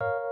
you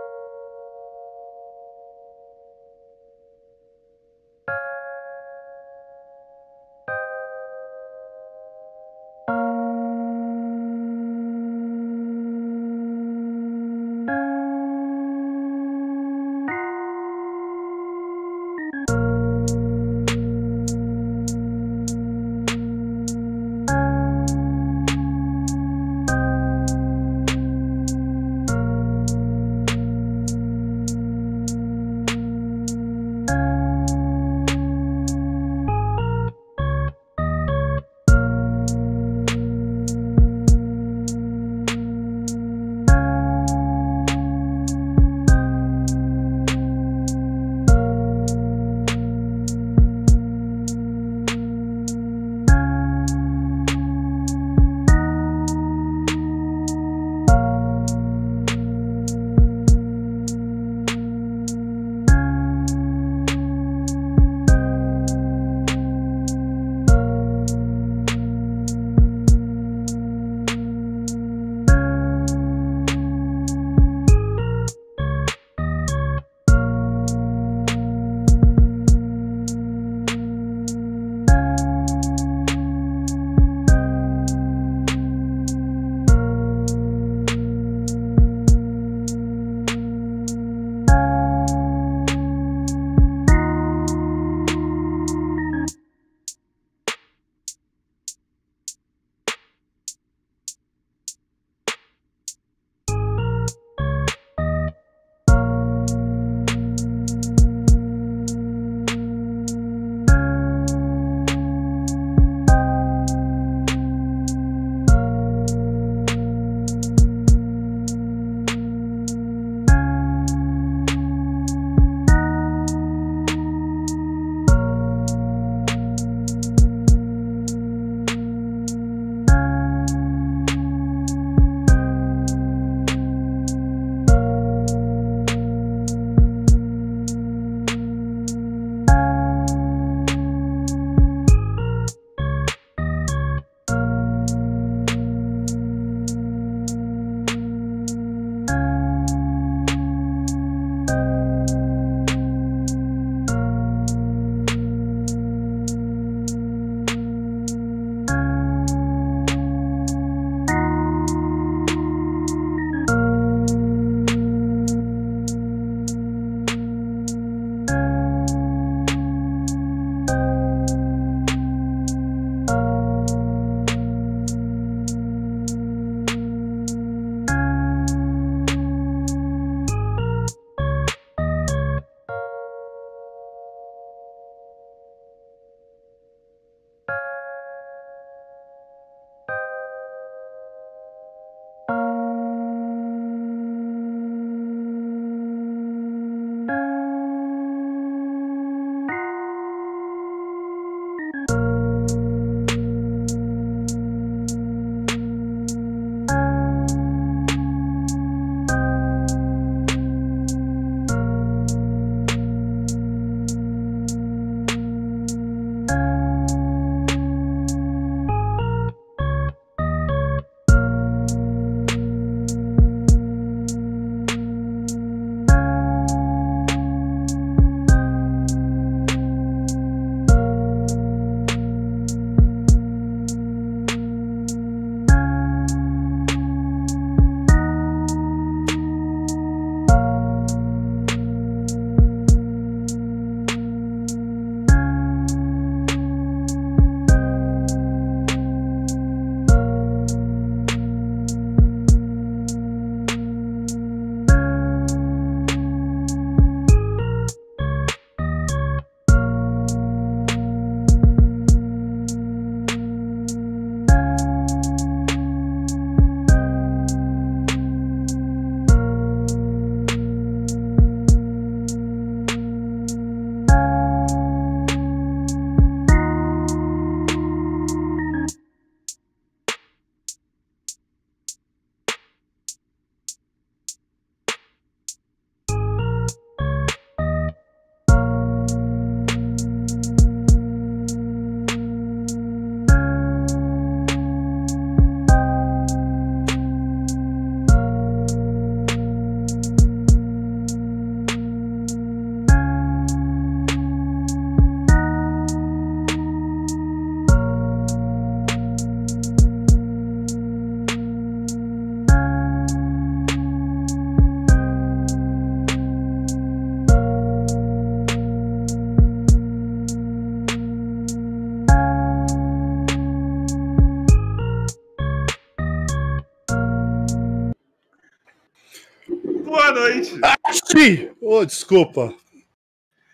Sim. Oh, desculpa.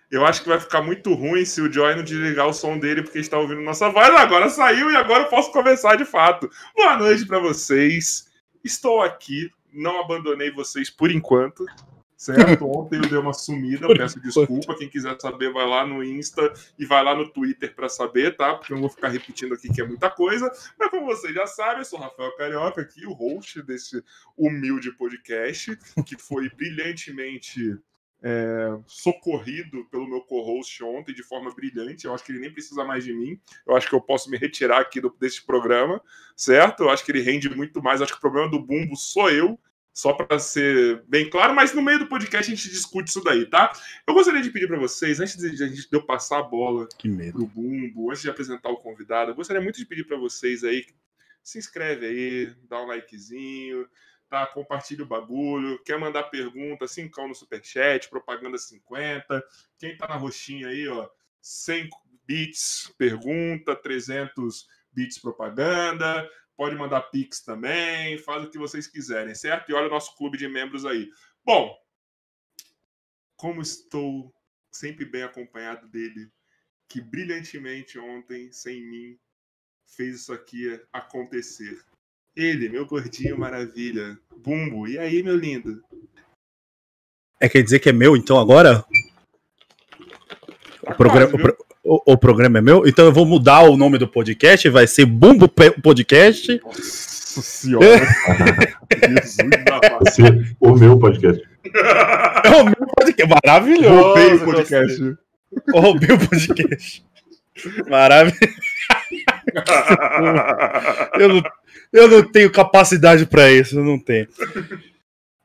Eu acho que vai ficar muito ruim se o Joy não desligar o som dele porque está ouvindo nossa voz. Agora saiu e agora eu posso começar de fato. Boa noite para vocês. Estou aqui, não abandonei vocês por enquanto. Certo? Ontem eu dei uma sumida, peço desculpa. Quem quiser saber, vai lá no Insta e vai lá no Twitter para saber, tá? Porque eu não vou ficar repetindo aqui que é muita coisa. Mas como vocês já sabem, eu sou Rafael Carioca, aqui, o host desse humilde podcast, que foi brilhantemente é, socorrido pelo meu co-host ontem de forma brilhante. Eu acho que ele nem precisa mais de mim. Eu acho que eu posso me retirar aqui do, desse programa, certo? Eu acho que ele rende muito mais. Eu acho que o problema do Bumbo sou eu, só para ser bem claro, mas no meio do podcast a gente discute isso daí, tá? Eu gostaria de pedir para vocês, antes de a gente de eu passar a bola que medo. pro Bumbo, antes de apresentar o convidado, eu gostaria muito de pedir para vocês aí, se inscreve aí, dá um likezinho, tá? Compartilha o bagulho. Quer mandar pergunta, 5 no superchat, propaganda 50. Quem tá na roxinha aí, ó, 100 bits pergunta, 300 bits propaganda. Pode mandar pix também, faz o que vocês quiserem, certo? E olha o nosso clube de membros aí. Bom, como estou sempre bem acompanhado dele, que brilhantemente ontem, sem mim, fez isso aqui acontecer. Ele, meu gordinho maravilha. Bumbo. E aí, meu lindo? É quer dizer que é meu então agora? Tá o, programa, quase, o, o, programa é meu? Então eu vou mudar o nome do podcast, vai ser Bumbo Podcast. Nossa senhora. Jesus o meu podcast. É o meu podcast. Maravilhoso. Roubei o podcast. Roubei o podcast. Maravilhoso. eu não eu não tenho capacidade para isso, eu não tenho.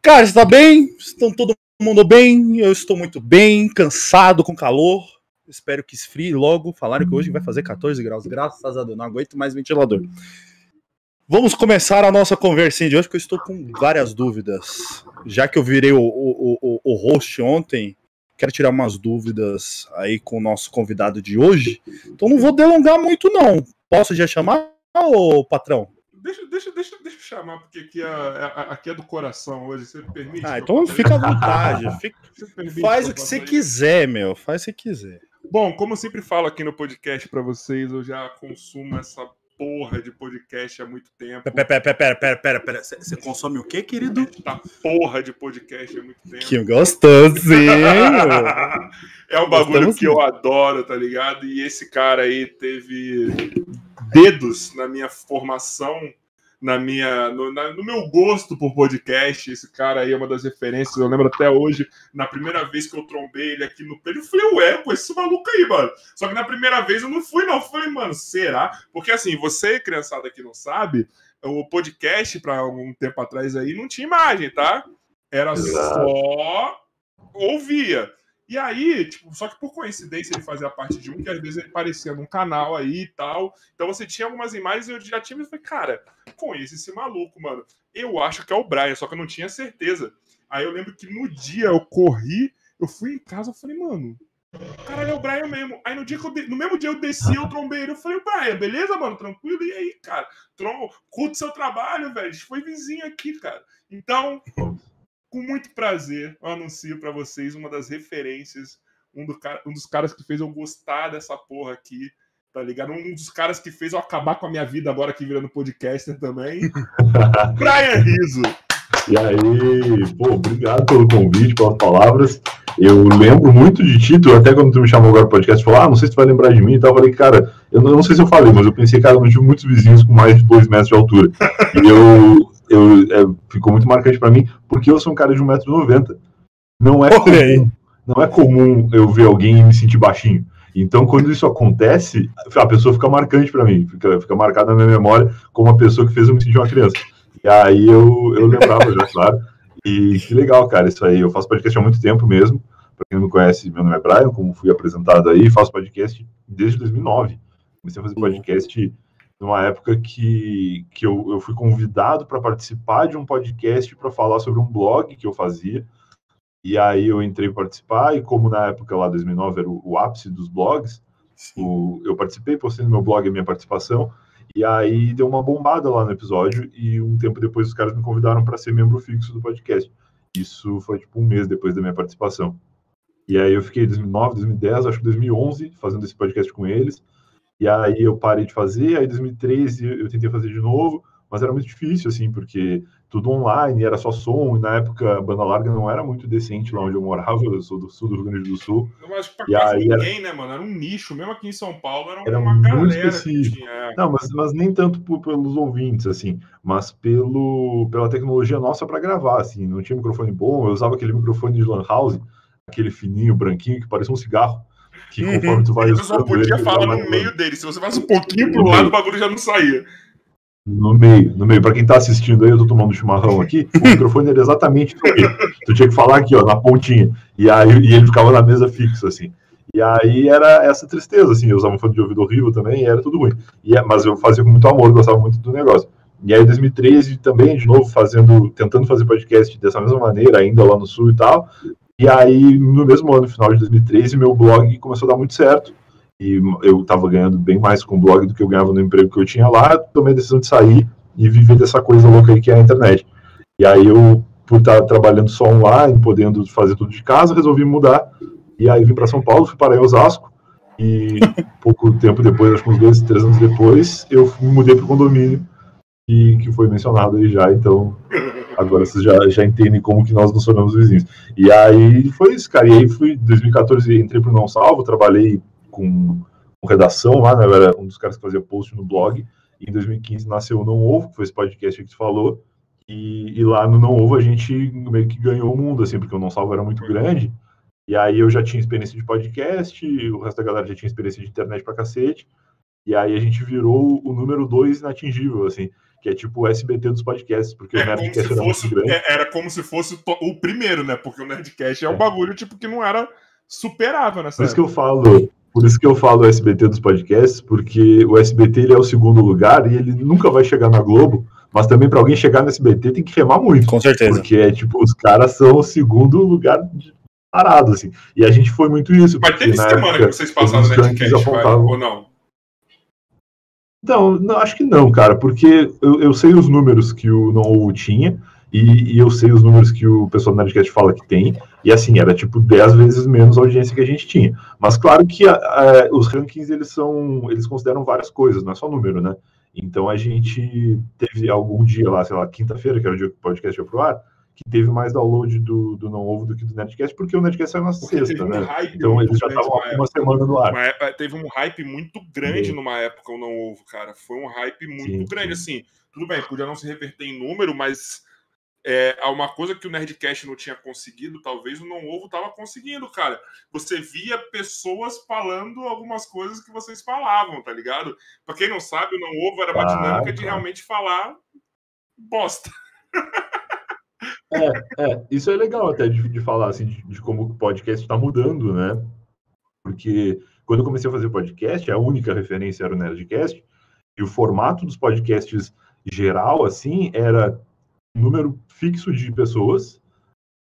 Cara, está bem? Estão todo mundo bem? Eu estou muito bem, cansado, com calor. Espero que esfrie logo. Falaram que hoje vai fazer 14 graus. Graças a Deus, não aguento mais ventilador. Vamos começar a nossa conversinha de hoje, porque eu estou com várias dúvidas. Já que eu virei o, o, o, o host ontem, quero tirar umas dúvidas aí com o nosso convidado de hoje. Então não vou delongar muito, não. Posso já chamar, ô patrão? Deixa, deixa, deixa, deixa eu chamar, porque aqui é, aqui é do coração hoje. Você permite? Ah, então fica à vontade. Fica, faz o que você quiser, meu. Faz o que quiser. Bom, como eu sempre falo aqui no podcast para vocês, eu já consumo essa porra de podcast há muito tempo. Pera, pera, pera, pera, pera, pera. Você consome o quê, querido? Essa porra de podcast há muito tempo. Que gostosinho! é um bagulho que eu adoro, tá ligado? E esse cara aí teve dedos na minha formação, na minha, no, na, no, meu gosto por podcast. Esse cara aí é uma das referências. Eu lembro até hoje, na primeira vez que eu trombei ele aqui no prédio, eu falei, ué, pô, esse maluco aí, mano. Só que na primeira vez eu não fui, não. Eu falei, mano, será? Porque assim, você, criançada que não sabe, o podcast, para algum tempo atrás aí, não tinha imagem, tá? Era só ouvia. E aí, tipo, só que por coincidência ele fazia parte de um que às vezes ele aparecia num canal aí e tal. Então você tinha algumas imagens e eu já tinha e falei, cara, conheço esse maluco, mano. Eu acho que é o Brian, só que eu não tinha certeza. Aí eu lembro que no dia eu corri, eu fui em casa, eu falei, mano, caralho, é o Brian mesmo. Aí no dia que eu de... no mesmo dia eu desci, eu trombei ele, eu falei, Brian, beleza, mano? Tranquilo? E aí, cara? Trom... Curte seu trabalho, velho. Foi vizinho aqui, cara. Então, com muito prazer, eu anuncio para vocês uma das referências, um, do cara, um dos caras que fez eu gostar dessa porra aqui, tá ligado? Um dos caras que fez eu acabar com a minha vida agora aqui virando podcaster também. Brian Riso. E aí, pô, obrigado pelo convite, pelas palavras. Eu lembro muito de ti, tu, até quando tu me chamou agora no podcast, falou, ah, não sei se tu vai lembrar de mim e tal. Eu falei, cara, eu não, não sei se eu falei, mas eu pensei, cara, eu não tive muitos vizinhos com mais de dois metros de altura. E eu, eu, é, ficou muito marcante para mim, porque eu sou um cara de 1,90m. Não é comum, não é comum eu ver alguém e me sentir baixinho. Então, quando isso acontece, a pessoa fica marcante para mim, fica, fica marcada na minha memória como uma pessoa que fez eu me sentir uma criança. E aí eu, eu lembrava já, claro. E que legal, cara, isso aí. Eu faço podcast há muito tempo mesmo. Para quem não me conhece, meu nome é Brian, como fui apresentado aí, faço podcast desde 2009. Comecei a fazer podcast numa época que, que eu, eu fui convidado para participar de um podcast para falar sobre um blog que eu fazia. E aí eu entrei para participar, e como na época lá, 2009, era o, o ápice dos blogs, o, eu participei, postei no meu blog a minha participação, e aí deu uma bombada lá no episódio, e um tempo depois os caras me convidaram para ser membro fixo do podcast. Isso foi tipo um mês depois da minha participação. E aí eu fiquei 2009, 2010, acho que 2011, fazendo esse podcast com eles. E aí eu parei de fazer, aí 2013 eu tentei fazer de novo, mas era muito difícil, assim, porque tudo online, era só som, e na época a banda larga não era muito decente lá onde eu morava, eu sou do sul do Rio Grande do Sul. Não, acho que pra quase ninguém, era... né, mano? Era um nicho, mesmo aqui em São Paulo, era, era uma muito específico. Tinha... É. Não, mas, mas nem tanto por, pelos ouvintes, assim, mas pelo, pela tecnologia nossa para gravar, assim, não tinha microfone bom, eu usava aquele microfone de lan house, aquele fininho, branquinho, que parecia um cigarro. Que uhum. conforme tu vai. Você só podia ele, falar no meio dele. Se você faz um pouquinho pro lado, o bagulho já não saía. No meio, no meio. Para quem tá assistindo aí, eu tô tomando chimarrão aqui, o microfone era exatamente no meio. Tu tinha que falar aqui, ó, na pontinha. E aí e ele ficava na mesa fixo, assim. E aí era essa tristeza, assim. Eu usava um fone de ouvido horrível também, e era tudo ruim. E, é, mas eu fazia com muito amor, gostava muito do negócio. E aí, em 2013, também, de novo, fazendo, tentando fazer podcast dessa mesma maneira, ainda lá no Sul e tal. E aí, no mesmo ano, final de 2013, meu blog começou a dar muito certo. E eu estava ganhando bem mais com o blog do que eu ganhava no emprego que eu tinha lá. Tomei a decisão de sair e viver dessa coisa louca aí que é a internet. E aí, eu, por estar trabalhando só online, podendo fazer tudo de casa, resolvi mudar. E aí, vim para São Paulo, fui para Osasco. E pouco tempo depois, acho que uns dois, três anos depois, eu me mudei para o condomínio, e que foi mencionado aí já. Então, Agora vocês já, já entendem como que nós nos tornamos vizinhos. E aí foi isso, cara. E aí fui, em 2014, entrei pro Não Salvo, trabalhei com, com redação lá, né? Era um dos caras que fazia post no blog. E em 2015 nasceu o Não Ovo, que foi esse podcast que tu falou. E, e, lá no Não Ovo a gente meio que ganhou o mundo, assim, porque o Não Salvo era muito grande. E aí eu já tinha experiência de podcast, o resto da galera já tinha experiência de internet pra cacete. E aí a gente virou o número dois inatingível, assim que é tipo o SBT dos podcasts, porque é o Nerdcast era fosse, muito grande. É, era como se fosse o primeiro, né? Porque o Nerdcast é, é um bagulho tipo que não era superável nessa Por isso época. que eu falo, por isso que eu falo o SBT dos podcasts, porque o SBT ele é o segundo lugar e ele nunca vai chegar na Globo, mas também para alguém chegar no SBT tem que remar muito. Com certeza. Porque é tipo, os caras são o segundo lugar de parado, assim. E a gente foi muito isso. Mas teve semana época, que vocês passaram no Nerdcast, ou não? Então, não, acho que não, cara, porque eu, eu sei os números que o Não tinha, e, e, eu sei os números que o pessoal do Nerdcast fala que tem, e assim, era tipo 10 vezes menos a audiência que a gente tinha. Mas claro que a, a, os rankings, eles são, eles consideram várias coisas, não é só número, né? Então a gente teve algum dia lá, sei lá, quinta-feira, que era o dia que o podcast ia pro ar, que teve mais download do, do Não Ovo do que do Nerdcast, porque o Nerdcast saiu na porque sexta, né? Um então eles já estavam uma semana no ar. É, teve um hype muito grande Sim. numa época o Não Ovo, cara. Foi um hype muito Sim. grande, assim. Tudo bem, podia não se reverter em número, mas é uma coisa que o Nerdcast não tinha conseguido, talvez o Não Ovo tava conseguindo, cara. Você via pessoas falando algumas coisas que vocês falavam, tá ligado? Pra quem não sabe, o Não Ovo era uma ah, dinâmica de realmente falar bosta. É, é, isso é legal até de, de falar assim, de, de, como o podcast está mudando, né? Porque quando eu comecei a fazer podcast, a única referência era o Nerdcast, e o formato dos podcasts geral, assim, era um número fixo de pessoas,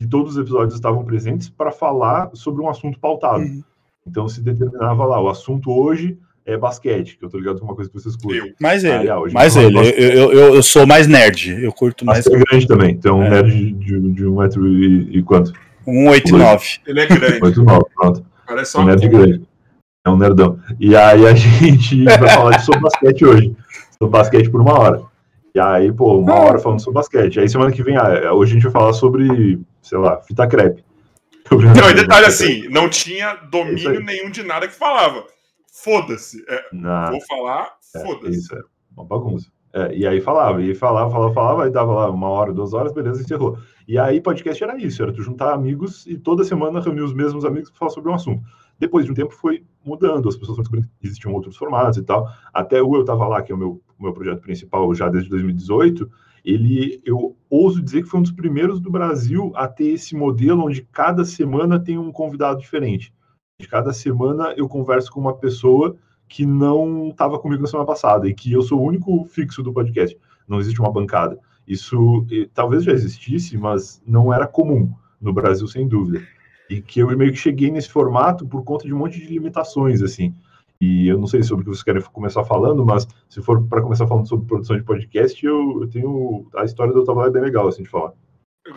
e todos os episódios estavam presentes para falar sobre um assunto pautado. Uhum. Então se determinava lá, o assunto hoje é basquete, que eu tô ligado com uma coisa que vocês curtem. Mais ele, ah, mais ele. Eu, eu, eu, sou mais nerd, eu curto mais. Mas é grande também, então é. um nerd de, de, um metro e, e quanto? 1,89. Ele é grande. 1,89, pronto. Parece só um nerd grande. É um nerdão. E aí a gente vai falar sobre basquete hoje. Sobre basquete por uma hora. E aí, pô, uma hora falando sobre basquete. Aí semana que vem, ah, hoje a gente vai falar sobre, sei lá, fita crepe. Não, e detalhe assim, não tinha domínio nenhum de nada que falava foda-se. É, vou falar, é, foda-se. Isso é uma bagunça. É, e aí falava, e falava, falava, falava, aí dava lá uma hora, duas horas, beleza, encerrou. E aí podcast era isso, era tu juntar amigos e toda semana reunir os mesmos amigos para falar sobre um assunto. Depois de um tempo foi mudando, as pessoas foram descobrindo que existiam outros formatos e tal. Até o Eu Tava Lá, que é o meu, o meu projeto principal já desde 2018, ele, eu ouso dizer que foi um dos primeiros do Brasil a ter esse modelo onde cada semana tem um convidado diferente. Cada semana eu converso com uma pessoa que não estava comigo na semana passada e que eu sou o único fixo do podcast. Não existe uma bancada. Isso talvez já existisse, mas não era comum no Brasil, sem dúvida. E que eu meio que cheguei nesse formato por conta de um monte de limitações, assim. E eu não sei sobre o que vocês querem começar falando, mas se for para começar falando sobre produção de podcast, eu, eu tenho a história do Otávio é bem legal, assim, de falar.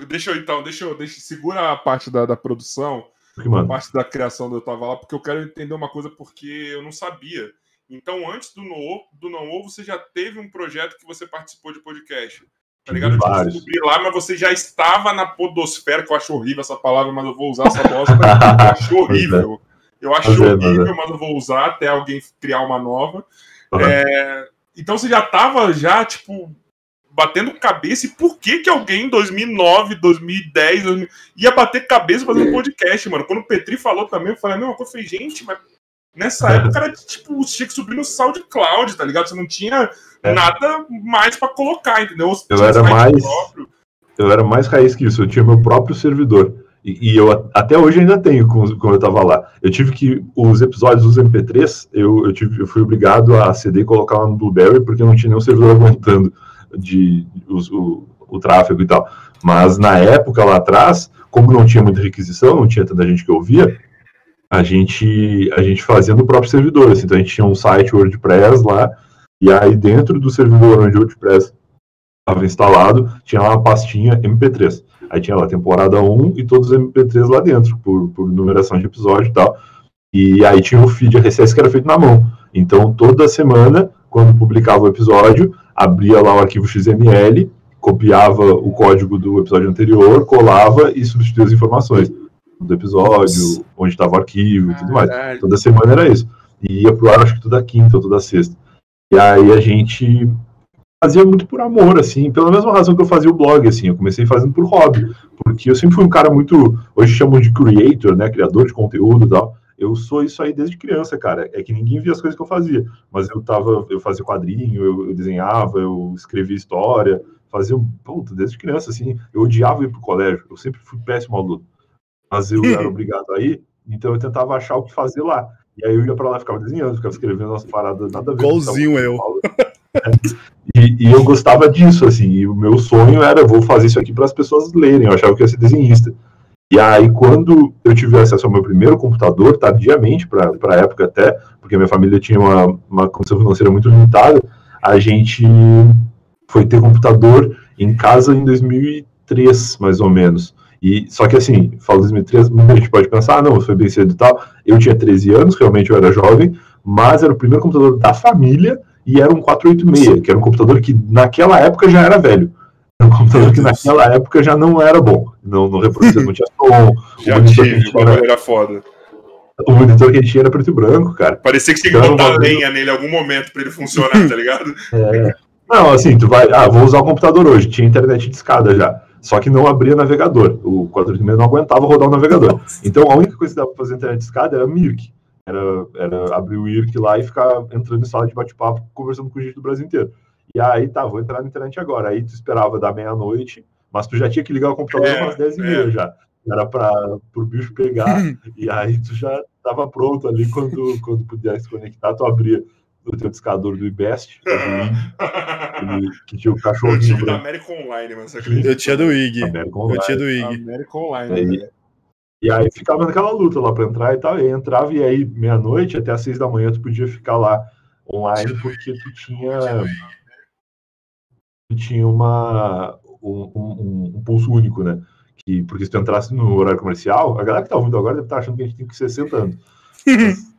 Deixa eu então, deixa eu, deixa, segura a parte da, da produção, a parte da criação do Eu Tava Lá, porque eu quero entender uma coisa, porque eu não sabia. Então, antes do, no, do Não Ovo, você já teve um projeto que você participou de podcast. Tá ligado? Eu descobri lá, mas você já estava na podosfera, que eu acho horrível essa palavra, mas eu vou usar essa bosta. eu acho horrível. Eu acho é, horrível, é. mas eu vou usar até alguém criar uma nova. Uhum. É, então você já estava já, tipo, batendo cabeça. E por que que alguém em 2009, 2010 2000, ia bater cabeça fazendo podcast, mano? Quando o Petri falou também, eu falei, não, eu falei, gente, mas nessa época era tipo, você tinha que subir no SoundCloud, tá ligado? Você não tinha é. nada mais para colocar, entendeu? eu era mais. Próprio. Eu era mais raiz que isso, eu tinha meu próprio servidor. E, e, eu até hoje ainda tenho, quando eu tava lá. Eu tive que, os episódios dos MP3, eu, eu, tive, eu fui obrigado a ceder e colocar lá no Blueberry, porque não tinha nenhum servidor aguentando de, o, o tráfego e tal. Mas na época, lá atrás, como não tinha muita requisição, não tinha tanta gente que ouvia, a gente, a gente fazia no próprio servidor. Assim, então a gente tinha um site WordPress lá, e aí dentro do servidor onde o WordPress estava instalado, tinha uma pastinha MP3. Aí tinha lá temporada 1 e todos os MP3 lá dentro, por, por numeração de episódio e tal. E aí tinha o feed RSS que era feito na mão. Então, toda semana, quando publicava o episódio, abria lá o arquivo XML, copiava o código do episódio anterior, colava e substituía as informações do episódio, onde estava o arquivo e tudo mais. Toda semana era isso. E ia pro ar, acho que toda quinta ou toda sexta. E aí a gente fazia muito por amor, assim, pela mesma razão que eu fazia o blog, assim, eu comecei fazendo por hobby, porque eu sempre fui um cara muito, hoje chamam de creator, né, criador de conteúdo e tal, eu sou isso aí desde criança, cara, é que ninguém via as coisas que eu fazia, mas eu tava, eu fazia quadrinho, eu, eu desenhava, eu escrevia história, fazia, puta, desde criança, assim, eu odiava ir pro colégio, eu sempre fui péssimo aluno, mas eu era obrigado a ir, então eu tentava achar o que fazer lá, e aí eu ia pra lá, ficava desenhando, ficava escrevendo umas paradas nada a ver. Igualzinho eu. E, e, eu gostava disso, assim, e o meu sonho era, vou fazer isso aqui para as pessoas lerem, eu achava que ia ser desenhista. E aí, quando eu tive acesso ao meu primeiro computador, tardiamente, para a época até, porque minha família tinha uma, uma condição financeira muito limitada, a gente foi ter computador em casa em 2003, mais ou menos. E, só que assim, falo 2003, muita gente pode pensar, ah, não, foi bem cedo e tal. Eu tinha 13 anos, realmente eu era jovem, mas era o primeiro computador da família e era um 486, que era um computador que naquela época já era velho. Era um computador que naquela época já não era bom. Não, não reproduzia, não tinha som. Já tive, o bagulho era foda. O monitor que a gente tinha era preto e branco, cara. Parecia que tinha que então, botar lenha nele em algum momento pra ele funcionar, tá ligado? É. Não, assim, tu vai. Ah, vou usar o computador hoje. Tinha internet de escada já. Só que não abria navegador. O 486 não aguentava rodar o navegador. Então a única coisa que dava pra fazer internet de escada era Mirk. Era, era abrir o IRC lá e ficar entrando em sala de bate-papo, conversando com gente do Brasil inteiro. E aí, tá, vou entrar na internet agora. Aí tu esperava da meia-noite, mas tu já tinha que ligar o computador é, umas 10 e meia é. já. Era para o bicho pegar, e aí tu já estava pronto ali quando, quando pudesse conectar, tu abria o teu discador do IBEST, que tinha o cachorro. Eu tive da América Online, mas? Eu tinha do IG. Eu tinha do IG. América Online. Aí, e aí ficava naquela luta lá para entrar e tal. E entrava e aí meia-noite até às seis da manhã tu podia ficar lá online porque tu tinha tinha uma um, um, um pulso único, né? Que, porque se tu entrasse no horário comercial, a galera que tá ouvindo agora deve estar tá achando que a gente tem que ser 60 anos.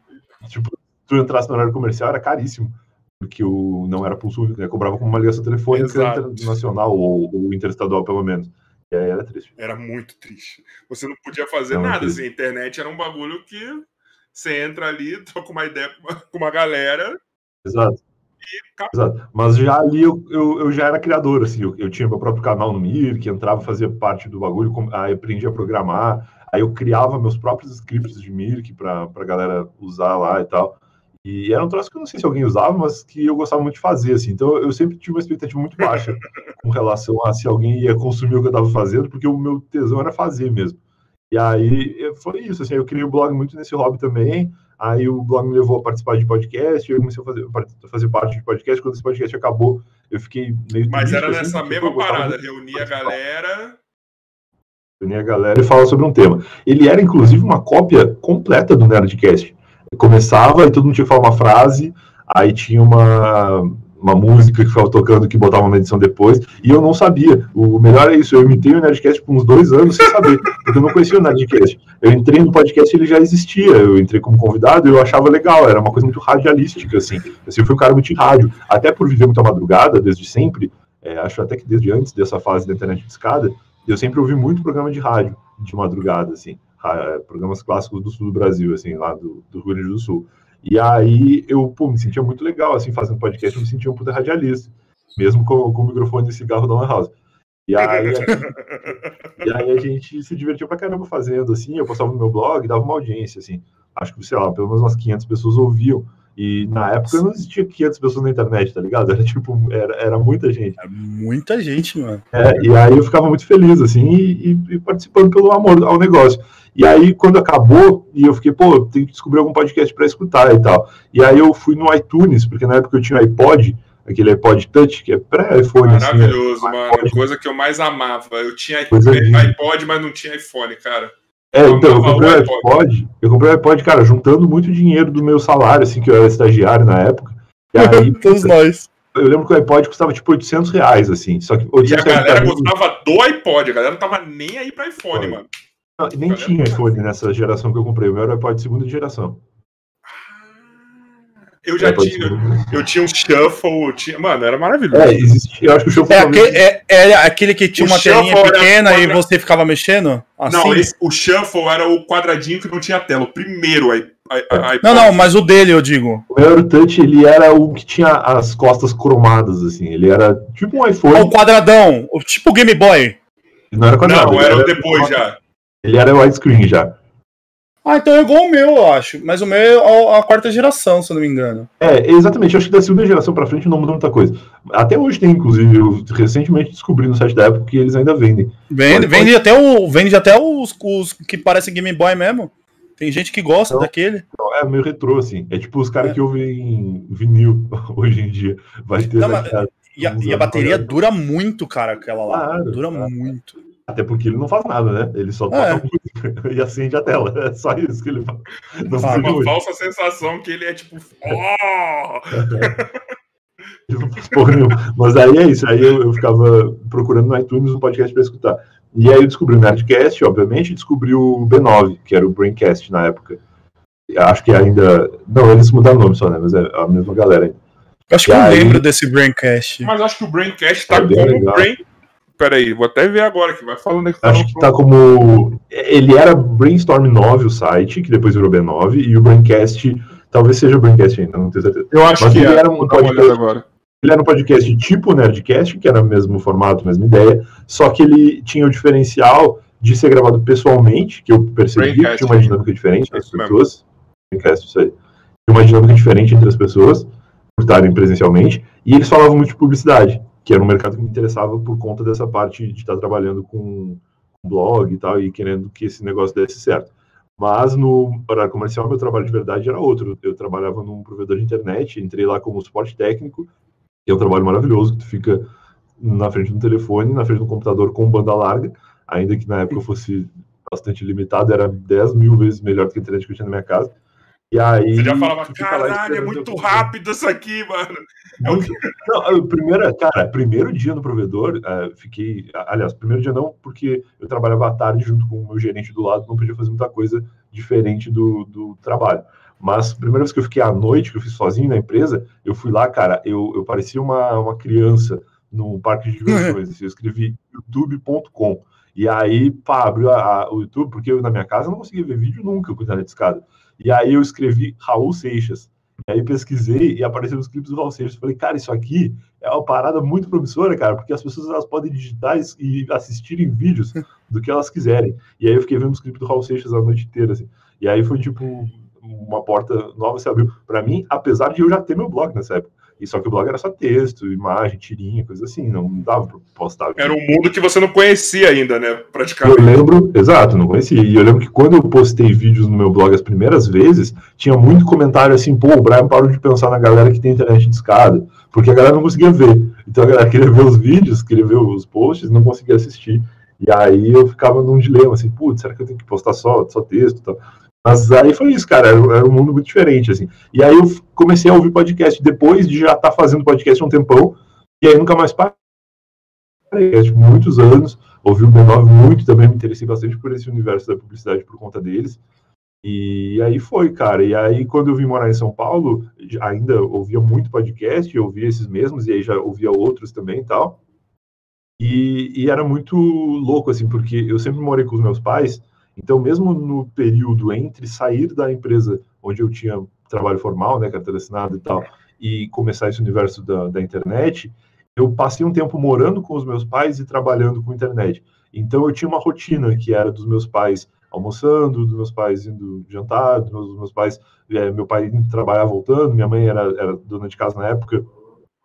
Mas, tipo, tu entrasse no horário comercial era caríssimo, porque o, não era pulso único, né? Cobrava como uma ligação telefônica Exato. internacional ou, ou interestadual, pelo menos. E aí era triste. Era muito triste. Você não podia fazer não, nada. Assim, a internet era um bagulho que você entra ali, troca uma ideia com uma, com uma galera. Exato. Exato. Mas já ali eu, eu, eu, já era criador, assim, eu, eu tinha meu próprio canal no Mir, que entrava, fazia parte do bagulho, aí aprendi a programar, aí eu criava meus próprios scripts de Mirk para a galera usar lá e tal. E era um troço que eu não sei se alguém usava, mas que eu gostava muito de fazer, assim. Então eu sempre tive uma expectativa muito baixa com relação a se alguém ia consumir o que eu estava fazendo, porque o meu tesão era fazer mesmo. E aí foi isso, assim, eu criei o blog muito nesse hobby também. Aí o blog me levou a participar de podcast, eu comecei a fazer, a fazer parte de podcast. Quando esse podcast acabou, eu fiquei meio. Mas era assim, nessa mesma parada, reunia a galera. Reunia a galera e falava sobre um tema. Ele era, inclusive, uma cópia completa do Nerdcast começava e todo mundo tinha que falar uma frase, aí tinha uma, uma música que ficava tocando que botava uma edição depois, e eu não sabia. O melhor é isso, eu imitei o Nerdcast por uns dois anos sem saber, porque eu não conhecia o Nerdcast. Eu entrei no podcast ele já existia, eu entrei como convidado e eu achava legal, era uma coisa muito radialística, assim. Assim, eu fui um cara muito em rádio, até por viver muita madrugada, desde sempre, é, acho até que desde antes dessa fase da internet de escada, eu sempre ouvi muito programa de rádio de madrugada, assim, programas clássicos do sul do Brasil, assim, lá do, do Rio Grande do Sul. E aí eu pô, me sentia muito legal, assim, fazendo podcast, eu me sentia um puta radialista, mesmo com, com o microfone de cigarro da Lan House. E aí, a gente, e aí a gente se divertiu pra caramba fazendo, assim, eu postava no meu blog, dava uma audiência, assim, acho que, sei lá, pelo menos umas 500 pessoas ouviam, e na época não existia 500 pessoas na internet, tá ligado? Era tipo, era, era muita gente. Era muita gente, mano. É, e aí eu ficava muito feliz, assim, e, e, participando pelo amor ao negócio. E aí, quando acabou, e eu fiquei, pô, tem que descobrir algum podcast para escutar e tal. E aí eu fui no iTunes, porque na época eu tinha iPod, aquele iPod Touch, que é pré-iPhone. Maravilhoso, assim, né? mano. iPod. Coisa que eu mais amava. Eu tinha iPod, mas não tinha iPhone, cara. É, então, eu comprei o iPod, eu comprei o iPod, cara, juntando muito dinheiro do meu salário, assim, que eu era estagiário na época. E aí, Todos nós. Eu lembro que o iPod custava tipo 800 reais, assim. Só que 800 e a galera gostava do iPod, a galera não tava nem aí pra iPhone, mano. Não, nem tinha iPhone nessa geração que eu comprei. O meu era o iPod de segunda geração. Eu já tinha, eu tinha um shuffle, tinha, mano, era maravilhoso. É, existia, eu acho que o shuffle é, aquele, é, é aquele que tinha o uma telinha pequena e você ficava mexendo? Assim? Não, esse, o shuffle era o quadradinho que não tinha tela, o primeiro aí. Não, não, mas o dele eu digo. O meu Touch, ele era o que tinha as costas cromadas, assim. Ele era tipo um iPhone. o quadradão, tipo o Game Boy. Não era quadrado. Não, era, era depois já. Ele era widescreen já. Ah, então é igual o meu, eu acho. Mas o meu é a quarta geração, se eu não me engano. É, exatamente. Eu acho que da segunda geração pra frente não mudou muita coisa. Até hoje tem, inclusive, eu recentemente descobri no site da Apple que eles ainda vendem. Vende, vende até, o, vende até os, os que parecem Game Boy mesmo. Tem gente que gosta não, daquele. Não, é meio retrô, assim. É tipo os caras é. que ouvem vinil hoje em dia. Vai ter. Não, e, a, e a bateria dura muito, cara, aquela lá. Claro, dura claro. muito. Até porque ele não faz nada, né? Ele só toca é. música e acende a tela. É só isso que ele faz. Não faz uma falsa sensação que ele é tipo. Oh! ele não faz porra nenhuma. Mas aí é isso. Aí eu, eu ficava procurando no iTunes um podcast para escutar. E aí eu descobri o Nerdcast, obviamente, e descobri o B9, que era o Braincast na época. Acho que ainda. Não, eles mudaram o nome só, né? Mas é a mesma galera ainda. Acho que eu aí... lembro desse Braincast. Mas acho que o Braincast tá é como legal. Brain Peraí, vou até ver agora que vai falando aqui. Acho que tá como. Ele era Brainstorm 9 o site, que depois virou B9, e o Braincast, talvez seja o Braincast ainda, não tenho certeza. Eu acho Mas que ele é. era um podcast, agora. Ele era um podcast tipo Nerdcast, que era o mesmo formato, mesma ideia, só que ele tinha o diferencial de ser gravado pessoalmente, que eu percebi que tinha uma dinâmica diferente entre as pessoas. Braincast, isso aí. Tinha uma dinâmica diferente entre as pessoas, por estarem presencialmente, e eles falavam muito de publicidade que era um mercado que me interessava por conta dessa parte de estar trabalhando com blog e tal, e querendo que esse negócio desse certo. Mas no horário comercial, meu trabalho de verdade era outro. Eu trabalhava num provedor de internet, entrei lá como suporte técnico, que é um trabalho maravilhoso, que tu fica na frente do telefone, na frente do computador com banda larga, ainda que na época fosse bastante limitado, era 10 mil vezes melhor do que a internet que eu tinha na minha casa. E aí. Você já falava, caralho, é muito rápido isso aqui, mano. É o. Não, o primeiro, cara, primeiro dia no provedor, uh, fiquei. Aliás, primeiro dia não, porque eu trabalhava à tarde junto com o meu gerente do lado, não podia fazer muita coisa diferente do, do trabalho. Mas primeira vez que eu fiquei à noite, que eu fiz sozinho na empresa, eu fui lá, cara, eu, eu parecia uma, uma criança no parque de diversões. assim, eu escrevi youtube.com. E aí, pá, abriu a, a, o YouTube, porque eu na minha casa não conseguia ver vídeo nunca com internet de escada. E aí eu escrevi Raul Seixas. E aí pesquisei e apareceu os clipes do Raul Seixas. Falei, cara, isso aqui é uma parada muito promissora, cara, porque as pessoas elas podem digitar e assistirem vídeos do que elas quiserem. E aí eu fiquei vendo os clipes do Raul Seixas a noite inteira, assim. E aí foi tipo uma porta nova se abriu para mim, apesar de eu já ter meu blog nessa época. E só que o blog era só texto, imagem, tirinha, coisa assim, não dava para postar. Era um mundo que você não conhecia ainda, né? Praticamente. Eu lembro, exato, não conhecia. E eu lembro que quando eu postei vídeos no meu blog as primeiras vezes, tinha muito comentário assim, pô, o Brian parou de pensar na galera que tem internet de escada, porque a galera não conseguia ver. Então a galera queria ver os vídeos, queria ver os posts, não conseguia assistir. E aí eu ficava num dilema, assim, putz, será que eu tenho que postar só, só texto e tal? Mas aí foi isso, cara, era, era, um mundo muito diferente, assim. E aí eu comecei a ouvir podcast depois de já estar tá fazendo podcast há um tempão, e aí nunca mais parei. Tipo, muitos anos, ouvi o B9 muito, também me interessei bastante por esse universo da publicidade por conta deles. E aí foi, cara. E aí, quando eu vim morar em São Paulo, ainda ouvia muito podcast, eu ouvia esses mesmos, e aí já ouvia outros também e tal. E, e, era muito louco, assim, porque eu sempre morei com os meus pais, então, mesmo no período entre sair da empresa onde eu tinha trabalho formal, né, carteira assinada e tal, e começar esse universo da, da internet, eu passei um tempo morando com os meus pais e trabalhando com internet. Então, eu tinha uma rotina que era dos meus pais almoçando, dos meus pais indo jantar, dos meus, dos meus pais, é, meu pai indo trabalhar voltando, minha mãe era, era dona de casa na época,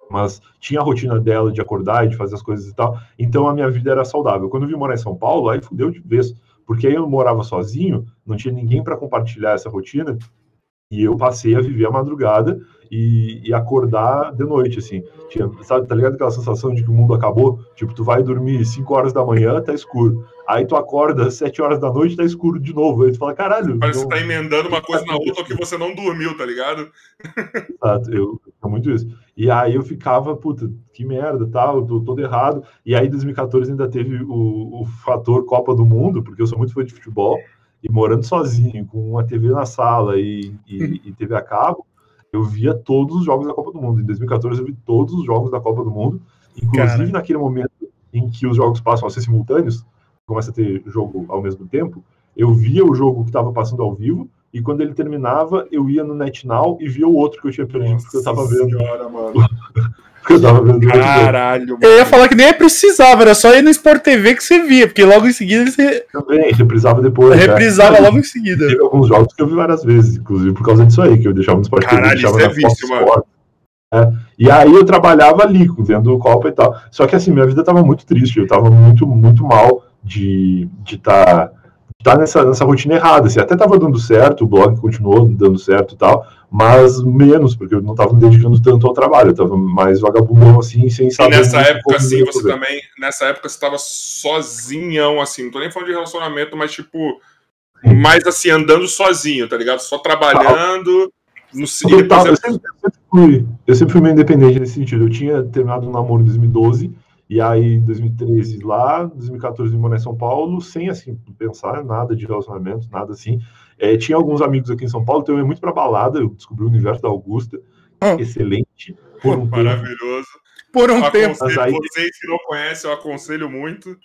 mas tinha a rotina dela de acordar e de fazer as coisas e tal, então a minha vida era saudável. Quando eu vim morar em São Paulo, aí fudeu de vez, porque aí eu morava sozinho, não tinha ninguém para compartilhar essa rotina, e eu passei a viver a madrugada e, e, acordar de noite, assim. Tinha, sabe, tá ligado aquela sensação de que o mundo acabou? Tipo, tu vai dormir 5 horas da manhã, tá escuro. Aí tu acorda 7 horas da noite, tá escuro de novo. Aí tu fala, caralho. Parece que tá emendando uma coisa na outra que você não dormiu, tá ligado? Exato, eu, é muito isso. E aí eu ficava, puta, que merda, tal, tá, tô todo errado. E aí em 2014 ainda teve o, o fator Copa do Mundo, porque eu sou muito fã de futebol e morando sozinho, com uma TV na sala e, e, e, TV a cabo, eu via todos os jogos da Copa do Mundo. Em 2014 eu vi todos os jogos da Copa do Mundo, inclusive Cara. naquele momento em que os jogos passam a ser simultâneos, começa a ter jogo ao mesmo tempo, eu via o jogo que estava passando ao vivo e quando ele terminava, eu ia no NetNow e via o outro que eu tinha perdido, porque eu estava vendo. Senhora, mano. eu tava vendo Caralho, mano. Eu ia falar que nem precisava, era só ir no Sport TV que você via, porque logo em seguida você. Também, reprisava depois. Reprisava logo em seguida. Teve alguns jogos que eu vi várias vezes, inclusive por causa disso aí, que eu deixava no Sport Caralho, TV. Caralho, isso é vício, mano. É. E aí eu trabalhava ali, vendo o Copa e tal. Só que assim, minha vida tava muito triste, eu tava muito, muito mal de estar. De tá tá nessa, nessa rotina errada. Assim, até estava dando certo, o blog continuou dando certo e tal, mas menos, porque eu não estava me dedicando tanto ao trabalho, eu estava mais vagabundão, assim, sem saber. E nessa época, assim, você poder. também, nessa época você estava sozinhão, assim, não tô nem falando de relacionamento, mas tipo, mais assim, andando sozinho, tá ligado? Só trabalhando. No, eu, tava, eu, sempre, eu, sempre fui, eu sempre fui meio independente nesse sentido. Eu tinha terminado um namoro em 2012 e aí, 2013 lá, 2014 eu morei em São Paulo, sem assim pensar nada de relacionamento, nada assim. É, tinha alguns amigos aqui em São Paulo, então eu ia muito para balada, eu descobri o universo da Augusta, ah. excelente. Por um Maravilhoso. Tempo. Por um tempo. Mas aí... Vocês que não conhecem, eu aconselho muito.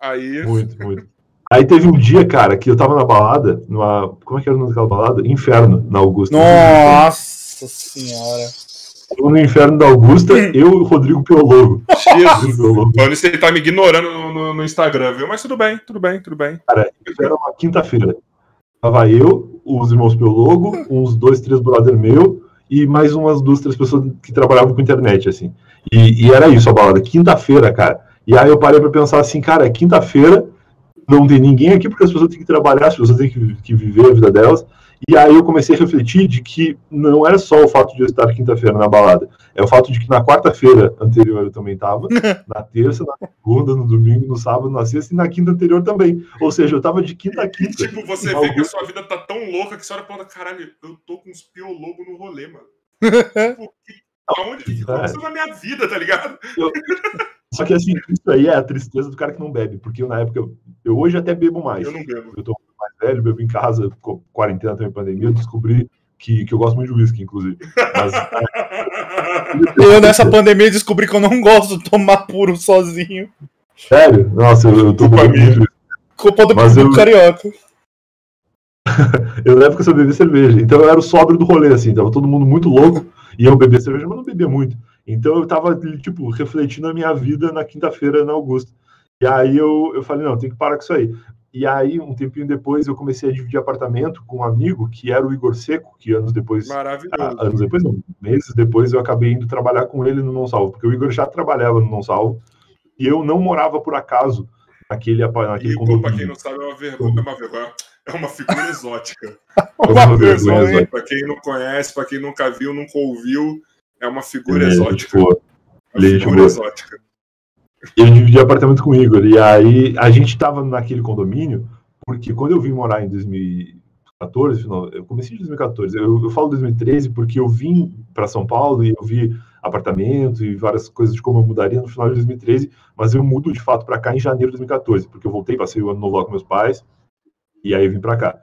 Aí... Muito, muito. Aí teve um dia, cara, que eu tava na balada, numa. Como é que era o nome daquela balada? Inferno, na Augusta. Nossa senhora no inferno da Augusta, eu e o Rodrigo Piologo. Jesus. Mano, ele tá me ignorando no, no, no, Instagram, viu? Mas tudo bem, tudo bem, tudo bem. Cara, era uma quinta-feira. Tava eu, os irmãos Piologo, uns dois, três brother meu e mais umas duas, três pessoas que trabalhavam com internet, assim. E, e era isso a balada, quinta-feira, cara. E aí eu parei pra pensar assim, cara, quinta-feira, não tem ninguém aqui porque as pessoas têm que trabalhar, as pessoas têm que, que viver a vida delas. E aí eu comecei a refletir de que não era só o fato de eu estar quinta-feira na balada, é o fato de que na quarta-feira anterior eu também estava, na terça, na segunda, no domingo, no sábado, na sexta e na quinta anterior também. Ou seja, eu estava de quinta a quinta. Tipo, você vê algum... que a sua vida tá tão louca que você olha e fala, caralho, eu tô com uns piologos no rolê, mano. tipo, aonde que aconteceu é. na minha vida, tá ligado? Eu... Só que assim, isso aí é a tristeza do cara que não bebe, porque na época, eu, eu hoje até bebo mais. Eu não bebo. Eu tô velho, bebo em casa, quarentena também, pandemia, eu descobri que, que eu gosto muito de whisky, inclusive. Mas, eu, nessa pandemia, descobri que eu não gosto de tomar puro sozinho. Sério? Nossa, eu, eu tô Culpa muito. Culpa do, Mas eu... carioca. eu lembro que eu só bebia cerveja. Então eu era o sóbrio do rolê, assim. Tava todo mundo muito louco e eu bebia cerveja, mas não bebia muito. Então eu tava, tipo, refletindo a minha vida na quinta-feira na Augusta. E aí eu, eu falei, não, tem que parar com isso aí. E aí, um tempinho depois, eu comecei a dividir apartamento com um amigo que era o Igor Seco, que anos depois. Maravilhoso. Ah, anos depois, não, meses depois, eu acabei indo trabalhar com ele no Não Salvo, porque o Igor já trabalhava no Não Salvo e eu não morava por acaso naquele, condomínio. Pra quem não sabe, é uma vergonha, é uma vergonha. É uma figura exótica. É uma vergonha. Para quem não conhece, para quem nunca viu, nunca ouviu, é uma figura ele, exótica. Tipo, uma figura exótica eu dividi apartamento com o Igor. E aí a gente tava naquele condomínio, porque quando eu vim morar em 2000, 2014, final, eu comecei em 2014. Eu, eu falo 2013 porque eu vim para São Paulo e eu vi apartamento e várias coisas de como eu mudaria no final de 2013, mas eu mudo de fato para cá em janeiro de 2014, porque eu voltei, passei o ano novo lá com meus pais e aí vim para cá.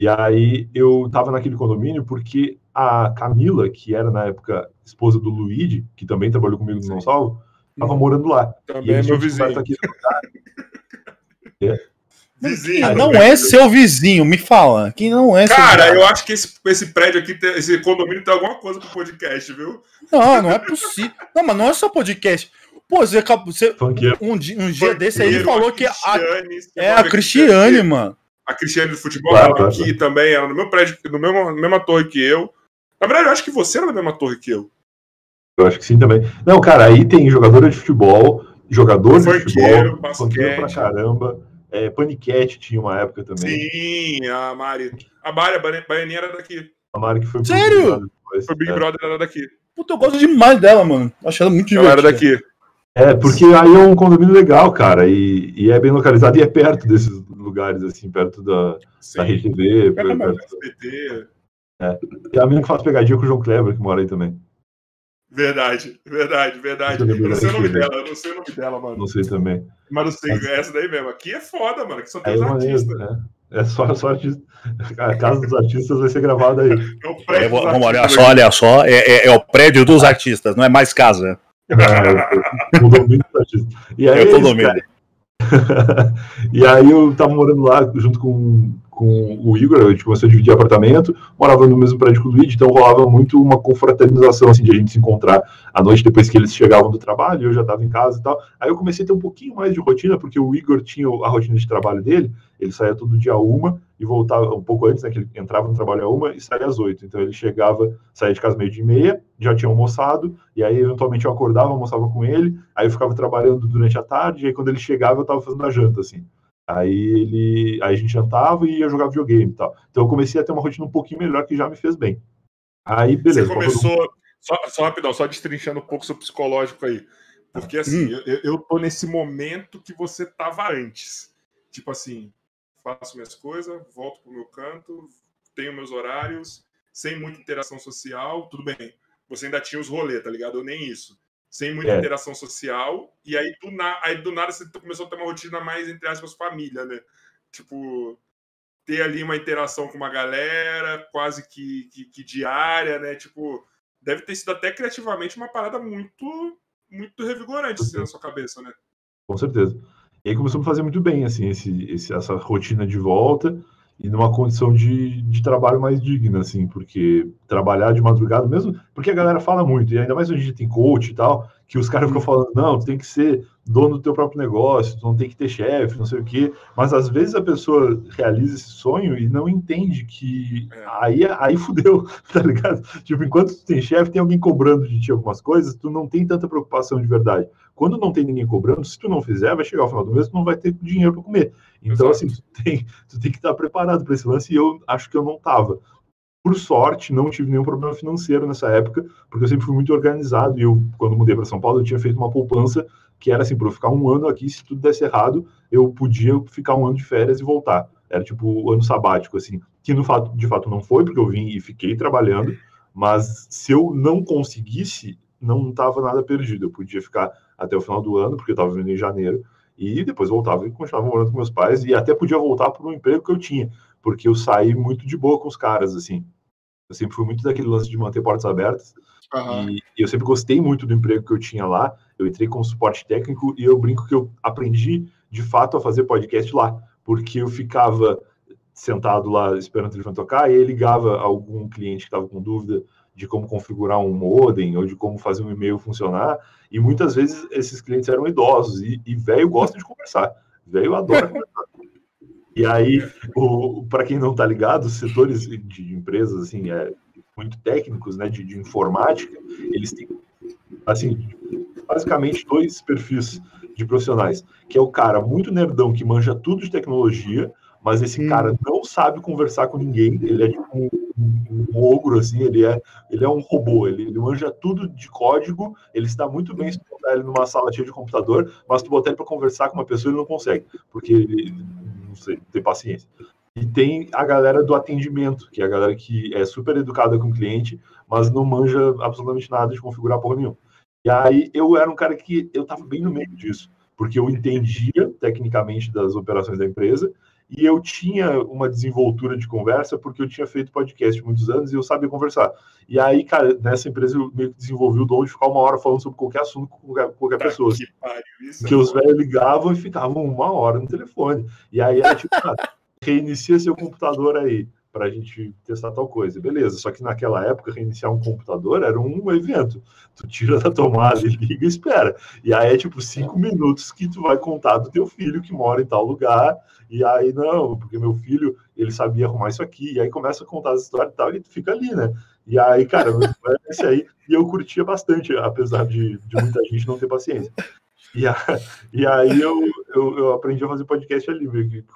E aí eu tava naquele condomínio porque a Camila, que era na época esposa do Luigi, que também trabalhou comigo no Não Salvo, tava uhum. morando lá. Também é meu vizinho. Aqui é. Vizinho. não é seu vizinho, me fala. Quem não é Cara, eu acho que esse, esse prédio aqui, esse condomínio tem alguma coisa com podcast, viu? Não, não é possível. Não, mas não é só podcast. Pô, você, você um, dia, um dia desse aí ele falou que a, é a Cristiane, mano. A Cristiane do futebol claro, aqui claro. também, ela no meu prédio, no mesmo, na mesma torre que eu. Na verdade, eu acho que você era na mesma torre que eu. Eu acho que sim também. Não, cara, aí tem jogadora de futebol, jogador de futebol, basquete pra caramba. É, Paniquete tinha uma época também. Sim, a Mari. A Mari, a Baianinha era daqui. A Mari que foi Sério? Depois, foi Big é. Brother, era daqui. Puta, eu gosto demais dela, mano. Acho ela muito divertida. Ela era daqui. É, porque aí é um condomínio legal, cara, e, e é bem localizado e é perto desses lugares, assim, perto da, Sim. da RTV. Perto, perto do SBT. É. E a menina que faz pegadinha com o João Kleber, que mora aí também. Verdade, verdade, verdade. Eu não sei o nome dela, eu não sei o nome dela, mano. Não sei também. Mas não sei, Mas... essa daí mesmo. Aqui é foda, mano, que são três é artistas. Maneiro, é. é só, só artista. A casa dos artistas vai ser gravada aí. É o prédio é, vamos olhar só, olha só, é, é, é, o prédio dos artistas, não é mais casa. É, o domínio dos artistas. E aí, eu tô domínio. e aí eu tava morando lá junto com, com o Igor, a gente começou a dividir apartamento, morava no mesmo prédio com o Luigi, então rolava muito uma confraternização, assim, de a gente se encontrar à noite depois que eles chegavam do trabalho, eu já estava em casa e tal. Aí eu comecei a ter um pouquinho mais de rotina, porque o Igor tinha a rotina de trabalho dele, ele saía todo dia uma e voltava um pouco antes, né, que ele entrava no trabalho a uma e saía às oito. Então ele chegava, saía de casa meio dia e meia, já tinha almoçado, e aí eventualmente eu acordava, almoçava com ele, aí eu ficava trabalhando durante a tarde, e aí quando ele chegava eu estava fazendo a janta, assim. Aí ele, aí a gente jantava e ia jogar videogame e tal. Então eu comecei a ter uma rotina um pouquinho melhor que já me fez bem. Aí, beleza. Você começou, só, só rapidão, só destrinchando um pouco seu psicológico aí. Porque assim, hum. eu, eu tô nesse momento que você tava antes. Tipo assim, faço minhas coisas, volto pro meu canto, tenho meus horários, sem muita interação social, tudo bem. Você ainda tinha os rolês, tá ligado? Eu nem isso sem muita é. interação social, e aí do, na, aí do nada você começou a ter uma rotina mais, entre aspas, família, né? Tipo, ter ali uma interação com uma galera, quase que, que, que, diária, né? Tipo, deve ter sido até criativamente uma parada muito, muito revigorante assim, na sua cabeça, né? Com certeza. E aí começou a fazer muito bem, assim, esse, esse, essa rotina de volta e numa condição de, de trabalho mais digna, assim, porque trabalhar de madrugada mesmo, porque a galera fala muito, e ainda mais hoje a gente tem coach e tal, que os caras ficam falando, não, tu tem que ser dono do teu próprio negócio, tu não tem que ter chefe, não sei o quê. Mas às vezes a pessoa realiza esse sonho e não entende que é. aí, aí fudeu, tá ligado? Tipo, enquanto tu tem chefe, tem alguém cobrando de ti algumas coisas, tu não tem tanta preocupação de verdade. Quando não tem ninguém cobrando, se tu não fizer, vai chegar ao final do mês, tu não vai ter dinheiro para comer. Então, Exato. assim, tu tem, tu tem que estar preparado para esse lance e eu acho que eu não tava. Por sorte, não tive nenhum problema financeiro nessa época, porque eu sempre fui muito organizado. E eu, quando mudei para São Paulo, eu tinha feito uma poupança que era assim: para eu ficar um ano aqui, se tudo desse errado, eu podia ficar um ano de férias e voltar. Era tipo o ano sabático, assim. Que no fato, de fato não foi, porque eu vim e fiquei trabalhando. Mas se eu não conseguisse, não estava nada perdido. Eu podia ficar até o final do ano, porque eu estava vindo em janeiro, e depois voltava e continuava morando com meus pais, e até podia voltar para um emprego que eu tinha, porque eu saí muito de boa com os caras, assim. Eu sempre fui muito daquele lance de manter portas abertas. Uhum. E, e, eu sempre gostei muito do emprego que eu tinha lá. Eu entrei com suporte técnico e eu brinco que eu aprendi de fato a fazer podcast lá, porque eu ficava sentado lá esperando o telefone tocar e aí ligava algum cliente que estava com dúvida de como configurar um modem ou de como fazer um e-mail funcionar. E muitas vezes esses clientes eram idosos e, e velho gosta de conversar. Velho adora conversar. E aí, para quem não está ligado, os setores de empresas assim, é, muito técnicos, né, de, de informática, eles têm assim, basicamente dois perfis de profissionais, que é o cara muito nerdão que manja tudo de tecnologia, mas esse hum. cara não sabe conversar com ninguém, ele é tipo um, um, um ogro, assim, ele é, ele é um robô, ele, ele manja tudo de código, ele está muito bem se botar ele numa sala cheia de computador, mas tu botar ele para conversar com uma pessoa ele não consegue, porque ele, sei, tem paciência. E tem a galera do atendimento, que é a galera que é super educada com o cliente, mas não manja absolutamente nada de configurar porra nenhuma. E aí eu era um cara que eu tava bem no meio disso, porque eu entendia tecnicamente das operações da empresa e eu tinha uma desenvoltura de conversa porque eu tinha feito podcast muitos anos e eu sabia conversar. E aí, cara, nessa empresa eu meio que desenvolvi o dom de ficar uma hora falando sobre qualquer assunto com qualquer, qualquer pessoa. Que, pariu, que é os velhos ligavam e ficavam uma hora no telefone. E aí era tipo, ah, reinicia seu computador aí para a gente testar tal coisa. Beleza, só que naquela época reiniciar um computador era um evento. Tu tira da tomada e liga e espera. E aí é tipo cinco minutos que tu vai contar do teu filho que mora em tal lugar. E aí, não, porque meu filho, ele sabia arrumar isso aqui. E aí começa a contar as histórias e tal, e tu fica ali, né? E aí, cara, esse aí, e eu curtia bastante, apesar de, de muita gente não ter paciência. E, a, e aí eu, eu, eu, aprendi a fazer podcast ali.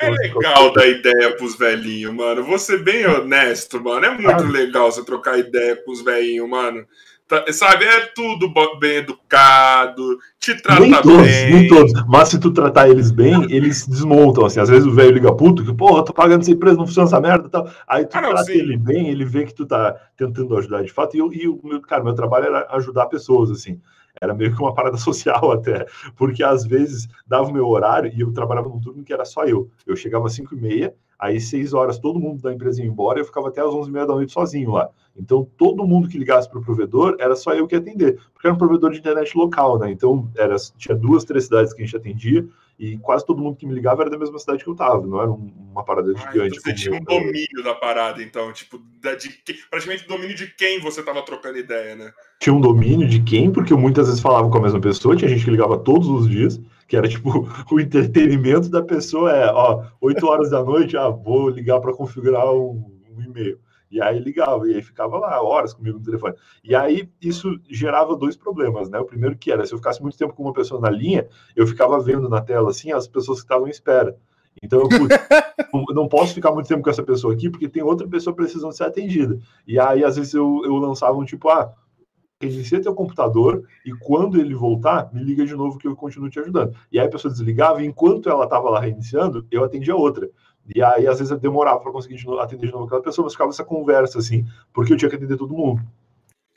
É legal dar ideia pros velhinhos, mano. Vou ser bem honesto, mano. É muito ah. legal você trocar ideia com os velhinhos, mano. Tá, sabe, é tudo bem educado, te trata nem todos, bem. Nem todos, mas se tu tratar eles bem, eles desmontam, assim. Às vezes o velho liga puto, que, porra, tô pagando essa empresa, não funciona essa merda e tal. Aí tu ah, não, trata sim. ele bem, ele vê que tu tá tentando ajudar de fato. E, eu, e o cara, meu trabalho era ajudar pessoas, assim. Era meio que uma parada social até, porque às vezes dava o meu horário e eu trabalhava num turno que era só eu. Eu chegava às 5 e meia, aí 6 horas todo mundo da empresa ia embora e eu ficava até às 11 e meia da noite sozinho lá. Então todo mundo que ligasse para o provedor era só eu que atender, porque era um provedor de internet local, né? Então era, tinha duas, três cidades que a gente atendia e quase todo mundo que me ligava era da mesma cidade que eu tava, não era uma parada ah, gigante. Então você tinha um domínio da parada, então, tipo, da, de, praticamente domínio de quem você tava trocando ideia, né? Tinha um domínio de quem, porque eu muitas vezes falava com a mesma pessoa, tinha gente que ligava todos os dias, que era tipo, o entretenimento da pessoa é, ó, 8 horas da noite, ah, vou ligar para configurar um, um e-mail. E aí ligava, e aí ficava lá horas comigo no telefone. E aí isso gerava dois problemas, né? O primeiro que era, se eu ficasse muito tempo com uma pessoa na linha, eu ficava vendo na tela, assim, as pessoas que estavam em espera. Então, eu não posso ficar muito tempo com essa pessoa aqui, porque tem outra pessoa precisando ser atendida. E aí, às vezes, eu, eu lançava um tipo, ah, reinicia teu computador e quando ele voltar, me liga de novo que eu continuo te ajudando. E aí a pessoa desligava e enquanto ela estava lá reiniciando, eu atendia outra. E aí, às vezes, eu demorava para conseguir atender de novo aquela pessoa, mas ficava essa conversa, assim, porque eu tinha que atender todo mundo.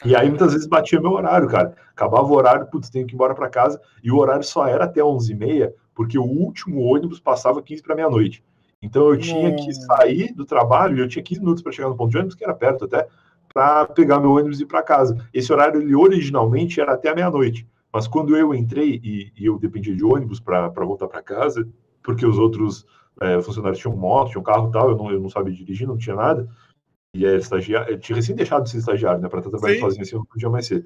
E aí, muitas vezes, batia meu horário, cara. Acabava o horário, putz, tenho que ir embora para casa, e o horário só era até 11h30, porque o último ônibus passava 15 para meia-noite. Então, eu tinha que sair do trabalho, e eu tinha 15 minutos para chegar no ponto de ônibus, que era perto até, para pegar meu ônibus e ir para casa. Esse horário, ele originalmente era até meia-noite. Mas quando eu entrei, e, e eu dependia de ônibus para voltar para casa, porque os outros é, funcionários tinham moto, tinham carro e tal, eu não, eu não sabia dirigir, não tinha nada. E é estagiário, eu tinha recém deixado de ser estagiário, né, para estar trabalhando sozinho assim, eu não podia mais ser.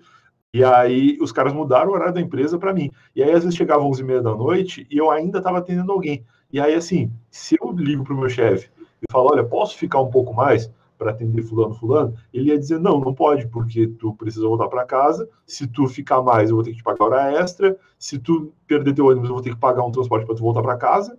E aí os caras mudaram o horário da empresa para mim. E aí às vezes chegava 11 e meia da noite e eu ainda estava atendendo alguém. E aí assim, se eu ligo para o meu chefe e falo, olha, posso ficar um pouco mais? para atender fulano, fulano, ele ia dizer, não, não pode, porque tu precisa voltar para casa, se tu ficar mais, eu vou ter que te pagar hora extra, se tu perder teu ônibus, eu vou ter que pagar um transporte para tu voltar para casa,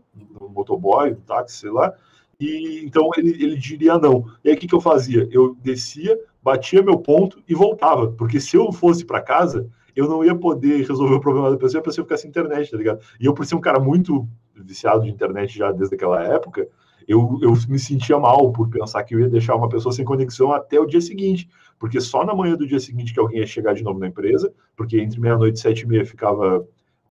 motoboy, um táxi, sei lá, e então ele, ele diria não. E aí o que, que eu fazia? Eu descia, batia meu ponto e voltava, porque se eu fosse para casa, eu não ia poder resolver o problema da pessoa, a pessoa ficar sem internet, tá ligado? E eu, por ser um cara muito viciado de internet já desde aquela época, eu, eu me sentia mal por pensar que eu ia deixar uma pessoa sem conexão até o dia seguinte, porque só na manhã do dia seguinte que alguém ia chegar de novo na empresa, porque entre meia-noite e sete e meia ficava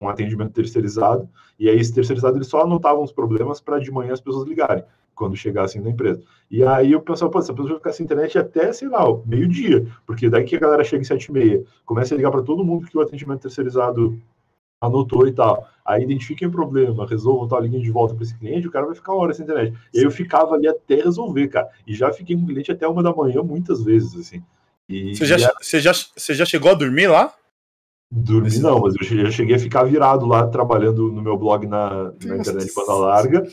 um atendimento terceirizado, e aí esse terceirizado eles só anotavam os problemas para de manhã as pessoas ligarem, quando chegassem na empresa. E aí eu pensava, pô, essa pessoa vai ficar sem internet até, sei lá, meio-dia, porque daí que a galera chega em sete e meia, começa a ligar para todo mundo que o atendimento terceirizado anotou e tal. Aí identifiquem o problema, resolvam tal, liguem de volta para esse cliente, o cara vai ficar uma hora sem internet. E aí eu ficava ali até resolver, cara. E já fiquei com o cliente até uma da manhã muitas vezes, assim. E, você, já, era... você, já, você já chegou a dormir lá? Dormir não, mas eu já cheguei a ficar virado lá, trabalhando no meu blog na, na internet banda larga.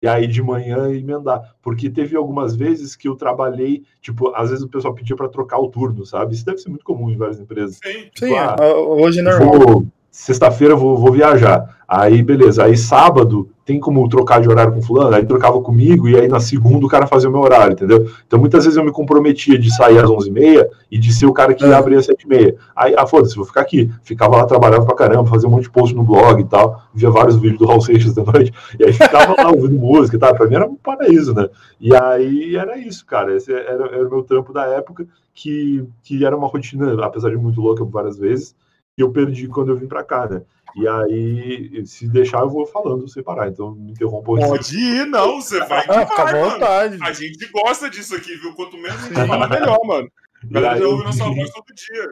E aí de manhã emendar. Porque teve algumas vezes que eu trabalhei, tipo, às vezes o pessoal pedia para trocar o turno, sabe? Isso deve ser muito comum em várias empresas. Sim, tipo, Sim ah, hoje é normal. Vou, sexta-feira vou, vou viajar. Aí, beleza. Aí, sábado, tem como trocar de horário com fulano? Aí trocava comigo e aí na segunda o cara fazia o meu horário, entendeu? Então, muitas vezes eu me comprometia de sair às 11h30 e de ser o cara que é. abria às 7h30. Aí, ah, foda-se, vou ficar aqui. Ficava lá, trabalhava pra caramba, fazia um monte de post no blog e tal, via vários vídeos do Raul Seixas da noite, e aí ficava lá ouvindo música e tal. Pra mim era um paraíso, né? E aí era isso, cara. Esse era, era o meu trampo da época, que, que era uma rotina, apesar de muito louca várias vezes, que eu perdi quando eu vim pra cá, né? E aí, se deixar, eu vou falando sem parar. Então, me interrompa. Pode ir, não. Você vai. Ah, fica à vontade. A gente gosta disso aqui, viu? Quanto menos a gente fala, melhor, mano. A galera já ouve nossa voz todo dia.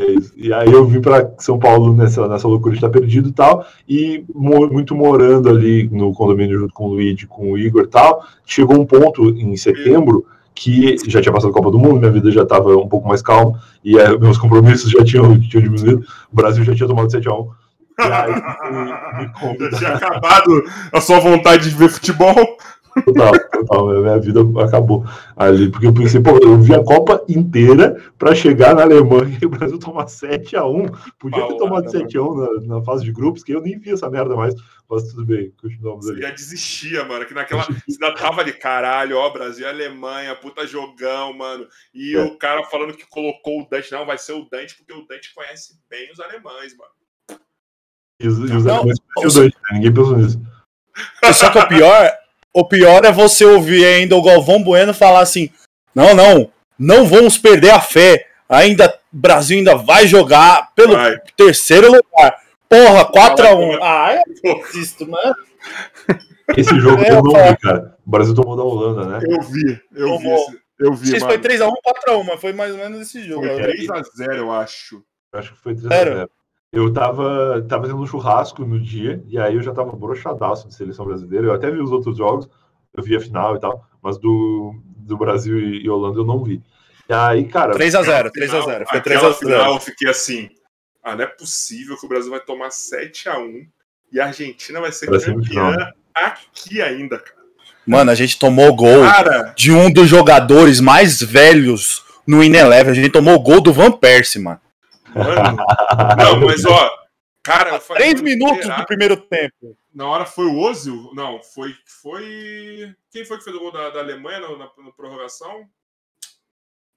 É e aí eu vim para São Paulo nessa, nessa loucura de estar perdido e tal, e muito morando ali no condomínio junto com o Luigi, com o Igor e tal, chegou um ponto em setembro que já tinha passado a Copa do Mundo, minha vida já estava um pouco mais calma, e é, meus compromissos já tinham, tinham diminuído, o Brasil já tinha tomado 7x1, e aí, me, me tinha acabado a sua vontade de ver futebol. Total, total. Minha vida acabou ali. Porque eu pensei, pô, eu vi a Copa inteira para chegar na Alemanha e o Brasil tomar 7x1. Podia ter tomado 7x1 na, na, fase de grupos, que eu nem vi essa merda mais. Mas tudo bem, continuamos ali. Já desistia, mano. Que naquela. Você ainda tava ali, caralho, ó, Brasil e Alemanha, puta jogão, mano. E é. o cara falando que colocou o Dante, não, vai ser o Dante, porque o Dante conhece bem os alemães, mano. E os, e os não, alemães o Dante, né? ninguém pensou nisso. Só que o pior o pior é você ouvir ainda o Galvão Bueno falar assim: não, não, não vamos perder a fé. Ainda Brasil ainda vai jogar pelo vai. terceiro lugar. Porra, 4x1. Ah, é insisto, mano. Esse jogo é, eu não vi, cara. O Brasil tomou da Holanda, né? Eu vi, eu tomou. vi. Eu vi, Não sei se foi 3x1 ou 4x1, mas foi mais ou menos esse jogo. Foi 3x0, eu acho. Eu acho que foi 3x0. Eu tava, tava fazendo um churrasco no dia, e aí eu já tava broxadaço de seleção brasileira. Eu até vi os outros jogos, eu vi a final e tal, mas do, do Brasil e, e Holanda eu não vi. E aí, cara. 3x0, 3x0. Foi 3x0. final eu fiquei assim. Ah, não é possível que o Brasil vai tomar 7x1 e a Argentina vai ser campeã aqui ainda, cara. Mano, a gente tomou gol cara... de um dos jogadores mais velhos no Ineleve. A gente tomou o gol do Van Persie, mano. Mano, não, mas ó, cara, três minutos do primeiro tempo. Na hora foi o Ozil? Não, foi foi quem foi que fez o gol da, da Alemanha na, na, na prorrogação?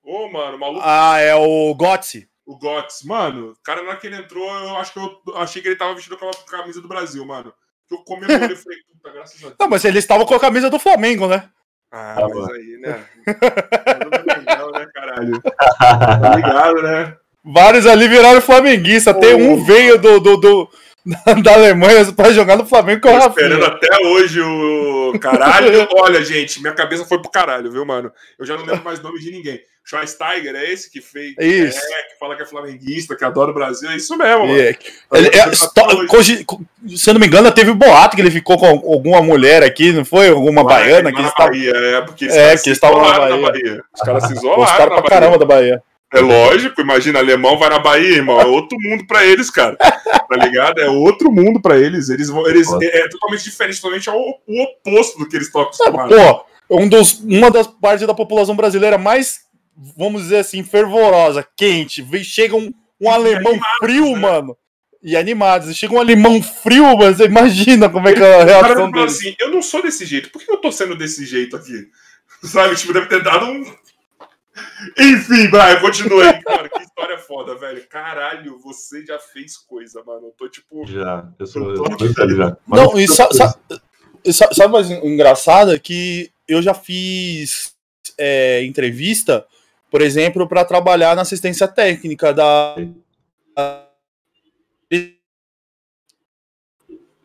Ô, oh, mano, maluco. Ah, é o Götze. O Götze, mano, cara, na hora que ele entrou, eu acho que eu achei que ele tava vestido com a camisa do Brasil, mano. Eu comemorei e falei, puta, graças a Deus. Não, mas ele estava com a camisa do Flamengo, né? Ah, ah mas aí, né? Não, né, caralho? Tá ligado, né? Vários ali viraram flamenguista. Tem um veio do, do, do, da Alemanha para jogar no Flamengo com o Rafinha. esperando até hoje o caralho. Olha, gente, minha cabeça foi pro caralho, viu, mano? Eu já não lembro mais nome de ninguém. Schweinsteiger é esse que fez. Isso. É, que fala que é flamenguista, que adora o Brasil. É isso mesmo, mano. É. Ele, é, se eu não me engano, teve um boato que ele ficou com alguma mulher aqui, não foi? Alguma baiana que eles estavam. É, porque eles é, que estavam na Bahia. Bahia. Os caras se isolaram. Os caras pra caramba da Bahia. É lógico, imagina, alemão vai na Bahia, irmão, é outro mundo para eles, cara. Tá ligado? É outro mundo para eles. Eles vão, eles é, é, totalmente diferente, totalmente ao, o oposto do que eles estão acostumados. Pô, um dos, uma das partes da população brasileira mais, vamos dizer assim, fervorosa, quente, vem, chega um, um alemão animados, frio, né? mano. E animados. Chega um alemão frio, mano. Você imagina como é que é a reação dele. assim, eu não sou desse jeito. Por que eu tô sendo desse jeito aqui? Sabe? Tipo, deve ter dado um enfim, Brian, continue aí. Cara, que história foda, velho. Caralho, você já fez coisa, mano. Eu tô tipo. Já, eu sou. Eu tô eu já. Não, e sabe, sabe, sabe mais engraçado? É que eu já fiz é, entrevista, por exemplo, para trabalhar na assistência técnica da.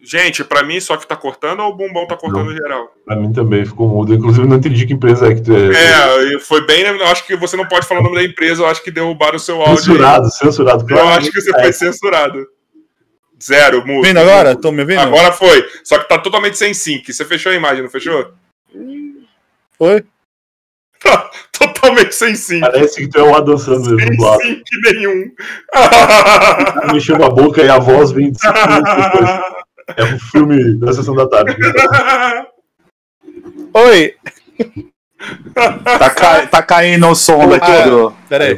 Gente, pra mim só que tá cortando ou o bumbão tá cortando não, geral? Pra mim também ficou mudo. Inclusive, não entendi que empresa é que tu é. É, foi bem. Eu acho que você não pode falar o nome da empresa, eu acho que derrubaram o seu áudio. Censurado, aí. censurado. Eu acho que você foi censurado. Zero, mudo. Vendo agora? Tô me vendo? Agora foi. Só que tá totalmente sem sync. Você fechou a imagem, não fechou? Foi. totalmente sem sync. Parece que tu é um adoçando mesmo. Sem sync nenhum. Mexendo a boca e a voz vem de depois. É um filme da sessão da tarde. Oi! tá, ca... tá caindo o som daqui ah, do. Pera aí.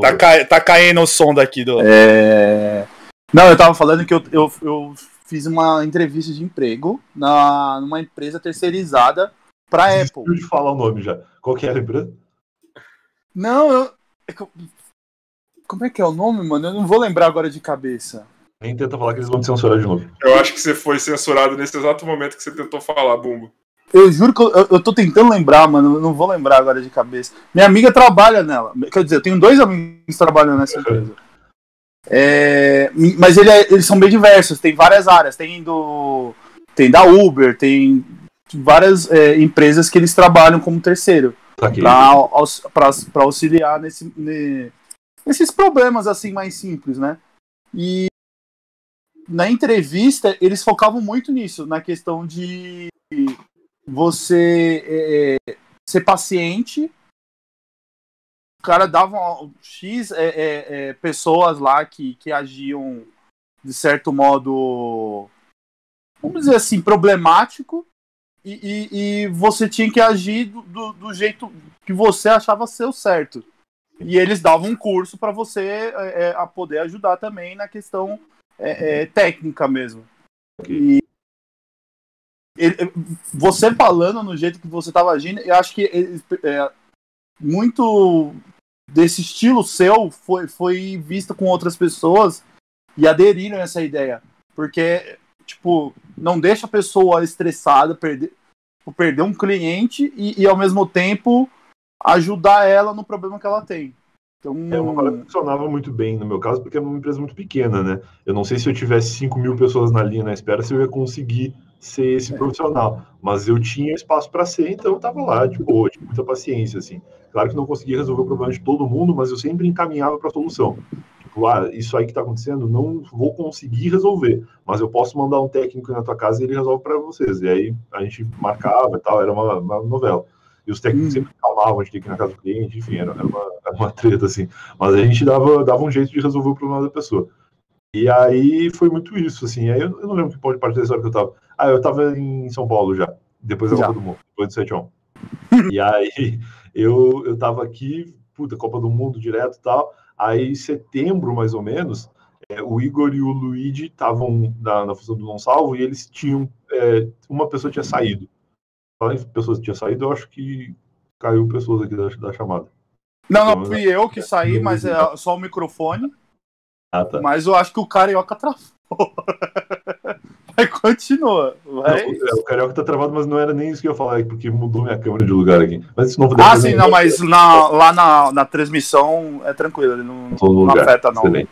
Tá, ca... tá caindo o som daqui do. É... Não, eu tava falando que eu, eu, eu fiz uma entrevista de emprego na, numa empresa terceirizada pra Apple. Eu de falar o nome já. Qual que era a empresa? Não, é eu- Como é que é o nome, mano? Eu não vou lembrar agora de cabeça. Nem tenta falar que eles vão te censurar de novo. Eu acho que você foi censurado nesse exato momento que você tentou falar, Bumbo. Eu juro que eu, eu, tô tentando lembrar, mano. Não vou lembrar agora de cabeça. Minha amiga trabalha nela. Quer dizer, eu tenho dois amigos que trabalham nessa empresa. É, mas ele é- eles são bem diversos, tem várias áreas. Tem do. Tem da Uber, tem várias é, empresas que eles trabalham como terceiro. Saquei. para auxiliar nesse, ne- nesses problemas assim mais simples, né? E na entrevista eles focavam muito nisso, na questão de você é, ser paciente. O cara dava X é, é, é, pessoas lá que, que agiam de certo modo, vamos dizer assim, problemático. E, e- e você tinha que agir do, do- do jeito que você achava ser o certo. E eles davam um curso para você é, é, poder ajudar também na questão é, é, técnica mesmo. E ele- você falando no jeito que você estava agindo, eu acho que eles, é, muito desse estilo seu foi, foi visto com outras pessoas e aderiram a essa ideia. Porque, tipo, não deixa a pessoa estressada, perder, perder um cliente e, e, ao mesmo tempo ajudar ela no problema que ela tem. Então, É uma coisa que funcionava muito bem no meu caso, porque é uma empresa muito pequena, né? Eu não sei se eu tivesse 5 mil pessoas na linha na espera, se eu ia conseguir ser esse profissional. Mas eu tinha espaço para ser, então eu tava lá, de boa, tinha muita paciência, assim. Claro que não conseguia resolver o problema de todo mundo, mas eu sempre encaminhava para a solução. Tipo, ah, isso aí que tá acontecendo, não vou conseguir resolver, mas eu posso mandar um técnico na tua casa e ele resolve para vocês. E aí a gente marcava e tal, era uma, uma novela. E os técnicos Hum. sempre calmavam, a gente tinha que ir na casa do cliente, enfim, era, era uma, era uma treta, assim. Mas a gente dava, dava um jeito de resolver o problema da pessoa. E aí foi muito isso, assim. Aí eu, eu não lembro que ponto de parte da história que eu tava. Ah, eu tava em São Paulo já, depois da Já. Copa do Mundo, depois do 7 a 1. e aí eu, eu tava aqui, puta, Copa do Mundo direto e tal. Aí em setembro, mais ou menos, é, o Igor e o Luigi estavam na, na função do não salvo e eles tinham. é, uma pessoa tinha saído. Pessoas que tinham saído, eu acho que caiu pessoas aqui da, da chamada. não, não, fui eu que saí, mas é só o microfone. Ah, tá. Mas eu acho que o carioca travou. Mas continua. Vai. Não, é, o Carioca tá travado, mas não era nem isso que eu ia falar, é porque mudou minha câmera de lugar aqui. Mas isso não Ah, sim, não, mas na- lá na, na transmissão é tranquilo, ele não, não lugar. afeta, não. Excelente.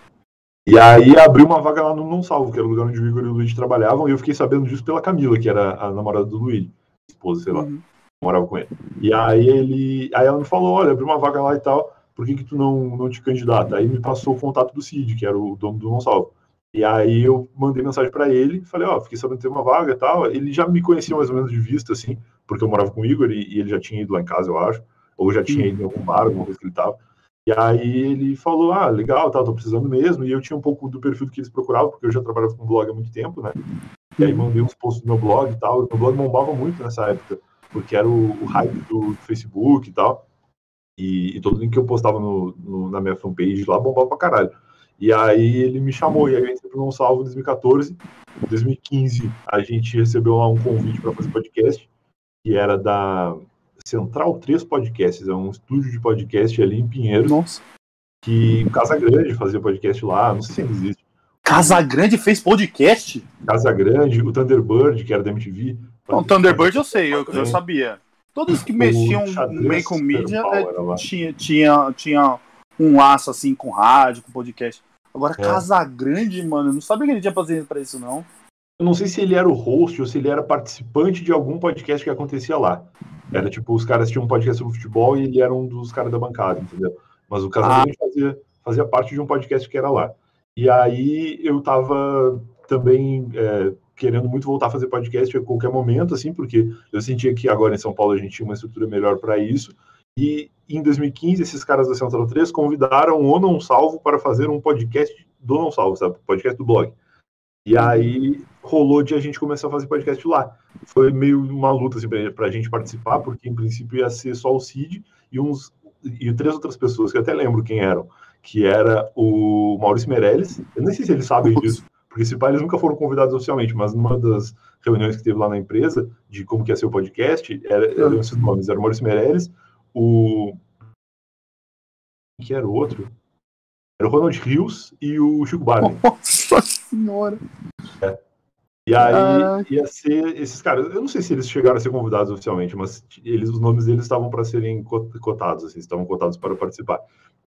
E aí abriu uma vaga lá no Não Salvo, que era o lugar onde o Igor e o Luigi trabalhavam, e eu fiquei sabendo disso pela Camila, que era a namorada do Luigi, esposa, sei lá, Uhum. morava com ele. E aí ele. Aí ela me falou, olha, abriu uma vaga lá e tal, por que, que tu não, não te candidata? Aí me passou o contato do Cid, que era o dono do Não Salvo. E aí eu mandei mensagem pra ele, falei, ó, fiquei sabendo que tem uma vaga e tal. Ele já me conhecia mais ou menos de vista, assim, porque eu morava com o Igor e, e ele já tinha ido lá em casa, eu acho. Ou já tinha ido em algum bar, alguma coisa que ele tava. E aí ele falou, ah, legal, tá, tô precisando mesmo. E eu tinha um pouco do perfil que eles procuravam, porque eu já trabalhava com blog há muito tempo, né? E aí mandei uns posts no meu blog e tal. O meu blog bombava muito nessa época, porque era o, o hype do Facebook e tal. E, e todo link que eu postava no, no- na minha fanpage lá bombava pra caralho. E aí ele me chamou, e aí eu entrei pro Não Salvo em 2014. Em 2015 a gente recebeu lá um convite para fazer podcast, que era da Central 3 Podcasts, é um estúdio de podcast ali em Pinheiros, Nossa. que Casa Grande fazia podcast lá, não sei se ainda existe. Casagrande fez podcast? Casa Grande, o Thunderbird, que era da MTV. Não, Thunderbird eu sei, eu, eu sabia. Todos que mexiam meio com mídia é, tinha, tinha, tinha um laço assim com rádio, com podcast. Agora, É. Casagrande, mano, eu não sabia que ele tinha paciência pra isso, não. Eu não sei se ele era o host ou se ele era participante de algum podcast que acontecia lá. Era tipo, os caras tinham um podcast sobre futebol e ele era um dos caras da bancada, entendeu? Mas o Casagrande fazia, fazia parte de um podcast que era lá. E aí eu tava também é, querendo muito voltar a fazer podcast a qualquer momento, assim, porque eu sentia que agora em São Paulo a gente tinha uma estrutura melhor para isso. E em 2015, esses caras da Central 3 convidaram o Não Salvo para fazer um podcast do Não Salvo, sabe? Podcast do blog. E aí rolou de a gente começar a fazer podcast lá. Foi meio uma luta assim, pra, pra gente participar, porque em princípio ia ser só o Cid e uns e três outras pessoas, que eu até lembro quem eram, que era o Maurício Meirelles. Eu nem sei se eles sabem disso, porque esse pai eles nunca foram convidados oficialmente, mas numa das reuniões que teve lá na empresa, de como que ia ser o podcast, era, eram esses nomes, era o Maurício Meirelles, o... que era o outro? Era o Ronald Rios e o Chico Barney. Nossa senhora! É. E aí ah. ia ser esses caras. Eu não sei se eles chegaram a ser convidados oficialmente, mas eles, os nomes deles estavam para serem cotados, assim, estavam cotados para participar.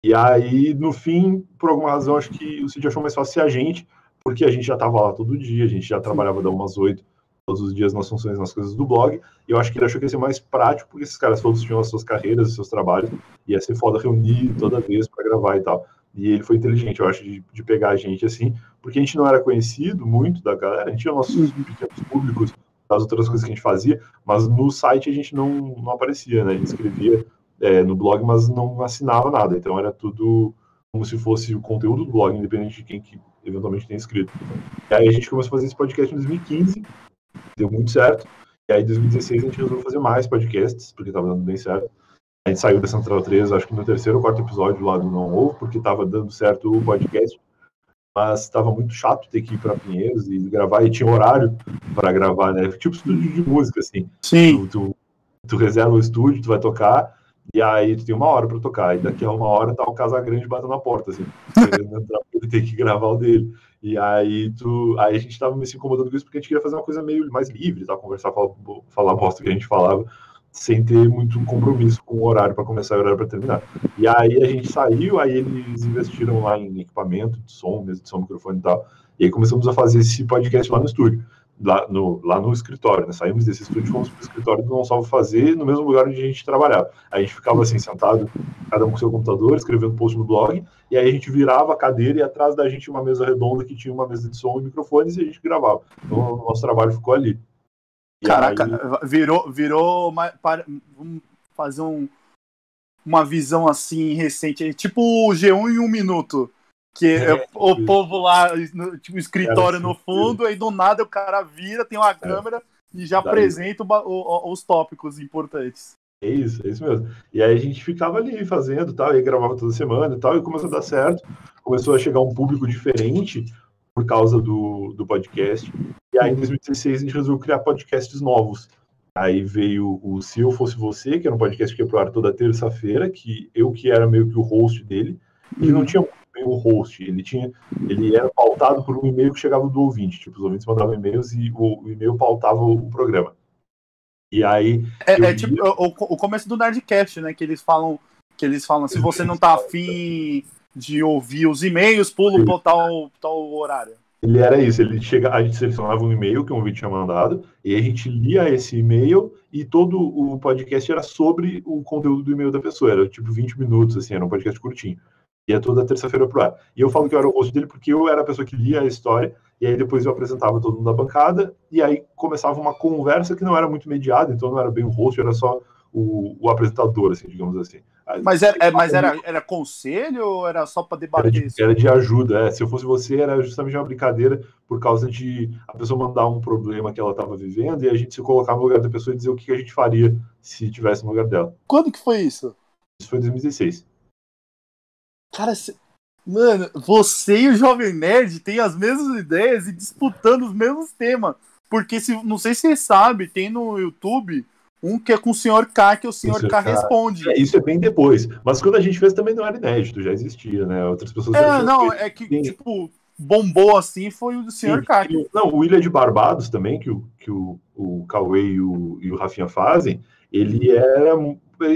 E aí, no fim, por alguma razão, acho que o Cid achou mais fácil ser a gente, porque a gente já estava lá todo dia, a gente já trabalhava da umas oito todos os dias nas funções, nas coisas do blog, e eu acho que ele achou que ia ser mais prático, porque esses caras todos tinham as suas carreiras, os seus trabalhos, e ia ser foda reunir toda vez para gravar e tal. E ele foi inteligente, eu acho, de, de, pegar a gente assim, porque a gente não era conhecido muito da galera, a gente tinha nossos uhum. pequenos públicos das outras coisas que a gente fazia, mas no site a gente não, não aparecia, né? A gente escrevia é, no blog, mas não assinava nada, então era tudo como se fosse o conteúdo do blog, independente de quem que eventualmente tenha escrito. E aí a gente começou a fazer esse podcast em 2015, deu muito certo, e aí em 2016 a gente resolveu fazer mais podcasts, porque estava dando bem certo. A gente saiu da Central 3, acho que no terceiro ou quarto episódio lá do Não Ovo, porque estava dando certo o podcast, mas estava muito chato ter que ir para Pinheiros e gravar, e tinha horário para gravar, né? Tipo estúdio de música, assim. Sim. Tu, tu, tu, reserva o estúdio, tu vai tocar, e aí tu tem uma hora para tocar, e daqui a uma hora tá o Casagrande batendo na porta, assim, querendo entrar, ele tem que gravar o dele. E aí tu, aí a gente tava se incomodando com isso porque a gente queria fazer uma coisa meio mais livre, tá? conversar, falar, falar bosta que a gente falava sem ter muito compromisso com o horário para começar e o horário para terminar. E aí a gente saiu, aí eles investiram lá em equipamento de som, mesa de som, microfone e tal. E aí começamos a fazer esse podcast lá no estúdio, lá no, lá no escritório. Né? Saímos desse estúdio fomos para o escritório do Não Salvo Fazer, no mesmo lugar onde a gente trabalhava. Aí a gente ficava assim, sentado, cada um com seu computador, escrevendo post no blog, e aí a gente virava a cadeira e atrás da gente uma mesa redonda que tinha uma mesa de som e microfones e a gente gravava. Então o nosso trabalho ficou ali. Caraca, aí... virou, virou uma, para, vamos fazer um, uma visão assim recente, tipo o G1 em um minuto. Que é, é o povo lá, no, tipo, escritório assim, no fundo, aí do nada o cara vira, tem uma é. câmera e já Daí. apresenta o, o, os tópicos importantes. É isso, é isso mesmo. E aí a gente ficava ali fazendo tal, e gravava toda semana e tal, e começou a dar certo. Começou a chegar um público diferente por causa do, do podcast. E aí, em 2016, a gente resolveu criar podcasts novos. Aí veio o Se Eu Fosse Você, que era um podcast que ia pro ar toda terça-feira, que eu que era meio que o host dele, ele não tinha o host, ele tinha, ele era pautado por um e-mail que chegava do ouvinte, tipo, os ouvintes mandavam e-mails e o, o e-mail pautava o, o, programa. E aí... É, é tipo o, o começo do Nerdcast, né, que eles falam, que eles falam, se você não tá afim de ouvir os e-mails, pulo para tal, tal horário. Ele era isso, ele chega, a gente selecionava um e-mail que um ouvinte tinha mandado, e a gente lia esse e-mail e todo o podcast era sobre o conteúdo do e-mail da pessoa, era tipo 20 minutos, assim, era um podcast curtinho. E é toda terça-feira pro ar. E eu falo que eu era o host dele porque eu era a pessoa que lia a história, e aí depois eu apresentava todo mundo da bancada, e aí começava uma conversa que não era muito mediada, então não era bem o host, era só o, o apresentador, assim, digamos assim. Mas era, é, mas era, era conselho ou era só para debater era de, era de, ajuda, é. Se eu fosse você, era justamente uma brincadeira por causa de a pessoa mandar um problema que ela estava vivendo e a gente se colocar no lugar da pessoa e dizer o que a gente faria se tivesse no lugar dela. Quando que foi isso? Isso foi em 2016. Cara, cê... mano, você e o Jovem Nerd têm as mesmas ideias e disputando os mesmos temas. Porque se não sei se você sabe, tem no YouTube um que é com o senhor K, que o senhor K, K responde. É, isso é bem depois. Mas quando a gente fez também não era inédito, já existia, né? Outras pessoas. É, não, é que, Sim. tipo, bombou assim foi o do senhor K. Não, o Ilha de Barbados também, que o, que o, o Cauê e o, e o Rafinha fazem, ele era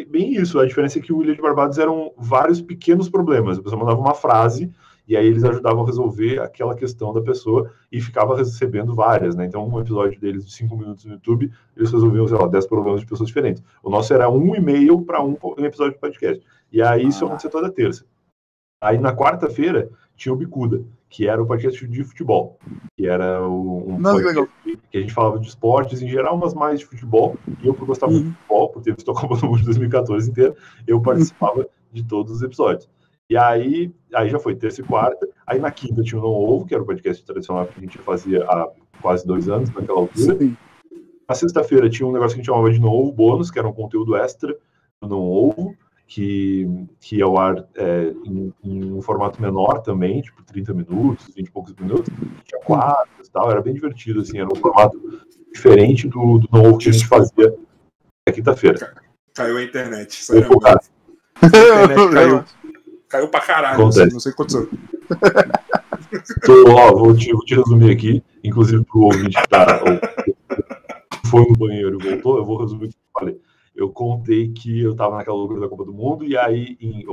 bem isso. A diferença é que o Ilha de Barbados eram vários pequenos problemas. A pessoa mandava uma frase e aí eles ajudavam a resolver aquela questão da pessoa e ficava recebendo várias, né? Então, um episódio deles de cinco minutos no YouTube, eles resolviam, sei lá, 10 problemas de pessoas diferentes. O nosso era um e-mail para um, episódio de podcast. E aí isso ah. acontecia toda terça. Aí na quarta-feira tinha o Bicuda, que era o podcast de futebol, que era um Não, podcast que a gente falava de esportes em geral, mas mais de futebol. E eu, por gostar uhum. muito de futebol, por ter visto a Copa do Mundo de 2014 inteira, eu participava uhum. de todos os episódios. E aí, aí já foi terça e quarta. Aí na quinta tinha o Não Ovo, que era o podcast tradicional que a gente fazia há quase dois anos, naquela altura. Sim. Na sexta-feira tinha um negócio que a gente chamava de Não Ovo Bônus, que era um conteúdo extra do Não Ovo. que, que ia ao ar é, em, em, um formato menor também, tipo 30 minutos, 20 e poucos minutos, tinha quadros e tal, era bem divertido, assim, era um formato diferente do, do novo que a gente fazia na quinta-feira. Caiu a internet, sério. A internet caiu, caiu pra caralho, não sei quantos anos. Então, ó, vou te, vou te resumir aqui, inclusive pro ouvinte que tá, foi no banheiro e voltou, eu vou resumir o que eu falei eu contei que eu estava naquela loucura da Copa do Mundo, e aí em,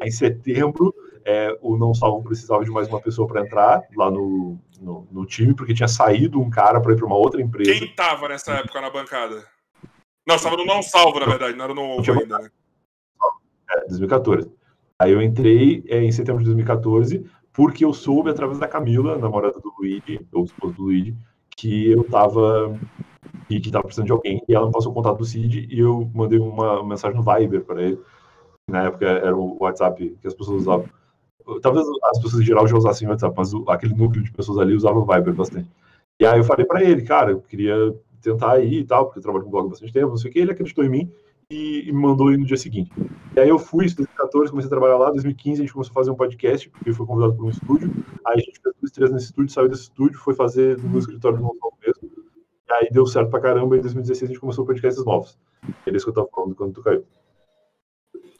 aí, em setembro é, o Não Salvo precisava de mais uma pessoa para entrar lá no, no, no, time, porque tinha saído um cara para ir para uma outra empresa. Quem estava nessa época na bancada? Não, estava no Não Salvo, na verdade, não era no Ovo ainda, né? É, 2014. Aí eu entrei é, em setembro de 2014, porque eu soube através da Camila, namorada do Luigi, ou esposa do Luigi, que eu estava e que estava precisando de alguém. E ela me passou o contato do Cid e eu mandei uma mensagem no Viber para ele. Na época era o WhatsApp que as pessoas usavam. Talvez as pessoas em geral já usassem o WhatsApp, mas aquele núcleo de pessoas ali usava o Viber bastante. E aí eu falei para ele, cara, eu queria tentar ir e tal, porque eu trabalho com blog há bastante tempo, não sei o que. Ele acreditou em mim e, me mandou ir no dia seguinte. E aí eu fui, em 2014, comecei a trabalhar lá, em 2015 a gente começou a fazer um podcast, porque foi convidado por um estúdio. Aí a gente fez duas, três nesse estúdio, saiu desse estúdio, foi fazer no escritório do nosso mesmo. E aí deu certo pra caramba, e em 2016 a gente começou podcasts novos. É isso que eu tava falando quando tu caiu.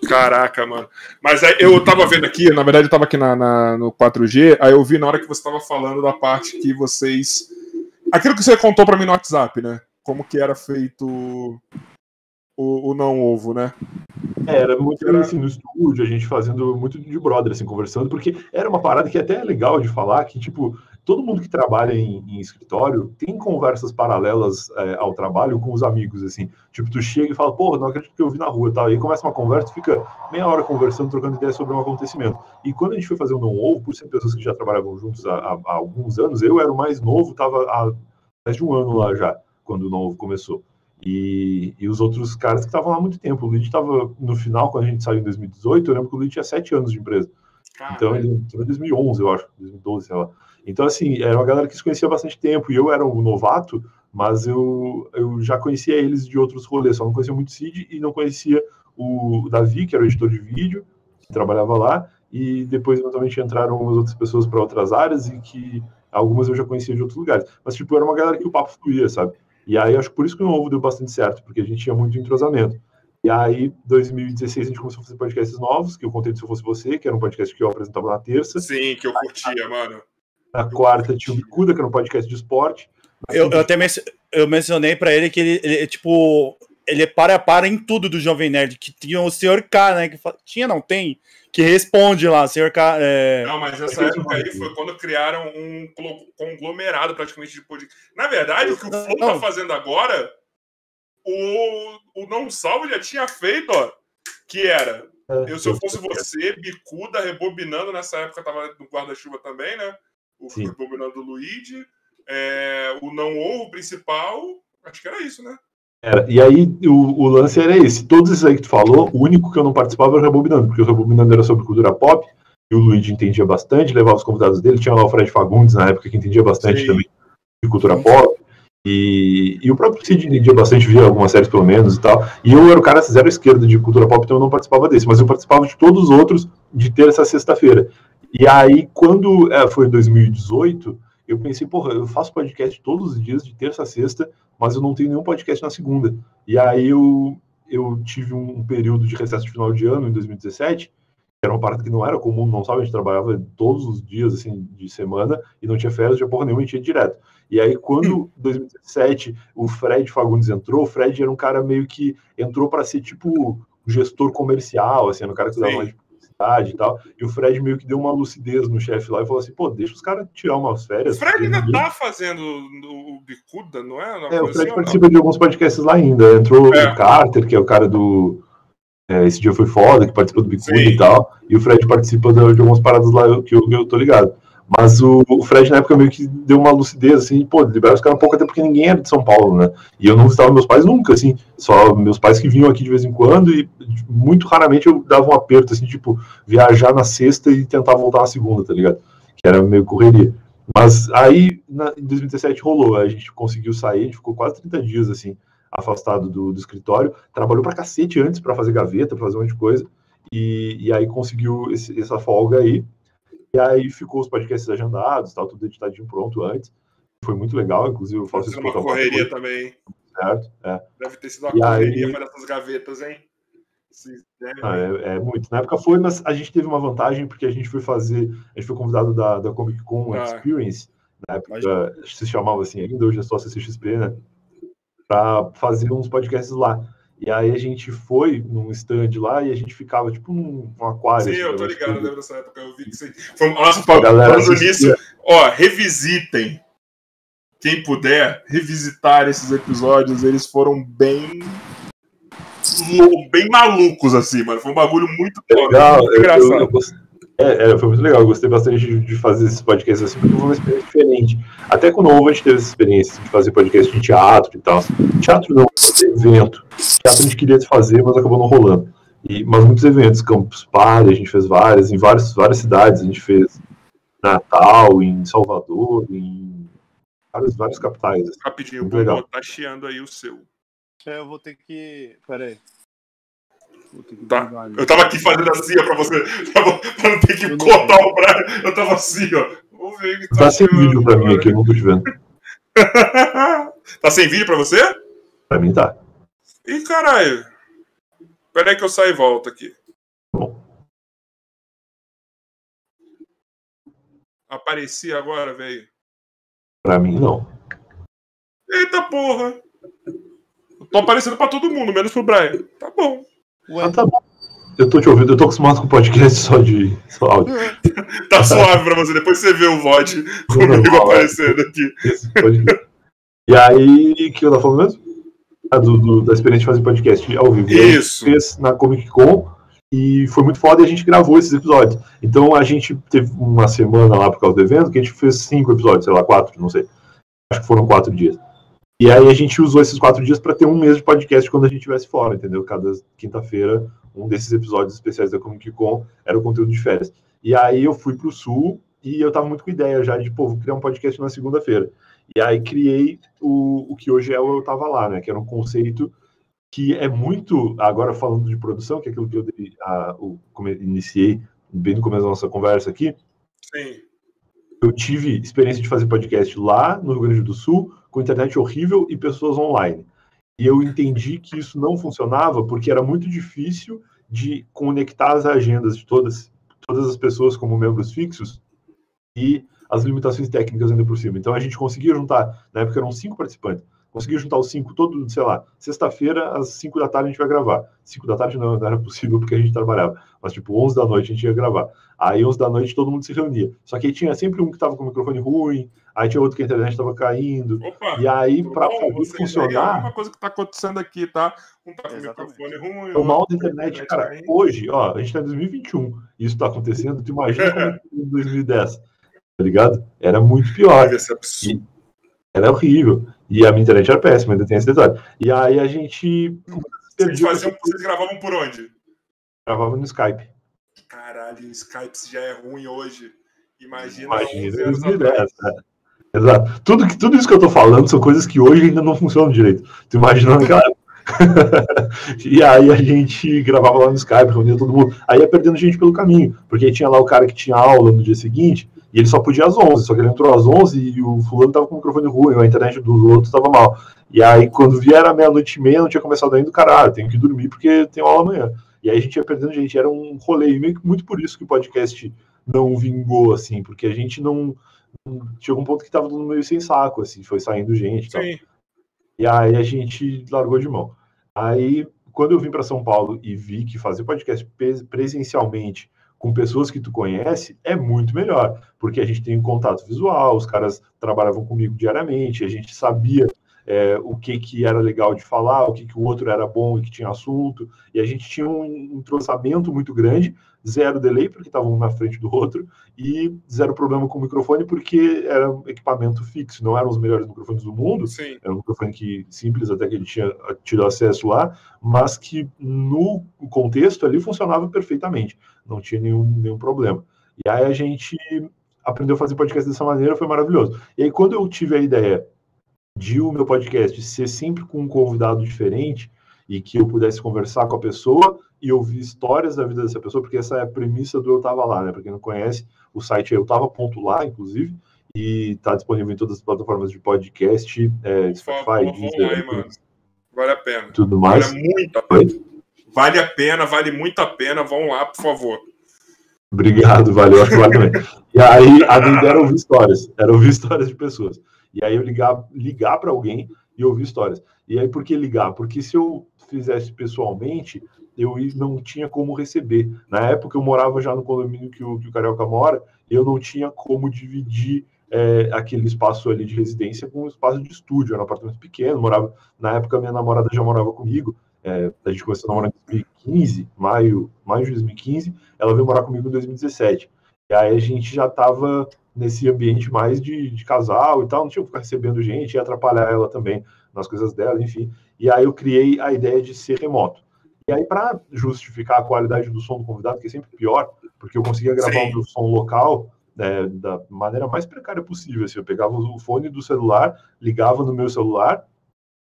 Caraca, mano. Mas aí, eu tava vendo aqui, na verdade eu tava aqui na, na, no 4G, aí eu vi na hora que você tava falando da parte que vocês. Aquilo que você contou para mim no WhatsApp, né? Como que era feito o, o não ovo, né? É, era muito era... assim no estúdio, a gente fazendo muito de brother, assim, conversando, porque era uma parada que até é legal de falar, que, tipo, todo mundo que trabalha em, em escritório tem conversas paralelas é, ao trabalho com os amigos, assim. Tipo, tu chega e fala, porra, não acredito que eu vi na rua, tal. E aí começa uma conversa, fica meia hora conversando, trocando ideias sobre um acontecimento. E quando a gente foi fazer o Não Ovo, por ser pessoas que já trabalhavam juntos há, há, há alguns anos, eu era o mais novo, tava há mais de um ano lá já, quando o Não Ovo começou. E, e, os outros caras que estavam lá há muito tempo. O Luigi estava no final, quando a gente saiu em 2018, eu lembro que o Luigi tinha sete anos de empresa. Caramba. Então ele entrou em 2011, eu acho, 2012, sei lá. Então, assim, era uma galera que se conhecia há bastante tempo, e eu era um novato, mas eu, eu já conhecia eles de outros rolês, só não conhecia muito o Cid e não conhecia o Davi, que era o editor de vídeo, que trabalhava lá, e depois, eventualmente, entraram algumas outras pessoas para outras áreas e que algumas eu já conhecia de outros lugares. Mas, tipo, era uma galera que o papo fluía, sabe? E aí, acho que por isso que o Novo deu bastante certo, porque a gente tinha muito entrosamento. E aí, 2016, a gente começou a fazer podcasts novos, que eu contei Se Eu Fosse Você, que era um podcast que eu apresentava na terça. Sim, que eu curtia, mano. Na quarta tinha o Bicuda, que era um podcast de esporte. Eu, eu até men eu mencionei para ele que ele, ele, tipo, ele é para a para em tudo do Jovem Nerd, que tinha o Sr. K, né? Que tinha, não tem? Que responde lá. K. É... Não, mas essa época aí foi quando criaram um conglomerado praticamente de podcast. Na verdade, o que o Flow tá fazendo agora, o, o Não Salvo já tinha feito, ó, que era. É, eu, se eu fosse você, bicuda, rebobinando, nessa época tava no guarda-chuva também, né? o Sim. do Luigi, é, o não ou o principal, acho que era isso, né? Era. E aí o, o, lance era esse. Todos esses aí que tu falou, o único que eu não participava era o Rebobinando, porque o Rebobinando era sobre cultura pop, e o Luigi entendia bastante, levava os convidados dele, tinha lá o Fred Fagundes na época que entendia bastante Sim. também de cultura pop. E, e, o próprio Cid entendia bastante, via algumas séries pelo menos e tal. E eu era o cara zero esquerda de cultura pop, então eu não participava desse, mas eu participava de todos os outros de ter essa sexta-feira. E aí, quando é, foi 2018, eu pensei, porra, eu faço podcast todos os dias, de terça a sexta, mas eu não tenho nenhum podcast na segunda. E aí eu, eu tive um, período de recesso de final de ano, em 2017, que era uma parada que não era comum, não sabe, a gente trabalhava todos os dias, assim, de semana, e não tinha férias, de porra nenhuma, a gente ia direto. E aí, quando, em 2017, o Fred Fagundes entrou, o Fred era um cara meio que entrou para ser, tipo, gestor comercial, assim, era um cara que dava mais e tal. E o Fred meio que deu uma lucidez no chefe lá e falou assim: pô, deixa os caras tirar umas férias. O Fred ainda tá fazendo o Bicuda, não é? é, o Fred assim, participa de alguns podcasts lá ainda. Entrou é. o Carter, que é o cara do. É, esse dia foi foda, que participa do Bicuda Sim. e tal. E o Fred participa de, de algumas paradas lá que eu, que eu tô ligado. Mas o, o, Fred, na época, meio que deu uma lucidez, assim, pô, libera os caras um pouco, até porque ninguém era de São Paulo, né? E eu não visitava meus pais nunca, assim, só meus pais que vinham aqui de vez em quando, e muito raramente eu dava um aperto, assim, tipo, viajar na sexta e tentar voltar na segunda, tá ligado? Que era meio correria. Mas aí, na, em 2017 rolou, a gente conseguiu sair, a gente ficou quase 30 dias, assim, afastado do, do escritório, trabalhou pra cacete antes para fazer gaveta, pra fazer um monte de coisa, e, e aí conseguiu esse, essa folga aí, e aí ficou os podcasts agendados, tal, tudo editadinho pronto antes. Foi muito legal, inclusive eu faço isso uma correria também. Certo? É. Deve ter sido uma e correria aí... para essas gavetas, hein? Ah, é, é, muito. Na época foi, mas a gente teve uma vantagem porque a gente foi fazer, a gente foi convidado da, da Comic Con ah. Experience, na época se chamava assim ainda, hoje é só CCXP, né? Para fazer uns podcasts lá. E aí a gente foi num stand lá e a gente ficava tipo num, num aquário. Sim, assim, eu tô ligado, eu lembro dessa época. Eu vi que você. Foi, nossa, falando nisso, ó, revisitem. Quem puder revisitar esses episódios, eles foram bem. bem malucos, assim, mano. Foi um bagulho muito legal. Muito engraçado. Eu, eu, é, é, foi muito legal. Eu gostei bastante de, de fazer esse podcast assim, porque foi uma experiência diferente. Até quando a gente teve essa experiência de fazer podcast em teatro e tal. Teatro não, evento. Teatro a gente queria fazer, mas acabou não rolando. E, mas muitos eventos, Campus Party, a gente fez várias, em várias, várias cidades, a gente fez Natal, em Salvador, em várias, várias capitais. Assim. Rapidinho, o tá chiando aí o seu. É, eu vou ter que. Pera aí. Tá. Eu tava aqui fazendo assim, ó, pra você. Pra, não ter que cortar o braço. Eu tava assim, ó. Vamos ver tá, tá sem vídeo pra mim aqui, eu não tô te vendo. tá sem vídeo pra você? Pra mim tá. Ih, caralho. Pera aí que eu saio e volto aqui. Bom. Apareci agora, velho. Pra mim, não. Eita porra. Eu tô aparecendo pra todo mundo, menos pro Brian. Tá bom. Ué. Ah, tá bom. Eu tô te ouvindo, eu tô acostumado com podcast só de só áudio. tá suave pra você, depois você vê o VOD comigo aparecendo aqui. E aí, o que eu tava falando mesmo? Ah, do, do, da experiência de fazer podcast ao vivo. Isso. fez na Comic Con e foi muito foda e a gente gravou esses episódios. Então a gente teve uma semana lá por causa do evento que a gente fez cinco episódios, sei lá, quatro, não sei. Acho que foram quatro dias. E aí a gente usou esses quatro dias para ter um mês de podcast quando a gente estivesse fora, entendeu? Cada quinta-feira, um desses episódios especiais da Comic Con era o conteúdo de férias. E aí eu fui pro sul e eu tava muito com ideia já de, pô, vou criar um podcast na segunda-feira. E aí criei o, o que hoje é o Eu Tava Lá, né? Que era um conceito que é muito, agora falando de produção, que é aquilo que eu a, o, iniciei bem no começo da nossa conversa aqui. Sim. Eu tive experiência de fazer podcast lá no Rio Grande do Sul, com internet horrível e pessoas online. E eu entendi que isso não funcionava porque era muito difícil de conectar as agendas de todas, todas as pessoas como membros fixos e as limitações técnicas ainda por cima. Então a gente conseguia juntar, na época eram cinco participantes, consegui juntar os cinco todo, sei lá, sexta-feira, às cinco da tarde a gente vai gravar. Cinco da tarde não, não, era possível porque a gente trabalhava. Mas, tipo, onze da noite a gente ia gravar. Aí, onze da noite, todo mundo se reunia. Só que aí tinha sempre um que tava com o microfone ruim, aí tinha outro que a internet tava caindo. Opa, e aí, para fazer funcionar... É uma coisa que tá acontecendo aqui, tá? Um tá com o microfone ruim... O mal da internet, cara, hoje, ó, a gente tá em 2021, e isso tá acontecendo, tu imagina como é em 2010, tá ligado? Era muito pior. E era horrível. E a minha internet era péssima, ainda tem esse detalhe. E aí a gente. Vocês, faziam, vocês gravavam por onde? Gravava no Skype. Caralho, o Skype já é ruim hoje. Imagina. Imagina, 2010? Exato. Tudo, que, tudo isso que eu tô falando são coisas que hoje ainda não funcionam direito. Tu imagina naquela e aí a gente gravava lá no Skype, reunia todo mundo. Aí ia perdendo gente pelo caminho, porque tinha lá o cara que tinha aula no dia seguinte, e ele só podia às 11, só que ele entrou às 11 e o fulano tava com o microfone ruim, a internet do outro tava mal. E aí, quando vier meia-noite e meia, não tinha começado ainda, o cara, ah, tenho que dormir porque tem aula amanhã. E aí a gente ia perdendo gente, era um rolê, e meio que muito por isso que o podcast não vingou, assim, porque a gente não. Chegou um ponto que tava todo meio sem saco, assim, foi saindo gente e tal. E aí a gente largou de mão. Aí, quando eu vim para São Paulo e vi que fazer podcast presencialmente com pessoas que tu conhece é muito melhor, porque a gente tem um contato visual, os caras trabalhavam comigo diariamente, a gente sabia é, o que, que era legal de falar, o que, que o outro era bom e que tinha assunto, e a gente tinha um entrosamento muito grande, zero delay, porque estava um na frente do outro, e zero problema com o microfone, porque era um equipamento fixo, não eram os melhores microfones do mundo, Sim. era um microfone que, simples, até que ele tinha tido acesso lá, mas que no contexto ali funcionava perfeitamente, não tinha nenhum, nenhum problema. E aí a gente aprendeu a fazer podcast dessa maneira, foi maravilhoso. E aí quando eu tive a ideia de o meu podcast ser sempre com um convidado diferente e que eu pudesse conversar com a pessoa e ouvir histórias da vida dessa pessoa, porque essa é a premissa do Eu Tava Lá, né? Para quem não conhece, o site é eu lá, inclusive, e está disponível em todas as plataformas de podcast, é, Spotify, Deezer, vale a pena. Tudo mais. Vale muito a pena. Vale a pena, vale muito a pena. Vão lá, por favor. Obrigado, valeu, acho que vale também. E aí a ideia era ouvir histórias, era ouvir histórias de pessoas. E aí eu ligar, ligar para alguém e ouvir histórias. E aí por que ligar? Porque se eu fizesse pessoalmente, eu não tinha como receber. Na época eu morava já no condomínio que o, que o Carioca mora, eu não tinha como dividir é, aquele espaço ali de residência com um espaço de estúdio, era um apartamento pequeno, morava, na época minha namorada já morava comigo, é, a gente começou a namorar em 2015, maio, maio de 2015, ela veio morar comigo em 2017, e aí a gente já estava nesse ambiente mais de, de, casal e tal, não tinha que ficar recebendo gente, ia atrapalhar ela também nas coisas dela, enfim, e aí eu criei a ideia de ser remoto. E aí, para justificar a qualidade do som do convidado, que é sempre pior, porque eu conseguia gravar Sim. o meu som local né, da maneira mais precária possível. Assim, eu pegava o fone do celular, ligava no meu celular,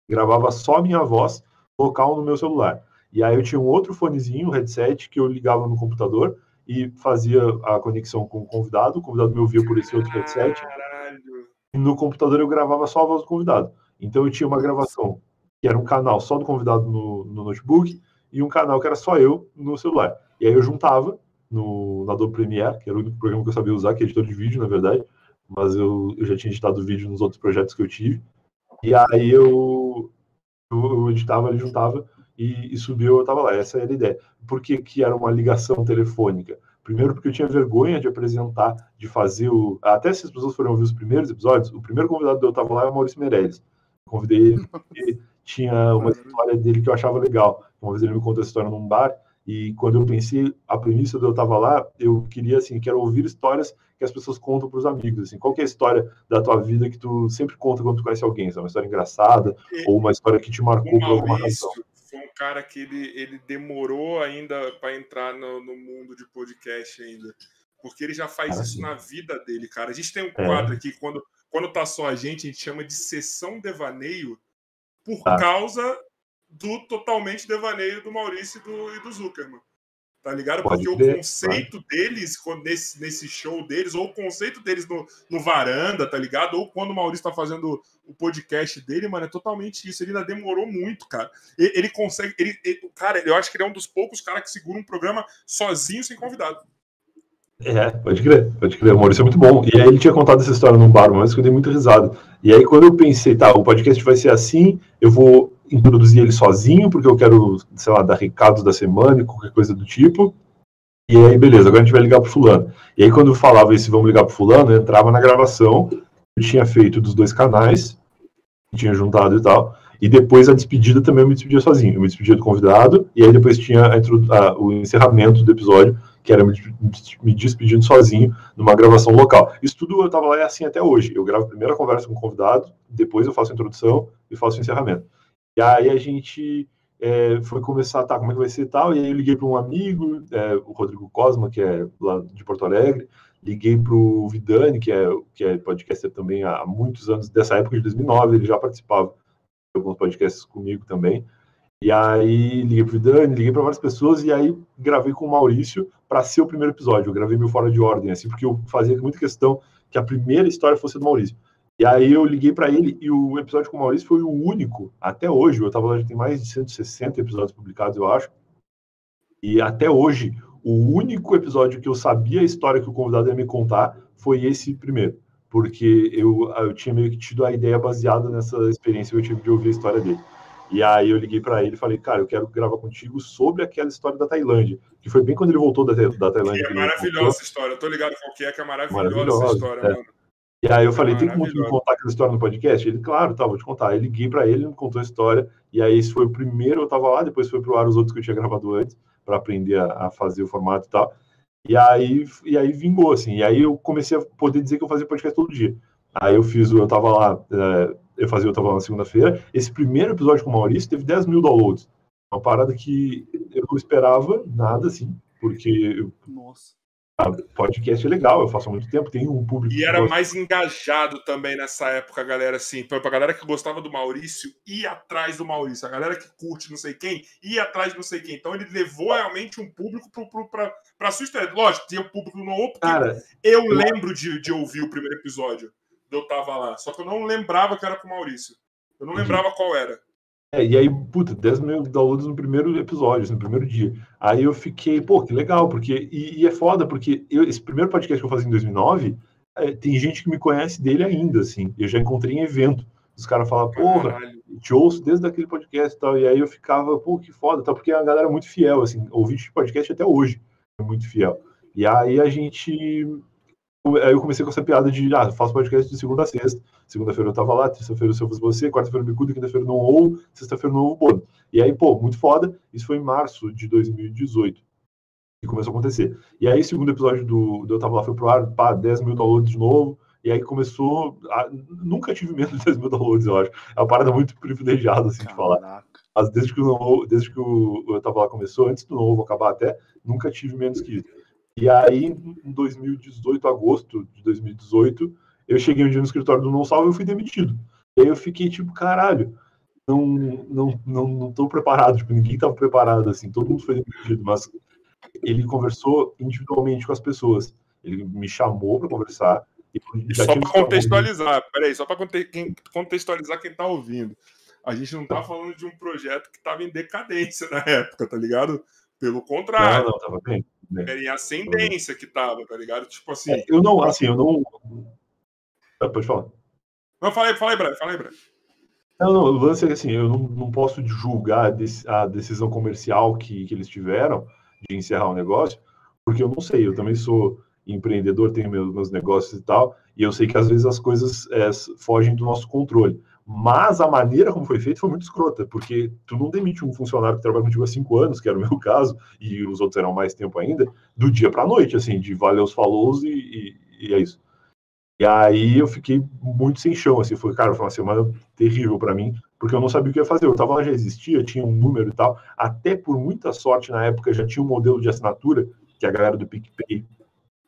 gravava só a minha voz local no meu celular. E aí eu tinha um outro fonezinho, um headset, que eu ligava no computador e fazia a conexão com o convidado. O convidado me ouvia por esse outro headset. E no computador eu gravava só a voz do convidado. Então eu tinha uma gravação que era um canal só do convidado no, no notebook e um canal que era só eu no celular. E aí eu juntava no, na Adobe Premiere, que era o único programa que eu sabia usar, que é editor de vídeo, na verdade, mas eu, eu já tinha editado vídeo nos outros projetos que eu tive. E aí eu, eu, editava, ele juntava e, e subiu, eu estava lá. Essa era a ideia. Por que, que era uma ligação telefônica? Primeiro, porque eu tinha vergonha de apresentar, de fazer o. Até se as pessoas forem ouvir os primeiros episódios, o primeiro convidado que eu estava lá é o Maurício Meirelles. Convidei ele porque tinha uma história dele que eu achava legal. Uma vez ele me contou essa história num bar e quando eu pensei, a premissa de eu estava lá, eu queria, assim, quero ouvir histórias que as pessoas contam para os amigos, assim. Qual é a história da tua vida que tu sempre conta quando tu conhece alguém? É uma história engraçada e, ou uma história que te marcou por alguma razão? Foi um cara que ele, ele demorou ainda para entrar no, no, mundo de podcast ainda. Porque ele já faz isso na vida dele, cara. A gente tem um é. quadro aqui, quando, quando tá só a gente, a gente chama de sessão devaneio, por ah. causa do totalmente devaneio do Maurício e do, e do Zuckerman. Tá ligado? Pode Porque o conceito deles, nesse, nesse show deles, ou o conceito deles no, no varanda, tá ligado? Ou quando o Maurício tá fazendo o podcast dele, mano, é totalmente isso. Ele ainda demorou muito, cara. Ele, ele consegue. Ele, ele, cara, eu acho que ele é um dos poucos caras que segura um programa sozinho, sem convidado. É, pode crer, pode crer. O Maurício é muito bom. E aí ele tinha contado essa história num bar, mas eu dei muito risada. E aí quando eu pensei, tá, o podcast vai ser assim, eu vou introduzir ele sozinho, porque eu quero, sei lá, dar recados da semana e qualquer coisa do tipo. E aí, beleza, agora a gente vai ligar pro fulano. E aí, quando eu falava esse vamos ligar pro fulano, eu entrava na gravação, eu tinha feito dos dois canais, tinha juntado e tal. E depois a despedida também eu me despedia sozinho. Eu me despedia do convidado, e aí depois tinha a, a, o encerramento do episódio, que era me, despedindo sozinho numa gravação local. Isso tudo eu tava lá é assim até hoje. Eu gravo a primeira conversa com o convidado, depois eu faço a introdução e faço o encerramento. E aí a gente é, foi começar, tá, como é que vai ser tal? E aí eu liguei para um amigo, é, o Rodrigo Cosma, que é lá de Porto Alegre, liguei para o Vidani, que é, que é podcaster também há muitos anos, dessa época de 2009, ele já participava de alguns podcasts comigo também. E aí liguei para o Vidani, liguei para várias pessoas e aí gravei com o Maurício para ser o primeiro episódio. Eu gravei meu fora de ordem, assim, porque eu fazia muita questão que a primeira história fosse do Maurício. E aí eu liguei para ele e o episódio com o Maurício foi o único, até hoje, eu tava lá, já tem mais de 160 episódios publicados, eu acho. E até hoje, o único episódio que eu sabia a história que o convidado ia me contar foi esse primeiro. Porque eu, eu tinha meio que tido a ideia baseada nessa experiência que eu tive de ouvir a história dele. E aí eu liguei para ele e falei, cara, eu quero gravar contigo sobre aquela história da Tailândia, que foi bem quando ele voltou da, da Tailândia. Que é maravilhosa essa história, eu tô ligado qual que é, que é maravilhosa, maravilhosa essa história, é. mano. E aí eu falei, tem como me contar aquela história no podcast? Ele, claro, tá, vou te contar. Aí liguei para ele, ele me contou a história, e aí esse foi o primeiro, eu tava lá, depois foi pro ar os outros que eu tinha gravado antes, para aprender a, a, fazer o formato e tal. E aí, e aí vingou, assim, e aí eu comecei a poder dizer que eu fazia podcast todo dia. Aí eu fiz, eu tava lá, é, eu fazia, eu tava lá na segunda-feira, esse primeiro episódio com o Maurício teve 10 mil downloads. Uma parada que eu não esperava nada, assim, porque... Nossa podcast é legal, eu faço há muito tempo, tem um público. E era mais engajado também nessa época, galera, assim. Pra, pra galera que gostava do Maurício, ia atrás do Maurício. A galera que curte não sei quem, ia atrás de não sei quem. Então ele levou realmente um público pro, pro, pra, pra sua história. Lógico, tinha um público no outro. Cara, eu lembro de, de ouvir o primeiro episódio. Eu tava lá. Só que eu não lembrava que era com o Maurício. Eu não lembrava qual era. É, e aí, puta, 10 mil downloads no primeiro episódio, assim, no primeiro dia. Aí eu fiquei, pô, que legal, porque. E, e é foda, porque eu, esse primeiro podcast que eu fazia em 2009, é, tem gente que me conhece dele ainda, assim. Eu já encontrei em evento. Os caras falam, porra, te ouço desde aquele podcast e tal. E aí eu ficava, pô, que foda, tal, porque a galera é muito fiel, assim. Ouvinte de podcast até hoje é muito fiel. E aí a gente. Aí eu comecei com essa piada de, ah, faço podcast de segunda a sexta. Segunda-feira eu tava lá, terça-feira eu se eu fosse você, quarta-feira eu bicudo, quinta-feira não ou, sexta-feira não ou. E aí, pô, muito foda. Isso foi em março de 2018 que começou a acontecer. E aí, o segundo episódio do, do Eu Tava Lá foi pro ar, pá, 10 mil downloads de novo. E aí começou. A, nunca tive menos de 10 mil downloads, eu acho. É uma parada muito privilegiada, assim, de falar. Caraca. Mas desde que, o, desde que o Eu Tava Lá começou, antes do novo acabar até, nunca tive menos que isso. E aí, em 2018, agosto de 2018, eu cheguei um dia no escritório do Não Salvo e eu fui demitido. E aí eu fiquei tipo, caralho, não, não, não, não tô preparado, tipo, ninguém tava preparado, assim, todo mundo foi demitido, mas ele conversou individualmente com as pessoas. Ele me chamou para conversar. E só para contextualizar, peraí, só para contextualizar quem tá ouvindo. A gente não tá falando de um projeto que tava em decadência na época, tá ligado? Pelo Não, contrário, não, tava bem. né? era em ascendência que tava, tá ligado? Tipo assim. É, eu não, assim, eu não. Ah, Pode falar. Não, aí, Brian, fala aí, Brian. Não, não, o lance é assim, eu não, não posso julgar a dec- a decisão comercial que, que eles tiveram de encerrar o negócio, porque eu não sei, eu também sou empreendedor, tenho meus, meus negócios e tal, e eu sei que às vezes as coisas é, fogem do nosso controle. Mas a maneira como foi feito foi muito escrota, porque tu não demite um funcionário que trabalha contigo há cinco anos, que era o meu caso, e os outros eram mais tempo ainda, do dia para noite, assim, de valer os falous e, e, e é isso. E aí eu fiquei muito sem chão, assim, foi, cara, foi uma semana terrível para mim, porque eu não sabia o que ia fazer. Eu tava lá, já existia, tinha um número e tal. Até por muita sorte, na época, já tinha um modelo de assinatura, que a galera do PicPay,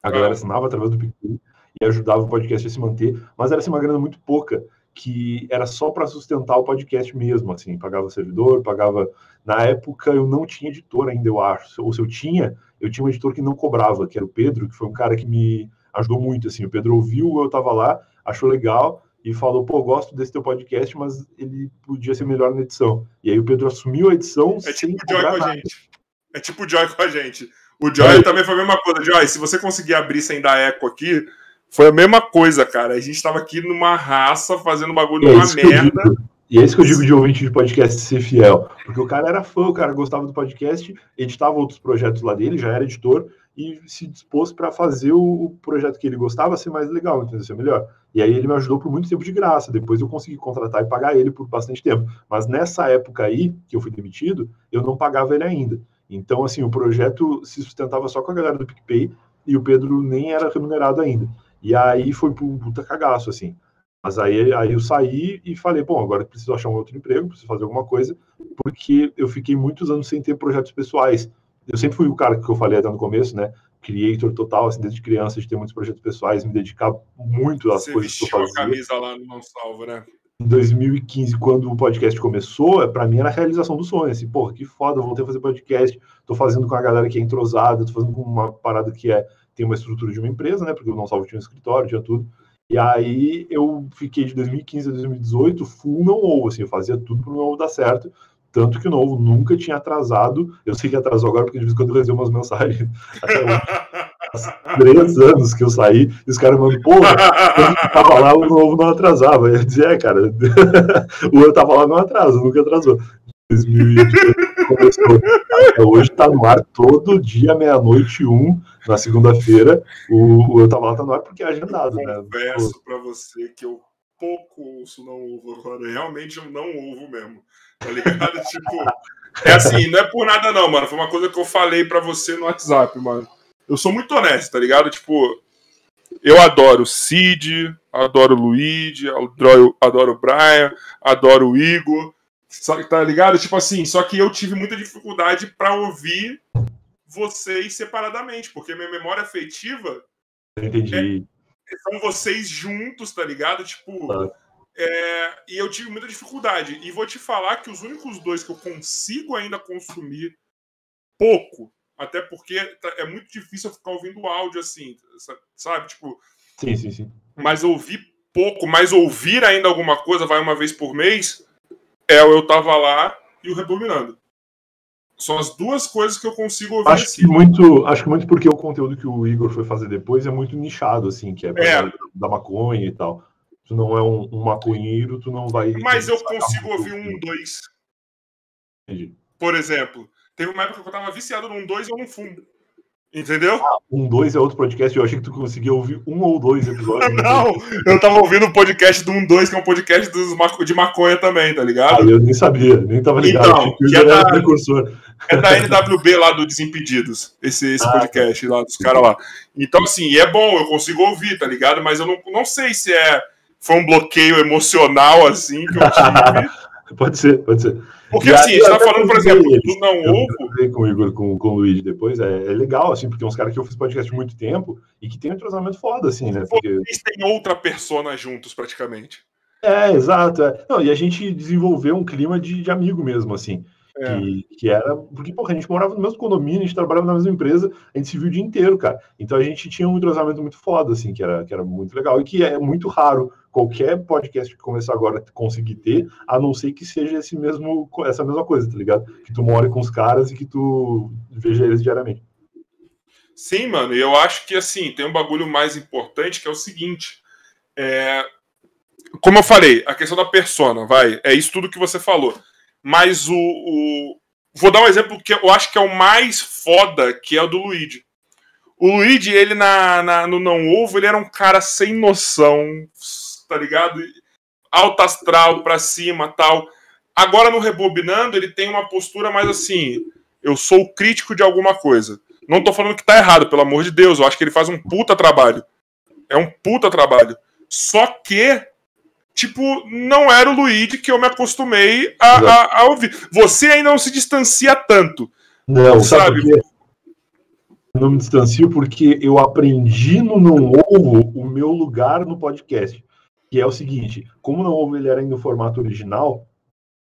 a galera assinava através do PicPay e ajudava o podcast a se manter, mas era assim, uma grana muito pouca, que era só para sustentar o podcast mesmo, assim, pagava servidor, pagava. Na época eu não tinha editor ainda, eu acho. Ou se eu tinha, eu tinha um editor que não cobrava, que era o Pedro, que foi um cara que me ajudou muito, assim. O Pedro ouviu, eu tava lá, achou legal e falou, pô, gosto desse teu podcast, mas ele podia ser melhor na edição. E aí o Pedro assumiu a edição É sem tipo o Joy com a nada. gente. É tipo o Joy com a gente. O Joy É. também foi a mesma coisa. Joy, se você conseguir abrir sem dar eco aqui, foi a mesma coisa, cara. A gente tava aqui numa raça, fazendo bagulho é numa merda. E é isso que eu digo de ouvinte de podcast ser fiel. Porque o cara era fã, o cara gostava do podcast, editava outros projetos lá dele, já era editor, e se dispôs para fazer o projeto que ele gostava ser mais legal, entendeu? Ser melhor. E aí ele me ajudou por muito tempo de graça. Depois eu consegui contratar e pagar ele por bastante tempo. Mas nessa época aí, que eu fui demitido, eu não pagava ele ainda. Então, assim, o projeto se sustentava só com a galera do PicPay e o Pedro nem era remunerado ainda. E aí foi um puta cagaço, assim. Mas aí, aí eu saí e falei, bom, agora preciso achar um outro emprego, preciso fazer alguma coisa, porque eu fiquei muitos anos sem ter projetos pessoais. Eu sempre fui o cara que eu falei até no começo, né? Creator total, assim, desde criança, de ter muitos projetos pessoais, me dedicar muito às Você coisas que eu vestiu a fazia. camisa lá no Não Salvo, né? Em 2015, quando o podcast começou, para mim era a realização do sonho. Assim, porra, que foda, eu voltei a fazer podcast, tô fazendo com a galera que é entrosada, tô fazendo com uma parada que é tem uma estrutura de uma empresa, né? Porque o Não Salvo tinha um escritório, tinha tudo. E aí eu fiquei de 2015 a 2018 full não ovo, assim, eu fazia tudo pro meu ovo dar certo. Tanto que o novo nunca tinha atrasado. Eu sei que atrasou agora, porque de vez em quando eu recebo umas mensagens. Há três anos que eu saí, e os caras mandam, porra, tava lá, o novo não atrasava. Eu dizia, é, cara, o eu tava lá não atrasa, nunca atrasou. 2018 começou. Até hoje tá no ar todo dia, meia-noite, um, na segunda-feira. O, o eu tava lá tá no ar porque é agendado, né? Confesso pra você que eu pouco ouço não ovo agora. Realmente eu não ovo mesmo. Tá ligado? tipo, é assim, não é por nada não, mano. Foi uma coisa que eu falei pra você no WhatsApp, mano. Eu sou muito honesto, tá ligado? Tipo, eu adoro o Cid, adoro o Luigi, adoro, adoro o Brian, adoro o Igor. Só que tá ligado? Tipo assim, só que eu tive muita dificuldade pra ouvir vocês separadamente, porque minha memória afetiva. Entendi. É, são vocês juntos, tá ligado? Tipo. Ah. É, e eu tive muita dificuldade. E vou te falar que os únicos dois que eu consigo ainda consumir pouco, até porque tá, é muito difícil eu ficar ouvindo áudio assim, sabe? Tipo. Sim, sim, sim. Mas ouvir pouco, mas ouvir ainda alguma coisa, vai uma vez por mês, é o Eu Tava Lá e o Rebobinando. São as duas coisas que eu consigo ouvir. Acho assim. que muito, acho que muito porque o conteúdo que o Igor foi fazer depois é muito nichado, assim, que é, é. da maconha e tal. Tu não é um, um maconheiro, tu não vai. Mas eu consigo ouvir um, dois. Entendi. Por exemplo, teve uma época que eu tava viciado num dois e eu não fumo. Entendeu? Ah, um, dois é outro podcast. Eu achei que tu conseguia ouvir um ou dois episódios. não, eu tava ouvindo o podcast do um dois, que é um podcast dos, de maconha também, tá ligado? Ah, eu nem sabia, nem tava ligado. Então, que é da, precursor. é da NWB lá do Desimpedidos, esse, esse ah, podcast lá dos caras lá. Então, assim, é bom, eu consigo ouvir, tá ligado? Mas eu não, não sei se é foi um bloqueio emocional, assim, que eu tive. pode ser, pode ser. Porque e assim, a gente tá falando, por exemplo, do não ovo. Com o Igor, com, com o Luiz depois, é, é, legal, assim, porque é uns caras que eu fiz podcast há muito tempo e que tem um entrosamento foda, assim, né? Porque... Eles têm outra persona juntos, praticamente. É, exato. É. Não, e a gente desenvolveu um clima de, de amigo mesmo, assim. É. Que, que, era. Porque, porra, a gente morava no mesmo condomínio, a gente trabalhava na mesma empresa, a gente se viu o dia inteiro, cara. Então a gente tinha um entrosamento muito foda, assim, que era, que era muito legal e que é muito raro qualquer podcast que começar agora conseguir ter, a não ser que seja esse mesmo, essa mesma coisa, tá ligado? Que tu more com os caras e que tu veja eles diariamente. Sim, mano, e eu acho que assim, tem um bagulho mais importante que é o seguinte. É... Como eu falei, a questão da persona, vai, é isso tudo que você falou. Mas o, o. Vou dar um exemplo que eu acho que é o mais foda, que é o do Luigi. O Luigi, ele na, na, no Não Ovo, ele era um cara sem noção, tá ligado? Alto astral pra cima tal. Agora no Rebobinando, ele tem uma postura mais assim: eu sou crítico de alguma coisa. Não tô falando que tá errado, pelo amor de Deus. Eu acho que ele faz um puta trabalho. É um puta trabalho. Só que, tipo, não era o Luigi que eu me acostumei a, a, a ouvir. Você ainda não se distancia tanto. Não, sabe? sabe não me distancio porque eu aprendi no Não Ovo o meu lugar no podcast que é o seguinte: como não houve ele era ainda no formato original,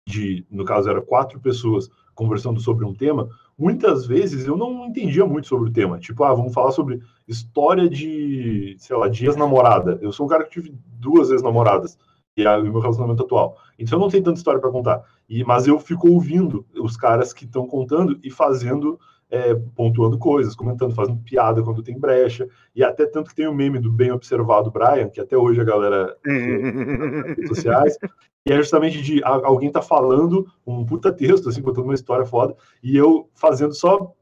de no caso era quatro pessoas conversando sobre um tema, muitas vezes eu não entendia muito sobre o tema. Tipo, ah, vamos falar sobre história de, sei lá, de ex-namorada. Eu sou um cara que tive duas ex-namoradas e é o meu relacionamento atual. Então eu não tenho tanta história para contar. E mas eu fico ouvindo os caras que estão contando e fazendo é, pontuando coisas, comentando, fazendo piada quando tem brecha, e até tanto que tem o um meme do bem observado Brian, que até hoje a galera nas redes sociais, e é justamente de alguém tá falando um puta texto, assim, contando uma história foda, e eu fazendo só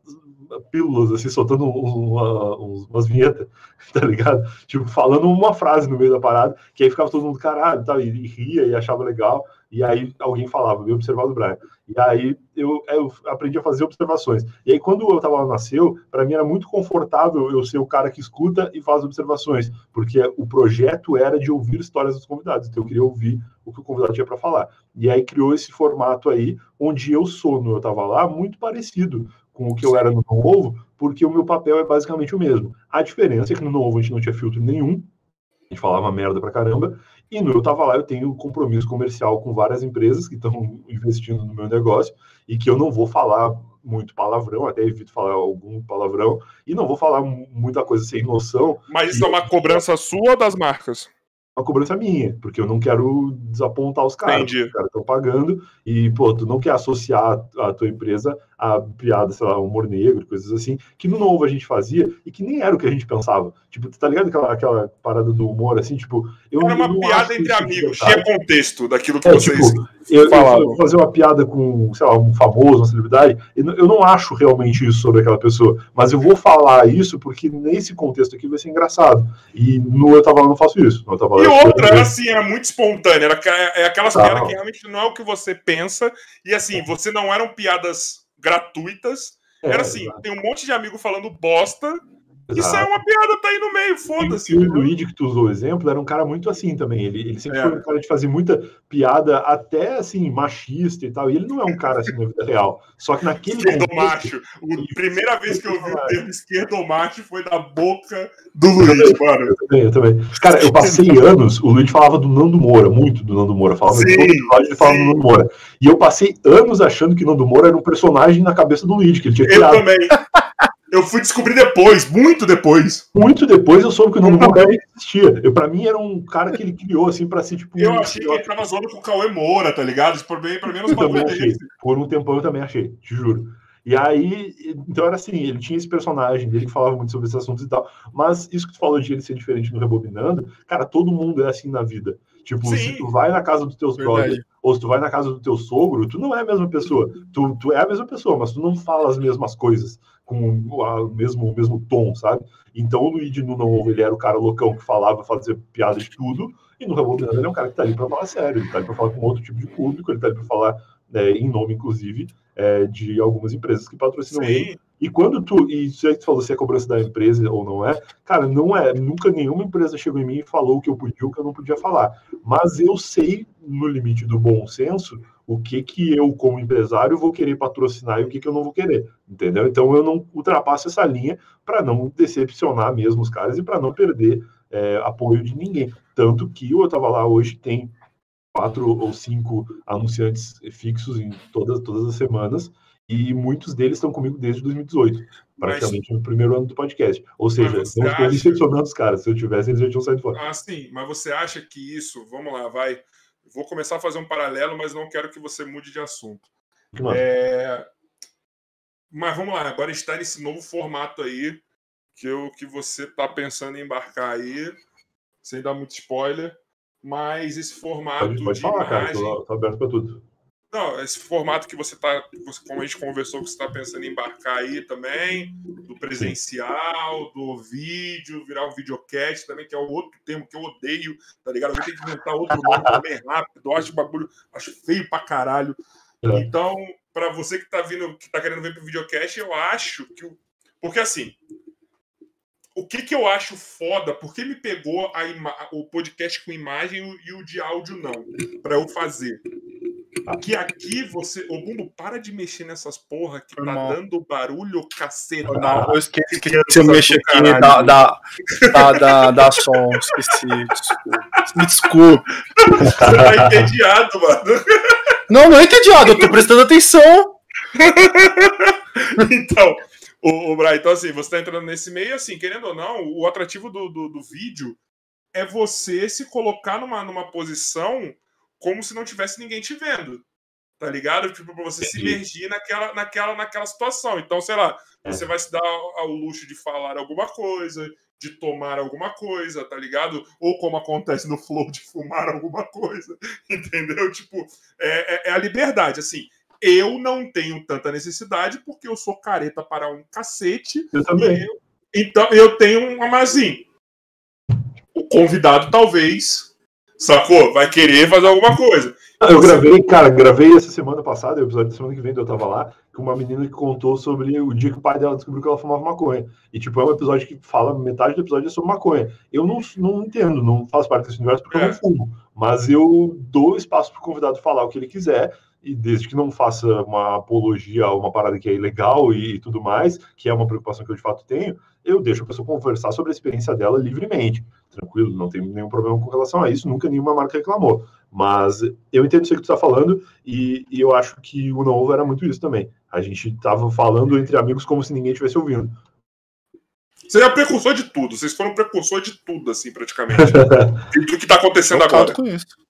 pílulas, assim, soltando uma, umas vinhetas, tá ligado? Tipo, falando uma frase no meio da parada, que aí ficava todo mundo, caralho, tá, e, e ria e achava legal, e aí alguém falava, bem observado Brian. E aí eu, eu, aprendi a fazer observações. E aí, quando eu estava lá nasceu, para mim era muito confortável eu ser o cara que escuta e faz observações, porque o projeto era de ouvir histórias dos convidados. Então eu queria ouvir o que o convidado tinha para falar. E aí criou esse formato aí, onde eu sou no Eu Tava Lá, muito parecido com o que eu era no Não Ovo, porque o meu papel é basicamente o mesmo. A diferença é que no Não Ovo a gente não tinha filtro nenhum, a gente falava merda pra caramba, e no Eu Tava Lá eu tenho compromisso comercial com várias empresas que estão investindo no meu negócio e que eu não vou falar muito palavrão, até evito falar algum palavrão, e não vou falar muita coisa sem noção. Mas isso é uma cobrança sua ou das marcas? uma cobrança minha, porque eu não quero desapontar os caras. Entendi. Os caras estão pagando e, pô, tu não quer associar a tua empresa a piada, sei lá, humor negro, coisas assim, que no novo a gente fazia e que nem era o que a gente pensava. Tipo, tá ligado aquela, aquela parada do humor, assim, tipo... Eu era uma piada entre amigos, tinha contexto daquilo que é, vocês tipo, eu, falavam. Eu fazer uma piada com, sei lá, um famoso, uma celebridade, eu não acho realmente isso sobre aquela pessoa, mas eu vou falar isso porque nesse contexto aqui vai ser engraçado. E no Eu Tava Lá não faço isso. No tava e outra, era assim, era muito espontânea, era, é aquelas tá. piadas que realmente não é o que você pensa, e assim, você não eram piadas gratuitas. É, Era assim, exatamente. tem um monte de amigo falando bosta Isso é uma piada, tá aí no meio, foda-se. E o Luigi, que tu usou o exemplo, era um cara muito assim também. Ele, ele sempre é. foi um cara de fazer muita piada, até assim, machista e tal. E ele não é um cara assim na vida real. Só que naquele. Esquerdo macho. A primeira vez que eu vi o termo esquerdo macho foi da boca do Luigi, mano. Eu também, eu também. Cara, eu passei anos, o Luigi falava do Nando Moura, muito do Nando Moura. Falava sim, todo episódio, ele falava sim. do Nando Moura. E eu passei anos achando que Nando Moura era um personagem na cabeça do Luigi, que ele tinha criado. Eu também. Eu fui descobrir depois, muito depois. Muito depois eu soube que o Nando Moura existia. Eu, pra mim era um cara que ele criou, assim, pra ser tipo. Eu um... achei que ele tava zoando com o Cauê Moura, tá ligado? Por mim, pra mim era achei. Por um tempo eu também achei, te juro. E aí, então era assim, ele tinha esse personagem dele que falava muito sobre esses assuntos e tal. Mas isso que tu falou de ele ser diferente no Rebobinando, cara, todo mundo é assim na vida. Tipo, Sim. se tu vai na casa dos teus brothers, ou se tu vai na casa do teu sogro, tu não é a mesma pessoa. Tu, tu é a mesma pessoa, mas tu não fala as mesmas coisas com o mesmo, o mesmo tom, sabe? Então o Luigi no Não ele era o cara loucão que falava, fazia piada de tudo, e no Rebobinando ele é um cara que tá ali pra falar sério, ele tá ali pra falar com outro tipo de público, ele tá ali pra falar é, em nome, inclusive, é, de algumas empresas que patrocinam Sim. ele. E quando tu, e aí que tu falou se é cobrança da empresa ou não é, cara, não é, nunca nenhuma empresa chegou em mim e falou o que eu podia ou o que eu não podia falar. Mas eu sei, no limite do bom senso, o que que eu, como empresário, vou querer patrocinar e o que que eu não vou querer, entendeu? Então eu não ultrapasso essa linha para não decepcionar mesmo os caras e para não perder é, apoio de ninguém. Tanto que eu estava lá hoje, tem quatro ou cinco anunciantes fixos em todas, todas as semanas, e muitos deles estão comigo desde 2018, praticamente mas, no primeiro ano do podcast. Ou seja, não estou acha... decepcionando os caras. Se eu tivesse, eles já tinham saído fora. Ah, sim, mas você acha que isso, vamos lá, vai. Vou começar a fazer um paralelo, mas não quero que você mude de assunto. É... Mas vamos lá, agora está nesse novo formato aí que, eu, que você está pensando em embarcar aí, sem dar muito spoiler mas esse formato pode, pode de falar, imagem... cara, aberto para tudo. Não, esse formato que você está, como a gente conversou, que você está pensando em embarcar aí também, do presencial, do vídeo, virar um videocast também, que é outro termo que eu odeio, tá ligado? Eu vou ter que inventar outro nome também rápido, eu acho bagulho, acho feio pra caralho. É. Então, para você que tá vindo, que tá querendo ver pro videocast, eu acho que. Porque assim, o que, que eu acho foda, porque me pegou o podcast com imagem e o de áudio não, para eu fazer. Que aqui você. Ô, Bumbo, para de mexer nessas porra que tá dando barulho caceta. Não, eu esqueci que você mexe aqui, dá, dá, dá, dá, dá som, esqueci. Desculpa. Me desculpe. Você tá entediado, mano. Não, não é entediado, eu tô prestando atenção. então, o, o Brian, então assim, você tá entrando nesse meio, assim, querendo ou não, o atrativo do, do, do vídeo é você se colocar numa, numa posição como se não tivesse ninguém te vendo. Tá ligado? Tipo, pra você se imergir naquela, naquela, naquela situação. Então, sei lá, é. você vai se dar ao, luxo de falar alguma coisa, de tomar alguma coisa, tá ligado? Ou como acontece no flow, de fumar alguma coisa, entendeu? Tipo, é, é, é a liberdade, assim. Eu não tenho tanta necessidade porque eu sou careta para um cacete. Eu também. Eu, então eu tenho um, assim, o convidado talvez, sacou? Vai querer fazer alguma coisa. Ah, eu gravei, cara, gravei essa semana passada, o episódio da semana que vem eu tava lá, com uma menina que contou sobre o dia que o pai dela descobriu que ela fumava maconha. E, tipo, é um episódio que fala, metade do episódio é sobre maconha. Eu não, não entendo, não faço parte desse universo porque é. eu não fumo. Mas eu dou espaço pro convidado falar o que ele quiser e desde que não faça uma apologia a uma parada que é ilegal e tudo mais, que é uma preocupação que eu de fato tenho, eu deixo a pessoa conversar sobre a experiência dela livremente. Tranquilo, não tem nenhum problema com relação a isso, nunca nenhuma marca reclamou. Mas eu entendo isso que tu está falando e, e, eu acho que o novo era muito isso também. A gente estava falando entre amigos como se ninguém estivesse ouvindo. Você é precursor de tudo, vocês foram precursor de tudo, assim, praticamente. do que está acontecendo eu agora. Com isso.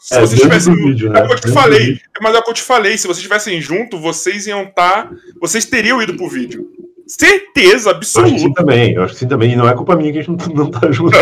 Se é, vocês tivessem. Vídeo, né? É o que eu te falei. Mas é o que eu te falei. Se vocês estivessem junto, vocês iam estar. Tá, vocês teriam ido pro vídeo. Certeza absoluta. Eu acho que sim também. Eu acho que sim também. E não é culpa minha que a gente não, não tá junto.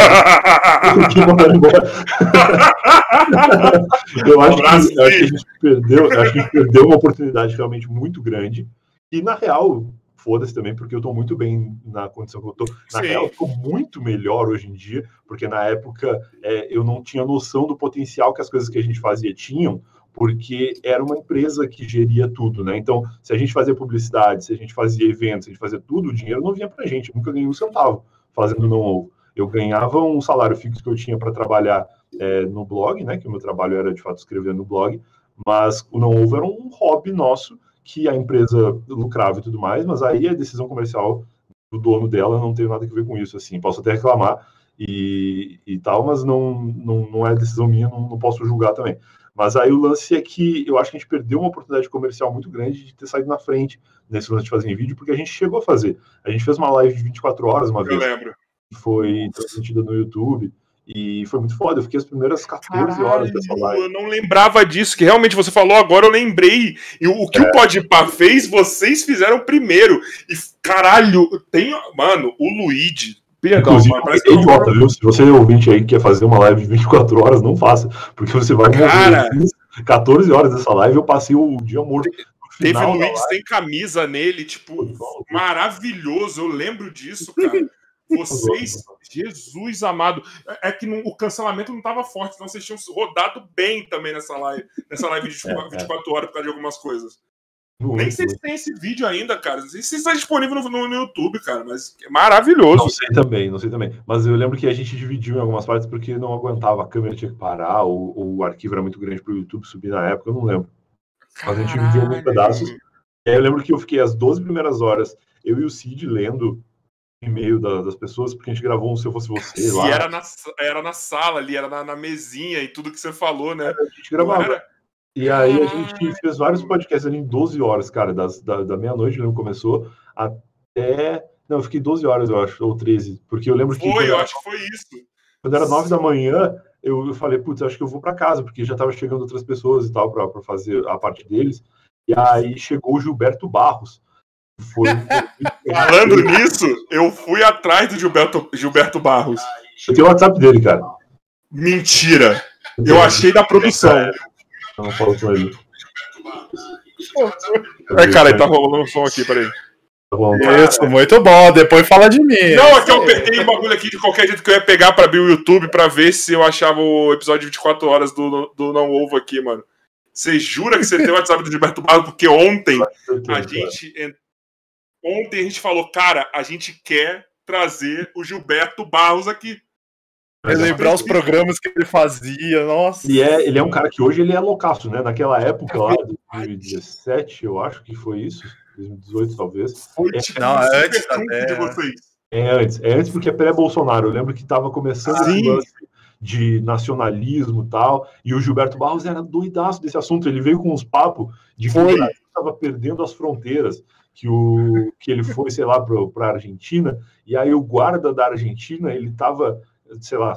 eu acho, que, eu acho que a gente perdeu. Eu acho que a gente perdeu uma oportunidade realmente muito grande. E na real, foda-se também, porque eu tô muito bem na condição que eu tô. Na Sim. real, eu tô muito melhor hoje em dia, porque na época é, eu não tinha noção do potencial que as coisas que a gente fazia tinham. porque era uma empresa que geria tudo, né? Então, se a gente fazia publicidade, se a gente fazia eventos, se a gente fazia tudo, o dinheiro não vinha para a gente. Eu nunca ganhei um centavo fazendo não ovo. Eu ganhava um salário fixo que eu tinha para trabalhar é, no blog, né? Que o meu trabalho era de fato escrever no blog, mas o não ovo era um hobby nosso que a empresa lucrava e tudo mais, mas aí a decisão comercial do dono dela não tem nada a ver com isso, assim. Posso até reclamar e, e tal, mas não, não, não é decisão minha, não, não posso julgar também. Mas aí o lance é que eu acho que a gente perdeu uma oportunidade comercial muito grande de ter saído na frente nesse lance de fazer em vídeo, porque a gente chegou a fazer. A gente fez uma live de 24 horas uma eu vez. Eu lembro. Foi transmitida no YouTube. E foi muito foda. Eu fiquei as primeiras 14 Caralho, horas dessa live. Eu não lembrava disso, que realmente você falou agora, eu lembrei. E o que é. o Podpah fez, vocês fizeram primeiro. E caralho, tem. Mano, o Luigi Perdão, Inclusive, mas é idiota, viu? Se você é ouvinte aí que quer fazer uma live de 24 horas, não faça. Porque você vai Cara, 14 horas dessa live, eu passei o dia morto. Teve um Luiz sem camisa nele, tipo, maravilhoso. Eu lembro disso, cara. Vocês, Jesus amado, é que não, o cancelamento não estava forte, senão vocês tinham rodado bem também nessa live, nessa live de 24 é, é. horas por causa de algumas coisas. Muito Nem sei se tem esse vídeo ainda, cara. Não sei se está disponível no, no, YouTube, cara, mas é maravilhoso. Não sei também, não sei também. Mas eu lembro que a gente dividiu em algumas partes porque não aguentava, a câmera tinha que parar, ou, ou o arquivo era muito grande para o YouTube subir na época, eu não lembro. Mas a gente dividiu alguns pedaços. E aí eu lembro que eu fiquei as 12 primeiras horas, eu e o Cid lendo e-mail da, das pessoas, porque a gente gravou um Se Eu Fosse Você lá. E era na, era na sala ali, era na, na mesinha e tudo que você falou, né? A gente gravava. E aí a gente fez vários podcasts ali em 12 horas, cara, das, da, da meia-noite, lembro, começou, até. Não, eu fiquei 12 horas, eu acho, ou 13, porque eu lembro que. Foi, eu acho que foi isso. Quando era 9 da manhã, eu, eu falei, putz, acho que eu vou para casa, porque já tava chegando outras pessoas e tal, para fazer a parte deles. E aí chegou o Gilberto Barros. Foi. Falando nisso, eu fui atrás do Gilberto, Gilberto Barros. Eu tenho o WhatsApp dele, cara. Mentira! Eu achei da produção. Não falo com ele. É, cara, ele tá rolando um som aqui, peraí. Tá bom, Isso, muito bom. Depois fala de mim. Não, é que eu peguei um bagulho aqui de qualquer jeito que eu ia pegar pra abrir o YouTube pra ver se eu achava o episódio de 24 horas do, do Não Ovo aqui, mano. Você jura que você tem o WhatsApp do Gilberto Barros? Porque ontem a gente. Ontem a gente falou, cara, a gente quer trazer o Gilberto Barros aqui. Relembrar os programas que ele fazia, nossa. E é, ele é um cara que hoje ele é loucaço, né? Naquela época lá, 2017, eu acho que foi isso, 2018 talvez. Foi é, tipo, não, é antes até... de vocês. É antes, é antes porque é pré-Bolsonaro. Eu lembro que estava começando ah, esse lance de nacionalismo e tal, e o Gilberto Barros era doidaço desse assunto. Ele veio com uns papos de que o estava perdendo as fronteiras, que, o, que ele foi, sei lá, para a Argentina, e aí o guarda da Argentina, ele estava sei lá,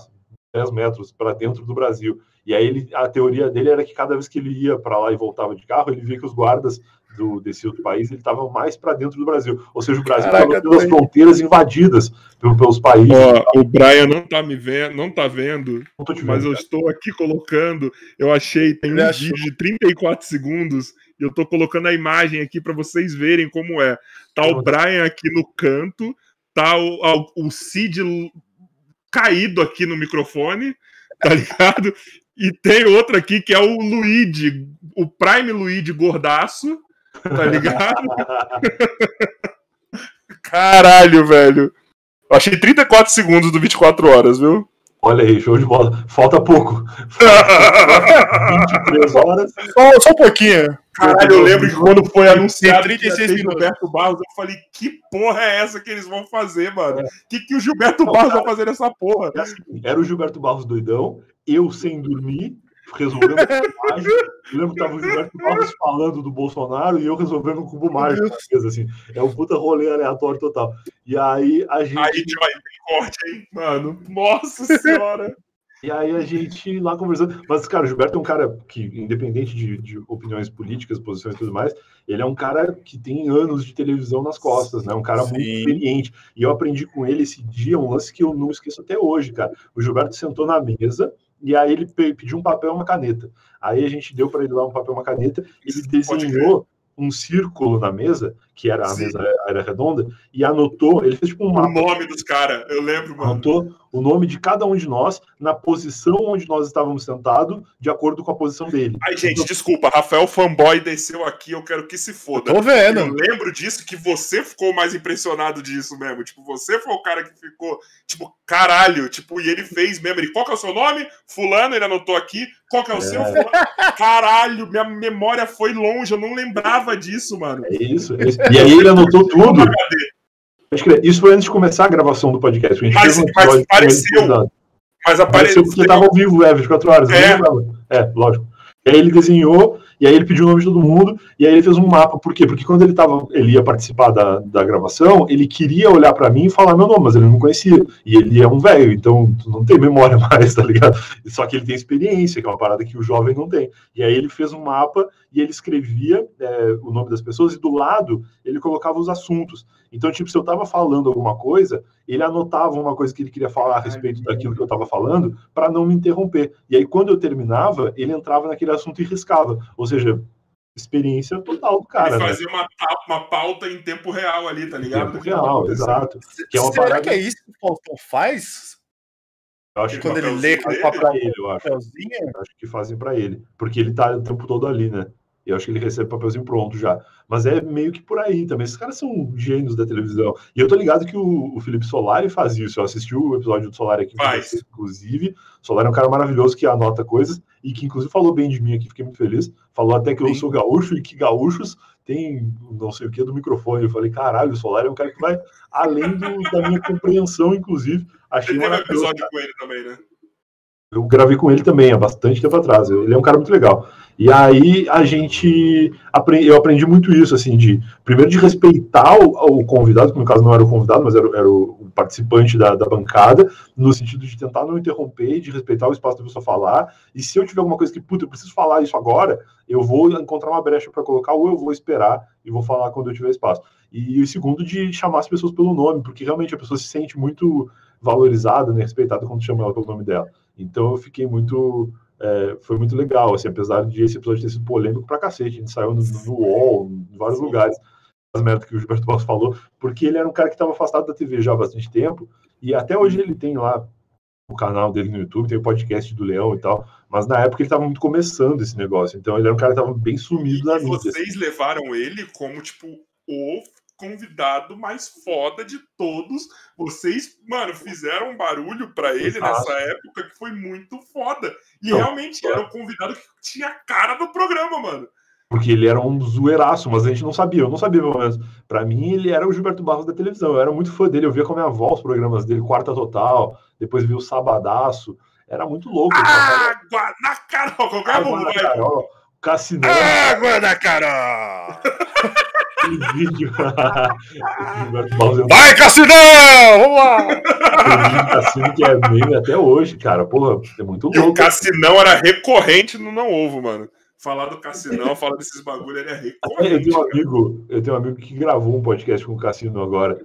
10 metros para dentro do Brasil. E aí ele, a teoria dele era que cada vez que ele ia para lá e voltava de carro, ele via que os guardas do, desse outro país ele estavam mais para dentro do Brasil. Ou seja, o Brasil estava pelas fronteiras invadidas pelos, pelos países. Ó, o Brian não tá me vendo, não tá vendo, vendo mas eu estou aqui colocando. Eu achei, tem um vídeo de 34 segundos eu estou colocando a imagem aqui para vocês verem como é. Tá o Brian aqui no canto, tá o, o Cid caído aqui no microfone, tá ligado? E tem outro aqui que é o Luigi, o Prime Luigi gordaço, tá ligado? Caralho, velho. Eu achei 34 segundos do 24 horas, viu? Olha aí, show de bola. Falta pouco. 23 horas. Só, só um pouquinho. Caralho, eu lembro que quando foi anunciado 36 minutos. Gilberto Barros, eu falei, que porra é essa que eles vão fazer, mano? O é. que, que o Gilberto Barros vai fazer nessa porra? Era o Gilberto Barros doidão, eu sem dormir, resolvendo a imagem. Eu lembro que tava o Gilberto Barros falando do Bolsonaro e eu resolvendo um cubo mágico. Assim. É um puta rolê aleatório total. E aí a gente. Aí, Joy, tem corte, hein, mano? Nossa senhora! E aí a gente lá conversando. Mas, cara, o Gilberto é um cara que, independente de, de, opiniões políticas, posições e tudo mais, ele é um cara que tem anos de televisão nas costas, né? Um cara Sim. muito experiente. E eu aprendi com ele esse dia um lance que eu não esqueço até hoje, cara. O Gilberto sentou na mesa e aí ele pediu um papel e uma caneta. Aí a gente deu para ele lá um papel e uma caneta. Ele desenhou um círculo na mesa que era a mesa era redonda, e anotou, ele fez tipo um mapa. O nome dos caras, eu lembro, mano. Anotou o nome de cada um de nós na posição onde nós estávamos sentados, de acordo com a posição dele. Ai, gente, então... desculpa, Rafael Fanboy desceu aqui, eu quero que se foda. Tô vendo. Eu lembro disso, que você ficou mais impressionado disso mesmo. Tipo, você foi o cara que ficou, tipo, caralho, tipo, e ele fez mesmo. Ele, qual que é o seu nome? Fulano, ele anotou aqui. Qual que é o é. seu? Fulano? Caralho, minha memória foi longe, eu não lembrava disso, mano. É isso. É isso. E aí ele anotou tudo. Isso foi antes de começar a gravação do podcast. Mas, um mas apareceu. Mas apareceu porque estava ao vivo, é, 24 horas. É. é, lógico. E aí ele desenhou, e aí ele pediu o nome de todo mundo, e aí ele fez um mapa. Por quê? Porque quando ele, tava, ele ia participar da, da gravação, ele queria olhar para mim e falar meu nome, mas ele não conhecia. E ele é um velho, então não tem memória mais, tá ligado? Só que ele tem experiência, que é uma parada que o jovem não tem. E aí ele fez um mapa e ele escrevia é, o nome das pessoas, e do lado ele colocava os assuntos. Então, tipo, se eu tava falando alguma coisa, ele anotava uma coisa que ele queria falar a respeito daquilo que eu tava falando, para não me interromper. E aí, quando eu terminava, ele entrava naquele assunto e riscava. Ou seja, experiência total do cara. Ele né? fazia né? uma, uma pauta em tempo real ali, tá ligado? Tempo real, exato. Que é uma Será parada... que é isso que o Faustão faz? Eu acho que quando ele lê para ele, eu acho. Acho que fazem para ele, porque ele tá o tempo todo ali, né? Eu acho que ele recebe papelzinho pronto já. Mas é meio que por aí também. Esses caras são gênios da televisão. E eu tô ligado que o, o Felipe Solari faz isso. Eu assisti o episódio do Solari aqui, inclusive. O Solari é um cara maravilhoso que anota coisas e que, inclusive, falou bem de mim aqui. Fiquei muito feliz. Falou até que Sim. eu sou gaúcho e que gaúchos tem não sei o que do microfone. Eu falei, caralho, o Solari é um cara que vai além do, da minha compreensão, inclusive. Achei teve um episódio com ele também, né? Eu gravei com ele também há bastante tempo atrás. Ele é um cara muito legal. E aí a gente eu aprendi muito isso, assim, de primeiro de respeitar o, o convidado, que no caso não era o convidado, mas era, era o, participante da, da, bancada, no sentido de tentar não interromper, de respeitar o espaço da pessoa falar. E se eu tiver alguma coisa que, puta, eu preciso falar isso agora, eu vou encontrar uma brecha para colocar, ou eu vou esperar e vou falar quando eu tiver espaço. E o segundo, de chamar as pessoas pelo nome, porque realmente a pessoa se sente muito valorizada, né, respeitada quando chama ela pelo nome dela. Então eu fiquei muito é, foi muito legal, assim, apesar de esse episódio ter sido polêmico pra cacete, a gente saiu no, no UOL, em vários lugares, as merdas que o Gilberto Barros falou, porque ele era um cara que estava afastado da TV já há bastante tempo, e até hoje ele tem lá o canal dele no YouTube, tem o podcast do Leão e tal, mas na época ele estava muito começando esse negócio, então ele era um cara que estava bem sumido e na mídia. vocês assim. levaram ele como, tipo, o convidado mais foda de todos. Vocês, mano, fizeram um barulho para ele Exato. nessa época que foi muito foda. E Não, realmente era o convidado que tinha a cara do programa, mano. Porque ele era um zoeiraço, mas a gente não sabia, eu não sabia pelo menos. Pra mim, ele era o Gilberto Barros da televisão. Eu era muito fã dele, eu via com a minha avó os programas dele, Quarta Total, depois vi o Sabadaço. Era muito louco. Água na Carol! Qualquer Água na Carol. Cassinão. Água na Carol! vídeo. Vai, Cassinão! Vamos lá! Cassino que é meme até hoje, cara. Porra, é muito louco. E o Cassinão era recorrente no Não Ovo, mano. Falar do Cassinão, falar desses bagulho, ele é recorrente. Eu tenho, um amigo, eu tenho um amigo que gravou um podcast com o Cassino agora.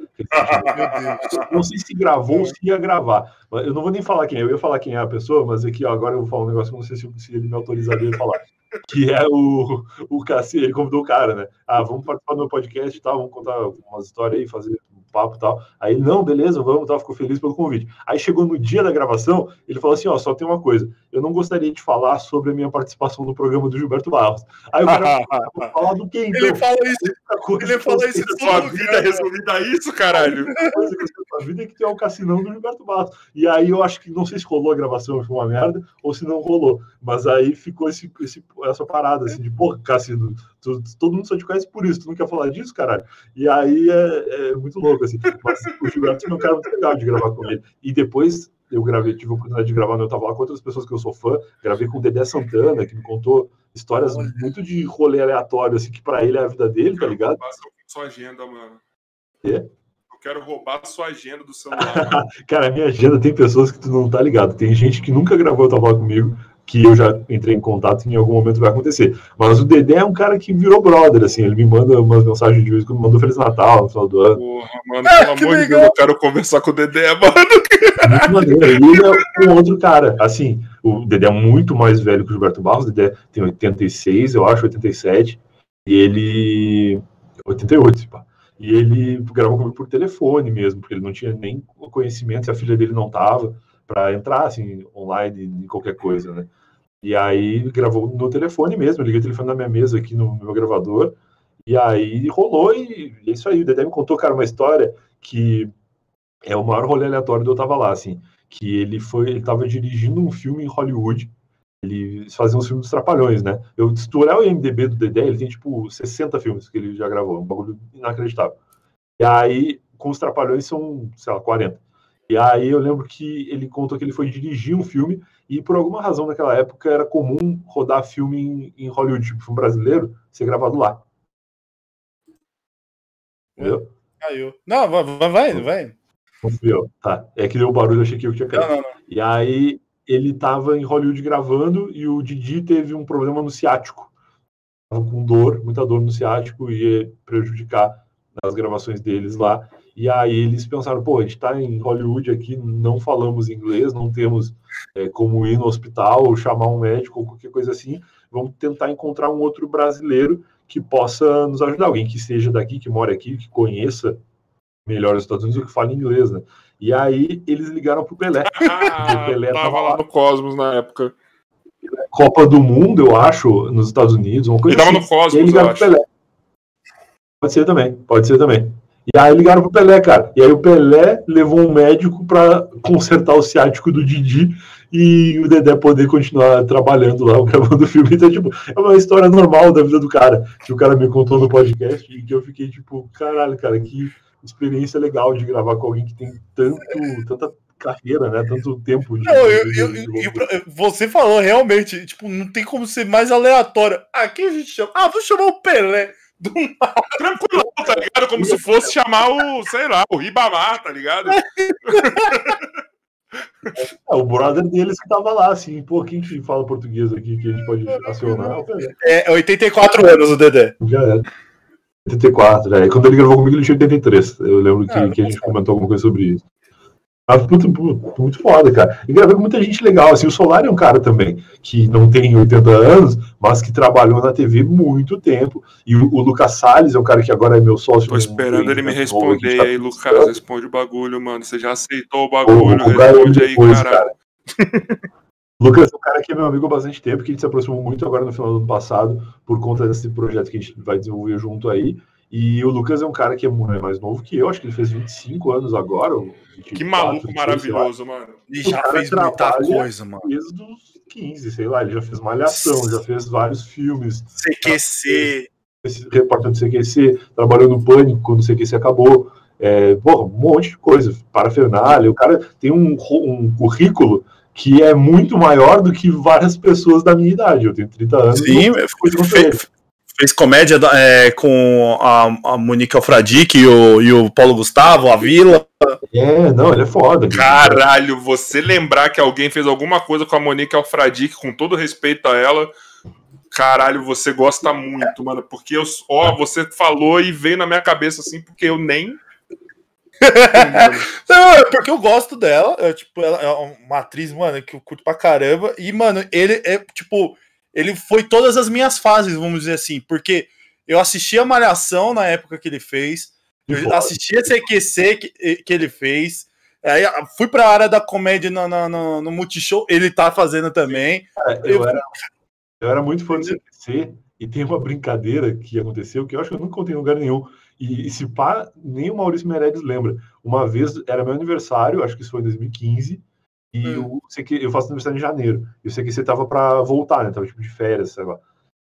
não sei se gravou ou se ia gravar. Eu não vou nem falar quem é, eu ia falar quem é a pessoa, mas aqui ó, agora eu vou falar um negócio que eu não sei se, se ele me autorizaria a falar que é o, o Cassi, ele convidou o cara, né? Ah, vamos participar do meu podcast e tal, vamos contar umas histórias aí, fazer um papo e tal. Aí, não, beleza, vamos, tal, ficou feliz pelo convite. Aí chegou no dia da gravação, ele falou assim: ó, só tem uma coisa, eu não gostaria de falar sobre a minha participação no programa do Gilberto Barros. Aí o cara falou, falar do quê, então? Ele fala isso, ele fala isso sua vida cara. resumida a isso, caralho. A coisa que sua vida é que tem o Cassinão do Gilberto Barros. E aí eu acho que, não sei se rolou a gravação, foi uma merda, ou se não rolou, mas aí ficou esse, esse essa parada, assim, de, pô, Cassino, tu, todo mundo só te conhece por isso, tu não quer falar disso, caralho? E aí é, é muito louco, assim. Mas o Gilberto é um cara muito legal de gravar com ele. E depois eu gravei, tive a oportunidade de gravar, eu tava lá com outras pessoas que eu sou fã, gravei com o Dedé Santana, que me contou histórias Olha. muito de rolê aleatório, assim, que pra ele é a vida dele, tá ligado? Sua agenda, mano. É? Eu quero roubar a sua agenda do celular. cara, a minha agenda tem pessoas que tu não tá ligado. Tem gente que nunca gravou Tava comigo, que eu já entrei em contato e em algum momento vai acontecer. Mas o Dedé é um cara que virou brother, assim, ele me manda umas mensagens de vez quando mandou Feliz Natal no final do ano. Porra, mano, ah, pelo amor de Deus, eu quero conversar com o Dedé, mano. Muito maneiro. Ele é um outro cara, assim, o Dedé é muito mais velho que o Gilberto Barros, o Dedé tem 86, eu acho, 87, e ele... 88, pá. E ele gravou comigo por telefone mesmo, porque ele não tinha nem conhecimento se a filha dele não tava para entrar assim online em qualquer coisa, né? E aí gravou no telefone mesmo, eu liguei o telefone na minha mesa aqui no meu gravador, e aí rolou e é isso aí. O Dedé me contou, cara, uma história que é o maior rolê aleatório de eu tava lá, assim, que ele foi, ele tava dirigindo um filme em Hollywood, ele fazia uns filmes dos Trapalhões, né? Eu, se tu olhar o IMDB do Dedé, ele tem, tipo, 60 filmes que ele já gravou, um bagulho inacreditável. E aí, com os Trapalhões são, sei lá, 40. E aí eu lembro que ele contou que ele foi dirigir um filme e por alguma razão naquela época era comum rodar filme em, em Hollywood, tipo filme brasileiro, ser gravado lá. Entendeu? Caiu. Não, vai, vai, vai. Tá. É que deu barulho, achei que eu tinha caído. Não, não, não. E aí ele tava em Hollywood gravando e o Didi teve um problema no ciático. Tava com dor, muita dor no ciático ia prejudicar as gravações deles lá. E aí eles pensaram, pô, a gente está em Hollywood aqui, não falamos inglês, não temos é, como ir no hospital ou chamar um médico ou qualquer coisa assim. Vamos tentar encontrar um outro brasileiro que possa nos ajudar, alguém que seja daqui, que mora aqui, que conheça melhor os Estados Unidos ou que fale inglês, né? E aí eles ligaram pro Pelé. Ah, o Pelé tava, lá no Cosmos na época. Copa do Mundo, eu acho, nos Estados Unidos, uma coisa Ele tava assim. no Cosmos, e aí ligaram pro Pelé. Pode ser também, pode ser também. E aí ligaram pro Pelé, cara. E aí o Pelé levou um médico para consertar o ciático do Didi e o Dedé poder continuar trabalhando lá, gravando o filme. Então, tipo, é uma história normal da vida do cara, que o cara me contou no podcast e que eu fiquei, tipo, caralho, cara, que experiência legal de gravar com alguém que tem tanto, tanta carreira, né? Tanto tempo. De, não, eu, eu, eu, você falou realmente, tipo, não tem como ser mais aleatório. Ah, quem a gente chama? Ah, vou chamar o Pelé. Do nada. Tranquilo, tá ligado? Como se fosse chamar o, sei lá, o Ribamar, tá ligado? É, o brother deles que tava lá, assim, pô, quem que fala português aqui que a gente pode acionar? É 84 anos o Dedé. Já é. 84, é. Quando ele gravou comigo, ele tinha 83. Eu lembro que, ah, que a gente comentou alguma coisa sobre isso. Ah, muito, muito foda, cara. E gravei com muita gente legal. Assim, o Solar é um cara também que não tem 80 anos, mas que trabalhou na TV muito tempo. E o, o Lucas Salles é um cara que agora é meu sócio. Tô esperando ele me responder tá aí, Lucas. Responde o bagulho, mano. Você já aceitou o bagulho? O, o responde aí, depois, cara. Lucas é um cara que é meu amigo há bastante tempo, que a gente se aproximou muito agora no final do ano passado, por conta desse projeto que a gente vai desenvolver junto aí. E o Lucas é um cara que é mais novo que eu, acho que ele fez 25 anos agora. 24, que maluco maravilhoso, mano. Ele já fez muita coisa, mano. Desde os 15, sei lá, ele já fez Malhação, já fez vários filmes. CQC. Esse repórter do CQC, trabalhou no Pânico quando o CQC acabou. É, porra, um monte de coisa, parafernália. O cara tem um, um currículo que é muito maior do que várias pessoas da minha idade. Eu tenho 30 anos. Sim, fez, fez comédia é, com a, a Monique Alfradique e o, e o Paulo Gustavo, a Vila. É, não, ele é foda. Caralho, você lembrar que alguém fez alguma coisa com a Monique Alfradique, com todo respeito a ela, caralho, você gosta muito, mano. Porque eu, ó, você falou e veio na minha cabeça assim, porque eu nem. Não, é porque eu gosto dela. É, tipo, ela é uma atriz, mano, que eu curto pra caramba. E, mano, ele é, tipo, ele foi todas as minhas fases, vamos dizer assim, porque eu assisti a Malhação na época que ele fez, eu assisti a CQC que, que ele fez, aí fui para a área da comédia no, no, no, no, Multishow, ele tá fazendo também. Cara, eu, eu, era, eu era muito fã do CQC, e tem uma brincadeira que aconteceu que eu acho que eu nunca contei em lugar nenhum. E, e se pá, nem o Maurício Meirelles lembra. Uma vez era meu aniversário, acho que isso foi em 2015, e hum. eu sei que eu faço aniversário em janeiro. Eu sei que você tava para voltar, né? Tava tipo de férias, sei lá.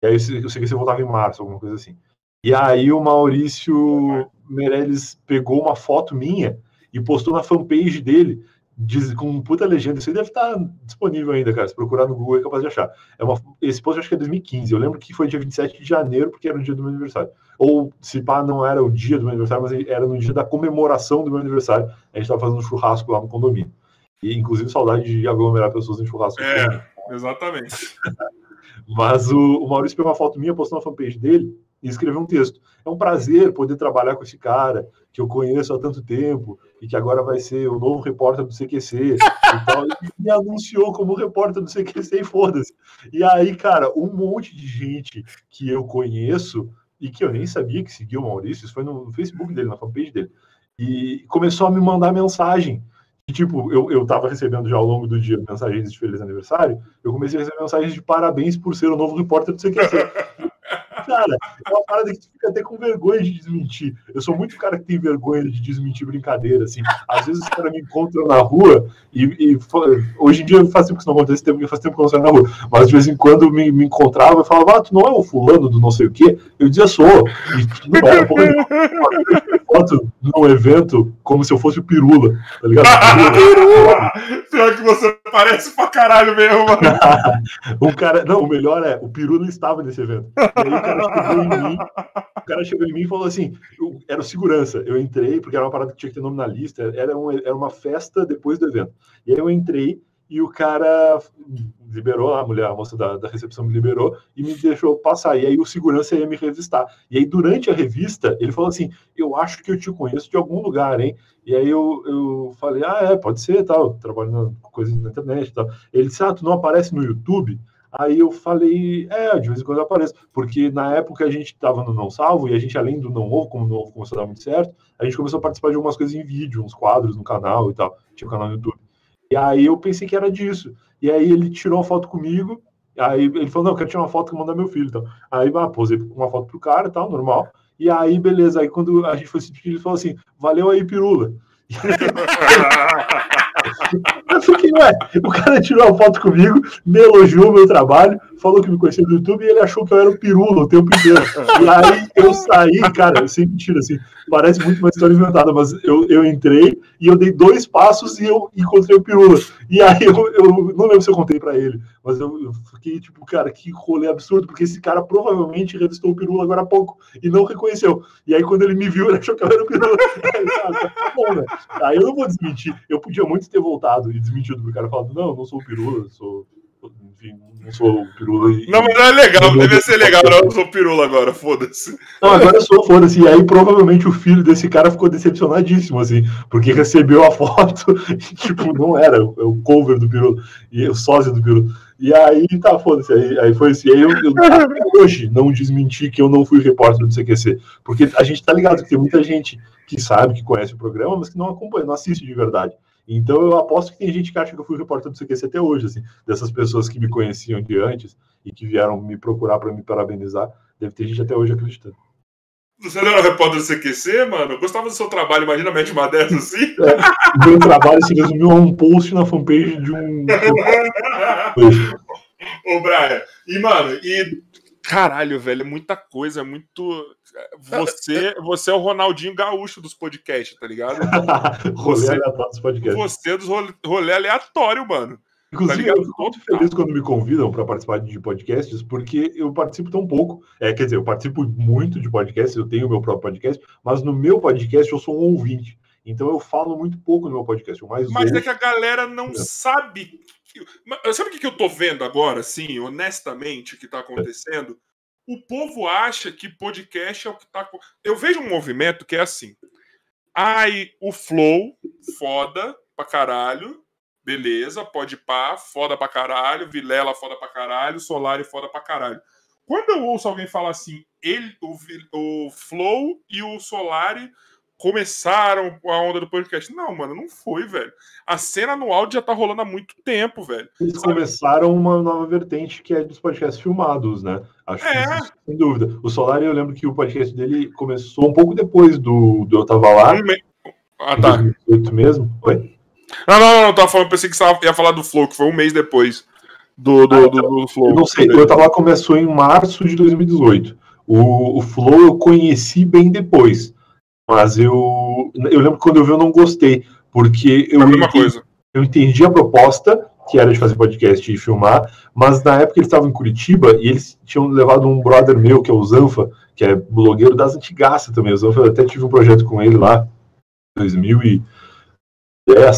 E aí eu sei que você voltava em março, alguma coisa assim. E aí o Maurício Meirelles pegou uma foto minha e postou na fanpage dele diz, com puta legenda. Isso aí deve estar disponível ainda, cara. Se procurar no Google é capaz de achar. É uma, esse post acho que é 2015. Eu lembro que foi dia 27 de janeiro, porque era o dia do meu aniversário. Ou, se pá, não era o dia do meu aniversário, mas era no dia da comemoração do meu aniversário. A gente estava fazendo um churrasco lá no condomínio. E, inclusive, saudade de aglomerar pessoas em churrasco. É, exatamente. Mas o, o, Maurício pegou uma foto minha, postou na fanpage dele e escreveu um texto. É um prazer poder trabalhar com esse cara que eu conheço há tanto tempo e que agora vai ser o novo repórter do CQC. então, ele me anunciou como repórter do CQC e foda-se. E aí, cara, um monte de gente que eu conheço e que eu nem sabia que seguia o Maurício, isso foi no Facebook dele, na fanpage dele, e começou a me mandar mensagem. E, tipo, eu, eu tava recebendo já ao longo do dia mensagens de feliz aniversário, eu comecei a receber mensagens de parabéns por ser o novo repórter do CQC. cara, é uma parada que tu fica até com vergonha de desmentir. Eu sou muito cara que tem vergonha de desmentir brincadeira, assim. Às vezes os caras me encontram na rua e, e, hoje em dia faz tempo que isso não acontece, porque faz tempo que eu não saio na rua. Mas de vez em quando me, me encontrava e falava, ah, tu não é o fulano do não sei o quê? Eu dizia, sou. E não era, porra, foto num evento como se eu fosse o Pirula, tá ligado? Pirula! Pior que você parece pra caralho mesmo, mano. o cara, não, o melhor é, o Pirula estava nesse evento. E aí o cara chegou em mim, o cara chegou em mim e falou assim, eu, era o segurança, eu entrei, porque era uma parada que tinha que ter nome na lista, era, um, era uma festa depois do evento. E aí eu entrei, e o cara liberou, a mulher, a moça da, da, recepção me liberou e me deixou passar. E aí o segurança ia me revistar. E aí, durante a revista, ele falou assim: Eu acho que eu te conheço de algum lugar, hein? E aí eu, eu falei: Ah, é, pode ser, tal. Trabalho com coisas na internet e tal. Ele disse: Ah, tu não aparece no YouTube? Aí eu falei, é, de vez em quando eu apareço, porque na época a gente estava no Não Salvo e a gente, além do Não Ovo, como o Não Ovo começou a dar muito certo, a gente começou a participar de algumas coisas em vídeo, uns quadros no canal e tal. Tinha um canal no YouTube. E aí eu pensei que era disso. E aí ele tirou uma foto comigo. Aí ele falou: Não, eu quero tirar uma foto que mandar meu filho. Então. Aí ah, posei uma foto pro cara e tal, normal. E aí, beleza. Aí quando a gente foi se despedir, ele falou assim: Valeu aí, pirula. eu fiquei, ué, o cara tirou uma foto comigo, me elogiou o meu trabalho, falou que me conhecia do YouTube e ele achou que eu era o pirula o tempo inteiro. E aí eu saí, cara, sem mentira, assim, parece muito uma história inventada, mas eu, eu entrei e eu dei dois passos e eu encontrei o pirula. E aí eu, eu não lembro se eu contei para ele, mas eu, eu, fiquei tipo, cara, que rolê absurdo, porque esse cara provavelmente revistou o pirula agora há pouco e não reconheceu. E aí quando ele me viu, ele achou que eu era o pirula. Aí, tá bom, né? aí eu não vou desmentir. Eu podia muito ter voltado e desmentido pro cara falando, não, eu não sou o pirula, sou enfim, não sou pirula. E... Não, mas não é legal, deve ser legal, não, eu sou pirula agora, foda-se. Não, agora eu sou, foda-se. E aí provavelmente o filho desse cara ficou decepcionadíssimo, assim, porque recebeu a foto e, tipo, não era o cover do pirula, e o sósia do pirula. E aí, tá, foda-se. Aí, aí foi assim. Aí eu, eu hoje não desmenti que eu não fui repórter do CQC. Porque a gente tá ligado que tem muita gente que sabe, que conhece o programa, mas que não acompanha, não assiste de verdade. Então eu aposto que tem gente que acha que eu fui repórter do CQC até hoje, assim, dessas pessoas que me conheciam de antes e que vieram me procurar para me parabenizar. Deve ter gente até hoje acreditando. Você não era repórter do CQC, mano? Eu gostava do seu trabalho, imagina mete uma dessa assim. É, meu trabalho se resumiu a um post na fanpage de um. Ô, Brian, e, mano, e. Caralho, velho, é muita coisa, é muito você, você é o Ronaldinho Gaúcho dos podcasts, tá ligado? rolê aleatório dos podcasts. Você é dos rolê, rolê aleatório, mano. Inclusive, tá eu fico muito feliz quando me convidam para participar de podcasts, porque eu participo tão pouco. É, quer dizer, eu participo muito de podcasts, eu tenho o meu próprio podcast, mas no meu podcast eu sou um ouvinte. Então eu falo muito pouco no meu podcast. mas é que a galera não é. sabe. Sabe o que eu tô vendo agora, assim, honestamente, que tá acontecendo? O povo acha que podcast é o que tá. Eu vejo um movimento que é assim. Ai, o Flow, foda pra caralho. Beleza, pode pá, foda pra caralho. Vilela, foda pra caralho. Solari, foda pra caralho. Quando eu ouço alguém falar assim, ele, o, o Flow e o Solari começaram a onda do podcast. Não, mano, não foi, velho. A cena no áudio já tá rolando há muito tempo, velho. Eles Sabe? começaram uma nova vertente que é dos podcasts filmados, né? Acho é. que isso, sem dúvida. O Solar, eu lembro que o podcast dele começou um pouco depois do, do Eu Tava Lá. Ah, tá. 2018 mesmo. Oi? Não, não, não, não, tava falando, pensei que você ia falar do Flow, que foi um mês depois do, do, ah, do, do Flow. Eu não sei, o Eu Tava Lá começou em março de 2018. O, o Flow eu conheci bem depois. Mas eu, eu lembro que quando eu vi eu não gostei, porque eu, entendi, eu entendi a proposta, que era de fazer podcast e filmar, mas na época eles estavam em Curitiba e eles tinham levado um brother meu, que é o Zanfa, que é blogueiro das antigaças também. O Zanfa, eu até tive um projeto com ele lá, 2010,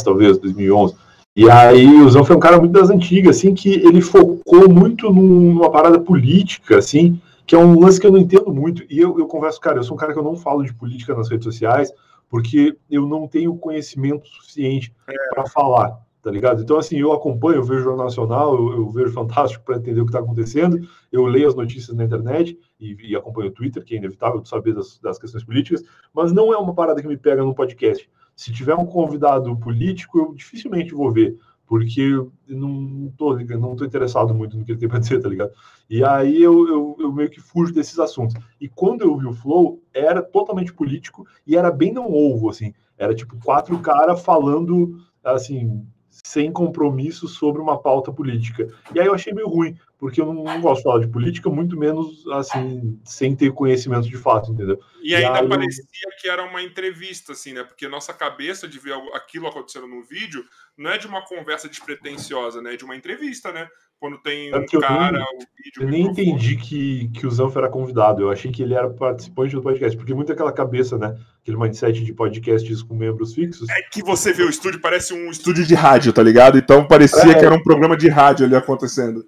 talvez, 2011. E aí o Zanfa é um cara muito das antigas, assim, que ele focou muito numa parada política, assim, que é um lance que eu não entendo muito. E eu, eu converso, cara, eu sou um cara que eu não falo de política nas redes sociais, porque eu não tenho conhecimento suficiente é. para falar. tá ligado? Então, assim, eu acompanho, eu vejo o Jornal Nacional, eu, eu vejo Fantástico para entender o que está acontecendo, eu leio as notícias na internet e, e, acompanho o Twitter, que é inevitável saber das, das questões políticas, mas não é uma parada que me pega no podcast. Se tiver um convidado político, eu dificilmente vou ver, porque eu não tô, não tô interessado muito no que ele tem para dizer, tá ligado? E aí eu, eu, eu, meio que fujo desses assuntos. E quando eu vi o Flow, era totalmente político e era bem não ovo, assim. Era tipo quatro caras falando, assim, sem compromisso sobre uma pauta política. E aí eu achei meio ruim, porque eu não, não, gosto de falar de política, muito menos assim, sem ter conhecimento de fato, entendeu? E ainda e parecia que era uma entrevista, assim, né? Porque nossa cabeça de ver aquilo acontecendo no vídeo não é de uma conversa despretensiosa, né? É de uma entrevista, né? Quando tem é um cara, nem, vídeo. Eu nem entendi que, que o Zanfa era convidado, eu achei que ele era participante do podcast, porque muito aquela cabeça, né? Aquele mindset de podcasts com membros fixos. É que você vê o estúdio, parece um estúdio de rádio, tá ligado? Então parecia é. que era um programa de rádio ali acontecendo.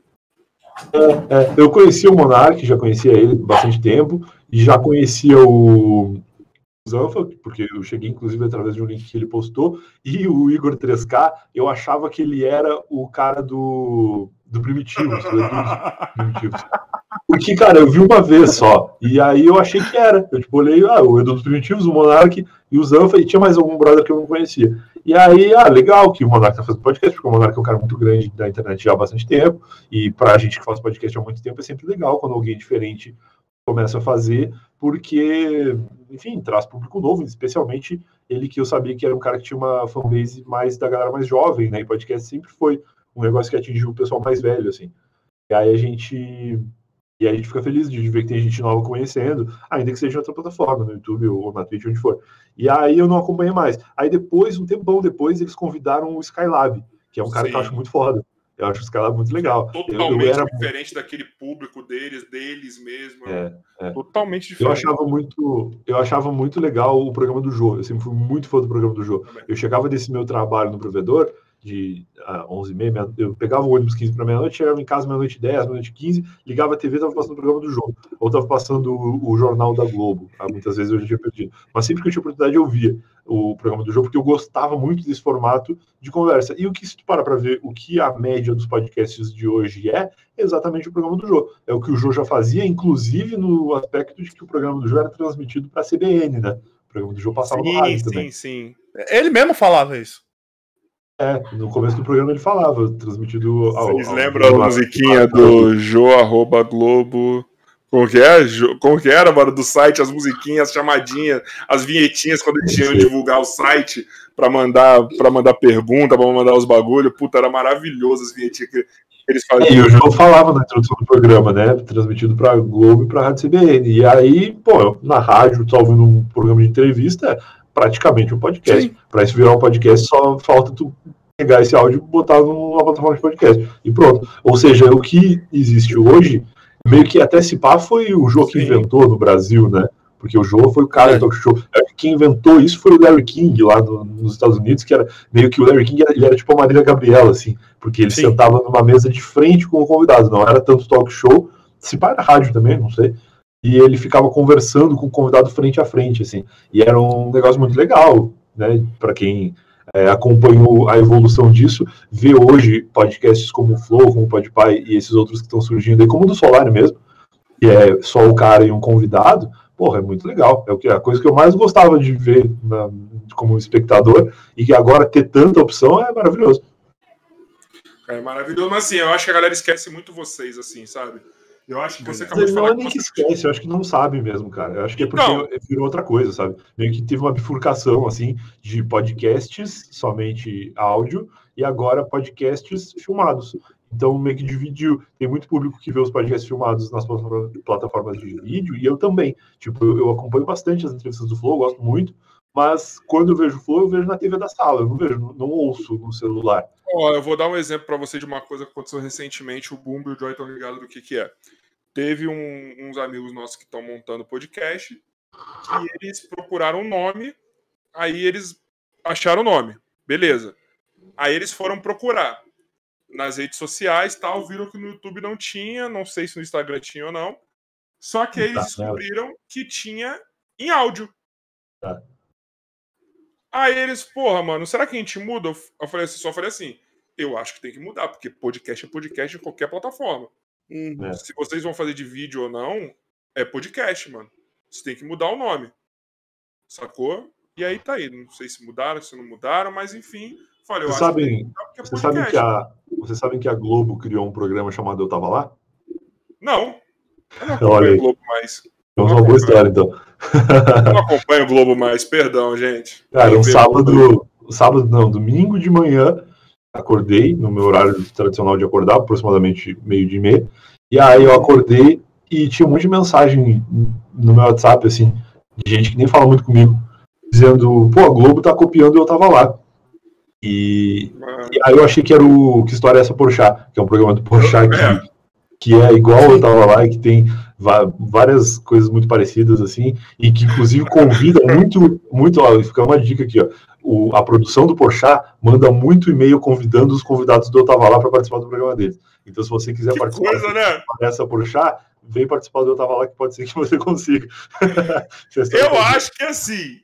É, é, eu conhecia o Monark, já conhecia ele bastante tempo, e já conhecia o Zanfa, porque eu cheguei inclusive através de um link que ele postou, e o Igor 3K, eu achava que ele era o cara do, do Primitivos, do Primitivos. Porque, cara, eu vi uma vez só, e aí eu achei que era. Eu tipo, olhei, ah, o Edu dos Primitivos, o Monark e o Zanfa, e tinha mais algum brother que eu não conhecia. E aí, ah, legal que o Monark tá fazendo podcast, porque o Monark é um cara muito grande da internet já há bastante tempo, e pra gente que faz podcast há muito tempo é sempre legal quando alguém diferente começa a fazer, porque, enfim, traz público novo, especialmente ele que eu sabia que era um cara que tinha uma fanbase mais da galera mais jovem, né? E podcast sempre foi um negócio que atingiu o pessoal mais velho, assim. E aí a gente e aí a gente fica feliz de ver que tem gente nova conhecendo, ainda que seja em outra plataforma, no YouTube ou na Twitch, onde for. E aí eu não acompanhei mais. Aí depois, um tempão depois, eles convidaram o Skylab, que é um cara Sim. que eu acho muito foda. Eu acho o Skylab muito legal. Totalmente eu, eu era... diferente daquele público deles, deles mesmo. É, é. Totalmente diferente. Eu achava, muito, eu achava muito legal o programa do Jô. Eu sempre fui muito fã do programa do Jô. Eu chegava desse meu trabalho no provedor, de uh, 11 h 30 eu pegava o ônibus 15 para meia-noite, chegava em casa meia-noite 10, meia-noite 15, ligava a TV, estava passando o programa do jogo, ou estava passando o, o, jornal da Globo. Ah, muitas vezes eu já tinha perdido. Mas sempre que eu tinha oportunidade, eu via o programa do jogo, porque eu gostava muito desse formato de conversa. E o que, se tu para para ver o que a média dos podcasts de hoje é, é exatamente o programa do jogo. É o que o jogo já fazia, inclusive no aspecto de que o programa do jogo era transmitido para a CBN, né? O programa do jogo passava sim, no rádio sim, também. Sim, sim. Ele mesmo falava isso. É, no começo do programa ele falava, transmitido ao. Vocês ao, lembram ao, a musiquinha do Jo arroba Globo? Como que, é? Como que era, mano, do site, as musiquinhas, as chamadinhas, as vinhetinhas quando eles tinham divulgar o site para mandar para mandar pergunta, para mandar os bagulho. Puta, era maravilhoso as vinhetinhas que eles faziam. É, e o João falava na introdução do programa, né? Transmitido para Globo e para Rádio CBN. E aí, pô, na rádio, tô ouvindo um programa de entrevista, praticamente um podcast. Para isso virar um podcast, só falta tu pegar esse áudio e botar numa plataforma de podcast. E pronto. Ou seja, o que existe hoje, meio que até se pá, foi o jogo que inventou no Brasil, né? Porque o jogo foi o cara é. do talk show. Quem inventou isso foi o Larry King lá no, nos Estados Unidos, que era meio que o Larry King ele era tipo a Marília Gabriela, assim, porque ele Sim. sentava numa mesa de frente com o convidado, não era tanto talk show, se pá era rádio também, não sei e ele ficava conversando com o convidado frente a frente, assim. E era um negócio muito legal, né? Para quem é, acompanhou a evolução disso, vê hoje podcasts como o Flow, como o Podpah e esses outros que estão surgindo aí, como o do Solar mesmo, que é só o cara e um convidado, porra, é muito legal. É o que a coisa que eu mais gostava de ver na, como espectador e que agora ter tanta opção é maravilhoso. É maravilhoso, mas assim, eu acho que a galera esquece muito vocês, assim, sabe? Eu acho que você acabou de falar. Não é nem que esquece, eu acho que não sabe mesmo, cara. Eu acho que é porque então, virou outra coisa, sabe? Meio que teve uma bifurcação, assim, de podcasts, somente áudio, e agora podcasts filmados. Então, meio que dividiu. Tem muito público que vê os podcasts filmados nas plataformas de vídeo, e eu também. Tipo, eu, eu acompanho bastante as entrevistas do Flow, gosto muito, mas quando eu vejo Flow, eu vejo na TV da sala, eu não vejo, não ouço no celular. Ó, eu vou dar um exemplo para você de uma coisa que aconteceu recentemente. O Boom e o Joy estão ligados do que, que é. Teve um, uns amigos nossos que estão montando podcast e eles procuraram o um nome, aí eles acharam o nome, beleza. Aí eles foram procurar nas redes sociais, tal, viram que no YouTube não tinha, não sei se no Instagram tinha ou não. Só que eles tá, descobriram que tinha em áudio. Tá. Aí eles, porra, mano, será que a gente muda? Eu falei assim, só falei assim, eu acho que tem que mudar, porque podcast é podcast em qualquer plataforma. Uhum. É. Se vocês vão fazer de vídeo ou não, é podcast, mano. Você tem que mudar o nome. Sacou? E aí tá aí. Não sei se mudaram, se não mudaram, mas enfim. Falei, vocês sabem, que é vocês sabem que a, vocês sabem que a Globo criou um programa chamado Eu Tava Lá? Não. Eu não acompanho o Globo mais. Temos uma boa história, então. Não acompanho o Globo mais, perdão, gente. Cara, um sábado, sábado, não, domingo de manhã, acordei no meu horário tradicional de acordar, aproximadamente meio de meia. E aí eu acordei e tinha um monte de mensagem no meu WhatsApp, assim, de gente que nem fala muito comigo, dizendo, pô, a Globo tá copiando e eu tava lá. E, e, aí eu achei que era o Que História é essa Porchat, que é um programa do Porchat que, é. que é igual eu tava lá e que tem várias coisas muito parecidas assim, e que inclusive convida muito, muito, ó, fica uma dica aqui, ó, o, a produção do Porchat manda muito e-mail convidando os convidados do Eu Tava Lá para participar do programa deles. Então, se você quiser que participar coisa, né? dessa Porchat, vem participar do Eu Tava Lá, que pode ser que você consiga. Eu acho que assim,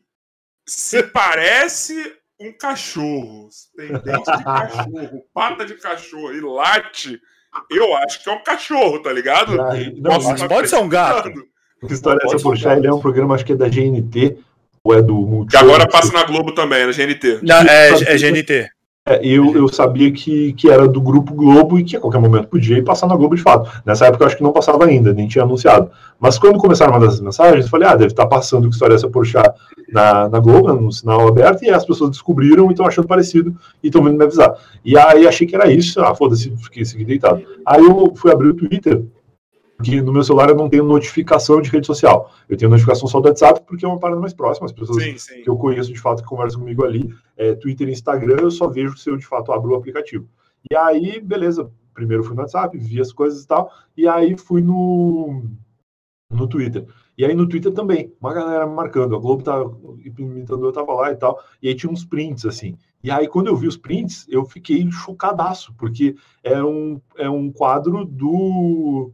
se parece um cachorro, tem dente de cachorro, pata de cachorro e late, eu acho que é um cachorro, tá ligado? não, Nossa, pode ser um gato. Que história é essa, Porchat? Ele é um programa, acho que é da GNT, ou é do Multishow. Que agora passa na Globo também, na GNT. Não, é, é GNT. É, eu, eu sabia que, que era do Grupo Globo e que a qualquer momento podia ir passar na Globo de fato. Nessa época eu acho que não passava ainda, nem tinha anunciado. Mas quando começaram a mandar essas mensagens, eu falei, ah, deve estar passando o que história é essa Porchat na, na Globo, no sinal aberto, e as pessoas descobriram e estão achando parecido e estão vindo me avisar. E aí achei que era isso, ah, foda-se, fiquei, fiquei deitado. Aí eu fui abrir o Twitter que no meu celular eu não tenho notificação de rede social. Eu tenho notificação só do WhatsApp porque é uma parada mais próxima. As pessoas sim, sim. que eu conheço de fato que conversam comigo ali, é, Twitter e Instagram, eu só vejo se eu de fato abro o aplicativo. E aí, beleza. Primeiro fui no WhatsApp, vi as coisas e tal, e aí fui no, no Twitter. E aí no Twitter também, uma galera marcando, a Globo tá implementando, eu tava lá e tal, e aí tinha uns prints assim. E aí quando eu vi os prints, eu fiquei chocadaço, porque é um, é um quadro do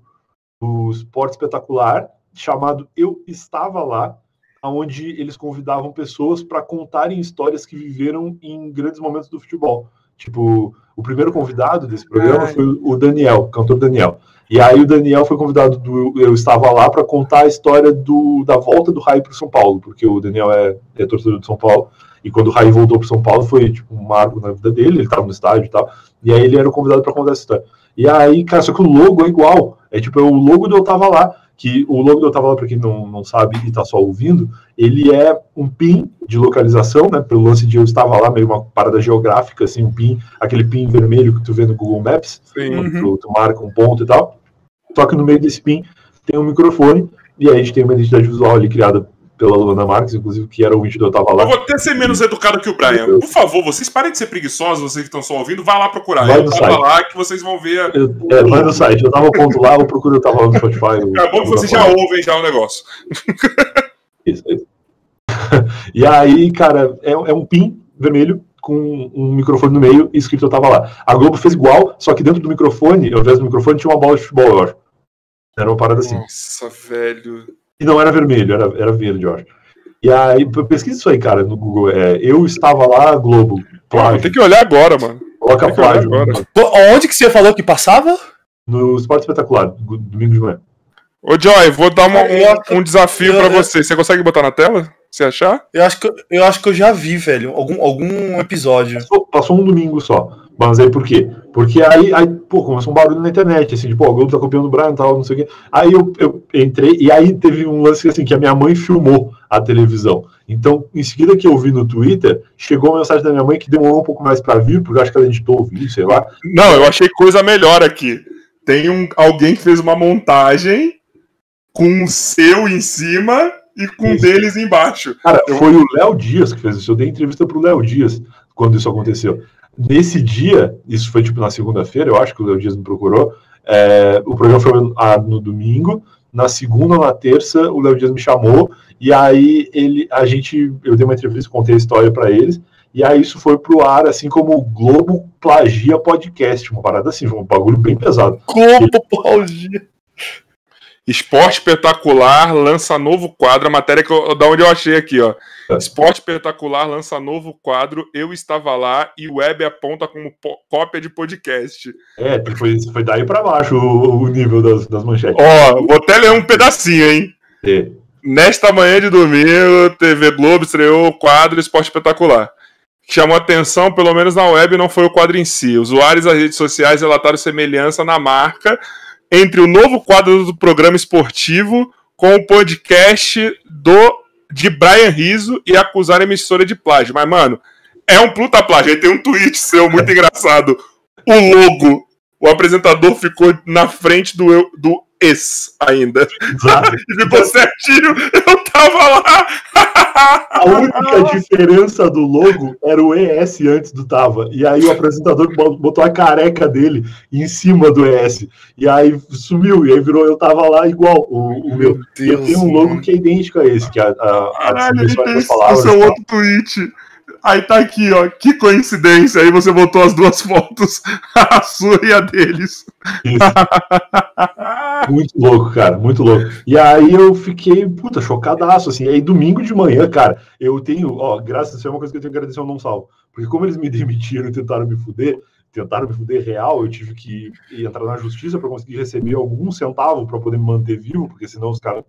do Esporte Espetacular, chamado Eu Estava Lá, onde eles convidavam pessoas para contarem histórias que viveram em grandes momentos do futebol. Tipo, o primeiro convidado desse programa Ai. foi o Daniel, o cantor Daniel. E aí o Daniel foi convidado do Eu Estava Lá para contar a história do, da volta do Raí para São Paulo, porque o Daniel é, é torcedor de São Paulo. E quando o Raí voltou para São Paulo foi tipo um marco na vida dele, ele estava no estádio e tal. E aí ele era o convidado para contar essa história. E aí, cara, só que o logo é igual. É tipo, é o logo do Eu Tava Lá, que o logo do Eu Tava Lá, para quem não, não sabe e tá só ouvindo, ele é um pin de localização, né? Pelo lance de Eu Estava Lá, meio uma parada geográfica, assim, um pin, aquele pin vermelho que tu vê no Google Maps, Sim. Tu, tu marca um ponto e tal. Só que no meio desse pin tem um microfone, e aí a gente tem uma identidade visual ali criada pela Luana Marques, inclusive, que era o vídeo do Eu Tava Lá. Eu vou até ser menos educado que o Brian. Por favor, vocês parem de ser preguiçosos, vocês que estão só ouvindo, vai lá procurar. Vai eu tava site. lá que vocês vão ver. Eu, é, vai no site, eu tava ponto lá, eu procuro Eu Tava Lá no Spotify. É bom que vocês já ouvem já o negócio. Isso, isso. E aí, cara, é, é um pin vermelho com um microfone no meio e escrito Eu Tava Lá. A Globo fez igual, só que dentro do microfone, ao invés do microfone, tinha uma bola de futebol, eu acho. Era uma parada assim. Nossa, velho. E não era vermelho, era, era verde, eu acho. E aí, pesquisa isso aí, cara, no Google. É, eu estava lá, Globo. Plágio. Tem que olhar agora, mano. Coloca plágio. Onde que você falou que passava? No Esporte Espetacular, domingo de manhã. Ô, Joy, vou dar uma, um, um desafio para você. Você consegue botar na tela? Se achar? Eu acho que eu, acho que eu já vi, velho, algum, algum episódio. Passou, passou um domingo só. Mas aí por quê? Porque aí, aí pô, começou um barulho na internet, assim, tipo, o Globo tá copiando o Brian e tal, não sei o quê. Aí eu, eu entrei, e aí teve um lance assim, que a minha mãe filmou a televisão. Então, em seguida que eu vi no Twitter, chegou uma mensagem da minha mãe que demorou um pouco mais para vir, porque eu acho que ela editou o vídeo, sei lá. Não, eu achei coisa melhor aqui. Tem um, alguém que fez uma montagem com o seu em cima e com isso. deles embaixo. Cara, eu... foi o Léo Dias que fez isso. Eu dei entrevista pro Léo Dias quando isso aconteceu. Nesse dia, isso foi tipo na segunda-feira, eu acho que o Léo Dias me procurou. É, o programa foi no domingo. Na segunda ou na terça, o Léo Dias me chamou e aí ele, a gente, eu dei uma entrevista, contei a história para eles. E aí isso foi pro ar, assim como o Globo plagia podcast, uma parada assim, um bagulho bem pesado. Globo plagia. Esporte Espetacular lança novo quadro, a matéria que eu, da onde eu achei aqui, ó. É. Esporte Espetacular lança novo quadro, Eu Estava Lá e o Web aponta como cópia de podcast. É, foi, foi daí para baixo o, o, nível das, das manchetes. Ó, vou até ler um pedacinho, hein? É. Nesta manhã de domingo, TV Globo estreou o quadro Esporte Espetacular. Chamou atenção, pelo menos na web, não foi o quadro em si. Usuários das redes sociais relataram semelhança na marca entre o novo quadro do programa esportivo com o podcast do de Brian Riso e acusar a emissora de plágio. Mas, mano, é um puta plágio. Aí tem um tweet seu muito engraçado. O logo, o apresentador ficou na frente do, do ex ainda. Exato. e ficou certinho. Eu tava lá. A única diferença do logo era o ES antes do Tava. E aí o apresentador botou a careca dele em cima do ES. E aí sumiu. E aí virou Eu Tava Lá igual o, o meu. Deus eu tenho um logo que é idêntico a esse, que a, a, a Caralho, das palavras. Esse é outro tweet. Aí tá aqui, ó. Que coincidência. Aí você botou as duas fotos, a sua e a deles. muito louco, cara. Muito louco. E aí eu fiquei, puta, chocadaço, assim. Aí domingo de manhã, cara, eu tenho, ó, graças a Deus, é uma coisa que eu tenho que agradecer ao Não Salvo. Porque como eles me demitiram e tentaram me fuder, tentaram me fuder real, eu tive que entrar na justiça para conseguir receber algum centavo para poder me manter vivo, porque senão os caras,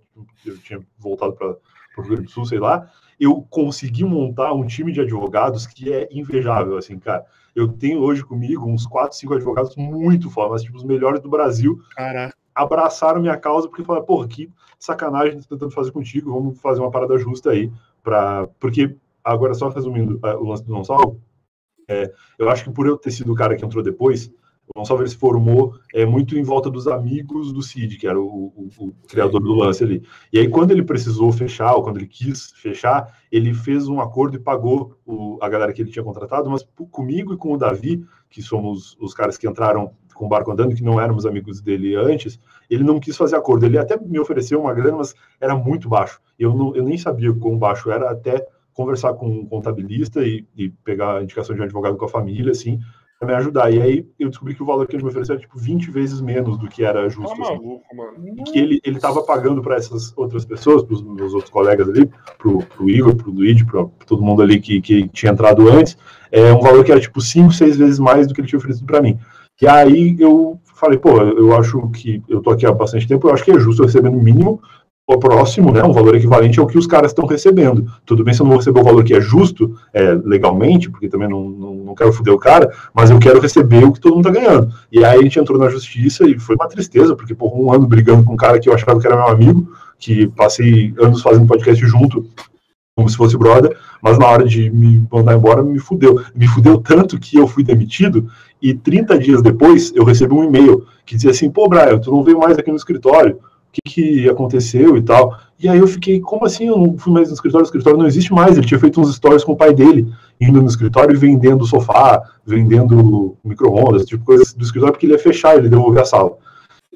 eu tinha voltado para o Rio Grande do Sul, sei lá eu consegui montar um time de advogados que é invejável, assim, cara. Eu tenho hoje comigo uns quatro, cinco advogados muito fodas, tipo, os melhores do Brasil. Caraca. Abraçaram minha causa porque falaram, porra, que sacanagem tô tentando fazer contigo, vamos fazer uma parada justa aí. Pra... Porque, agora só resumindo uh, o lance do não salvo, é, eu acho que por eu ter sido o cara que entrou depois, o Gonçalves se formou é, muito em volta dos amigos do Cid, que era o, o, o, criador do lance ali. E aí, quando ele precisou fechar, ou quando ele quis fechar, ele fez um acordo e pagou o, a galera que ele tinha contratado, mas comigo e com o Davi, que somos os caras que entraram com o barco andando, que não éramos amigos dele antes, ele não quis fazer acordo. Ele até me ofereceu uma grana, mas era muito baixo. Eu, não, eu nem sabia quão baixo era até conversar com um contabilista e, e pegar a indicação de um advogado com a família, assim, me ajudar. E aí eu descobri que o valor que ele me ofereceu era tipo 20 vezes menos do que era justo. Tá maluco, assim. mano. E que ele, ele tava pagando para essas outras pessoas, para os meus outros colegas ali, pro, pro Igor, pro Luigi, para todo mundo ali que, que tinha entrado antes, é um valor que era tipo 5, 6 vezes mais do que ele tinha oferecido para mim. E aí eu falei, pô, eu acho que eu tô aqui há bastante tempo, eu acho que é justo eu receber no mínimo o próximo, né, um valor equivalente ao que os caras estão recebendo. Tudo bem se eu não vou receber o valor que é justo, é, legalmente, porque também não, não, não, quero foder o cara, mas eu quero receber o que todo mundo está ganhando. E aí a gente entrou na justiça e foi uma tristeza, porque por um ano brigando com um cara que eu achava que era meu amigo, que passei anos fazendo podcast junto, como se fosse brother, mas na hora de me mandar embora me fudeu. Me fudeu tanto que eu fui demitido e 30 dias depois eu recebi um e-mail que dizia assim, pô, Brian, tu não veio mais aqui no escritório, que, que aconteceu e tal. E aí eu fiquei, como assim? Eu não fui mais no escritório, o escritório não existe mais. Ele tinha feito uns stories com o pai dele, indo no escritório e vendendo sofá, vendendo micro-ondas, tipo coisas do escritório, porque ele ia fechar, ele devolver a sala.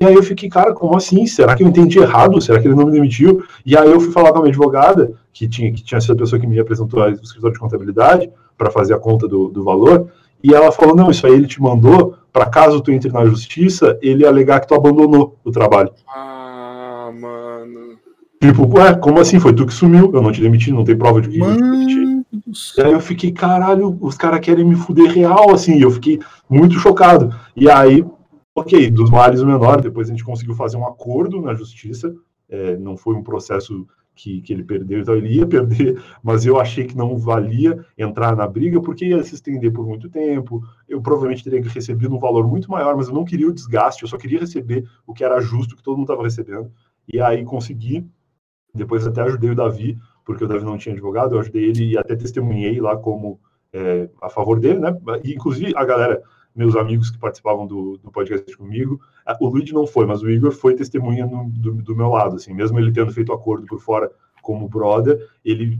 E aí eu fiquei, cara, como assim? Será que eu entendi errado? Será que ele não me demitiu? E aí eu fui falar com a minha advogada, que tinha, que tinha sido a pessoa que me apresentou ao escritório de contabilidade, para fazer a conta do, do valor, e ela falou, não, isso aí ele te mandou para caso tu entre na justiça, ele alegar que tu abandonou o trabalho. Ah. Tipo, ué, como assim? Foi tu que sumiu? Eu não te demiti, não tem prova de que mano. eu te demiti. E aí eu fiquei, caralho, os caras querem me fuder real, assim. Eu fiquei muito chocado. E aí, ok, dos males o menor, depois a gente conseguiu fazer um acordo na justiça. É, não foi um processo que, que ele perdeu, então ele ia perder, mas eu achei que não valia entrar na briga, porque ia se estender por muito tempo. Eu provavelmente teria recebido um valor muito maior, mas eu não queria o desgaste, eu só queria receber o que era justo, que todo mundo estava recebendo. E aí consegui. Depois até ajudei o Davi, porque o Davi não tinha advogado, eu ajudei ele e até testemunhei lá como é, a favor dele, né? E, inclusive a galera, meus amigos que participavam do, do podcast comigo, o Luigi não foi, mas o Igor foi testemunha no, do, do, meu lado, assim, mesmo ele tendo feito acordo por fora como brother, ele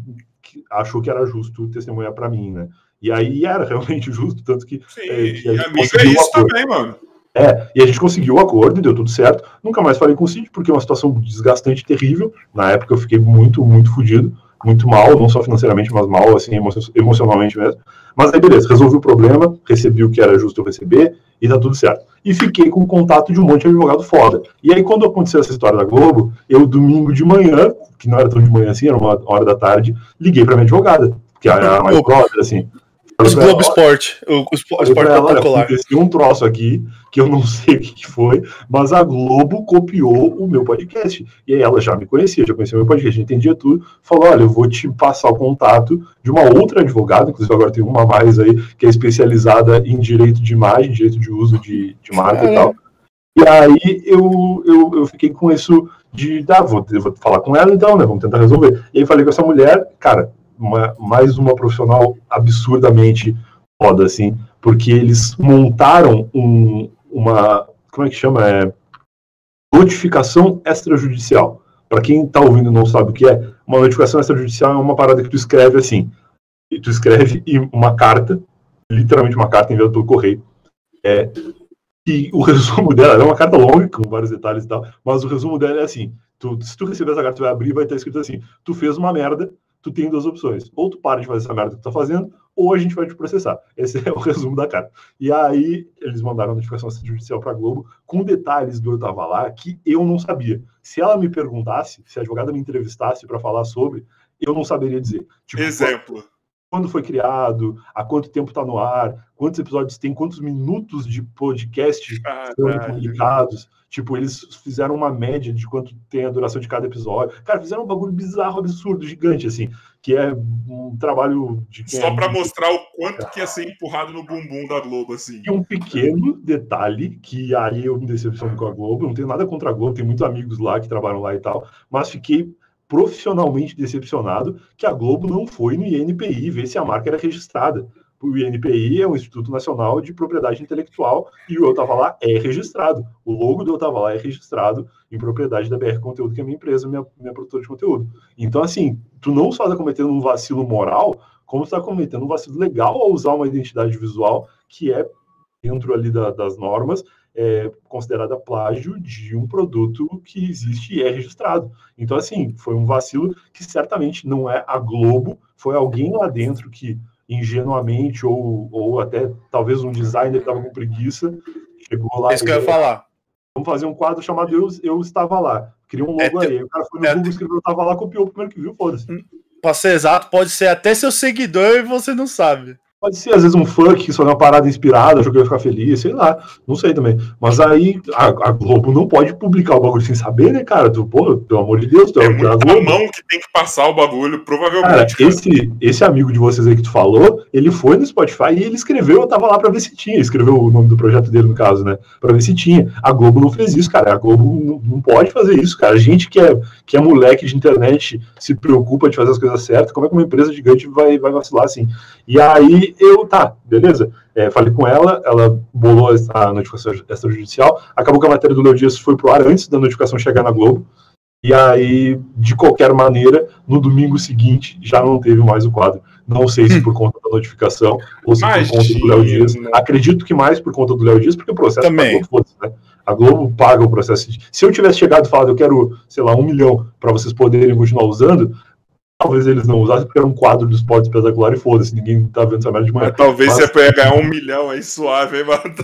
achou que era justo testemunhar para mim, né? E aí era realmente justo, tanto que. Sim, é, que amigo é isso também, mano. É, e a gente conseguiu o acordo e deu tudo certo. Nunca mais falei com o Cid, porque é uma situação desgastante terrível. Na época eu fiquei muito, muito fodido, muito mal, não só financeiramente, mas mal, assim, emocionalmente mesmo. Mas aí, beleza, resolvi o problema, recebi o que era justo eu receber e tá tudo certo. e fiquei com o contato de um monte de advogado foda. E aí, quando aconteceu essa história da Globo, eu, domingo de manhã, que não era tão de manhã assim, era uma hora da tarde, liguei pra minha advogada, que era mais brother, assim. Os Globo Esporte, o, o Esporte Popular. Aconteceu um troço aqui, que eu não sei o que, foi, mas a Globo copiou o meu podcast. E aí ela já me conhecia, já conhecia o meu podcast, entendia tudo. Falou: olha, eu vou te passar o contato de uma outra advogada, inclusive agora tem uma mais aí, que é especializada em direito de imagem, direito de uso de, de marca é. e tal. E aí eu, eu, eu fiquei com isso de, ah, vou, vou falar com ela então, né? Vamos tentar resolver. E aí falei com essa mulher, cara, uma, mais uma profissional absurdamente foda, assim, porque eles montaram um, uma. Como é que chama? É, notificação extrajudicial. Para quem está ouvindo e não sabe o que é, uma notificação extrajudicial é uma parada que tu escreve assim. E tu escreve uma carta, literalmente uma carta enviada pelo correio. É, e o resumo dela é uma carta longa, com vários detalhes e tal, mas o resumo dela é assim: tu, se tu receber essa carta, tu vai abrir vai estar escrito assim: tu fez uma merda, tu tem duas opções. Ou tu para de fazer essa merda que tu tá fazendo, ou a gente vai te processar. Esse é o resumo da carta. E aí, eles mandaram a notificação judicial pra Globo com detalhes do eu tava lá que eu não sabia. Se ela me perguntasse, se a advogada me entrevistasse para falar sobre, eu não saberia dizer. Tipo, Exemplo. Quando foi criado, há quanto tempo está no ar, quantos episódios tem, quantos minutos de podcast ah, foram publicados. Tipo, eles fizeram uma média de quanto tem a duração de cada episódio. Cara, fizeram um bagulho bizarro, absurdo, gigante, assim. Que é um trabalho de. Só é para mostrar o quanto que ia ser empurrado no bumbum da Globo, assim. E um pequeno detalhe, que aí eu me decepciono com a Globo. Não tenho nada contra a Globo, tem muitos amigos lá que trabalham lá e tal. Mas fiquei profissionalmente decepcionado que a Globo não foi no INPI ver se a marca era registrada o INPI é o Instituto Nacional de Propriedade Intelectual e o Eu Tava Lá é registrado. O logo do Eu Tava Lá é registrado em propriedade da BR Conteúdo, que é minha empresa, minha, minha produtora de conteúdo. Então, assim, tu não só está cometendo um vacilo moral, como está cometendo um vacilo legal ao usar uma identidade visual que é, dentro ali da, das normas, é considerada plágio de um produto que existe e é registrado. Então, assim, foi um vacilo que certamente não é a Globo, foi alguém lá dentro que ingenuamente, ou, ou até talvez um designer que estava com preguiça, chegou lá. Isso que eu ia falar. Vamos fazer um quadro chamado Eu, eu Estava Lá. Cria um logo é, aí. O cara foi no é, Google, escreveu Eu Estava Lá, copiou o primeiro que viu, foda-se. Para ser exato, pode ser até seu seguidor e você não sabe. Pode ser, às vezes, um funk que só uma parada inspirada, achou que ia ficar feliz, sei lá, não sei também. Mas aí a, a, Globo não pode publicar o bagulho sem saber, né, cara? Tu, pô, pelo amor de Deus, tu é, é muita mão que tem que passar o bagulho, provavelmente. Cara, cara, Esse, esse amigo de vocês aí que tu falou, ele foi no Spotify e ele escreveu, eu tava lá pra ver se tinha. Escreveu o nome do projeto dele, no caso, né? Pra ver se tinha. A Globo não fez isso, cara. A Globo não, não pode fazer isso, cara. A gente que é, que é moleque de internet se preocupa de fazer as coisas certas, como é que uma empresa gigante vai, vai vacilar assim? E aí eu, tá, beleza? É, falei com ela, ela bolou a notificação extrajudicial, acabou que a matéria do Léo Dias foi pro ar antes da notificação chegar na Globo, e aí, de qualquer maneira, no domingo seguinte, já não teve mais o quadro. Não sei se por conta da notificação ou se por conta do Léo Dias. Acredito que mais por conta do Léo Dias, porque o processo Também. Globo, né? A Globo paga o processo. Se eu tivesse chegado e falado, eu quero, sei lá, um milhão para vocês poderem continuar usando, talvez eles não usassem porque era um quadro do esporte espetacular e foda-se, ninguém tá vendo essa merda de manhã. Mas talvez mas... você ia ganhar um milhão aí suave, hein, mano?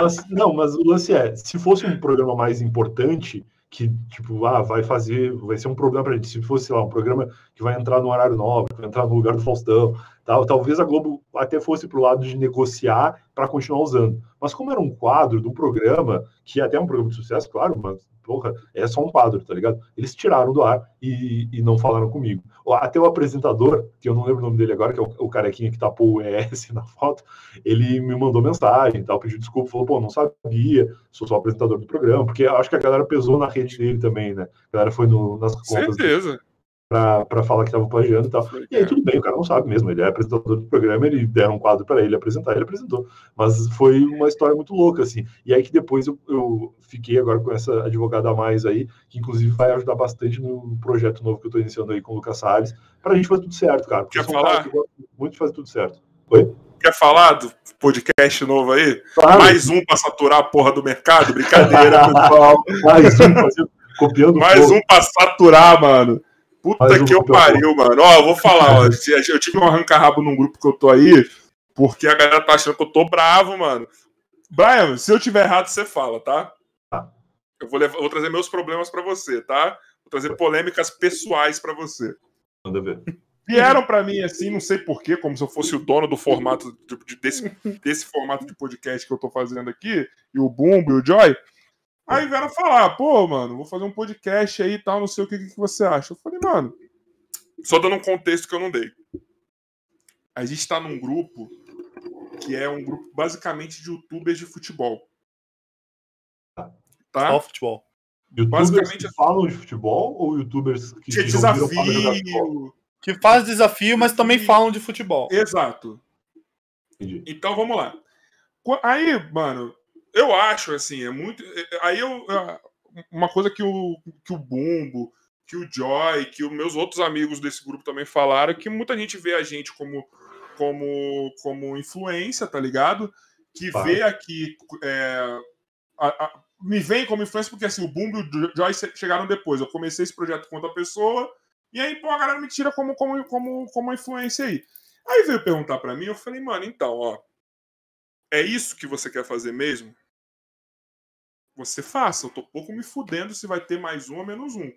Mas, não, mas o lance é, se fosse um programa mais importante, que, tipo, ah, vai fazer, vai ser um problema pra gente, se fosse, sei lá, um programa que vai entrar no horário nobre, que vai entrar no lugar do Faustão, tal, talvez a Globo até fosse pro lado de negociar para continuar usando. Mas como era um quadro do programa, que é até um programa de sucesso, claro, mas porra, é só um quadro, tá ligado? Eles tiraram do ar e, e não falaram comigo. Até o apresentador, que eu não lembro o nome dele agora, que é o, o carequinha que tapou o ES na foto, ele me mandou mensagem, tal, pediu desculpa, falou, pô, não sabia, sou só apresentador do programa, porque acho que a galera pesou na rede dele também, né? A galera foi no, nas contas. Certeza. Dele para falar que estava plagiando e tal. E aí tudo bem, o cara não sabe mesmo, ele é apresentador do programa, ele deram um quadro para ele apresentar, ele apresentou. Mas foi uma história muito louca, assim. E aí que depois eu, eu fiquei agora com essa advogada a mais aí, que inclusive vai ajudar bastante no projeto novo que eu estou iniciando aí com o Lucas Salles, para a gente fazer tudo certo, cara. Quer falar? Que muito de fazer tudo certo. Oi? Quer falar do podcast novo aí? Claro. Mais um para saturar a porra do mercado? Brincadeira, pessoal. Mais um, fazendo, copiando Mais um para saturar, mano. Puta que eu pariu, mano. Ó, eu vou falar, ó. Eu tive um arranca-rabo num grupo que eu tô aí, porque a galera tá achando que eu tô bravo, mano. Brian, se eu tiver errado, você fala, tá? Tá. Eu vou, levar, vou trazer meus problemas para você, tá? Vou trazer polêmicas pessoais para você. Manda ver. Vieram para mim assim, não sei porquê, como se eu fosse o dono do formato de, de, desse, desse formato de podcast que eu tô fazendo aqui, e o Bumbo e o Joy. Aí vieram falar, pô, mano, vou fazer um podcast aí e tal, não sei o que, que você acha. Eu falei, mano, só dando um contexto que eu não dei. A gente tá num grupo que é um grupo basicamente de youtubers de futebol. Tá? Só futebol. Youtubers Basicamente, que falam de futebol ou youtubers que Que desafio. Que faz desafio, mas também falam de futebol. Exato. Entendi. Então vamos lá. Aí, mano, eu acho assim, é muito. Aí eu. Uma coisa que o, que o Bumbo, que o Joy, que os meus outros amigos desse grupo também falaram, que muita gente vê a gente como, como, como influência, tá ligado? Que vê aqui. é, a- a- me vem como influência porque assim, o Bumbo e o Joy che- chegaram depois. Eu comecei esse projeto com outra pessoa, e aí, pô, a galera me tira como, como, como, como uma influência aí. Aí veio perguntar pra mim, eu falei, mano, então, ó. É isso que você quer fazer mesmo? Você faça. Eu tô pouco me fudendo se vai ter mais um ou menos um.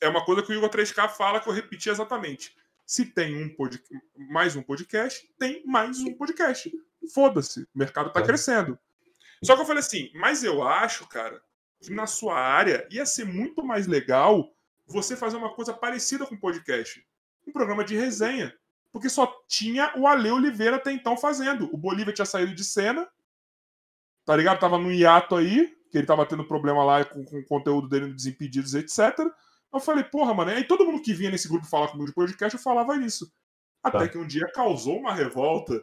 É uma coisa que o Igor 3K fala que eu repeti exatamente. Se tem um pod... mais um podcast, tem mais um podcast. Foda-se, o mercado tá É. crescendo. Só que eu falei assim, mas eu acho, cara, que na sua área ia ser muito mais legal você fazer uma coisa parecida com podcast. Um programa de resenha. Porque só tinha o Ale Oliveira até então fazendo. O Bolívia tinha saído de cena, tá ligado? Tava no hiato aí, que ele tava tendo problema lá com, com o conteúdo dele no Desimpedidos, etc. Eu falei, porra, mano. Aí todo mundo que vinha nesse grupo falar comigo de podcast, eu falava isso. Até Tá. que um dia causou uma revolta.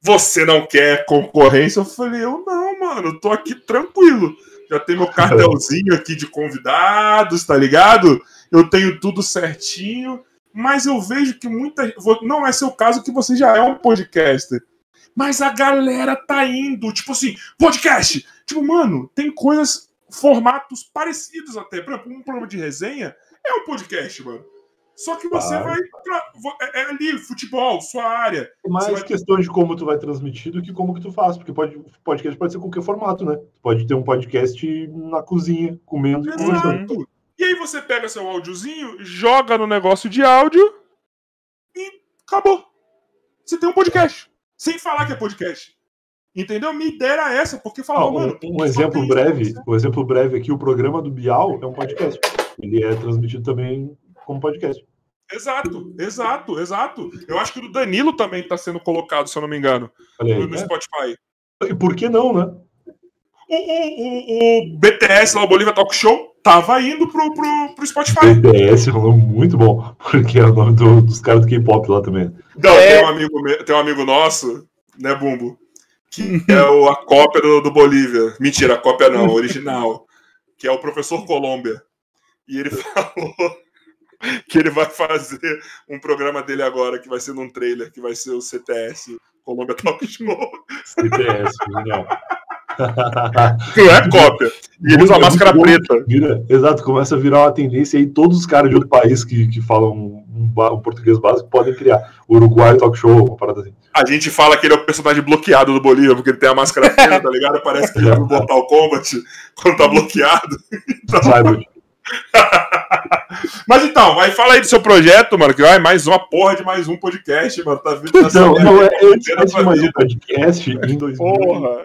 Você não quer concorrência? Eu falei, eu não, mano, eu tô aqui tranquilo. Já tenho meu cartelzinho aqui de convidados, tá ligado? Eu tenho tudo certinho. Mas eu vejo que muita. Não é seu caso que você já é um podcaster. Mas a galera tá indo, tipo assim, podcast! Tipo, mano, tem coisas, formatos parecidos até. Por exemplo, um programa de resenha é um podcast, mano. Só que você Claro. vai pra. É, é ali, futebol, sua área. Mais vai- questão de como tu vai transmitir do que como que tu faz, porque pode, podcast pode ser qualquer formato, né? Pode ter um podcast na cozinha, comendo e conversando. E aí você pega seu áudiozinho, joga no negócio de áudio e acabou. Você tem um podcast. Sem falar que é podcast. Entendeu? Minha ideia era essa, porque Ah, falava, um, mano. um exemplo breve, isso, né? um exemplo breve aqui, o programa do Bial é um podcast. Ele é transmitido também como podcast. Exato, exato, exato. Eu acho que o do Danilo também tá sendo colocado, se eu não me engano, aí, no, no né? Spotify. E por que não, né? O, o, o, o BTS lá, o Bolívia Talk Show, tava indo pro, pro, pro Spotify. BTS é um nome muito bom, porque é o nome do- dos caras do K-pop lá também. Não, É. tem, um amigo, tem um amigo nosso, né, Bumbo? Que é o, a cópia do, do Bolívia. Mentira, a cópia não, a original. Que é o professor Colômbia. E ele falou que ele vai fazer um programa dele agora, que vai ser num trailer, que vai ser o CTS, Colômbia Talk Show. BTS, genial. Não é cópia. E ele usa a máscara bom. preta. Vira, exato, começa a virar uma tendência aí todos os caras de outro país que, que falam um, um português básico podem criar. Uruguai Talk Show, uma parada assim. A gente fala que ele é o personagem bloqueado do Bolívia, porque ele tem a máscara preta, tá ligado? Parece que ele é no Mortal Kombat, quando tá bloqueado. Saiba. Mas então, aí fala aí do seu projeto, mano, que vai mais uma porra de mais um podcast, mano. Tá vindo nessa Não, não, é, mais sua um podcast, em 2000, Porra.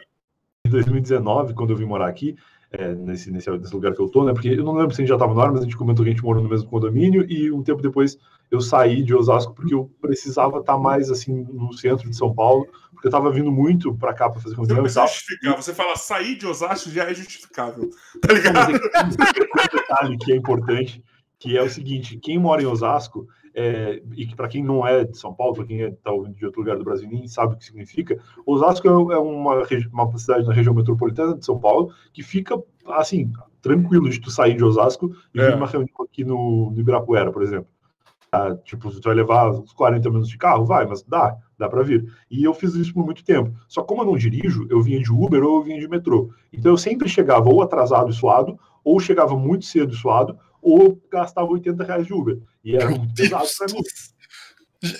Em 2019, quando eu vim morar aqui, é, nesse, nesse, nesse lugar que eu tô, né? Porque eu não lembro se a gente já tava no ar, mas a gente comentou que a gente morou no mesmo condomínio e um tempo depois eu saí de Osasco porque eu precisava estar mais assim no centro de São Paulo, porque eu tava vindo muito pra cá pra fazer Você não reunião precisa tal. justificar. Você fala sair de Osasco já é justificável. Tá Não, mas ligado? é um detalhe que é importante, que é o seguinte: quem mora em Osasco, é, e que para quem não é de São Paulo, para quem é tá de outro lugar do Brasil nem sabe o que significa, Osasco é, é uma, uma cidade na região metropolitana de São Paulo que fica assim tranquilo de tu sair de Osasco e É. vir uma reunião aqui no, no Ibirapuera, por exemplo. Tá? Tipo, tu vai levar uns 40 minutos de carro, vai, mas dá, dá para vir. E eu fiz isso por muito tempo. Só como eu não dirijo, eu vinha de Uber ou eu vinha de metrô. Então eu sempre chegava ou atrasado e suado, ou chegava muito cedo e suado, ou gastava 80 reais de Uber. E era muito pesado para mim.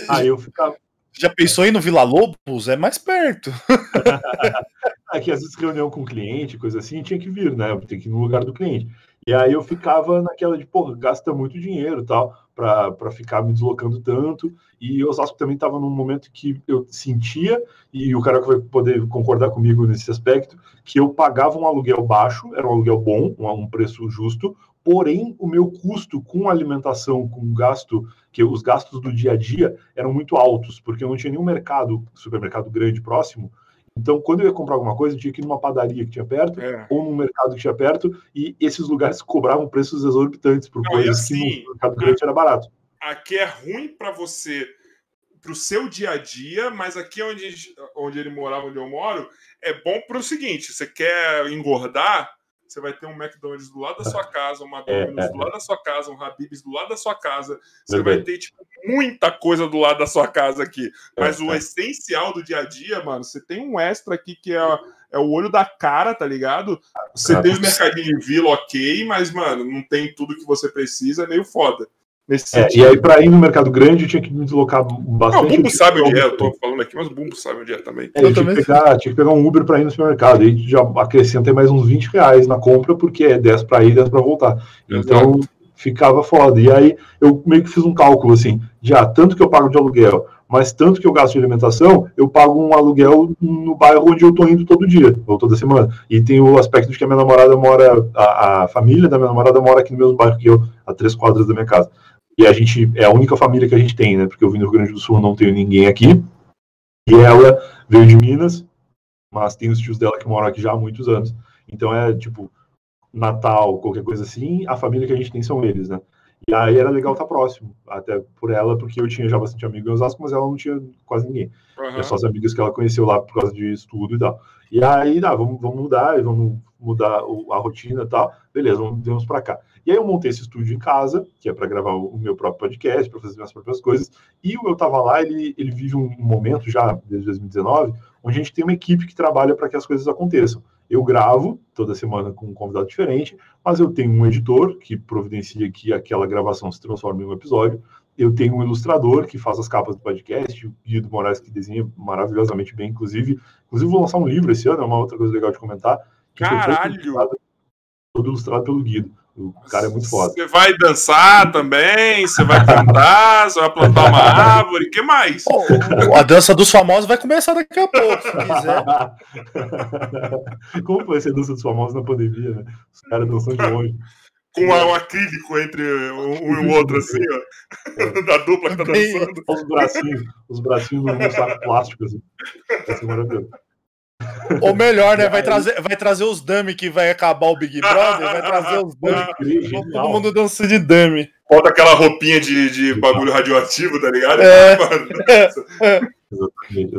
Aí eu ficava. Já pensou em no Vila Lobos? É mais perto. Aqui, às vezes, reunião com o cliente, coisa assim, tinha que vir, né? Tem que ir no lugar do cliente. E aí eu ficava naquela de, pô, gasta muito dinheiro tal, para ficar me deslocando tanto. E Osasco também estava num momento que eu sentia, e o cara vai poder concordar comigo nesse aspecto, que eu pagava um aluguel baixo, era um aluguel bom, um preço justo, porém o meu custo com alimentação, com gasto, que os gastos do dia a dia eram muito altos, porque eu não tinha nenhum mercado, supermercado grande próximo, então, quando eu ia comprar alguma coisa, eu tinha que ir numa padaria que tinha perto, é. ou num mercado que tinha perto, e esses lugares cobravam preços exorbitantes por coisas assim, que no mercado grande era barato. Aqui é ruim para você, para o seu dia a dia, mas aqui onde, onde ele morava, onde eu moro, é bom para o seguinte: você quer engordar, você vai ter um McDonald's do lado da sua casa, uma é, Domino's é, do lado da sua casa, um Habib's do lado da sua casa. Você vai ter, tipo, muita coisa do lado da sua casa aqui. Mas o essencial do dia a dia, mano, você tem um extra aqui que é, é o olho da cara, tá ligado? Você tem o mercadinho de vila, ok, mas, mano, não tem tudo que você precisa, é meio foda. É, e aí, para ir no mercado grande, eu tinha que me deslocar bastante. Não, o Bumbo sabe onde é, eu tô falando aqui, mas o Bumbo sabe onde é também. É, eu, eu tinha, também. Que pegar, tinha que pegar um Uber para ir no supermercado. Aí já acrescenta mais uns 20 reais na compra, porque é 10 para ir, 10 para voltar. Então Exato. ficava foda. E aí eu meio que fiz um cálculo assim: já ah, tanto que eu pago de aluguel, mas tanto que eu gasto de alimentação, eu pago um aluguel no bairro onde eu tô indo todo dia, ou toda semana. E tem o aspecto de que a minha namorada mora, a, a família da minha namorada mora aqui no mesmo bairro que eu, a três quadras da minha casa. E a gente é a única família que a gente tem, né? Porque eu vim do Rio Grande do Sul, não tenho ninguém aqui. E ela veio de Minas, mas tem os tios dela que moram aqui já há muitos anos. Então é tipo Natal, qualquer coisa assim, a família que a gente tem são eles, né? E aí era legal estar próximo, até por ela, porque eu tinha já bastante amigo em Osasco, mas ela não tinha quase ninguém. Uhum. É só as amigas que ela conheceu lá por causa de estudo e tal. E aí, dá, vamos, vamos mudar, vamos mudar a rotina e tal. Beleza, vamos, vamos para cá. E aí eu montei esse estúdio em casa, que é para gravar o, meu próprio podcast, para fazer minhas próprias coisas. E o Eu Tava Lá, ele, ele vive um, um momento já, desde 2019, onde a gente tem uma equipe que trabalha para que as coisas aconteçam. Eu gravo toda semana com um convidado diferente, mas eu tenho um editor que providencia que aquela gravação se transforme em um episódio. Eu tenho um ilustrador que faz as capas do podcast, o Guido Moraes que desenha maravilhosamente bem, inclusive. Inclusive vou lançar um livro esse ano, é uma outra coisa legal de comentar. Caralho! Todo ilustrado pelo Guido. O cara é muito foda. Você vai dançar também, você vai cantar, você vai plantar uma árvore, o que mais? Oh, a dança dos famosos vai começar daqui a pouco, se quiser. Como foi ser a dança dos famosos na pandemia, né? Os caras dançando de longe. Com um acrílico entre um e o outro, assim, ó. É. Da dupla que tá dançando. Os bracinhos, os bracinhos num saco plástico, assim. Vai ser maravilhoso. Ou melhor, né? Vai trazer, vai trazer os dummy que vai acabar o Big Brother, vai trazer os dummy. todo mundo dança de dummy. Bota aquela roupinha de, de bagulho radioativo, tá ligado? É. Exatamente,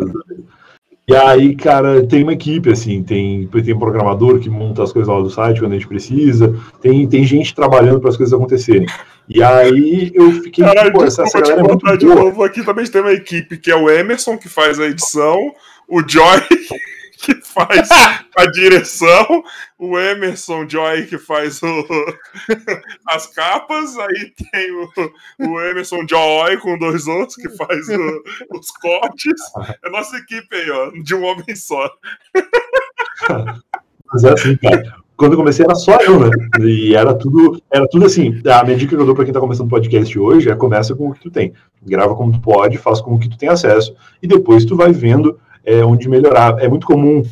E aí, cara, tem uma equipe, assim, tem, tem um programador que monta as coisas lá do site quando a gente precisa, tem, tem gente trabalhando para as coisas acontecerem. E aí eu fiquei. Caralho, pô, essa, essa galera é muito de boa. novo. Aqui também tem uma equipe que é o Emerson, que faz a edição, o Joy, que faz a direção, o Emerson Joy que faz o, as capas, aí tem o, o Emerson Joy com dois outros que faz o, os cortes. É nossa equipe aí, ó, de um homem só. Mas é assim, cara. Quando eu comecei era só eu, né? E era tudo, era tudo assim. A minha dica que eu dou para quem tá começando o podcast hoje é começa com o que tu tem. Grava como tu pode, faz com o que tu tem acesso e depois tu vai vendo é, onde melhorar. É muito comum,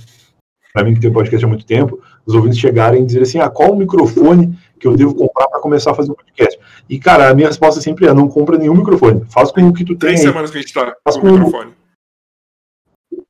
para mim que tem podcast há muito tempo, os ouvintes chegarem e dizer assim: ah, qual o microfone que eu devo comprar para começar a fazer um podcast? E, cara, a minha resposta sempre é: não compra nenhum microfone. Faz com o que tu tem. Três semanas que a gente tá com o microfone.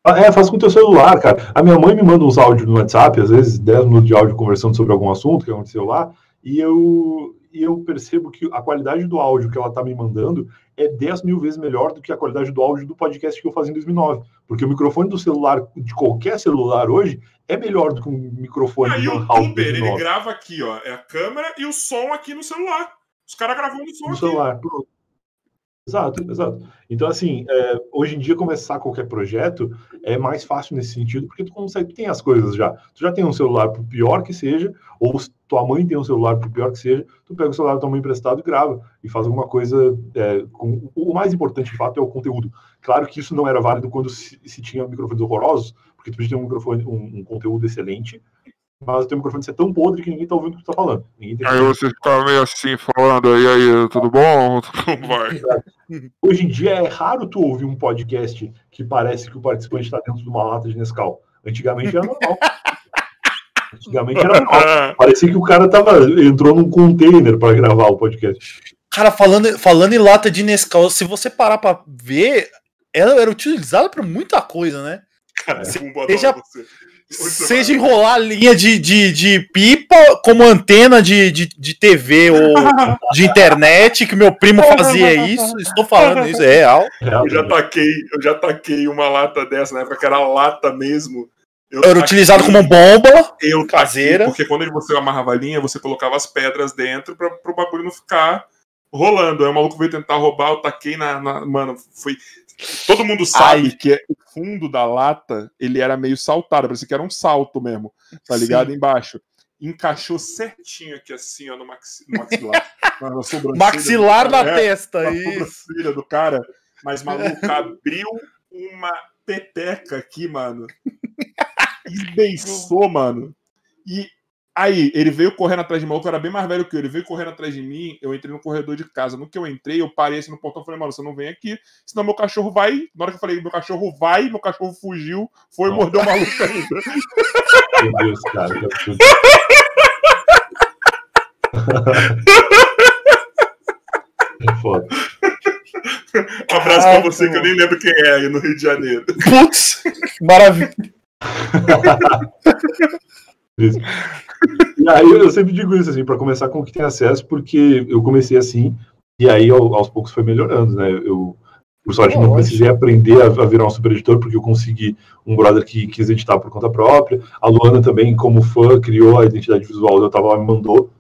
É, faz com o teu celular, cara. A minha mãe me manda uns áudios no WhatsApp, às vezes 10 minutos de áudio conversando sobre algum assunto que aconteceu lá, e eu, e eu percebo que a qualidade do áudio que ela está me mandando é 10 mil vezes melhor do que a qualidade do áudio do podcast que eu fazia em 2009. Porque o microfone do celular, de qualquer celular hoje, é melhor do que um microfone ah, do YouTuber, ele grava aqui, ó, é a câmera e o som aqui no celular. Os caras gravando o som no aqui. celular. Exato, exato. Então, assim, é, hoje em dia começar qualquer projeto é mais fácil nesse sentido, porque tu consegue, tu tem as coisas já. Tu já tem um celular, por pior que seja, ou tua mãe tem um celular, por pior que seja, tu pega o celular da tua mãe emprestado e grava, e faz alguma coisa. É, com... O mais importante, de fato, é o conteúdo. Claro que isso não era válido quando se, se tinha microfones horrorosos, porque tu podia ter um, microfone, um, um conteúdo excelente, mas o teu microfone ser tão podre que ninguém tá ouvindo o que tu tá falando. aí você fica meio assim falando, e aí, tudo bom? Como vai? Hoje em dia é raro tu ouvir um podcast que parece que o participante está dentro de uma lata de Nescau. Antigamente era normal. Antigamente era normal. Parecia que o cara tava, entrou num container para gravar o podcast. Cara, falando, falando em lata de Nescau, se você parar para ver, ela era utilizada para muita coisa, né? Cara, é. seja, seja enrolar a linha de, de, de pipa como antena de, de, de TV ou de internet, que meu primo fazia isso. Estou falando isso, é real. Eu já taquei, eu já taquei uma lata dessa, na época que era lata mesmo. Eu era utilizado como bomba eu caseira. Porque quando você amarrava a linha, você colocava as pedras dentro para o bagulho não ficar rolando. Aí o maluco veio tentar roubar, eu taquei na. na mano, foi. Todo mundo sabe Ai. que o fundo da lata ele era meio saltado, parecia que era um salto mesmo, tá ligado? Sim. Embaixo. Encaixou certinho aqui assim, ó, no, maxi, no maxilar. na maxilar na é, testa, na isso. do cara. Mas, maluco, abriu uma pepeca aqui, mano. Esbeiçou, mano. E Aí, ele veio correndo atrás de mim, o cara bem mais velho que eu, ele veio correndo atrás de mim, eu entrei no corredor de casa. No que eu entrei, eu parei assim no portão e falei, mano, você não vem aqui, senão meu cachorro vai. Na hora que eu falei, meu cachorro vai, meu cachorro fugiu, foi e mordeu o maluco ainda. Meu Deus, cara. É foda. Um abraço pra você que eu nem lembro quem é aí no Rio de Janeiro. Putz, maravilha. E aí eu sempre digo isso, assim, para começar com o que tem acesso, porque eu comecei assim, e aí aos poucos foi melhorando, né? Eu, por sorte, não precisei aprender a, a, virar um super editor, porque eu consegui um brother que quis editar por conta própria. A Luana também, como fã, criou a identidade visual eu tava lá, me mandou.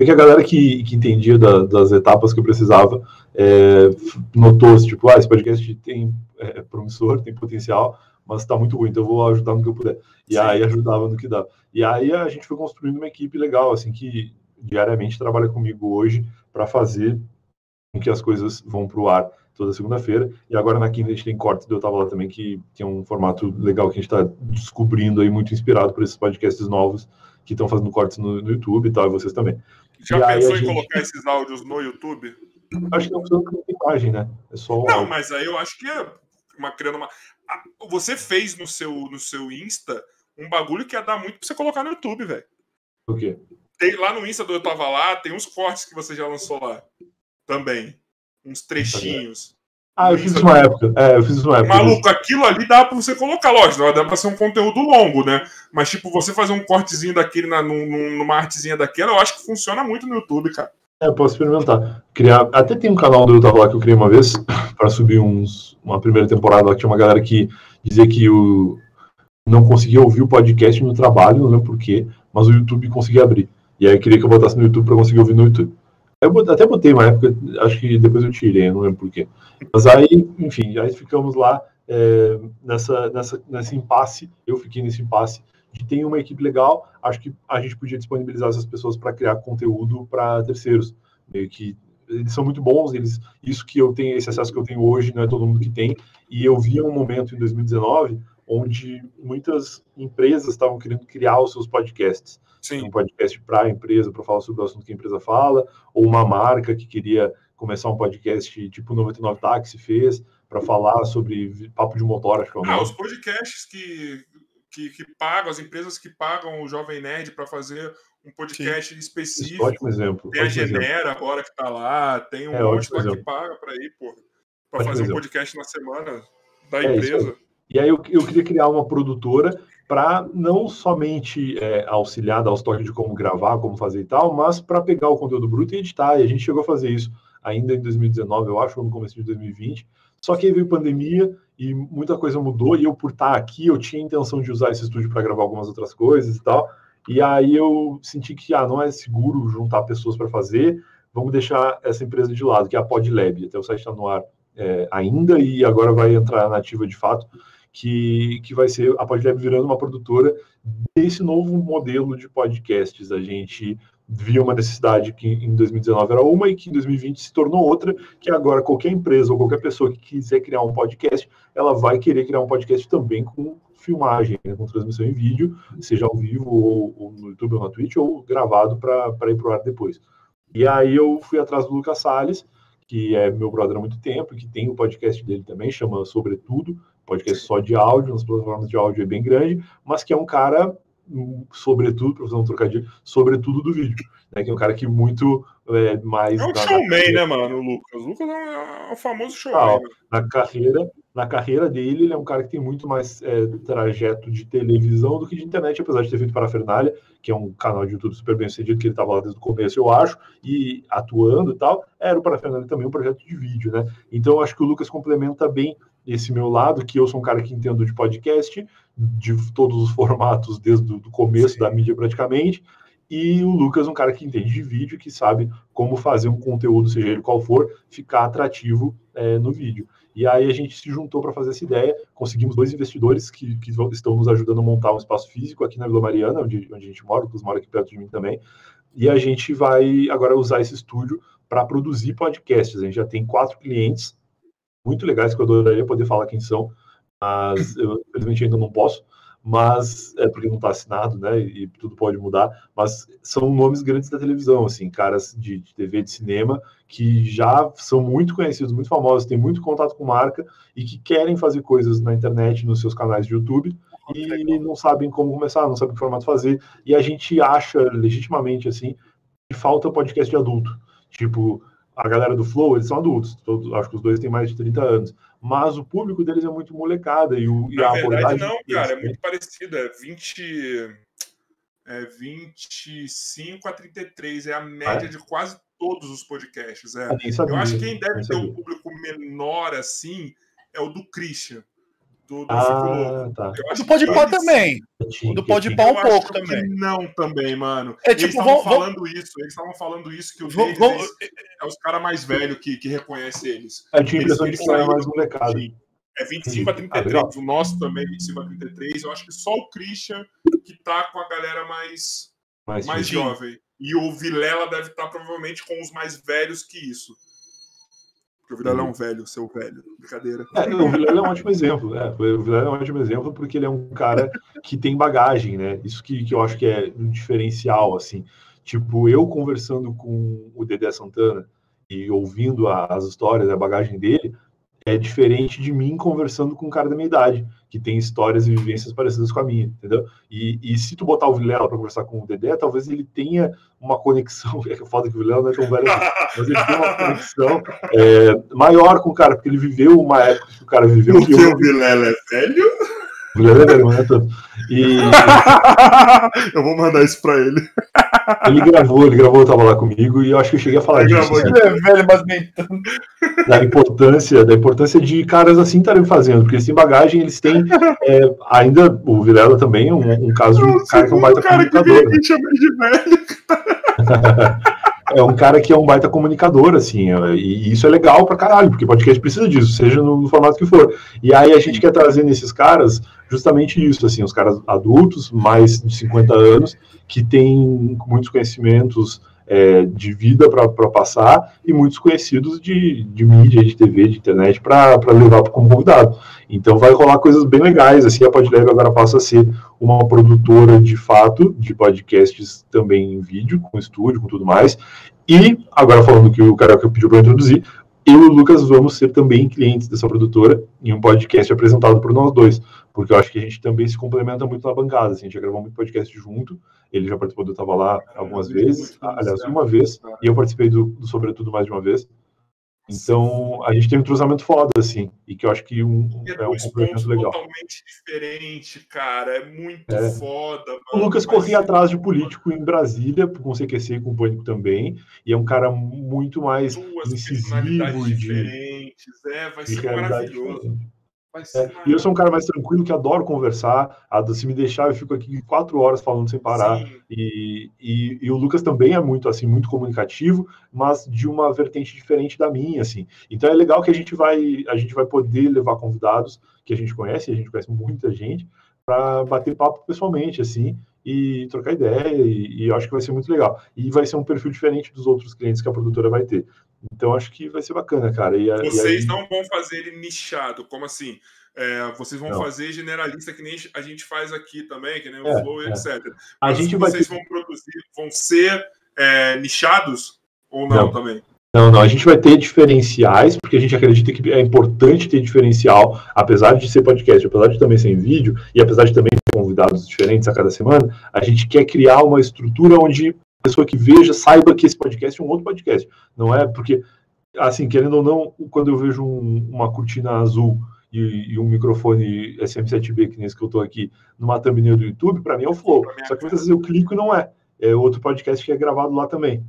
É que a galera que, que entendia da, das etapas que eu precisava é, notou, tipo, ah, esse podcast tem é, promissor, tem potencial, mas está muito ruim, então eu vou ajudar no que eu puder. E Sim. aí ajudava no que dá. E aí a gente foi construindo uma equipe legal, assim, que diariamente trabalha comigo hoje para fazer com que as coisas vão para o ar toda segunda-feira. E agora na quinta a gente tem cortes do Eu Tava Lá também, que, é um formato legal que a gente está descobrindo aí, muito inspirado por esses podcasts novos que estão fazendo cortes no, no, YouTube e tal, e vocês também. Já e pensou em gente... colocar esses áudios no YouTube? Acho que não precisa ter imagem, né? É só Não, mas aí eu acho que é uma, criando uma. Você fez no seu, no seu Insta um bagulho que ia dar muito pra você colocar no YouTube, velho. O quê? Tem, lá no Insta do Eu Tava Lá, tem uns cortes que você já lançou lá. Também. Uns trechinhos. Ah, eu fiz uma época. É, eu fiz uma época. Maluco, aquilo ali dá pra você colocar, lógico, dá pra ser um conteúdo longo, né? Mas, tipo, você fazer um cortezinho daquele na, numa artezinha daquela, eu acho que funciona muito no YouTube, cara. É, eu posso experimentar. Criar, até tem um canal do Eu Tava Lá que eu criei uma vez para subir uns, uma primeira temporada lá que tinha uma galera que dizia que o, não conseguia ouvir o podcast no trabalho, não lembro porquê, mas o YouTube conseguia abrir. E aí queria que eu botasse no YouTube para conseguir ouvir no YouTube. Eu até botei uma época, acho que depois eu tirei, não lembro porquê. Mas aí, enfim, aí ficamos lá é, nessa, nessa, nesse impasse, eu fiquei nesse impasse que tem uma equipe legal, acho que a gente podia disponibilizar essas pessoas para criar conteúdo para terceiros, meio que eles são muito bons, eles isso que eu tenho, esse acesso que eu tenho hoje não é todo mundo que tem, e eu vi um momento em 2019 onde muitas empresas estavam querendo criar os seus podcasts. Sim. Um podcast para a empresa, para falar sobre o assunto que a empresa fala, ou uma marca que queria começar um podcast tipo 99 Táxi fez, para falar sobre papo de motor, acho que é o nome. Ah, os podcasts que que, que pagam, as empresas que pagam o Jovem Nerd para fazer um podcast Sim. específico. Ótimo exemplo. Tem a Genera exemplo. agora que está lá, tem um é, monte lá que paga para ir, pô, para fazer exemplo. um podcast na semana da é, empresa. E aí eu, eu queria criar uma produtora para não somente é, auxiliar, dar os toques de como gravar, como fazer e tal, mas para pegar o conteúdo bruto e editar. E a gente chegou a fazer isso ainda em 2019, eu acho, ou no começo de 2020. Só que aí veio pandemia e muita coisa mudou. E eu, por estar aqui, eu tinha a intenção de usar esse estúdio para gravar algumas outras coisas e tal. E aí eu senti que ah, não é seguro juntar pessoas para fazer. Vamos deixar essa empresa de lado, que é a PodLab. Até o site está no ar é, ainda e agora vai entrar nativa de fato. que, que vai ser a Podlab virando uma produtora desse novo modelo de podcasts. A gente via uma necessidade que em 2019 era uma e que em 2020 se tornou outra, que agora qualquer empresa ou qualquer pessoa que quiser criar um podcast, ela vai querer criar um podcast também com filmagem, né, com transmissão em vídeo, seja ao vivo ou, ou no YouTube ou na Twitch, ou gravado para ir para o ar depois. E aí eu fui atrás do Lucas Salles, que é meu brother há muito tempo, que tem o podcast dele também, chama Sobretudo, podcast só de áudio, nas plataformas de áudio é bem grande, mas que é um cara sobretudo, para fazer um trocadilho, sobretudo do vídeo. Né, que é um cara que muito é, mais. É um showman, né, mano, o Lucas? O Lucas é um, é famoso showman. Ah, na, carreira, na carreira dele, ele é um cara que tem muito mais é, trajeto de televisão do que de internet, apesar de ter feito Parafernália, que é um canal de YouTube super bem sucedido, que ele estava lá desde o começo, eu acho, e atuando e tal. Era o Parafernália também um projeto de vídeo, né? Então, eu acho que o Lucas complementa bem esse meu lado, que eu sou um cara que entendo de podcast, de todos os formatos desde o começo Sim. da mídia praticamente, e o Lucas um cara que entende de vídeo, que sabe como fazer um conteúdo, seja ele qual for, ficar atrativo é, no vídeo. E aí a gente se juntou para fazer essa ideia, conseguimos dois investidores que, que, estão nos ajudando a montar um espaço físico aqui na Vila Mariana, onde, onde a gente mora, o Lucas mora aqui perto de mim também, e a gente vai agora usar esse estúdio para produzir podcasts. A gente já tem quatro clientes muito legais que eu adoraria poder falar quem são, mas eu infelizmente ainda não posso, mas é porque não está assinado, né? E, tudo pode mudar. Mas são nomes grandes da televisão, assim, caras de, de, TV, de cinema, que já são muito conhecidos, muito famosos, têm muito contato com marca e que querem fazer coisas na internet, nos seus canais de YouTube e não sabem como começar, não sabem que formato fazer. E a gente acha legitimamente assim que falta podcast de adulto, tipo a galera do Flow, eles são adultos, todos, acho que os dois têm mais de 30 anos, mas o público deles é muito molecada e, o, e Na a verdade, não, cara, é muito parecido, é 20, é 25 a 33, é a média ah, é? de quase todos os podcasts. É. Eu acho que quem deve ter um público menor assim é o do Christian do, do ah, tá. O do Pode Pá também. Do Pode Pá um pouco também. Não, também, mano. É, tipo, eles estavam falando vou... isso, eles estavam falando isso, que o vou, deles vou... é os caras mais velhos que, que reconhece eles. Eu tinha a impressão de que é mais molecado. É 25 a 33. Ah, o nosso também é 25 a 33. Eu acho que só o Christian que tá com a galera mais, mais, mais jovem. E o Vilela deve estar tá, provavelmente com os mais velhos que isso. O Vilela é um velho, seu velho. Brincadeira. É, o Vilela é um ótimo exemplo. É, o Vilela é um ótimo exemplo porque ele é um cara que tem bagagem, né? Isso que, que eu acho que é um diferencial, assim. Tipo, eu conversando com o Dedé Santana e ouvindo as histórias, a bagagem dele, é diferente de mim conversando com um cara da minha idade, que tem histórias e vivências parecidas com a minha, entendeu? E, e se tu botar o Vilela para conversar com o Dedé, talvez ele tenha uma conexão, é que foda que o Vilela não é tão velho assim, mas ele tem uma conexão é, maior com o cara, porque ele viveu uma época que o cara viveu. Porque o Vilela é velho? É E... eu vou mandar isso pra ele. Ele gravou, ele gravou, tava lá comigo, e eu acho que eu cheguei a falar ele disso. Gravou, assim, é velho, mas nem Da importância, da importância de caras assim estarem fazendo, porque eles têm bagagem, eles têm é, ainda, o Vilela também, um, um caso de um cara que é um baita comunicador. Né? de velho. é um cara que é um baita comunicador, assim, e isso é legal pra caralho, porque podcast precisa disso, seja no, formato que for. E aí a gente quer trazer nesses caras justamente isso, assim, os caras adultos, mais de 50 anos, que têm muitos conhecimentos é, de vida para passar e muitos conhecidos de, de mídia, de TV, de internet para levar como convidado. Então vai rolar coisas bem legais. Assim, a Podlab agora passa a ser uma produtora de fato de podcasts também em vídeo, com estúdio, com tudo mais. E agora falando que o Carioca pediu para introduzir, eu e o Lucas vamos ser também clientes dessa produtora em um podcast apresentado por nós dois, porque eu acho que a gente também se complementa muito na bancada. Assim, a gente já gravou muito podcast junto, ele já participou do Tava Lá algumas vezes, aliás, uma vez, e eu participei do, do Sobretudo mais de uma vez. Então, a gente tem um cruzamento foda, assim, e que eu acho que um, é, é um complemento legal. totalmente diferente, cara, é muito é. foda. Mano, o Lucas mas... corria atrás de político em Brasília, com o CQC e com o Pânico também, e é um cara muito mais Duas incisivo e de... diferentes, é, vai ser maravilhoso. Diferente. É, e eu sou um cara mais tranquilo que adoro conversar. Se me deixar, eu fico aqui quatro horas falando sem parar. E, e, e, o Lucas também é muito assim, muito comunicativo, mas de uma vertente diferente da minha, assim. Então é legal que a gente vai, a gente vai poder levar convidados que a gente conhece, a gente conhece muita gente, para bater papo pessoalmente, assim, e trocar ideia. E, e acho que vai ser muito legal. E vai ser um perfil diferente dos outros clientes que a produtora vai ter. Então acho que vai ser bacana, cara. E, vocês aí... não vão fazer ele nichado, como assim? É, vocês vão não. fazer generalista que nem a gente faz aqui também, que nem o é, Flow, é. etc. A gente vocês ter... vão produzir, vão ser é, nichados ou não, não, também? Não, não, a gente vai ter diferenciais, porque a gente acredita que é importante ter diferencial, apesar de ser podcast, apesar de também ser em vídeo, e apesar de também ter convidados diferentes a cada semana, a gente quer criar uma estrutura onde pessoa que veja saiba que esse podcast é um outro podcast. Não é porque, assim, querendo ou não, quando eu vejo um, uma cortina azul e, e, um microfone SM7B, que nesse que eu estou aqui, numa thumbnail do YouTube, para mim é o Flow. Só que muitas vezes eu clico e não é. É outro podcast que é gravado lá também.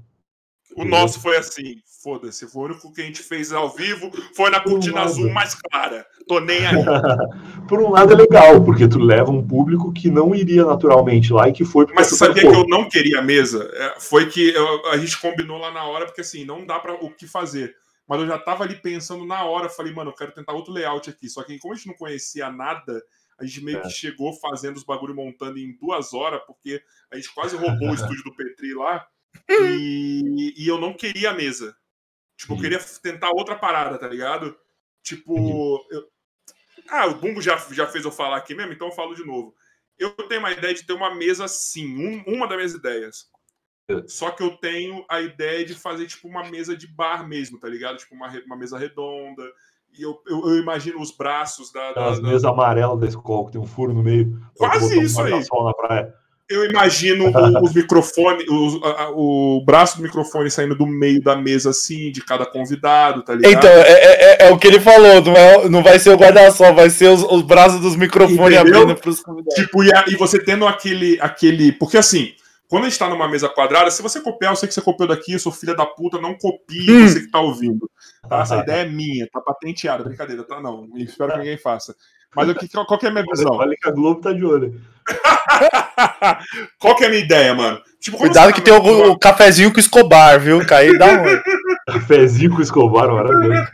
O nosso foi assim, foda-se, foi o único que a gente fez ao vivo, foi na cortina um azul mais clara. Tô nem aí. Por um lado é legal, porque tu leva um público que não iria naturalmente lá e que foi Mas você sabia que eu não queria mesa? É, foi que eu, a gente combinou lá na hora, porque assim, não dá para o que fazer. Mas eu já tava ali pensando na hora, falei, mano, eu quero tentar outro layout aqui. Só que como a gente não conhecia nada, a gente meio é. que chegou fazendo os bagulho montando em duas horas, porque a gente quase roubou o estúdio do Petri lá. E, e eu não queria a mesa. Tipo, eu queria tentar outra parada, tá ligado? Tipo, eu... ah, o Bumbo já, já fez eu falar aqui mesmo, então eu falo de novo. Eu tenho uma ideia de ter uma mesa sim, um, uma das minhas ideias. É. Só que eu tenho a ideia de fazer, tipo, uma mesa de bar mesmo, tá ligado? Tipo, uma, uma mesa redonda. E eu, eu, eu imagino os braços da. As mesas amarelas da escola, que tem um furo no meio. Quase isso aí. Na praia. Eu imagino o, os microfones, o, o braço do microfone saindo do meio da mesa, assim, de cada convidado, tá ligado? Então, é, é, é, é o que ele falou, não, é, não vai ser o guarda-sol, vai ser os, os braços dos microfones Entendeu? abrindo pros convidados. Tipo, e, e você tendo aquele, aquele. Porque assim, quando a gente tá numa mesa quadrada, se você copiar, eu sei que você copiou daqui, eu sou filha da puta, não copie hum. você que tá ouvindo. Tá? Essa ideia é minha, tá patenteada, brincadeira, tá? Não, espero que ninguém faça. Mas aqui, qual que é a minha visão? Olha que a Globo tá de olho. qual que é a minha ideia, mano? Tipo, Cuidado tá que tem o, o, cafezinho com Escobar, viu? Cair dá um. cafezinho com Escobar, maravilhoso.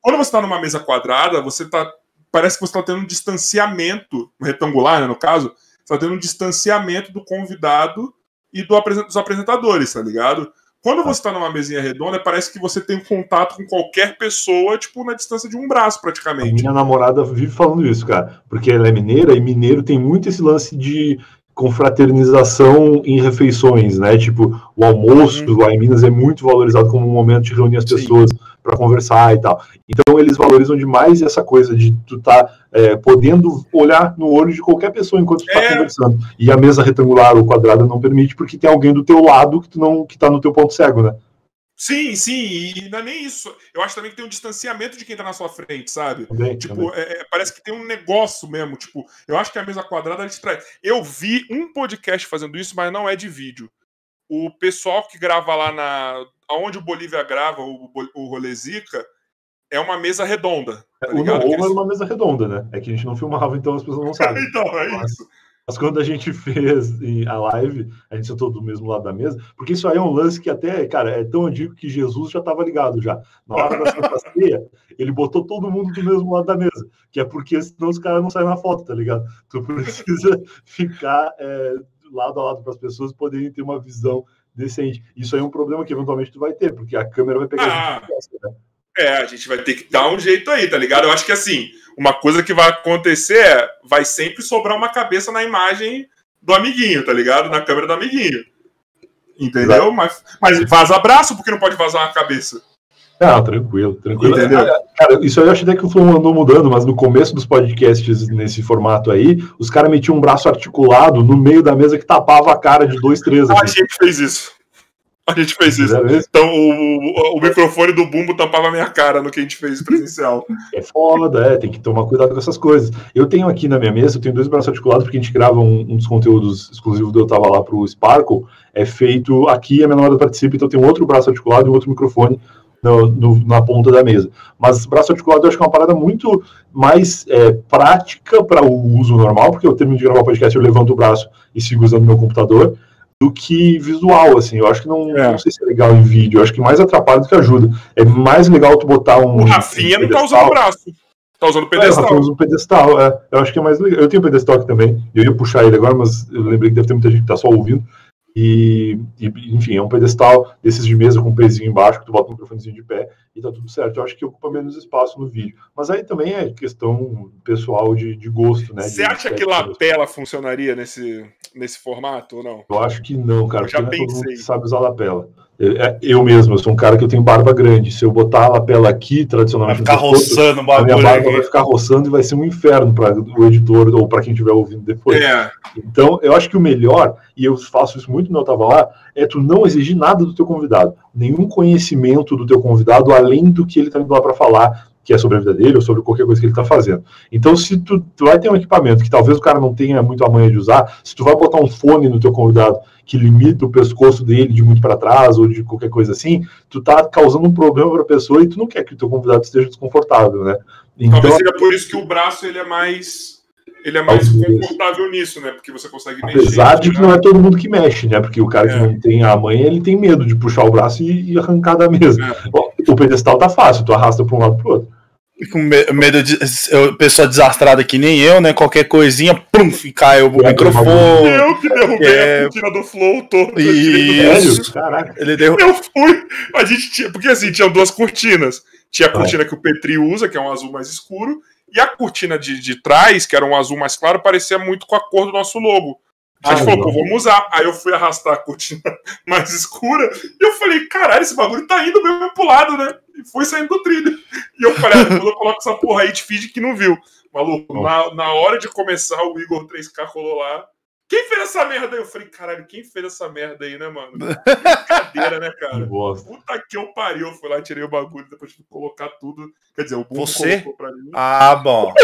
Quando você tá numa mesa quadrada, você tá. Parece que você tá tendo um distanciamento, retangular, né, no caso, você tá tendo um distanciamento do convidado e do, dos apresentadores, tá ligado? Quando você está numa mesinha redonda, parece que você tem contato com qualquer pessoa, tipo, na distância de um braço, praticamente. A minha namorada vive falando isso, cara, porque ela é mineira e mineiro tem muito esse lance de confraternização em refeições, né? Tipo, o almoço uhum. lá em Minas é muito valorizado como um momento de reunir as pessoas para conversar e tal. Então eles valorizam demais essa coisa de tu tá é, podendo olhar no olho de qualquer pessoa enquanto tu tá é. conversando. E a mesa retangular ou quadrada não permite porque tem alguém do teu lado que tu não que tá no teu ponto cego, né? Sim, sim, e não é nem isso. Eu acho também que tem um distanciamento de quem tá na sua frente, sabe? Também, tipo, também. É, é parece que tem um negócio mesmo. Tipo, eu acho que a mesa quadrada distrai. Eu vi um podcast fazendo isso, mas não é de vídeo. O pessoal que grava lá na. Onde o Bolívia grava, o, o Rolezica, é uma mesa redonda. Tá o não, eles... é uma mesa redonda, né? É que a gente não filmava, então as pessoas não sabem. então, é mas... isso. Mas quando a gente fez a live, a gente sentou do mesmo lado da mesa, porque isso aí é um lance que até, cara, é tão antigo que Jesus já estava ligado já. Na hora da Santa Ceia, ele botou todo mundo do mesmo lado da mesa, que é porque senão os caras não saem na foto, tá ligado? Tu precisa ficar é, lado a lado para as pessoas poderem ter uma visão decente. Isso aí é um problema que eventualmente tu vai ter, porque a câmera vai pegar ah. a gente né? É, a gente vai ter que dar um jeito aí, tá ligado? Eu acho que assim, uma coisa que vai acontecer é, vai sempre sobrar uma cabeça na imagem do amiguinho, tá ligado? Na câmera do amiguinho. Entendeu? Mas, mas vaza abraço, porque não pode vazar uma cabeça. Ah, tranquilo, tranquilo. Entendeu? Cara, isso aí eu acho até que o Flow andou mudando, mas no começo dos podcasts nesse formato aí, os caras metiam um braço articulado no meio da mesa que tapava a cara de dois, três. Ah, a gente fez isso. A gente fez isso. Então o, o, microfone do bumbo tampava a minha cara no que a gente fez presencial. É foda, é, tem que tomar cuidado com essas coisas. Eu tenho aqui na minha mesa, eu tenho dois braços articulados, porque a gente grava um, um dos conteúdos exclusivos do Eu Tava Lá pro Sparkle, é feito aqui, a minha namorada participa, então tem um outro braço articulado e um outro microfone no, no, na ponta da mesa. Mas braço articulado eu acho que é uma parada muito mais é, prática para o uso normal, porque eu termino de gravar podcast, eu levanto o braço e sigo usando meu computador, do que visual, assim. Eu acho que não, é. não sei se é legal em vídeo, eu acho que mais atrapalha do que ajuda. É mais legal tu botar um. O Rafinha um não tá usando o braço. Tá usando pedestal. É, tá usando o pedestal, é. Eu acho que é mais legal. Eu tenho pedestal aqui também. Eu ia puxar ele agora, mas eu lembrei que deve ter muita gente que tá só ouvindo. E, e, enfim, é um pedestal desses de mesa com um pezinho embaixo, que tu bota um microfonezinho de pé e tá tudo certo. Eu acho que ocupa menos espaço no vídeo. Mas aí também é questão pessoal de, de gosto, né? Você acha que lapela funcionaria nesse, nesse formato ou não? Eu acho que não, cara. Eu já pensei. Todo mundo sabe usar lapela. É, eu mesmo, eu sou um cara que eu tenho barba grande. Se eu botar a lapela aqui, tradicionalmente. Vai ficar roçando o bagulho. A minha barba aí. vai ficar roçando e vai ser um inferno para o editor ou para quem estiver ouvindo depois. É. Então, eu acho que o melhor, e eu faço isso muito no Eu Tava Lá, é tu não exigir nada do teu convidado. Nenhum conhecimento do teu convidado, além do que ele está indo lá para falar, que é sobre a vida dele ou sobre qualquer coisa que ele está fazendo. Então, se tu, tu, vai ter um equipamento que talvez o cara não tenha muito a manha de usar, se tu vai botar um fone no teu convidado que limita o pescoço dele de muito para trás ou de qualquer coisa assim, tu tá causando um problema para a pessoa e tu não quer que o teu convidado esteja desconfortável, né? Então, Talvez seja por isso que o braço ele é mais ele é mais confortável nisso, né? Porque você consegue mexer. Apesar de que não é todo mundo que mexe, né? Porque o cara é. que não tem a manha, ele tem medo de puxar o braço e, arrancar da mesa. É. O pedestal tá fácil, tu arrasta para um lado pro outro com medo de pessoa desastrada que nem eu, né? Qualquer coisinha, pum, cai o microfone. Eu que derrubei é... a cortina do Flow todo. Isso. Caraca. Ele derrubou. Eu fui. A gente tinha. Porque assim, tinham duas cortinas. Tinha a cortina que o Petri usa, que é um azul mais escuro, e a cortina de, de trás, que era um azul mais claro, parecia muito com a cor do nosso logo. A gente ah, falou, pô, vamos usar. Aí eu fui arrastar a cortina mais escura e eu falei, caralho, esse bagulho tá indo mesmo pro lado, né? E foi saindo do trilho. E eu falei, ah, depois eu coloco essa porra aí, te finge que não viu. Maluco, na, na hora de começar, o Igor 3K rolou lá. Quem fez essa merda aí? Eu falei, caralho, quem fez essa merda aí, né, mano? Brincadeira, né, cara? Puta que eu pariu. Eu fui lá, tirei o bagulho, depois de colocar tudo. Quer dizer, o Bumbo Você? colocou pra mim. Ah, bom.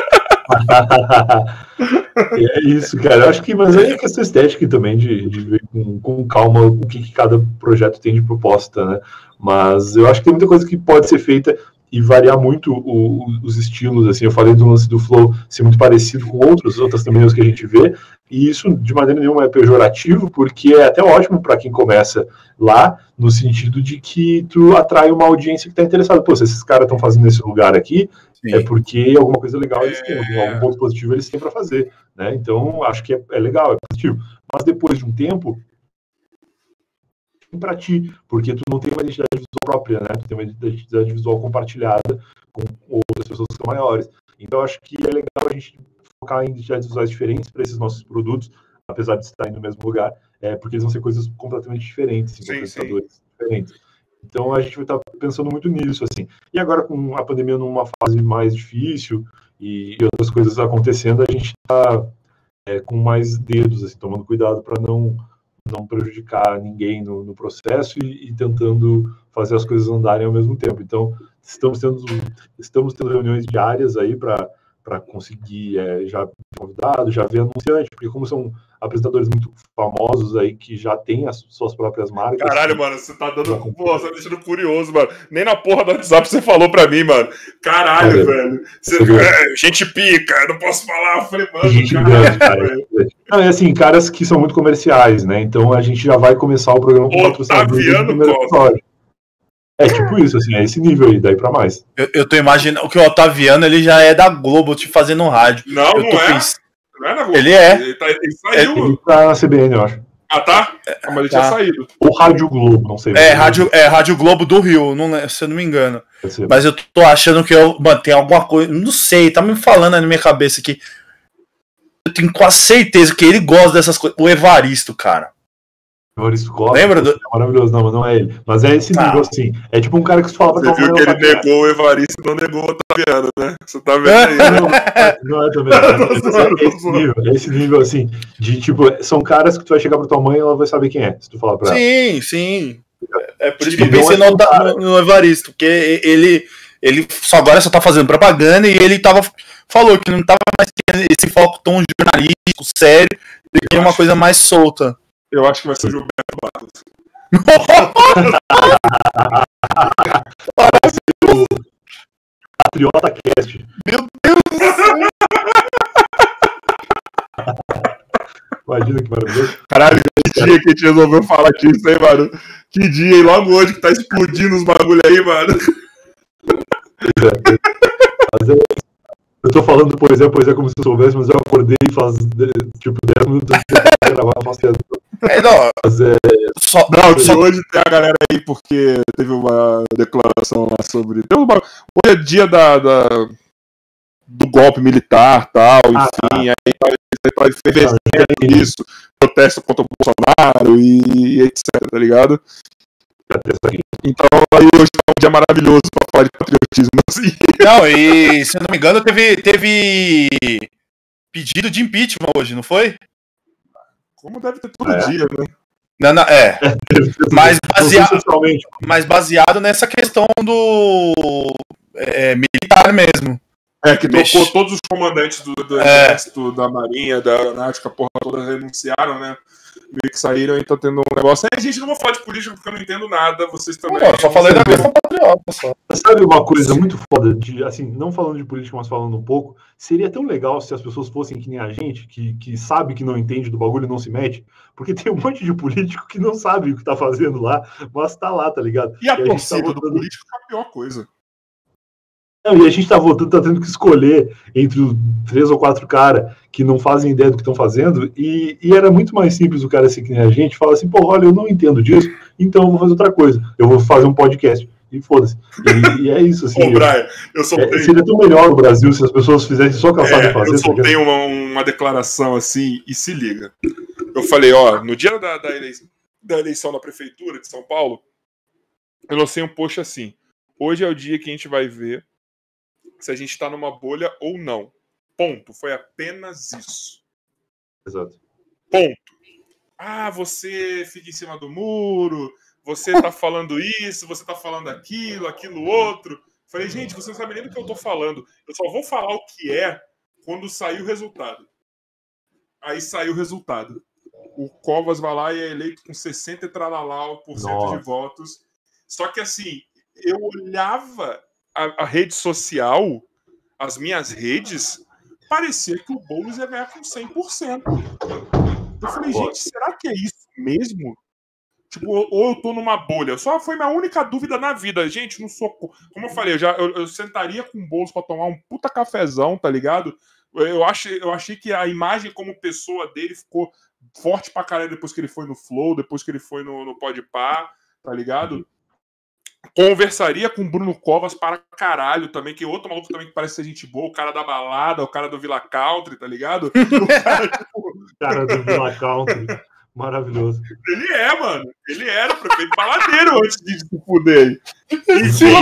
é isso, cara. Eu acho que, mas aí é questão estética também, de, de ver com, com calma o que, que, cada projeto tem de proposta, né? Mas eu acho que tem muita coisa que pode ser feita e variar muito o, os estilos, assim, eu falei do lance do flow ser muito parecido com outros, outras também que a gente vê, e isso de maneira nenhuma é pejorativo, porque é até ótimo para quem começa lá, no sentido de que tu atrai uma audiência que está interessada. Pô, se esses caras estão fazendo esse lugar aqui, Sim. é porque alguma coisa legal eles têm, algum, algum ponto positivo eles têm para fazer, né? Então, acho que é, é legal, é positivo. Mas depois de um tempo, para ti, porque tu não tem uma identidade visual própria, né? Tu tem uma identidade visual compartilhada com outras pessoas que são maiores. Então, acho que é legal a gente focar em identidades visuais diferentes para esses nossos produtos, apesar de estarem no mesmo lugar, é, porque eles vão ser coisas completamente diferentes, sim, diferentes. Então a gente vai estar pensando muito nisso, assim. E agora com a pandemia numa fase mais difícil e, e outras coisas acontecendo, a gente está é, com mais dedos, assim, tomando cuidado para não não prejudicar ninguém no, no processo e, e, tentando fazer as coisas andarem ao mesmo tempo. Então estamos tendo estamos tendo reuniões diárias aí para conseguir é, já convidado, já ver anunciante, porque como são apresentadores muito famosos aí que já têm as suas próprias marcas. Caralho, mano, você tá dando. Pô, você tá deixando curioso, mano. Nem na porra do WhatsApp você falou pra mim, mano. Caralho, é, velho. Você, é, gente pica, eu não posso falar. Eu falei, mano, gente caralho, grande, cara. Não, é assim, caras que são muito comerciais, né? Então a gente já vai começar o programa com patrocinador no primeiro episódio. É tipo isso, assim, é esse nível aí, daí pra mais. Eu, eu tô imaginando que o Otaviano ele já é da Globo te fazendo um rádio. Não, eu não é. Pens... Não é Globo. Ele é. Ele, tá, ele saiu. Ele tá na CBN, eu acho. Ah, tá? Ah, mas ele tá. tinha saído. Ou Rádio Globo, não sei. É, Rádio, é Rádio Globo do Rio, não, se eu não me engano. Mas eu tô achando que eu, mano, tem alguma coisa. Não sei, tá me falando na minha cabeça aqui. Eu tenho quase certeza que ele gosta dessas coisas. O Evaristo, cara. Maurício Costa. Lembra do... É maravilhoso, não, mas não é ele. Mas é esse ah. nível, assim. É tipo um cara que se fala pra Você viu que ele negou o Evaristo e não negou o Otaviano, né? Você tá vendo aí. Não, não é também. É, esse, nível, é esse nível, assim, de tipo, são caras que tu vai chegar pra tua mãe e ela vai saber quem é, se tu falar pra ela. Sim, sim. É por isso que eu pensei no, no, Evaristo, porque ele, ele só agora só tá fazendo propaganda e ele tava, falou que não tava mais esse foco tão jornalístico, sério, ele queria uma coisa mais solta. Eu acho que vai ser o Gilberto Barros. o Patriota Cast. Meu Deus do céu! Imagina que maravilhoso. Caralho, que dia que a gente resolveu falar disso, hein, mano? Que dia, hein? Logo hoje que tá explodindo os bagulho aí, mano. Mas é, eu tô falando poesia, poesia como se eu soubesse, mas eu acordei faz tipo 10 minutos de gravar a nossa É, não, Mas é, só, Não, só- hoje tem a galera aí porque teve uma declaração lá sobre. Uma- Hoje é dia da, da- do golpe militar tal, Ah, enfim, aí tá, tá efervescendo isso, protesto contra o Bolsonaro e, etc, tá ligado? Então aí hoje é um dia maravilhoso pra falar de patriotismo, assim. Não, e se eu não me engano, teve, teve pedido de impeachment hoje, não foi? Como deve ter todo É. dia, né? Não, não, é, mas, basea- socialmente. mas baseado nessa questão do é, militar mesmo. É, que Mexe. trocou todos os comandantes do, do É. exército, da marinha, da aeronáutica, porra toda renunciaram, né? Meio que saíram e tá tendo um negócio. Aí, gente, não vou falar de política porque eu não entendo nada, vocês também. Pô, eu só falei da questão patriota, só. Sabe uma coisa muito foda, de, assim, não falando de política, mas falando um pouco, seria tão legal se as pessoas fossem que nem a gente, que, que sabe que não entende do bagulho e não se mete, porque tem um monte de político que não sabe o que tá fazendo lá, mas tá lá, tá ligado? E a E a gente torcida tá do votando- político é a pior coisa. Não, e a gente tá votando, tá tendo que escolher entre os três ou quatro caras que não fazem ideia do que estão fazendo, e, e era muito mais simples o cara ser que nem a gente, fala assim, pô, olha, eu não entendo disso, então eu vou fazer outra coisa, eu vou fazer um podcast, e foda-se. E, e é isso, assim. Ô, Brian, eu só é, tenho, seria tão melhor no Brasil se as pessoas fizessem só caçar é, e fazer. eu só ligado? tenho uma, uma declaração assim, e se liga. Eu falei, ó, no dia da, da, eleição, da eleição da prefeitura de São Paulo, eu lancei um post assim. Hoje é o dia que a gente vai ver se a gente tá numa bolha ou não. Ponto. Foi apenas isso. Exato. Ponto. Ah, você fica em cima do muro, você tá falando isso, você tá falando aquilo, aquilo outro. Falei, gente, você não sabe nem do que eu tô falando. Eu só vou falar o que é quando sair o resultado. Aí saiu o resultado. O Covas vai lá e é eleito com 60 e tralalau por cento de votos. Só que assim, eu olhava a, a rede social, as minhas redes, parecia que o Boulos ia ganhar com 100%. Eu falei, gente, será que é isso mesmo? Tipo, ou- eu tô numa bolha. Só foi minha única dúvida na vida. Gente, não sou. co- Como eu falei, eu, já, eu, eu sentaria com o Boulos pra tomar um puta cafezão, tá ligado? Eu, eu, achei, eu achei que a imagem como pessoa dele ficou forte pra caralho depois que ele foi no Flow, depois que ele foi no, no Podpah, tá ligado? Conversaria com o Bruno Covas para caralho também, que é outro maluco também que parece ser gente boa, o cara da balada, o cara do Villa Country, tá ligado? O cara, tipo, Cara do Villa Country. Maravilhoso. ele é, mano. Ele era prefeito baladeiro antes de se fuder. Enfim,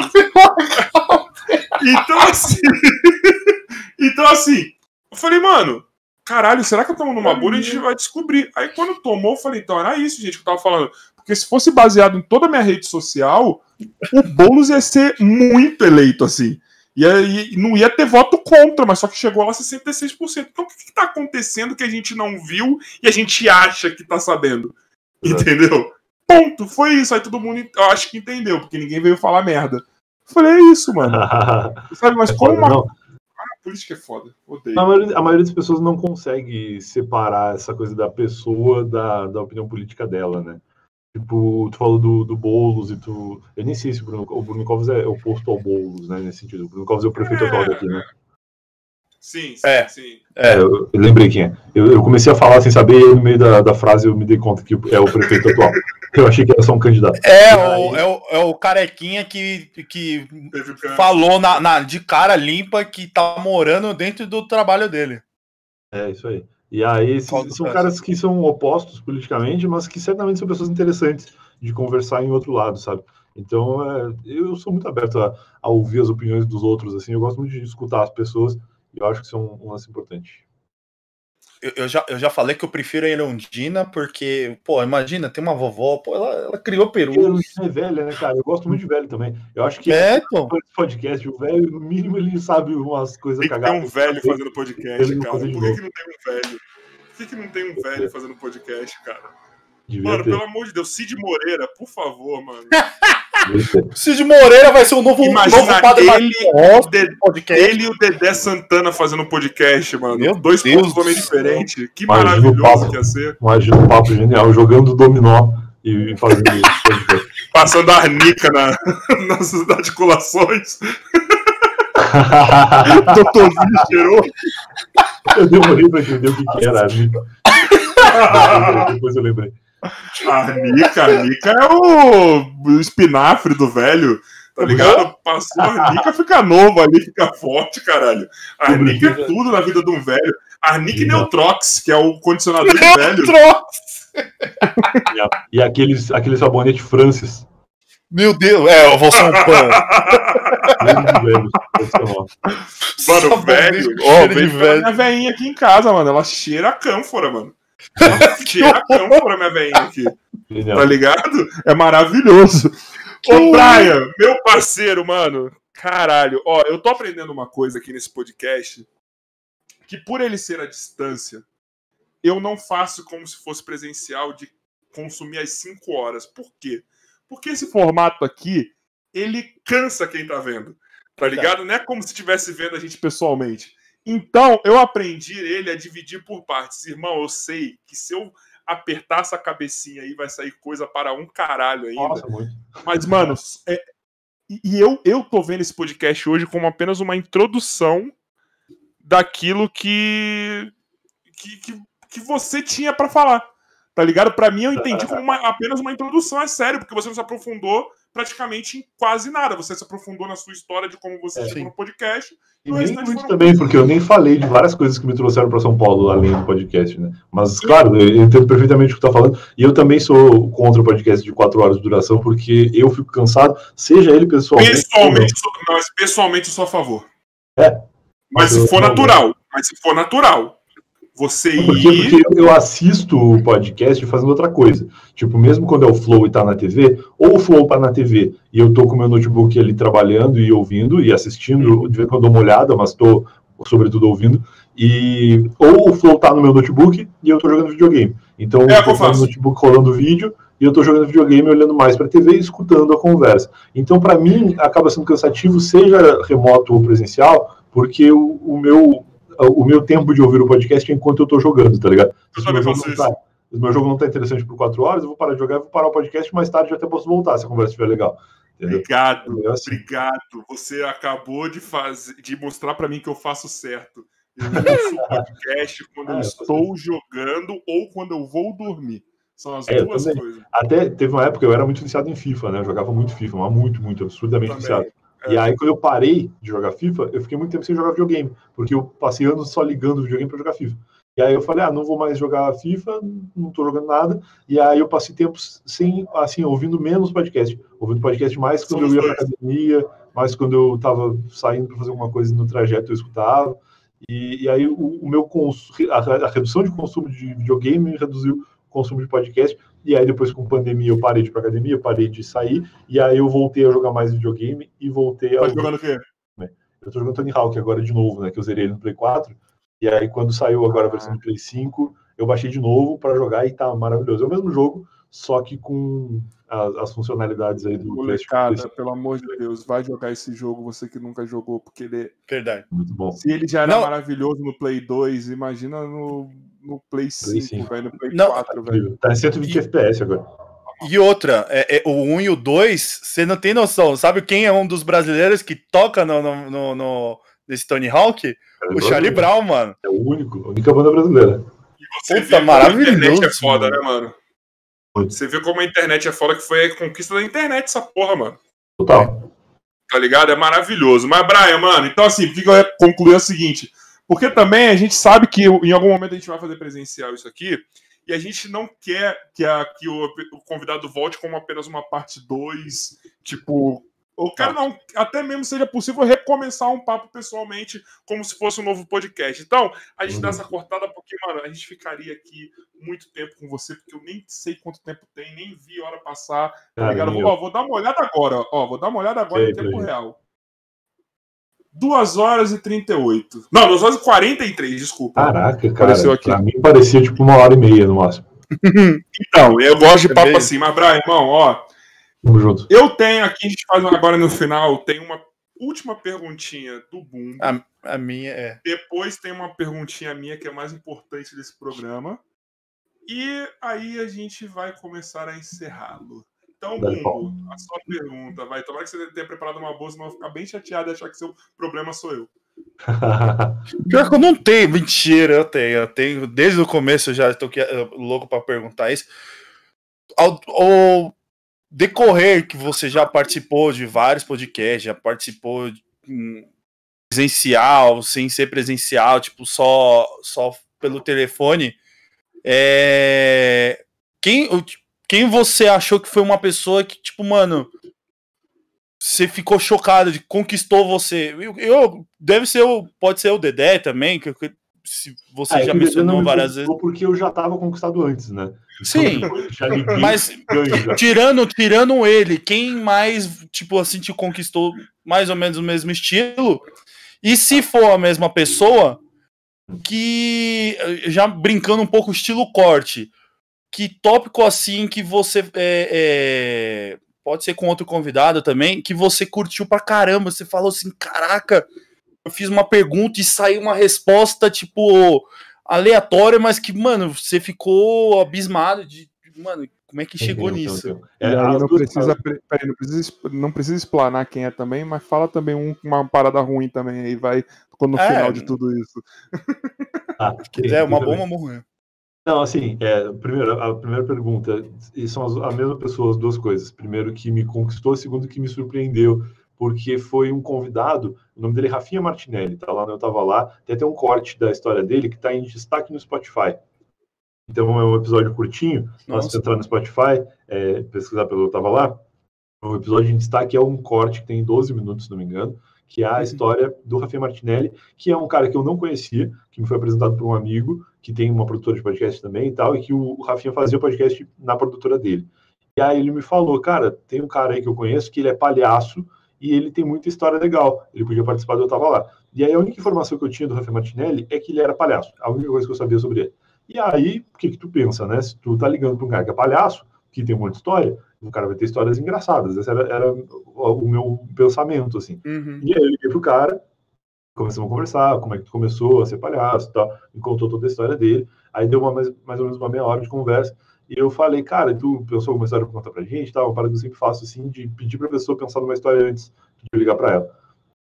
então assim. então assim, eu falei, mano, caralho, será que eu tomo numa bolha? A gente vai descobrir. Aí quando tomou, eu falei, então era isso, gente, que eu tava falando. Porque se fosse baseado em toda a minha rede social, o Boulos ia ser muito eleito, assim. E aí não ia ter voto contra, mas só que chegou lá 66%. Então o que, que tá acontecendo que a gente não viu e a gente acha que tá sabendo? Entendeu? Ponto, foi isso. Aí todo mundo, eu acho que entendeu, porque ninguém veio falar merda. Eu falei, é isso, mano. Sabe, mas como uma Não, política é foda. Odeio. a, maioria, a maioria das pessoas não consegue separar essa coisa da pessoa da, da opinião política dela, né? Tipo, tu falou do, do Boulos e tu. Eu nem sei se o Bruno, o Bruno Covas é oposto ao Boulos, né? Nesse sentido. O Bruno Covas é o prefeito É. atual daqui, né? Sim, sim, É. sim. É, eu, eu lembrei quem é. Eu, eu comecei a falar sem saber, e no meio da, da frase eu me dei conta que é o prefeito atual. Eu achei que era só um candidato. É, E o, é, o, é o carequinha que, que falou na, na- de cara limpa que tá morando dentro do trabalho dele. É, isso aí. E aí, são caso? caras que são opostos politicamente, mas que certamente são pessoas interessantes de conversar em outro lado, sabe? Então, é, eu sou muito aberto a, a ouvir as opiniões dos outros, assim, eu gosto muito de escutar as pessoas, e eu acho que isso é um, um lance importante. Eu, eu já, eu já falei que eu prefiro a Erundina, porque, pô, imagina, tem uma vovó, pô, ela, ela criou peru. Ele é velha, né, cara? Eu gosto muito de velho também. Eu acho que É, pô. esse podcast, o velho, no mínimo, ele sabe umas coisas Tem cagadas. um velho fazendo podcast, cara. Por que, que não tem um velho? Por que, que não tem um velho fazendo podcast, cara? Devia Mano, ter. pelo amor de Deus, Cid Moreira, por favor, mano. Cid Moreira vai ser o novo, Imagina novo padre ele, Marcos, o De- podcast. ele e o Dedé Santana fazendo podcast, mano. Meu Dois Deus pontos totalmente diferentes. Que Imagina maravilhoso papo. que ia ser. Imagina um papo genial, jogando dominó e fazendo isso. Passando a arnica na, nas articulações. Doutorzinho cheirou. eu demorei pra entender o que, que era. amigo. Depois eu lembrei. A arnica, a arnica é o, espinafre do velho. Tá ligado? Passou a arnica, fica novo ali, fica forte, caralho. A arnica é tudo na vida de um velho. Arnica e Neutrox, que é o condicionador de velho. E, a- e aqueles, aquele sabonete Francis. Meu Deus, é, eu vou um tradicional. Mano, velho, ó, pela velho. minha veinha aqui em casa, mano. Ela cheira a cânfora, mano. Cheira a cânfora, minha veinha aqui. Tá ligado? É maravilhoso. Ô, Brian, meu parceiro, mano. Caralho, ó, eu tô aprendendo uma coisa aqui nesse podcast. Que por ele ser à distância, eu não faço como se fosse presencial de consumir às 5 horas. Por quê? Porque esse formato aqui, ele cansa quem tá vendo. Tá ligado? Não é como se estivesse vendo a gente pessoalmente. Então, eu aprendi ele a dividir por partes. Irmão, eu sei que se eu apertar essa cabecinha aí, vai sair coisa para um caralho ainda. Nossa. Mas, mano, é- e- eu, eu tô vendo esse podcast hoje como apenas uma introdução daquilo que, que, que, que você tinha pra falar. Tá ligado? Pra mim, eu entendi como uma- apenas uma introdução, é sério, porque você não se aprofundou praticamente em quase nada. Você se aprofundou na sua história de como você É, chegou sim. no podcast. E O nem muito foram- também, porque eu nem falei de várias coisas que me trouxeram para São Paulo, além do podcast, né? Mas, claro, eu entendo perfeitamente o que tu tá falando. E eu também sou contra o podcast de quatro horas de duração, porque eu fico cansado, seja ele pessoalmente. Pessoalmente, mas pessoalmente eu sou a favor. É. Mas Eu- se for eu- natural, mas se for natural, você quê? ir. Porque eu assisto o podcast fazendo outra coisa. Tipo, mesmo quando é o Flow e tá na TV, ou o Flow tá na TV e eu tô com o meu notebook ali trabalhando e ouvindo e assistindo, de vez em quando eu dou uma olhada, mas tô sobretudo ouvindo. E ou o Flow tá no meu notebook e eu tô jogando videogame. Então, É eu tô no notebook rolando vídeo e eu tô jogando videogame olhando mais pra TV e escutando a conversa. Então, pra mim, acaba sendo cansativo, seja remoto ou presencial, porque o, o meu o meu tempo de ouvir o podcast é enquanto eu tô jogando, tá ligado? Eu também meu jogo faço não isso. tá- se o meu jogo não tá interessante por quatro horas, eu vou parar de jogar, vou parar o podcast mais tarde eu até posso voltar se a conversa estiver legal. Entendeu? Obrigado, É assim. obrigado. Você acabou de fazer, de mostrar pra mim que eu faço certo. Eu ouço o podcast quando Ah, eu eu estou jogando ou quando eu vou dormir. São as É, duas coisas. Até teve uma época eu era muito viciado em FIFA, né? Eu jogava muito FIFA, mas muito, muito, absurdamente viciado. É. E aí, quando eu parei de jogar FIFA, eu fiquei muito tempo sem jogar videogame, porque eu passei anos só ligando o videogame pra jogar FIFA. E aí eu falei, ah, não vou mais jogar FIFA, não tô jogando nada. E aí eu passei tempos sem, assim, ouvindo menos podcast. Ouvindo podcast mais quando Somos eu ia pra dois. academia, mais quando eu tava saindo para fazer alguma coisa no trajeto eu escutava. E, e aí o, o meu cons... a, a redução de consumo de videogame reduziu o consumo de podcast. E aí depois com pandemia eu parei de ir pra academia, eu parei de sair. E aí eu voltei a jogar mais videogame e voltei a Tá jogando o quê? eu tô jogando Tony Hawk agora de novo, né? Que eu zerei ele no Play 4. E aí, quando saiu agora a versão do Play 5, eu baixei de novo para jogar e tá maravilhoso. É o mesmo jogo, só que com as, as funcionalidades aí do Molecada, PlayStation. pelo amor de Deus, vai jogar esse jogo, você que nunca jogou, porque ele, Verdade. Muito bom. se ele já era Não. maravilhoso no Play 2, imagina no, no Play 5, cinco. velho, no Play Não. 4, velho. Tá em 120 FPS agora. E outra, é, é, o 1 e o 2, você não tem noção. Sabe quem é um dos brasileiros que toca no, no, no, no- nesse Tony Hawk? Cara, O Charlie Brown, mano. É o único, a única banda brasileira. Você Puta, como a internet é maravilhoso, foda, mano. né, mano? Você vê como a internet é foda, que foi a conquista da internet, essa porra, mano. Total. Tá ligado? É maravilhoso. Mas, Brian, mano, então assim, por que que eu ia concluir é o seguinte? Porque também a gente sabe que em algum momento a gente vai fazer presencial isso aqui, e a gente não quer que, a, que o, o convidado volte como apenas uma parte 2, tipo. Eu quero não, até mesmo seja possível recomeçar um papo pessoalmente, como se fosse um novo podcast. Então, a gente dá Uhum. essa cortada porque, mano, a gente ficaria aqui muito tempo com você, porque eu nem sei quanto tempo tem, nem vi a hora passar. Tá ligado? Ó, vou dar uma olhada agora, ó. Vou dar uma olhada agora Sei, em tempo real. 2 horas e 38. Não, 2 horas e 43, desculpa. Caraca, cara. Apareceu aqui. Pra mim parecia tipo uma hora e meia no máximo. Então, eu gosto de papo Beleza. assim, mas, Brian, irmão, ó. Tamo junto. Eu tenho aqui, a gente faz agora no final, tem uma última perguntinha do Boom. A, a, minha é. Depois tem uma perguntinha minha que é mais importante desse programa. E aí a gente vai começar a encerrá-lo. Então, Bumbo, a sua pergunta, vai. Tomara que você tenha preparado uma boa, senão eu vou ficar bem chateado e achar que seu problema sou eu. Pior que eu não tenho, mentira, eu tenho. Eu tenho desde o começo eu já estou louco para perguntar isso. Ao, ao, decorrer que você já participou de vários podcasts, já participou de, hum, presencial, sem ser presencial, tipo, só, só pelo telefone. É... Quem, quem você achou que foi uma pessoa que, tipo, mano, você ficou chocado de conquistou você? Eu, eu deve ser o, pode ser o Dedé também, que, que se você ah, já mencionou várias vezes. Porque eu já estava conquistado antes, né? Sim, então, mas tirando, tirando ele, quem mais, tipo assim, te conquistou mais ou menos o mesmo estilo? E se for a mesma pessoa, que já brincando um pouco estilo corte, que tópico assim que você é, é, pode ser com outro convidado também, que você curtiu pra caramba, você falou assim, caraca, eu fiz uma pergunta e saiu uma resposta, tipo, aleatória, mas que, mano, você ficou abismado de, mano, como é que chegou nisso? É, não, precisa, peraí, não, precisa, não precisa explanar quem é também, mas fala também um, uma parada ruim também aí, vai no é, final de tudo isso. Ah, quiser, uma bomba morrer. Não, assim, é, primeiro, a primeira pergunta, são as, a mesma pessoa, as duas coisas. Primeiro, que me conquistou, segundo, que me surpreendeu porque foi um convidado, o nome dele é Rafinha Martinelli, tá lá, eu tava lá, tem até um corte da história dele que tá em destaque no Spotify. Então é um episódio curtinho, Nossa. nós entrar no Spotify, é, pesquisar pelo eu tava lá, o episódio em destaque é um corte que tem 12 minutos, se não me engano, que é a uhum. história do Rafinha Martinelli, que é um cara que eu não conhecia, que me foi apresentado por um amigo, que tem uma produtora de podcast também e tal, e que o Rafinha fazia o podcast na produtora dele. E aí ele me falou, cara, tem um cara aí que eu conheço que ele é palhaço, e ele tem muita história legal. Ele podia participar do Eu Tava Lá. E aí a única informação que eu tinha do Rafael Martinelli é que ele era palhaço. A única coisa que eu sabia sobre ele. E aí, o que, que tu pensa, né? Se tu tá ligando para um cara que é palhaço, que tem muita história, o cara vai ter histórias engraçadas. Esse era, era o meu pensamento, assim. Uhum. E aí eu liguei pro cara, começamos a conversar, como é que tu começou a ser palhaço e tal, me contou toda a história dele. Aí deu uma, mais, mais ou menos uma meia hora de conversa. E eu falei, cara, tu pensou alguma história pra contar pra gente? Tá? Uma parada que eu sempre faço, assim, de pedir pra pessoa pensar numa história antes de ligar pra ela.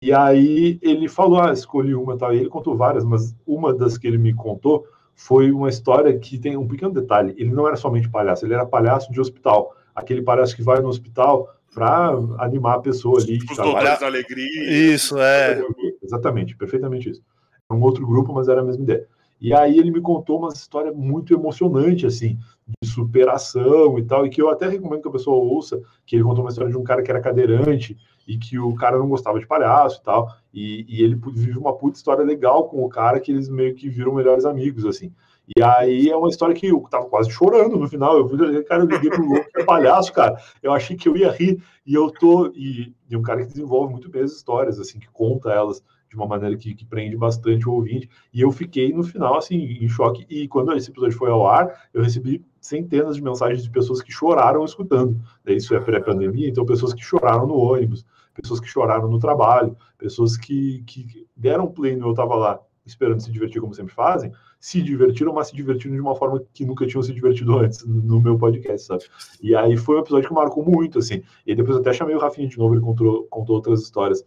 E aí ele falou, ah, escolhi uma tal. E ele contou várias, mas uma das que ele me contou foi uma história que tem um pequeno detalhe. Ele não era somente palhaço, ele era palhaço de hospital. Aquele palhaço que vai no hospital para animar a pessoa ali. Os doutores da alegria. Isso, é. Exatamente, perfeitamente isso. É um outro grupo, mas era a mesma ideia. E aí ele me contou uma história muito emocionante, assim, de superação e tal, e que eu até recomendo que a pessoa ouça, que ele contou uma história de um cara que era cadeirante e que o cara não gostava de palhaço e tal, e, e ele vive uma puta história legal com o cara que eles meio que viram melhores amigos, assim. E aí é uma história que eu tava quase chorando no final. Eu vi, cara, eu liguei pro louco, que é palhaço, cara. Eu achei que eu ia rir. E eu tô. E, e um cara que desenvolve muito bem as histórias, assim, que conta elas de uma maneira que, que, prende bastante o ouvinte. E eu fiquei no final, assim, em choque. E quando esse episódio foi ao ar, eu recebi centenas de mensagens de pessoas que choraram escutando. Isso é pré-pandemia, então pessoas que choraram no ônibus, pessoas que choraram no trabalho, pessoas que, que deram play no Eu Tava Lá esperando se divertir como sempre fazem, se divertiram, mas se divertiram de uma forma que nunca tinham se divertido antes no meu podcast, sabe? E aí foi um episódio que marcou muito, assim. E depois até chamei o Rafinha de novo, ele contou, contou outras histórias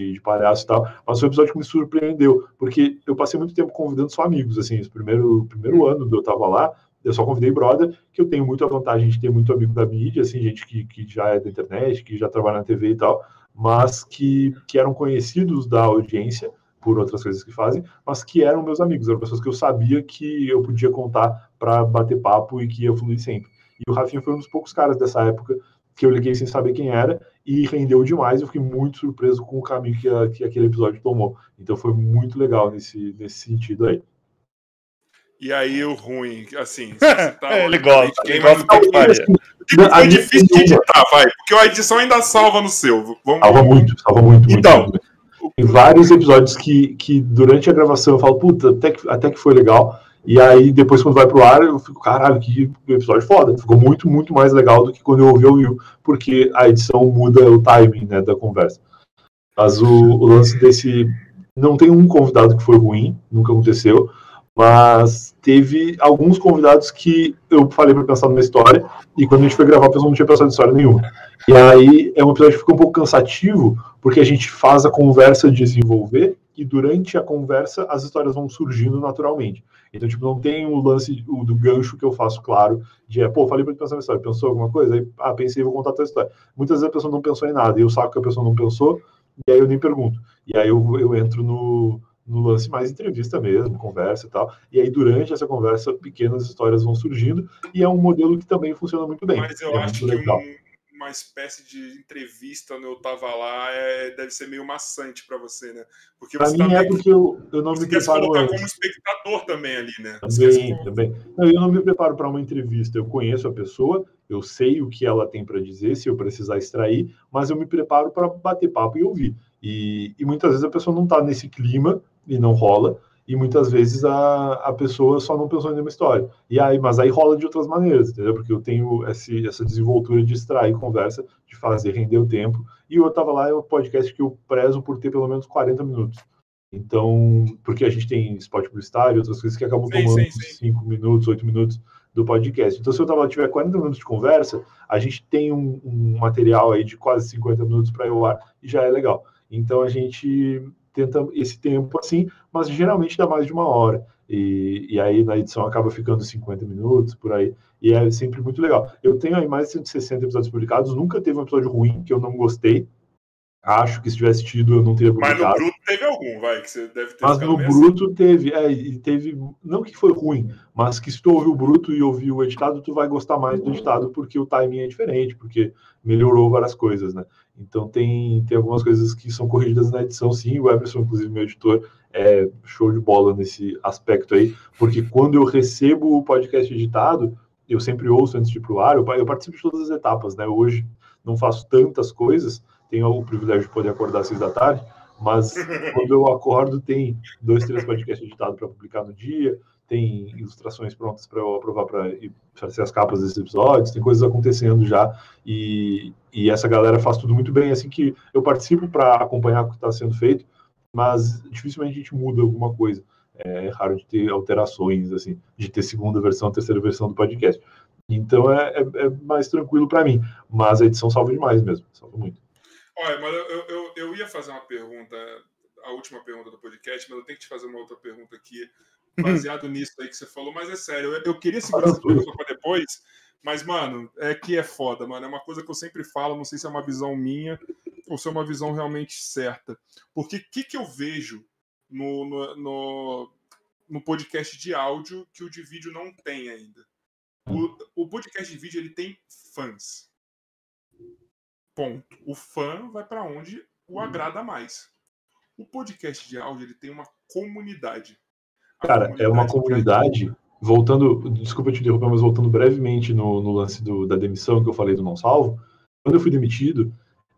de, palhaço e tal, mas foi um episódio que me surpreendeu, porque eu passei muito tempo convidando só amigos, assim, esse primeiro, primeiro ano do eu tava lá, eu só convidei brother, que eu tenho muita vantagem de ter muito amigo da mídia, assim, gente que, que já é da internet, que já trabalha na TV e tal, mas que, que eram conhecidos da audiência por outras coisas que fazem, mas que eram meus amigos, eram pessoas que eu sabia que eu podia contar para bater papo e que ia fluir sempre. E o Rafinha foi um dos poucos caras dessa época que eu liguei sem saber quem era e rendeu demais. Eu fiquei muito surpreso com o caminho que, a, que aquele episódio tomou. Então foi muito legal nesse, nesse sentido aí. E aí o ruim, assim, tá é, ele gosta, ele gosta que Foi difícil de editar, vai, porque a edição ainda salva no seu. Vamos... Salva muito, salva muito. Então, muito. Tem vários episódios que, que durante a gravação eu falo, puta, até que, até que foi legal, E aí, depois, quando vai pro ar, eu fico, caralho, que episódio foda. Ficou muito, muito mais legal do que quando eu ouvi o Will, porque a edição muda o timing né, da conversa. Mas o, o lance desse. Não tem um convidado que foi ruim, nunca aconteceu, mas teve alguns convidados que eu falei para pensar numa história, e quando a gente foi gravar, a pessoa não tinha pensado em história nenhuma. E aí é um episódio que fica um pouco cansativo, porque a gente faz a conversa desenvolver, e durante a conversa as histórias vão surgindo naturalmente. Então, tipo, não tem o lance o, do gancho que eu faço, claro, de, é, pô, falei para pensar uma história, pensou alguma coisa? Aí, ah, pensei, vou contar a tua história. Muitas vezes a pessoa não pensou em nada, e eu saco que a pessoa não pensou, e aí eu nem pergunto. E aí eu, eu entro no, no lance mais entrevista mesmo, conversa e tal. E aí, durante essa conversa, pequenas histórias vão surgindo, e é um modelo que também funciona muito bem. Mas eu é acho que um, uma espécie de entrevista onde eu tava lá é, deve ser meio maçante para você, né? Porque pra mim tá é porque eu, eu não me preparo antes. como espectador também ali, né? Também, também. Não, eu não me preparo para uma entrevista. Eu conheço a pessoa, eu sei o que ela tem para dizer, se eu precisar extrair, mas eu me preparo para bater papo e ouvir. E, e muitas vezes a pessoa não está nesse clima e não rola e muitas vezes a, a pessoa só não pensou em nenhuma história. E aí, mas aí rola de outras maneiras, entendeu? Porque eu tenho esse, essa desenvoltura de extrair conversa, de fazer render o tempo. E eu estava lá, é um podcast que eu prezo por ter pelo menos 40 minutos. Então, porque a gente tem spot publicitário, outras coisas que acabam sim, tomando 5 minutos, 8 minutos do podcast. Então, se eu tava, tiver 40 minutos de conversa, a gente tem um, um material aí de quase 50 minutos para eu ar e já é legal. Então, a gente tenta esse tempo assim, mas geralmente dá mais de uma hora. E, e aí na edição acaba ficando 50 minutos, por aí. E é sempre muito legal. Eu tenho aí mais de 160 episódios publicados, nunca teve um episódio ruim que eu não gostei. Acho que se tivesse tido, eu não teria publicado. Mas no Bruto teve algum, vai, que você deve ter Mas no Bruto assim. teve, é, e teve, não que foi ruim, mas que se tu ouvir o Bruto e ouvir o editado, tu vai gostar mais do editado, porque o timing é diferente, porque melhorou várias coisas, né? Então tem, tem algumas coisas que são corrigidas na edição, sim. O Everson, inclusive, meu editor, é show de bola nesse aspecto aí, porque quando eu recebo o podcast editado, eu sempre ouço antes de ir pro ar, eu, eu participo de todas as etapas, né? Hoje não faço tantas coisas, tenho o privilégio de poder acordar às seis da tarde, mas quando eu acordo tem dois, três podcasts editados para publicar no dia, tem ilustrações prontas para eu aprovar para fazer as capas desses episódios, tem coisas acontecendo já, e, e essa galera faz tudo muito bem, assim que eu participo para acompanhar o que está sendo feito, mas dificilmente a gente muda alguma coisa. É raro de ter alterações, assim, de ter segunda versão, terceira versão do podcast. Então é, é, é mais tranquilo para mim, mas a edição salva demais mesmo, salva muito. Olha, mas eu, eu, eu ia fazer uma pergunta, a última pergunta do podcast, mas eu tenho que te fazer uma outra pergunta aqui, baseado nisso aí que você falou, mas é sério, eu, eu queria segurar essa pergunta para depois, mas, mano, é que é foda, mano. É uma coisa que eu sempre falo, não sei se é uma visão minha ou se é uma visão realmente certa. Porque o que, que eu vejo no, no, no, no, podcast de áudio que o de vídeo não tem ainda? O, o podcast de vídeo ele tem fãs. Ponto. O fã vai para onde o agrada mais. O podcast de áudio ele tem uma comunidade. Cara, é uma comunidade. Voltando, desculpa te interromper, mas voltando brevemente no, no lance do, da demissão que eu falei do não salvo. Quando eu fui demitido,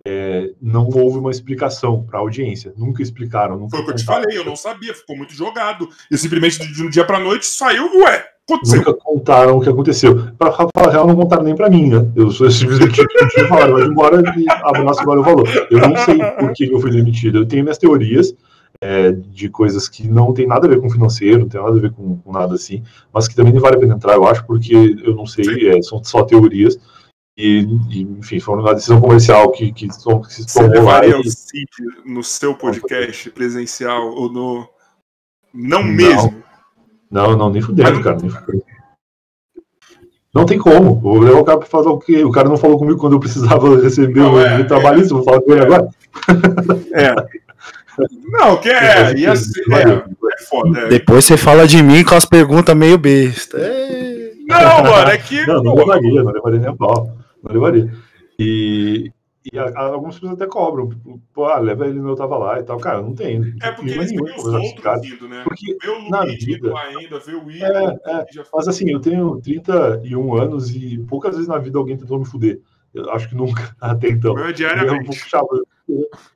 é, não houve uma explicação para a audiência. Nunca explicaram. Nunca Foi o que eu te falei, eu não sabia, ficou muito jogado. E simplesmente de um dia para noite saiu, ué, aconteceu. Nunca contaram o que aconteceu. Para falar real, não contaram nem para mim, né? Eu sou simplesmente falaram, vai embora e abraço agora o valor. Eu não sei por que eu fui demitido. Eu tenho minhas teorias é, de coisas que não tem nada a ver com financeiro, não tem nada a ver com, com nada assim, mas que também nem vale a pena entrar, eu acho, porque eu não sei, é, são só teorias. E, e, enfim, foi uma decisão comercial que, que, que se tomou Você levaria o Cid no seu podcast presencial ou no. Não, não mesmo? Não, não, nem fudendo, cara. Nem fudendo. Não tem como. Vou levar o cara para fazer o quê? O cara não falou comigo quando eu precisava receber não, o é, trabalhista, é, vou falar com ele agora. É. Não, que é, ia ser, é, é foda. É. Depois você fala de mim com as perguntas meio besta. É... Não, mano, é que. Não, não levaria, não levaria nem a pau. Não levaria. E, e a, algumas pessoas até cobram. Pô, ah, leva ele no eu tava lá e tal. Cara, não tem. É porque eles nenhum, os outros vindo, né? Porque ver o na vida, ainda, ver o William. É, é, mas assim, eu tenho 31 anos e poucas vezes na vida alguém tentou me fuder. Eu acho que nunca, até então. Meu, diariamente. Eu vou, puxar,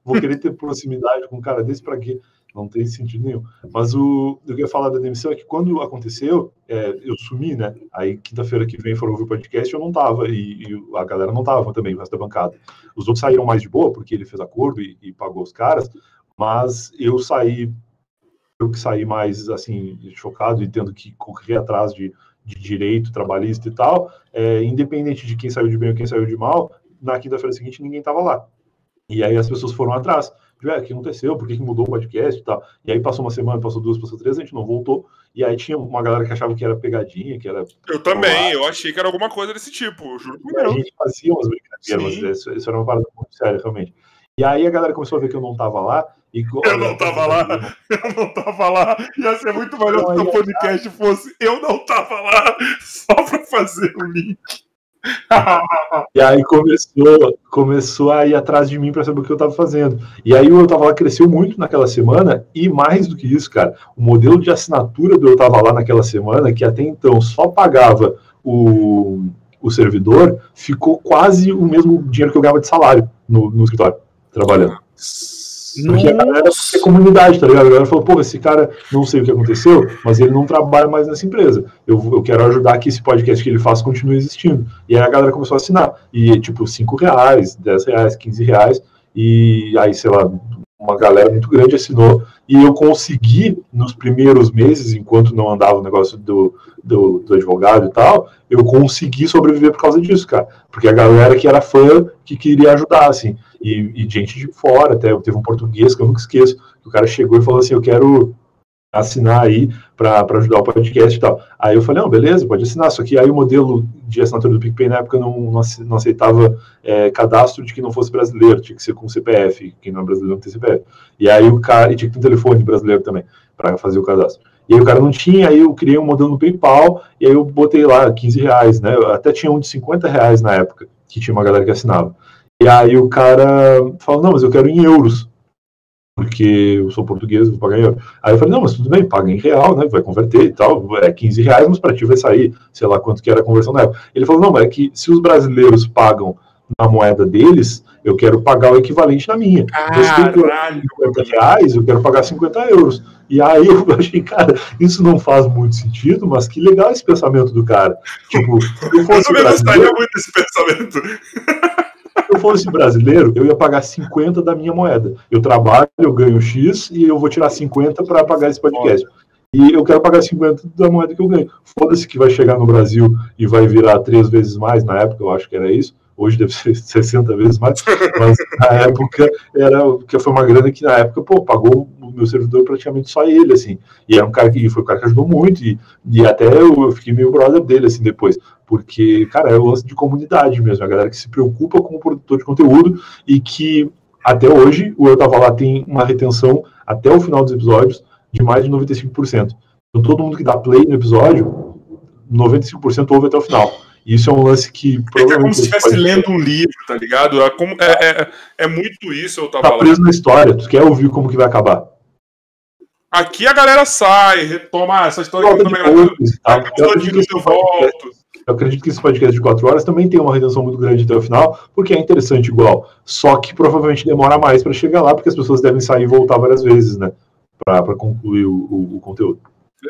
vou querer ter proximidade com um cara desse pra quê? Não tem sentido nenhum. Mas o, eu ia falar da demissão é que quando aconteceu, é, eu sumi, né? Aí quinta-feira que vem foram ouvir o podcast, eu não tava, e, e, a galera não tava também, o resto da bancada. Os outros saíram mais de boa, porque ele fez acordo e, e pagou os caras, mas eu saí, eu que saí mais, assim, chocado e tendo que correr atrás de, de direito trabalhista e tal, é, independente de quem saiu de bem ou quem saiu de mal, na quinta-feira seguinte ninguém tava lá. E aí as pessoas foram atrás. Tipo, é, o que aconteceu? Por que, mudou o podcast e tal? E aí passou uma semana, passou duas, passou três, a gente não voltou. E aí tinha uma galera que achava que era pegadinha, que era. Eu também, eu achei que era alguma coisa desse tipo, juro por Deus. A gente fazia umas brincadeiras, mas isso, isso era uma parada muito séria, realmente. E aí a galera começou a ver que eu não tava lá. E... Eu não tava lá, eu não tava lá. Ia ser muito melhor se o podcast fosse eu não tava lá, só pra fazer o link. e aí começou, começou a ir atrás de mim para saber o que eu estava fazendo. E aí o Eu Tava Lá cresceu muito naquela semana, e mais do que isso, cara, o modelo de assinatura do Eu Tava Lá naquela semana, que até então só pagava o, o servidor, ficou quase o mesmo dinheiro que eu ganhava de salário no, no escritório, trabalhando. Porque a galera é comunidade, tá ligado? A galera falou, pô, esse cara não sei o que aconteceu, mas ele não trabalha mais nessa empresa. Eu, eu quero ajudar que esse podcast que ele faz continue existindo. E aí a galera começou a assinar. E tipo, 5 reais, 10 reais, 15 reais. E aí, sei lá, uma galera muito grande assinou. E eu consegui, nos primeiros meses, enquanto não andava o negócio do, do, do, advogado e tal, eu consegui sobreviver por causa disso, cara. Porque a galera que era fã, que queria ajudar, assim e, e gente de fora, até teve um português que eu nunca esqueço, que o cara chegou e falou assim, eu quero assinar aí para ajudar o podcast e tal. Aí eu falei, não, beleza, pode assinar, só que aí o modelo de assinatura do PicPay na época não, não aceitava é, cadastro de que não fosse brasileiro, tinha que ser com CPF, quem não é brasileiro não tem CPF. E aí o cara, e tinha que ter um telefone brasileiro também, para fazer o cadastro. E aí o cara não tinha, aí eu criei um modelo no PayPal, e aí eu botei lá 15 reais, né, eu até tinha um de 50 reais na época, que tinha uma galera que assinava. E aí o cara falou, não, mas eu quero em euros, porque eu sou português, vou pagar em euros. Aí eu falei, não, mas tudo bem, paga em real, né, vai converter e tal, é 15 reais, mas para ti vai sair, sei lá quanto que era a conversão na época. Ele falou, não, mas é que se os brasileiros pagam na moeda deles, eu quero pagar o equivalente na minha. Caralho! 50 reais, eu quero pagar 50 euros. E aí eu achei, cara, isso não faz muito sentido, mas que legal esse pensamento do cara. Tipo, eu fosse eu também gostaria muito desse pensamento. Eu fosse brasileiro, eu ia pagar 50 da minha moeda. Eu trabalho, eu ganho X e eu vou tirar 50 para pagar esse podcast. E eu quero pagar 50 da moeda que eu ganho. Foda-se que vai chegar no Brasil e vai virar três vezes mais, na época eu acho que era isso. Hoje deve ser 60 vezes mais, mas na época era que foi uma grana que na época, pô, pagou o meu servidor praticamente só ele, assim. E era um cara que foi um cara que ajudou muito, e, e até eu, eu fiquei meio brother dele, assim, depois porque, cara, é o lance de comunidade mesmo, a galera que se preocupa com o produtor de conteúdo e que até hoje o Eu Tava Lá tem uma retenção até o final dos episódios de mais de 95%. Então todo mundo que dá play no episódio, 95% ouve até o final. Isso é um lance que provavelmente. É como se estivesse lendo um livro, tá ligado? É, como, é, é, é, muito isso, eu tava tá preso lá. na história, tu quer ouvir como que vai acabar. Aqui a galera sai, retoma essa história que eu também. Tá? Eu volto. Eu acredito que esse podcast de quatro horas também tem uma retenção muito grande até o final, porque é interessante igual. Só que provavelmente demora mais para chegar lá, porque as pessoas devem sair e voltar várias vezes, né? Para concluir o, o, o, conteúdo.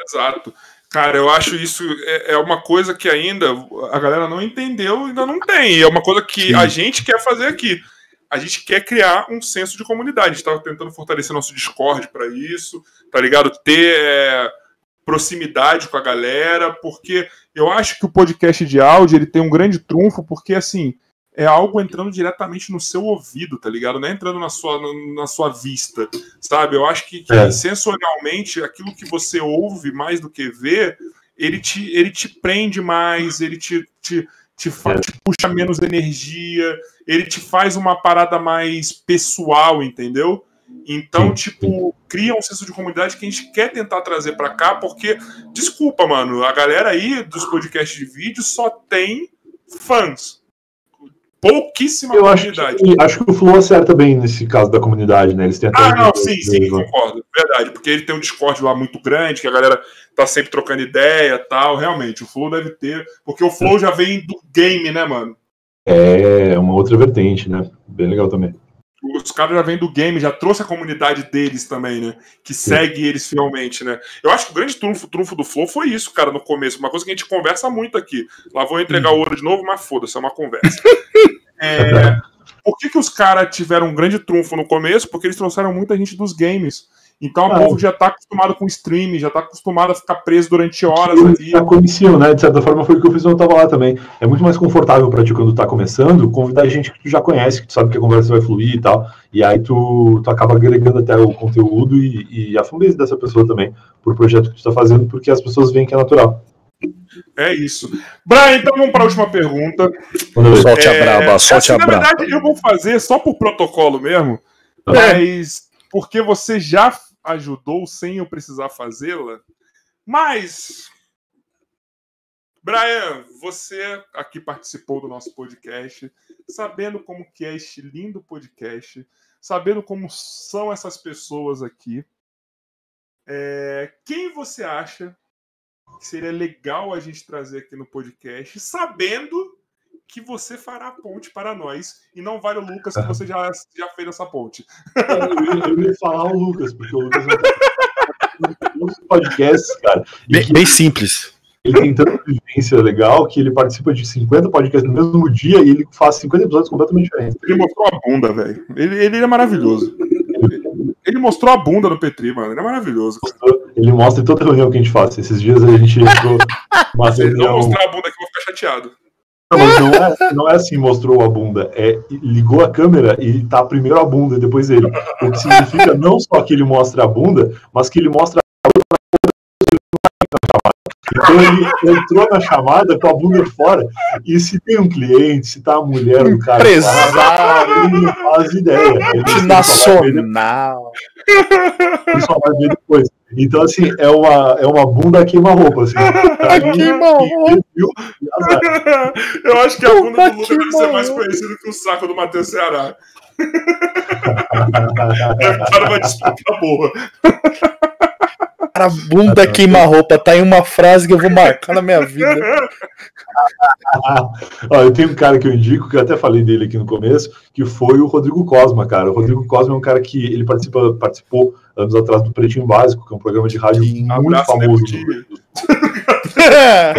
Exato. Cara, eu acho isso é, é, uma coisa que ainda a galera não entendeu, ainda não tem. É uma coisa que Sim. a gente quer fazer aqui. A gente quer criar um senso de comunidade. A gente está tentando fortalecer nosso Discord para isso, tá ligado? Ter. É proximidade com a galera, porque eu acho que o podcast de áudio ele tem um grande trunfo, porque assim é algo entrando diretamente no seu ouvido, tá ligado? Não é entrando na sua, na sua vista, sabe? Eu acho que, que é. sensorialmente aquilo que você ouve mais do que vê, ele te, ele te prende mais, ele te, te, te, é. te puxa menos energia, ele te faz uma parada mais pessoal, entendeu? Então, tipo, cria um senso de comunidade que a gente quer tentar trazer para cá, porque, desculpa, mano, a galera aí dos podcasts de vídeo só tem fãs. Pouquíssima Eu comunidade. Acho que, acho que o Flow acerta bem nesse caso da comunidade, né? Eles tentam. Ah, não, sim, sim, concordo. Verdade, porque ele tem um Discord lá muito grande, que a galera tá sempre trocando ideia tal. Realmente, o Flow deve ter. Porque o Flow já vem do game, né, mano? É, uma outra vertente, né? Bem legal também. Os caras já vêm do game, já trouxe a comunidade deles também, né? Que segue eles fielmente, né? Eu acho que o grande trunfo, trunfo do Flow foi isso, cara, no começo. Uma coisa que a gente conversa muito aqui. Lá vou entregar o ouro de novo, mas foda-se, é uma conversa. é, por que, que os caras tiveram um grande trunfo no começo? Porque eles trouxeram muita gente dos games. Então o povo já está acostumado com streaming, já está acostumado a ficar preso durante horas ali. Já conheciam, né? De certa forma foi o que eu fiz quando eu estava lá também. É muito mais confortável para ti quando tá começando, convidar gente que tu já conhece, que tu sabe que a conversa vai fluir e tal. E aí tu, tu acaba agregando até o conteúdo e, e a fanbase dessa pessoa também, por projeto que tu está fazendo, porque as pessoas veem que é natural. É isso. Brian, então vamos para a última pergunta. Solte a braba, solte a braba. Na verdade, eu vou fazer só por protocolo mesmo, é. mas porque você já ajudou sem eu precisar fazê-la. Mas, Brian, você aqui participou do nosso podcast, sabendo como que é este lindo podcast, sabendo como são essas pessoas aqui. É, quem você acha que seria legal a gente trazer aqui no podcast, sabendo que você fará a ponte para nós e não vale o Lucas que você já, já fez essa ponte. Eu, eu ia falar o Lucas, porque o Lucas nos podcasts, cara. Bem, bem, simples. Ele tem tanta vivência legal que ele participa de 50 podcasts no mesmo dia e ele faz 50 episódios completamente diferentes. Ele mostrou a bunda, velho. Ele, ele é maravilhoso. Ele mostrou a bunda no Petri, mano. Ele é maravilhoso. Ele mostra em toda reunião que a gente faz. Esses dias a gente entrou. Se ele não mostrar a bunda aqui, eu vou ficar chateado. Não, é, não é assim, mostrou a bunda. É ligou a câmera e tá primeiro a bunda e depois ele. O que significa não só que ele mostra a bunda, mas que ele mostra ele entrou na chamada com a bunda fora. E se tem um cliente, se tá a mulher, um cara. Empresário. Ele não faz ideia. Multinacional. Ele só vai ver depois. Então, assim, é uma, é uma bunda queima-roupa. Assim. Queima-roupa. Eu acho que a bunda do Lucas deve ser mais conhecida que o saco do Matheus Ceará. é para uma disputa boa. Cara, bunda queima-roupa, tá em uma frase que eu vou marcar na minha vida. Olha, eu tenho um cara que eu indico, que eu até falei dele aqui no começo, que foi o Rodrigo Cosma, cara. O Rodrigo Cosma é um cara que ele participa, participou anos atrás do Pretinho Básico, que é um programa de rádio Sim, muito né, famoso. É,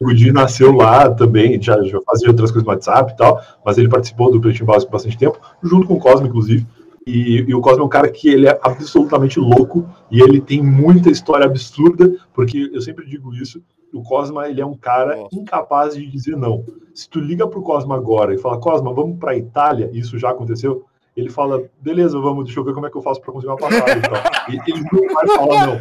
o Gudi nasceu lá também, já, já fazia outras coisas no WhatsApp e tal, mas ele participou do Pretinho Básico bastante tempo, junto com o Cosma, inclusive. E, e, o Cosmo é um cara que ele é absolutamente louco e ele tem muita história absurda, porque eu sempre digo isso, o Cosma ele é um cara Nossa. incapaz de dizer não. Se tu liga pro Cosma agora e fala, Cosma, vamos para Itália, isso já aconteceu, ele fala, beleza, vamos, deixa eu ver como é que eu faço para conseguir uma passagem. E ele não vai falar não.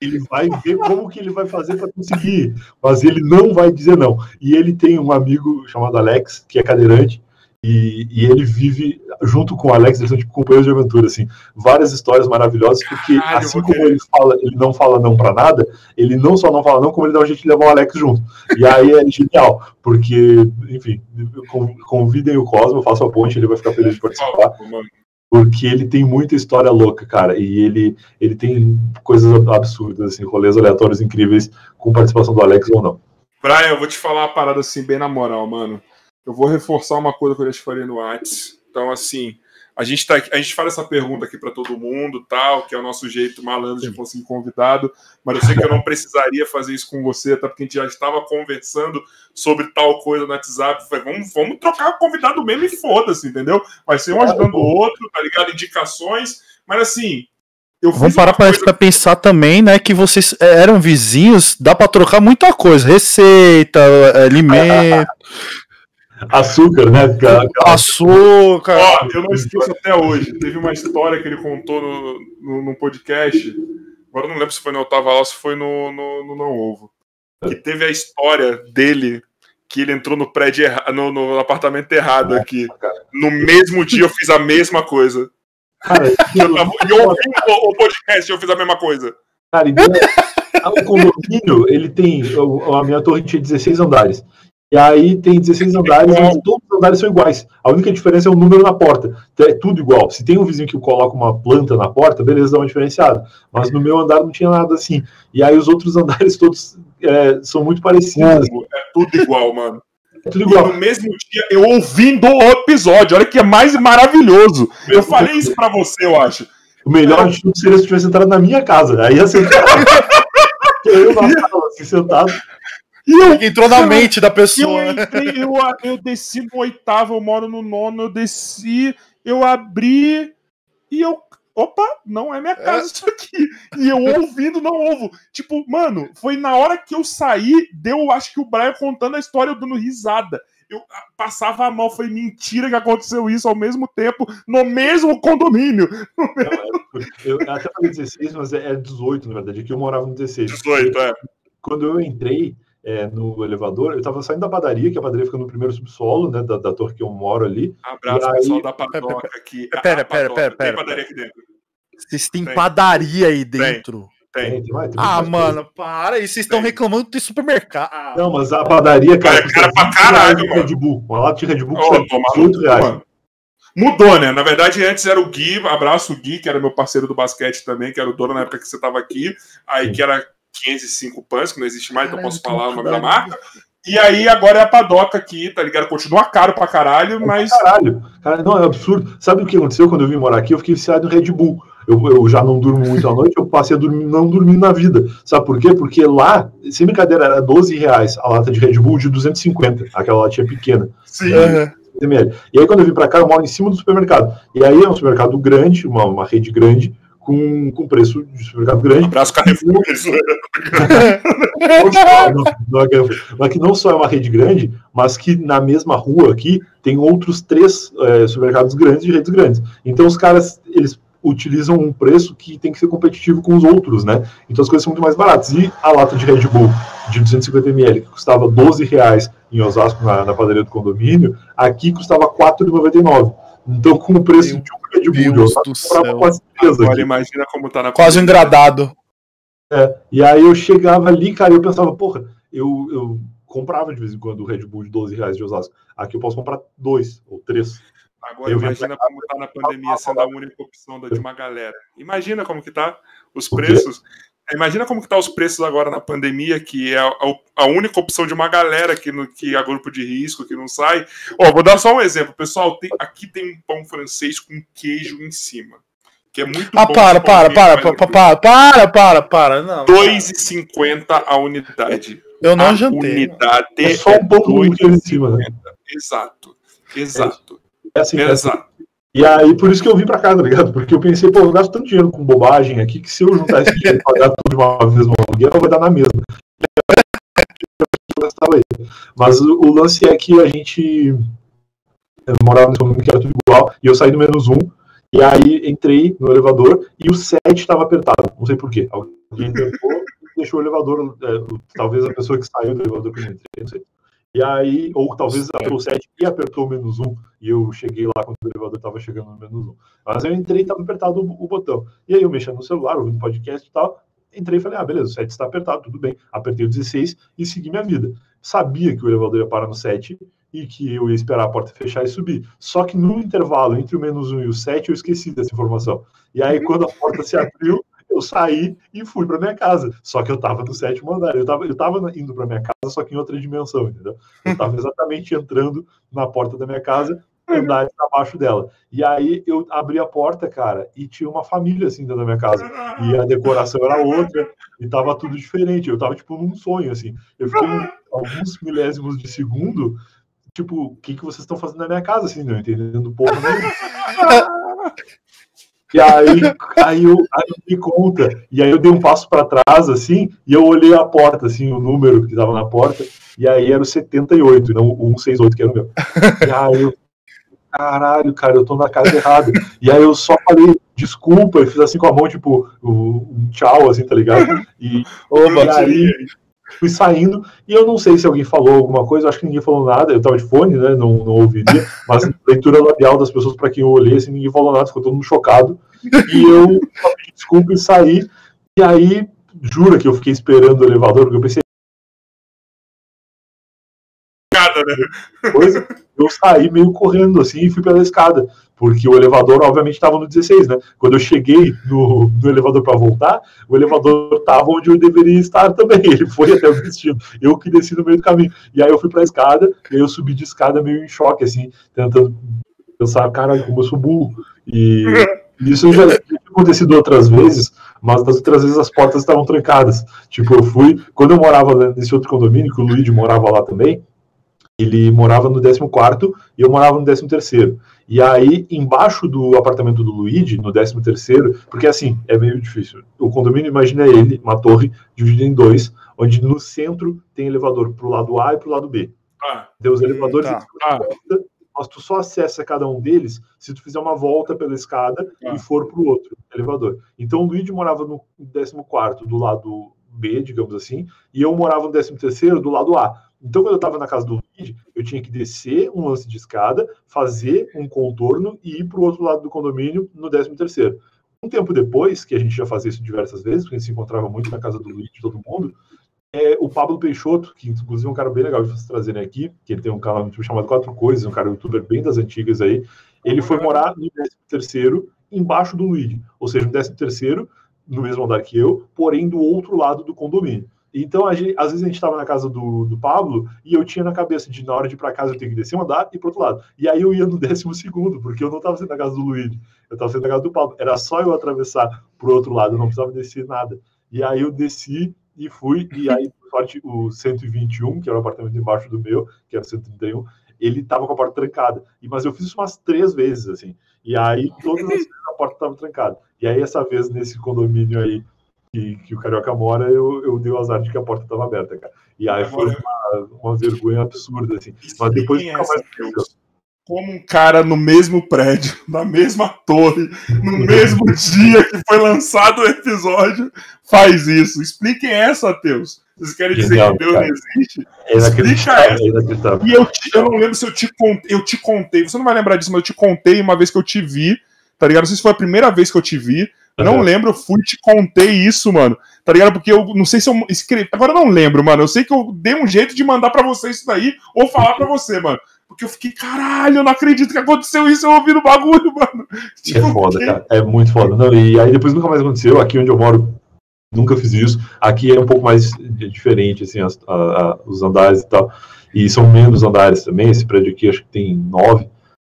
Ele vai ver como que ele vai fazer para conseguir, mas ele não vai dizer não. E ele tem um amigo chamado Alex, que é cadeirante, e, e, ele vive junto com o Alex, eles são tipo companheiros de aventura, assim, várias histórias maravilhosas, porque Caralho, assim como ele fala, ele não fala não para nada, ele não só não fala não, como ele dá um jeito de levar o Alex junto. E aí é genial, porque, enfim, convidem o Cosmo, façam a ponte, ele vai ficar feliz de participar. Porque ele tem muita história louca, cara, e ele, ele tem coisas absurdas, assim, rolês aleatórios incríveis com participação do Alex ou não. Brian, eu vou te falar uma parada assim, bem na moral, mano eu vou reforçar uma coisa que eu já te falei no Whats. Então, assim, a gente, tá, a gente faz essa pergunta aqui para todo mundo, tal, que é o nosso jeito malandro de conseguir convidado, mas eu sei que eu não precisaria fazer isso com você, até porque a gente já estava conversando sobre tal coisa no WhatsApp. Falei, vamos, vamos trocar o convidado mesmo e foda-se, entendeu? Vai ser um ajudando o outro, tá ligado? Indicações, mas assim. Eu Vamos parar para coisa... pensar também, né, que vocês é, eram vizinhos, dá para trocar muita coisa, receita, é, alimento. Açúcar, né? Açúcar. Ó, eu não esqueço até hoje. Teve uma história que ele contou no, no, no podcast. Agora eu não lembro se foi no Otava ou se foi no, no, no, Não Ovo. Que teve a história dele que ele entrou no prédio no, no, apartamento errado aqui. No mesmo dia eu fiz a mesma coisa. Cara, e eu ouvi o, o podcast eu fiz a mesma coisa. Cara, então, o condomínio, ele tem. A minha torre tinha 16 andares. E aí tem 16 andares, mas todos os andares são iguais. A única diferença é o número na porta. Então, é tudo igual. Se tem um vizinho que coloca uma planta na porta, beleza, dá uma diferenciada. Mas no meu andar não tinha nada assim. E aí os outros andares todos é, são muito parecidos. É tudo igual, mano. É tudo igual. E no mesmo dia, eu ouvindo o episódio. Olha que é mais maravilhoso. Eu falei isso pra você, eu acho. O melhor de tudo seria se tivesse entrado na minha casa. Aí ia ser. eu na sala, assim, sentado. Eu, entrou na mente da pessoa. Eu, entrei, eu, eu desci no oitavo, eu moro no nono, eu desci, eu abri e eu. Opa, não é minha casa é. isso aqui. E eu ouvindo, não ouvo. Tipo, mano, foi na hora que eu saí, deu, acho que o Brian contando a história, eu dando risada eu passava a mão, foi mentira que aconteceu isso ao mesmo tempo, no mesmo condomínio. Não, eu até falei 16, mas é 18, na verdade, aqui eu morava no 16. 18, é. Quando eu entrei é, no elevador, eu tava saindo da padaria, que a padaria fica no primeiro subsolo, né, da, da torre que eu moro ali. Abraço, aí... pessoal da padoca aqui. Pera, pera, pera, pera. Tem padaria aqui dentro. Vocês têm padaria aí dentro? Tem. Tem. tem, tem ah, mano, para. E vocês estão reclamando de supermercado. Ah, não, mas a padaria, cara. É cara pra caralho, mano. Red Bull. Uma lata de Red Bull oh, custa reais. Mudou, né? Na verdade, antes era o Gui, abraço o Gui, que era meu parceiro do basquete também, que era o dono na época que você tava aqui. Aí Sim. que era 505 pães, que não existe mais, então posso falar o nome da marca. E aí agora é a padoca aqui, tá ligado? Continua caro pra caralho, mas. Caralho, cara, não, é absurdo. Sabe o que aconteceu quando eu vim morar aqui? Eu fiquei viciado em Red Bull eu, eu já não durmo muito à noite, eu passei a dormir, não dormir na vida. Sabe por quê? Porque lá, sem brincadeira, era 12 reais a lata de Red Bull de 250, aquela latinha pequena. Sim. Uhum. E aí, quando eu vim para cá, eu moro em cima do supermercado. E aí é um supermercado grande, uma, uma rede grande, com, com preço de supermercado grande. Um abraço Carrefour, não, não, é mas que não só é uma rede grande, mas que na mesma rua aqui tem outros três é, supermercados grandes e redes grandes. Então os caras, eles utilizam um preço que tem que ser competitivo com os outros, né? Então as coisas são muito mais baratas. E a lata de Red Bull de 250ml, que custava 12 reais em Osasco, na, na padaria do condomínio, aqui custava 4,99. Então, com o preço Meu de um Red Bull Deus de Osasco, do quase Agora imagina como tá na Quase um engradado. É, e aí eu chegava ali, cara, e eu pensava, porra, eu, eu comprava de vez em quando o Red Bull de 12 reais de Osasco. Aqui eu posso comprar dois ou três. Agora eu imagina como tá na pandemia sendo a única opção de uma galera. Imagina como que tá os preços. Imagina como que tá os preços agora na pandemia, que é a, a única opção de uma galera que, no, que é grupo de risco, que não sai. Ó, vou dar só um exemplo. Pessoal, tem, aqui tem um pão francês com queijo em cima. Que é muito ah, bom. Para, para, para, para, para, para, para, para, não. 2,50 a unidade. Eu não a jantei. Unidade é só um pouco em cima. Né? Exato, exato. É assim, Exato. E aí, por isso que eu vim pra cá, tá ligado? Porque eu pensei, pô, eu gasto tanto dinheiro com bobagem aqui que se eu juntar esse dinheiro e pagar tudo de uma vez no aluguel, vai dar na mesma. Mas o, lance é que a gente morava nesse momento que era tudo igual, e eu saí do menos um, e aí entrei no elevador e o 7 estava apertado. Não sei porquê. Alguém tentou deixou o elevador, é, talvez a pessoa que saiu do elevador que eu entrei, não sei. E aí, ou talvez apertou o 7 e apertou o menos 1, e eu cheguei lá quando o elevador estava chegando no menos 1. Mas eu entrei e estava apertado o, o, botão. E aí eu mexendo no celular, ouvindo podcast e tal, entrei e falei, ah, beleza, o 7 está apertado, tudo bem. Apertei o 16 e segui minha vida. Sabia que o elevador ia parar no 7 e que eu ia esperar a porta fechar e subir. Só que no intervalo entre o menos 1 e o 7, eu esqueci dessa informação. E aí, quando a porta se abriu, eu saí e fui para minha casa. Só que eu estava no sétimo andar. Eu estava eu tava indo para minha casa, só que em outra dimensão, entendeu? Eu estava exatamente entrando na porta da minha casa, andares abaixo dela. E aí eu abri a porta, cara, e tinha uma família assim dentro da minha casa. E a decoração era outra, e tava tudo diferente. Eu tava tipo num sonho, assim. Eu fiquei alguns milésimos de segundo, tipo, o que, que vocês estão fazendo na minha casa, assim, não entendendo porra nenhuma. E aí, aí, eu, aí eu me conta. E aí eu dei um passo para trás, assim, e eu olhei a porta, assim, o número que estava na porta, e aí era o 78, não o 168, que era o meu. E aí eu, caralho, cara, eu tô na casa errada. E aí eu só falei desculpa, e fiz assim com a mão, tipo, um tchau, assim, tá ligado? E, Oba, e aí fui saindo, e eu não sei se alguém falou alguma coisa, acho que ninguém falou nada, eu tava de fone, né, não, não ouviria, mas leitura labial das pessoas para quem eu olhei, assim, ninguém falou nada, ficou todo mundo chocado, e eu pedi desculpa e saí, e aí, jura que eu fiquei esperando o elevador, porque eu pensei... Nada, né? Coisa, eu saí meio correndo assim e fui pela escada, porque o elevador, obviamente, estava no 16, né? Quando eu cheguei no, no elevador para voltar, o elevador estava onde eu deveria estar também. Ele foi até o destino. Eu que desci no meio do caminho. E aí eu fui para a escada, e aí eu subi de escada meio em choque, assim, tentando pensar, cara, como eu sou burro. E isso já tinha acontecido outras vezes, mas das outras vezes as portas estavam trancadas. Tipo, eu fui, quando eu morava nesse outro condomínio, que o Luigi morava lá também, ele morava no 14 e eu morava no 13 E aí, embaixo do apartamento do Luigi, no 13 porque assim, é meio difícil. O condomínio, imagina ele, uma torre dividida em dois, onde no centro tem elevador para o lado A e para o lado B. Ah, tem os elevadores tá. ah. mas tu só acessa cada um deles se tu fizer uma volta pela escada ah. e for para o outro elevador. Então, o Luigi morava no 14 do lado B, digamos assim, e eu morava no 13 do lado A. Então, quando eu estava na casa do Luigi, eu tinha que descer um lance de escada, fazer um contorno e ir para o outro lado do condomínio no 13 terceiro. Um tempo depois, que a gente já fazia isso diversas vezes, porque a gente se encontrava muito na casa do Luigi, todo mundo, é, o Pablo Peixoto, que inclusive é um cara bem legal de vocês trazerem aqui, que ele tem um canal chamado Quatro Coisas, um cara youtuber bem das antigas aí, ele foi morar no 13 terceiro embaixo do Luigi, ou seja, no 13 terceiro no mesmo andar que eu, porém do outro lado do condomínio. Então, gente, às vezes a gente estava na casa do, do Pablo e eu tinha na cabeça de, na hora de ir para casa, eu tenho que descer um andar e para outro lado. E aí eu ia no décimo segundo, porque eu não estava sendo na casa do Luiz, eu estava sendo na casa do Pablo. Era só eu atravessar para o outro lado, eu não precisava descer nada. E aí eu desci e fui, e aí, por sorte, o 121, que era o apartamento embaixo do meu, que era o 131, ele estava com a porta trancada. E, mas eu fiz isso umas três vezes, assim. E aí, todas as vezes a porta estava trancada. E aí, essa vez, nesse condomínio aí, que, que o Carioca mora, eu, eu dei o azar de que a porta estava aberta, cara. E aí foi uma, uma vergonha absurda, assim. Mas depois fica mais como um cara no mesmo prédio, na mesma torre, no mesmo dia que foi lançado o episódio, faz isso. Expliquem essa, Teus. Vocês querem dizer Genial, que Deus cara. não existe? É Explica essa. É e eu, te, eu não lembro se eu te contei. Eu te contei. Você não vai lembrar disso, mas eu te contei uma vez que eu te vi. Tá ligado? Não sei se foi a primeira vez que eu te vi. Não lembro, eu fui te contei isso, mano. Tá ligado? Porque eu não sei se eu escrevi. Agora eu não lembro, mano. Eu sei que eu dei um jeito de mandar para você isso daí ou falar para você, mano. Porque eu fiquei, caralho, eu não acredito que aconteceu isso, eu ouvi no bagulho, mano. Tipo, é foda, cara. É muito foda. Não, e aí depois nunca mais aconteceu. Aqui onde eu moro, nunca fiz isso. Aqui é um pouco mais diferente, assim, as, a, a, os andares e tal. E são menos andares também. Esse prédio aqui acho que tem nove.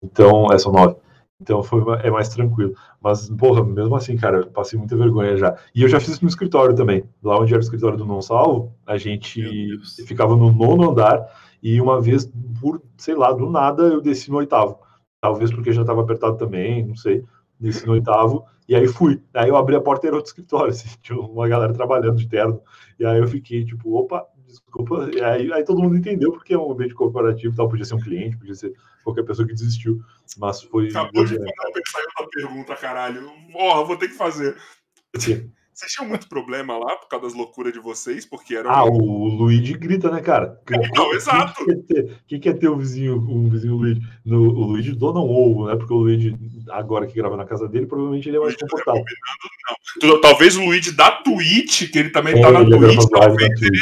Então, é, são nove. Então foi, é mais tranquilo. Mas, porra, mesmo assim, cara, eu passei muita vergonha já. E eu já fiz isso no escritório também. Lá onde era o escritório do Não Salvo, a gente ficava no nono andar e uma vez, por, sei lá, do nada, eu desci no oitavo. Talvez porque já estava apertado também, não sei. Desci no oitavo e aí fui. Aí eu abri a porta e era outro escritório, assim, tinha uma galera trabalhando de terno. E aí eu fiquei tipo, opa, desculpa. E aí, aí todo mundo entendeu porque é um ambiente corporativo, tal, podia ser um cliente, podia ser qualquer pessoa que desistiu. Mas foi. Acabou de mandar saiu da pergunta, caralho. Porra, vou ter que fazer. Sim. Vocês tinham muito problema lá por causa das loucuras de vocês? Porque era. Ah, o Luigi grita, né, cara? Não, exato. Quer, ter, quem quer ter um vizinho, um vizinho Luigi? No, o Luigi dona um ovo, né? Porque o Luigi, agora que grava na casa dele, provavelmente ele é mais comportado. Não. Talvez o Luigi da Twitch, que ele também é, tá na Twitch, talvez ele.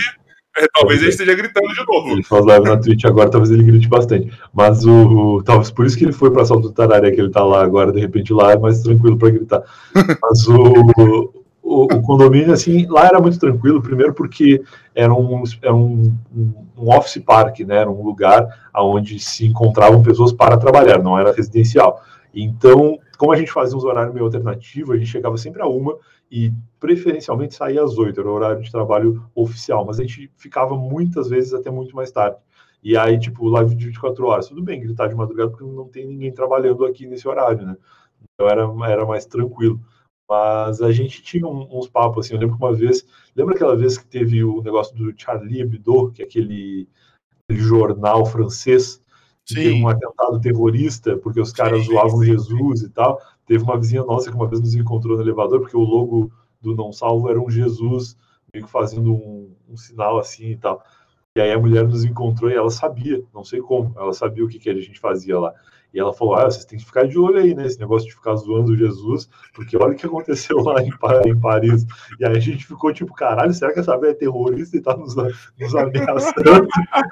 É, talvez ele esteja gritando de novo. Ele faz live na Twitch agora, talvez ele grite bastante. Mas o, o. Talvez por isso que ele foi para Salto do Tararé, que ele tá lá agora, de repente lá é mais tranquilo para gritar. Mas o, o, o, condomínio, assim, lá era muito tranquilo, primeiro porque era um, era um, um office park, né? Era um lugar onde se encontravam pessoas para trabalhar, não era residencial. Então, como a gente fazia uns horários meio alternativos, a gente chegava sempre a uma e preferencialmente saía às oito, era o horário de trabalho oficial, mas a gente ficava muitas vezes até muito mais tarde. E aí, tipo, live de 24 horas, tudo bem gritar de madrugada porque não tem ninguém trabalhando aqui nesse horário, né? Então era, era mais tranquilo. Mas a gente tinha uns papos assim. Eu lembro que uma vez, lembra aquela vez que teve o negócio do Charlie Hebdo, que é aquele, aquele jornal francês, que teve um atentado terrorista, porque os caras sim, zoavam sim, Jesus sim. e tal. Teve uma vizinha nossa que uma vez nos encontrou no elevador, porque o logo do Não Salvo era um Jesus meio que fazendo um, um sinal assim e tal. E aí a mulher nos encontrou e ela sabia, não sei como, ela sabia o que, que a gente fazia lá. E ela falou: ah, vocês têm que ficar de olho aí, né? Negócio de ficar zoando Jesus, porque olha o que aconteceu lá em, em Paris. E aí a gente ficou tipo, caralho, será que essa velha é terrorista e tá nos, nos ameaçando?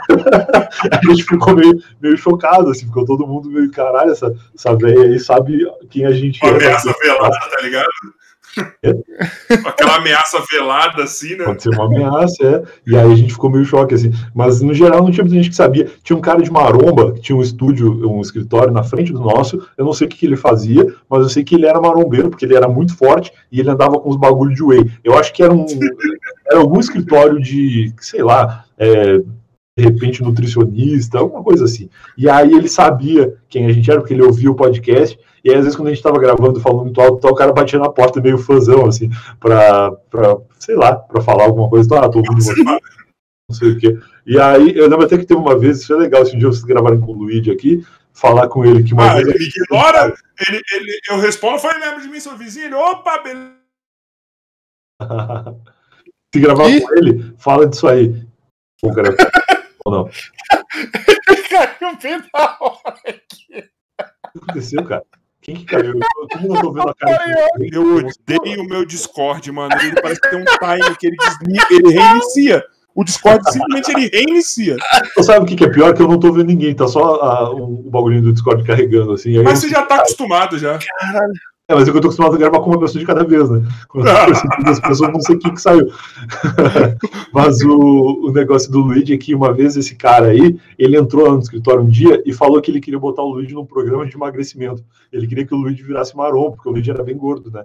a gente ficou meio, meio chocado, assim, ficou todo mundo meio, caralho, essa, essa velha aí sabe quem a gente Uma é. Ameaça velada, tá ligado? Aquela ameaça velada, assim, né? Pode ser uma ameaça, é. E aí a gente ficou meio choque, assim. Mas no geral não tinha muita gente que sabia. Tinha um cara de maromba que tinha um estúdio, um escritório na frente do nosso. Eu não sei o que, que ele fazia, mas eu sei que ele era marombeiro, porque ele era muito forte e ele andava com os bagulhos de whey. Eu acho que era um. Era algum escritório de, sei lá, é, de repente nutricionista, alguma coisa assim. E aí ele sabia quem a gente era, porque ele ouvia o podcast e aí, às vezes, quando a gente tava gravando, falando muito alto, o cara batia na porta meio fãzão, assim, pra, pra sei lá, pra falar alguma coisa. Então, ah, tô ouvindo você. Não sei o quê. E aí, eu lembro até que teve uma vez, isso é legal, se um dia vocês gravarem com o Luigi aqui, falar com ele que uma ah, vez. Ele ignora, ele, ele, eu respondo, foi, lembra de mim, seu vizinho? Ele, opa, beleza. se gravar e? com ele, fala disso aí. Ou não? Caiu da hora aqui. O que aconteceu, cara? Quem que caiu? Eu não tô vendo a cara. Eu odeio o meu Discord, mano. Ele parece que tem um time que ele desliga, ele reinicia. O Discord simplesmente ele reinicia. Você sabe o que, é pior? Que eu não tô vendo ninguém, tá só a, o, o bagulhinho do Discord carregando, assim. Mas você já tá acostumado já. Caralho. É, mas é eu tô acostumado a gravar com uma pessoa de cada vez, né? Com as pessoas, não sei o que, saiu. mas o, o negócio do Luigi é que uma vez esse cara aí, ele entrou lá no escritório um dia e falou que ele queria botar o Luigi num programa de emagrecimento. Ele queria que o Luigi virasse marrom, porque o Luigi era bem gordo, né?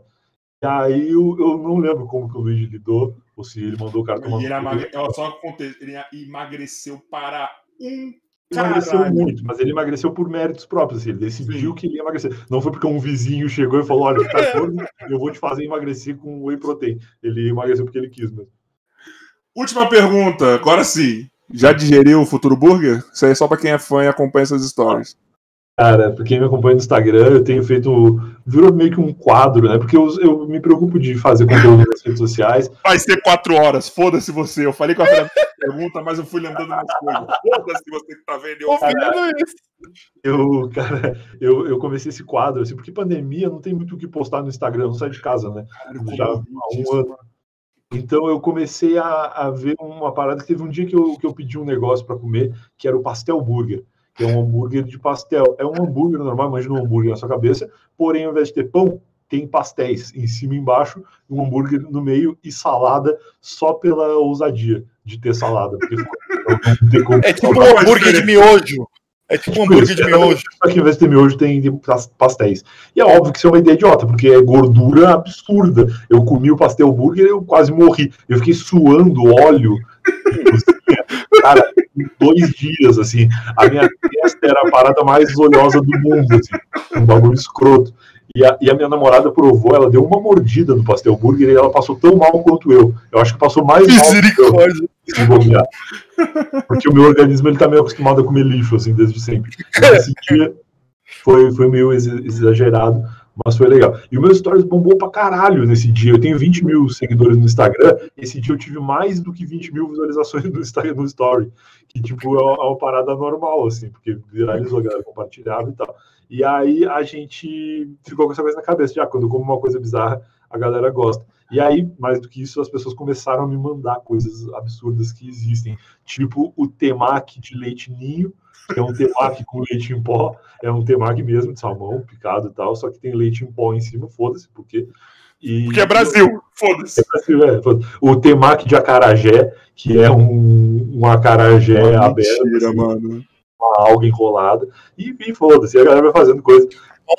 E aí eu, eu não lembro como que o Luigi lidou, ou se ele mandou o cara tomar. Ele, emagre... só ele emagreceu para um emagreceu Caralho. muito, mas ele emagreceu por méritos próprios. Assim, ele decidiu Sim. que ele ia emagrecer. Não foi porque um vizinho chegou e falou: Olha, tá gordo, eu vou te fazer emagrecer com whey protein. Ele emagreceu porque ele quis mesmo. Última pergunta, agora sim. Já digeriu o Futuro Burger? Isso aí é só para quem é fã e acompanha essas histórias. Cara, pra quem me acompanha no Instagram, eu tenho feito. Virou meio que um quadro, né? Porque eu, eu me preocupo de fazer conteúdo nas redes sociais. Vai ser quatro horas, foda-se você. Eu falei com a pergunta, mas eu fui lembrando umas coisas. Foda-se você que tá vendo. Eu, cara, eu, cara, eu, eu comecei esse quadro, assim, porque pandemia não tem muito o que postar no Instagram, não sai de casa, né? Já há um ano. Então eu comecei a, a ver uma parada que teve um dia que eu, que eu pedi um negócio para comer, que era o pastel burger que é um hambúrguer de pastel. É um hambúrguer normal, imagina um hambúrguer na sua cabeça, porém, ao invés de ter pão, tem pastéis em cima e embaixo, um hambúrguer no meio e salada só pela ousadia de ter salada. é tipo um hambúrguer de miojo. É tipo um hambúrguer de miojo. Só que ao invés de ter miojo, tem pastéis. E é óbvio que isso é uma ideia idiota, porque é gordura absurda. Eu comi o pastel hambúrguer e eu quase morri. Eu fiquei suando óleo. Cara, dois dias, assim. A minha testa era a parada mais oleosa do mundo, assim. Um bagulho escroto. E a, e a, minha namorada provou, ela deu uma mordida no pastel burger e ela passou tão mal quanto eu. Eu acho que passou mais mal eu. Porque o meu organismo ele tá meio acostumado a comer lixo, assim, desde sempre. Esse dia foi, foi meio exagerado, mas foi legal. E o meu stories bombou pra caralho nesse dia. Eu tenho 20 mil seguidores no Instagram. Esse dia eu tive mais do que 20 mil visualizações no Instagram no story. Que, tipo, é uma parada normal, assim, porque viralizou, a galera compartilhava e tal. E aí a gente ficou com essa coisa na cabeça. Já quando eu como uma coisa bizarra, a galera gosta. E aí, mais do que isso, as pessoas começaram a me mandar coisas absurdas que existem. Tipo o temaki de leite ninho é um temaki com leite em pó, é um temaki mesmo de salmão picado e tal, só que tem leite em pó em cima, foda-se, porque. E, porque é Brasil, foda-se. É Brasil, é, foda o temaki de acarajé, que é um, um acarajé Uma aberto. Mentira, assim, mano. Uma alga enrolada, e, e foda-se, a galera vai fazendo coisa.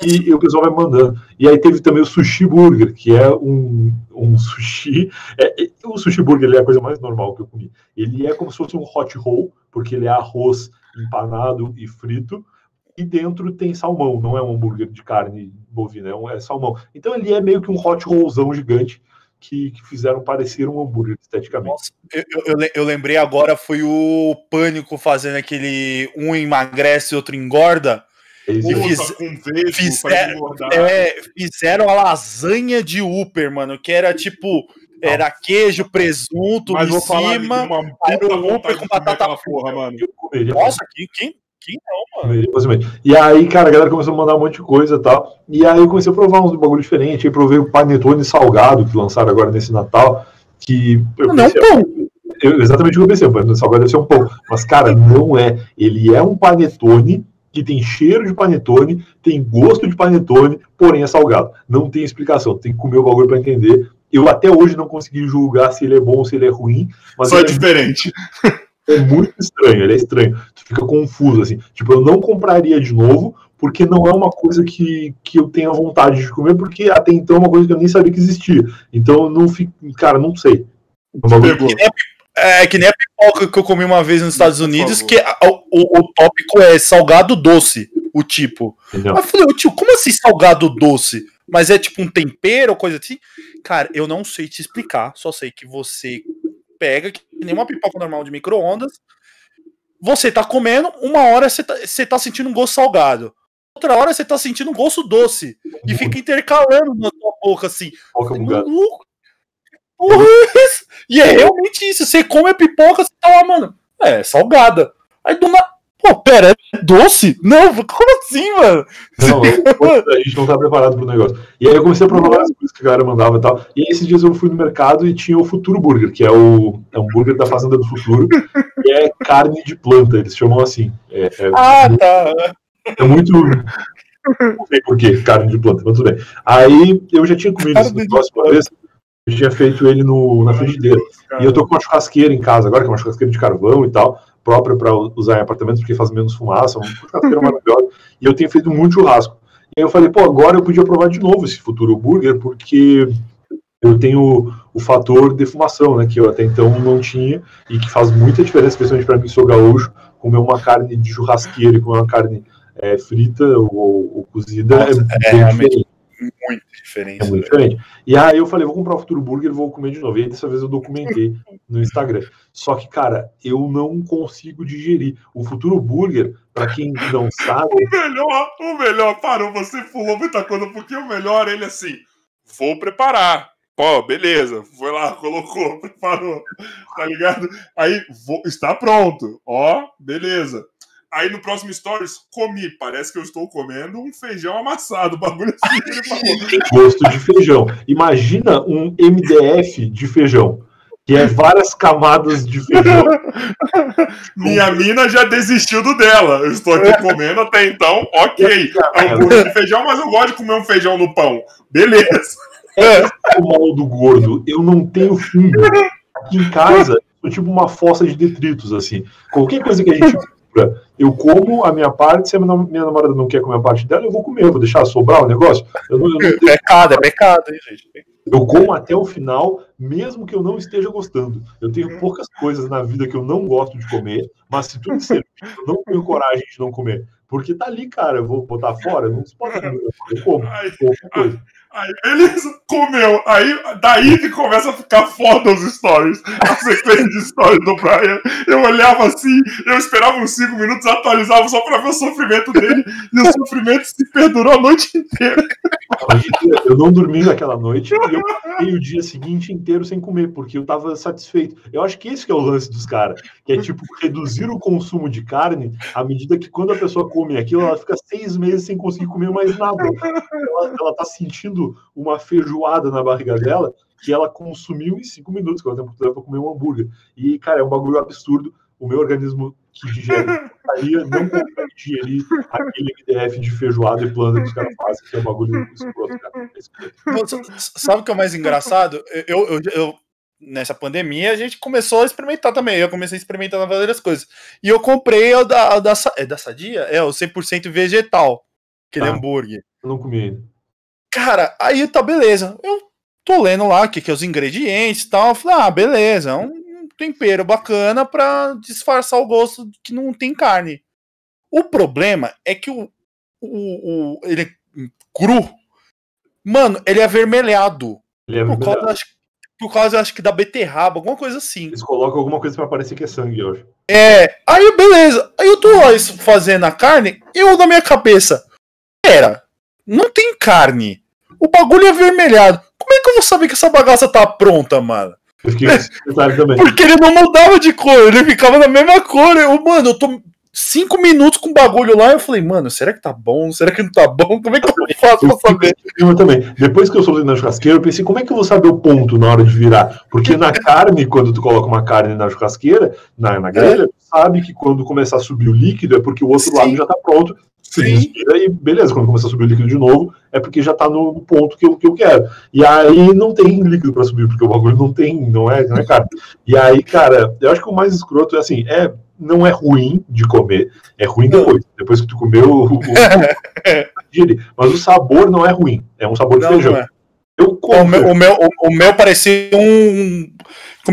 E, e, o pessoal vai mandando. E aí teve também o Sushi Burger, que é um, um sushi. É, é, o Sushi Burger ele é a coisa mais normal que eu comi. Ele é como se fosse um hot roll, porque ele é arroz empanado e frito, e dentro tem salmão, não é um hambúrguer de carne bovina, é, um, é salmão. Então ele é meio que um hot rollzão gigante que, que fizeram parecer um hambúrguer esteticamente. Nossa, eu, eu, eu, lembrei agora, foi o Pânico fazendo aquele um emagrece e outro engorda. E fiz, fizeram, é, fizeram a lasanha de Upper, mano, que era tipo era queijo, presunto Mas em cima. Uma puta com batata porra, mano. Nossa, quem, quem, quem não, mano? E aí, cara, a galera começou a mandar um monte de coisa e tal. E aí eu comecei a provar uns bagulho diferente. Aí provei o panetone salgado que lançaram agora nesse Natal. Que eu Não, pensei, pão. eu- exatamente o que eu pensei, o panetone salgado deve ser um pouco. Mas, cara, não é. Ele é um panetone que tem cheiro de panetone, tem gosto de panetone, porém é salgado. Não tem explicação. Tem que comer o bagulho pra entender. Eu até hoje não consegui julgar se ele é bom ou se ele é ruim. Mas Só é é diferente. é muito estranho, ele é estranho. Tu fica confuso, assim. Tipo, eu não compraria de novo, porque não é uma coisa que, que eu tenha vontade de comer, porque até então é uma coisa que eu nem sabia que existia. Então eu não fico. Cara, não sei. É Pegou. É que nem a pipoca que eu comi uma vez nos Estados Unidos, que a- o, o tópico é salgado doce, o tipo. entendeu? Aí eu falei, tio, como assim salgado doce? Mas é tipo um tempero ou coisa assim? Cara, eu não sei te explicar, só sei que você pega, que nem uma pipoca normal de micro-ondas, você tá comendo, uma hora você tá, você tá sentindo um gosto salgado. Outra hora você tá sentindo um gosto doce. E fica intercalando na tua boca, assim. Boca. Maluco. É? E é realmente isso. Você come a pipoca, você tá lá, mano. É, salgada. Aí do nada. Pô, pera, é doce? Não, como assim, mano? Não, a gente não tá preparado pro negócio. E aí eu comecei a provar várias coisas que a galera mandava e tal. E aí esses dias eu fui no mercado e tinha o Futuro Burger, que é o é um burger da Fazenda do Futuro, que é carne de planta, eles chamam assim. É, é- Ah, tá. É muito. Não sei por quê, carne de planta, mas tudo bem. Aí eu já tinha comido esse Carne de negócio uma vez, eu tinha feito ele no, na frigideira. E eu tô com uma churrasqueira em casa agora, que é uma churrasqueira de carvão e tal, própria para usar em apartamentos, porque faz menos fumaça, uma maravilhosa. E eu tenho feito muito churrasco. E aí eu falei, pô, agora eu podia provar de novo esse futuro burger, porque eu tenho o fator defumação, né, que eu até então não tinha, e que faz muita diferença, especialmente para mim que sou gaúcho, comer uma carne de churrasqueira e comer uma carne é, frita ou, ou cozida Nossa, é, é realmente diferente. Muito É diferente. muito diferente. E aí eu falei, vou comprar o Futuro Burger e vou comer de novo. E aí dessa vez eu documentei no Instagram. Só que, cara, eu não consigo digerir. O Futuro Burger, pra quem não sabe, O melhor, o melhor, parou, você pulou muita coisa, porque o melhor, ele assim, vou preparar. Pô, beleza, foi lá, colocou, preparou, tá ligado? Aí, vou, está pronto, ó, beleza. Aí no próximo Stories, comi, parece que eu estou comendo um feijão amassado, bagulho assim, gosto de feijão. Imagina um MDF de feijão, que é várias camadas de feijão. Minha mina já desistiu do dela, eu estou aqui comendo até então, ok. É um gosto de feijão, mas eu gosto de comer um feijão no pão, beleza. O mal do gordo, eu não tenho fundo. Aqui em casa, eu tipo uma fossa de detritos, assim. Qualquer coisa que a gente compra, eu como a minha parte, se a minha nam- minha namorada não quer comer a parte dela, eu vou comer, eu vou deixar sobrar o negócio. Eu, não, eu, não deixo- Pecado, é pecado, hein, gente? eu como até o final, mesmo que eu não esteja gostando. Eu tenho poucas coisas na vida que eu não gosto de comer, mas se tudo servir, eu não tenho coragem de não comer. Porque tá ali, cara, eu vou botar fora, não se pode comer, eu como. Qualquer coisa. Aí, beleza, comeu. Aí, daí que começa a ficar foda os stories. A sequência de stories do Brian. Eu olhava assim, eu esperava uns 5 minutos, atualizava só pra ver o sofrimento dele. E o sofrimento se perdurou a noite inteira. Eu não dormi naquela noite e eu fiquei o dia seguinte inteiro sem comer, porque eu tava satisfeito. Eu acho que esse que é o lance dos caras, que é tipo reduzir o consumo de carne à medida que quando a pessoa come aquilo, ela fica seis meses sem conseguir comer mais nada. Ela, ela tá sentindo uma feijoada na barriga dela que ela consumiu em cinco minutos, que ela tem pra comer um hambúrguer. E, cara, é um bagulho absurdo. O meu organismo que digere não consegue digerir aquele MDF de feijoada e planta que os caras fazem, que é um bagulho escroto, cara. É Sabe o que é o mais engraçado? Eu, eu, eu- nessa pandemia, a gente começou a experimentar também. Eu comecei a experimentar várias coisas. E eu comprei o da, o da, é da Sadia? É, o 100% vegetal. Aquele Ah. hambúrguer. Eu não comi ainda. Cara, aí tá beleza. Eu tô lendo lá o que, que é os ingredientes e tal. Eu falei, ah, beleza, é um tempero bacana pra disfarçar o gosto de que não tem carne. O problema é que o, o, o- ele é cru. Mano, ele é avermelhado. Ele é Por causa, acho, por causa, acho que da beterraba, alguma coisa assim. Eles colocam alguma coisa pra parecer que é sangue, eu acho. É, aí beleza. Aí eu tô lá fazendo a carne, e eu na minha cabeça, pera, não tem carne. O bagulho é avermelhado. Como é que eu vou saber que essa bagaça tá pronta, mano? Também. Porque ele não mudava de cor, ele ficava na mesma cor. Eu, mano, eu tô. Cinco minutos com o bagulho lá. Eu falei, mano, será que tá bom? Será que não tá bom? Como é que eu faço pra saber? Eu também. Depois que eu soltei na churrasqueira, eu pensei, como é que eu vou saber o ponto na hora de virar? Porque na carne, quando tu coloca uma carne na churrasqueira, na, na grelha, é. sabe que quando começar a subir o líquido é porque o outro Sim. lado já tá pronto. Sim. E beleza, quando começar a subir o líquido de novo, é porque já tá no ponto que eu, que eu quero. E aí não tem líquido para subir, porque o bagulho não tem, não é, não é carne. E aí, cara, eu acho que o mais escroto é assim, é não é ruim de comer, é ruim depois. Depois que tu comeu, o, o, mas o sabor não é ruim, é um sabor de feijão. É. Eu como. O meu, o, meu, o meu parecia um.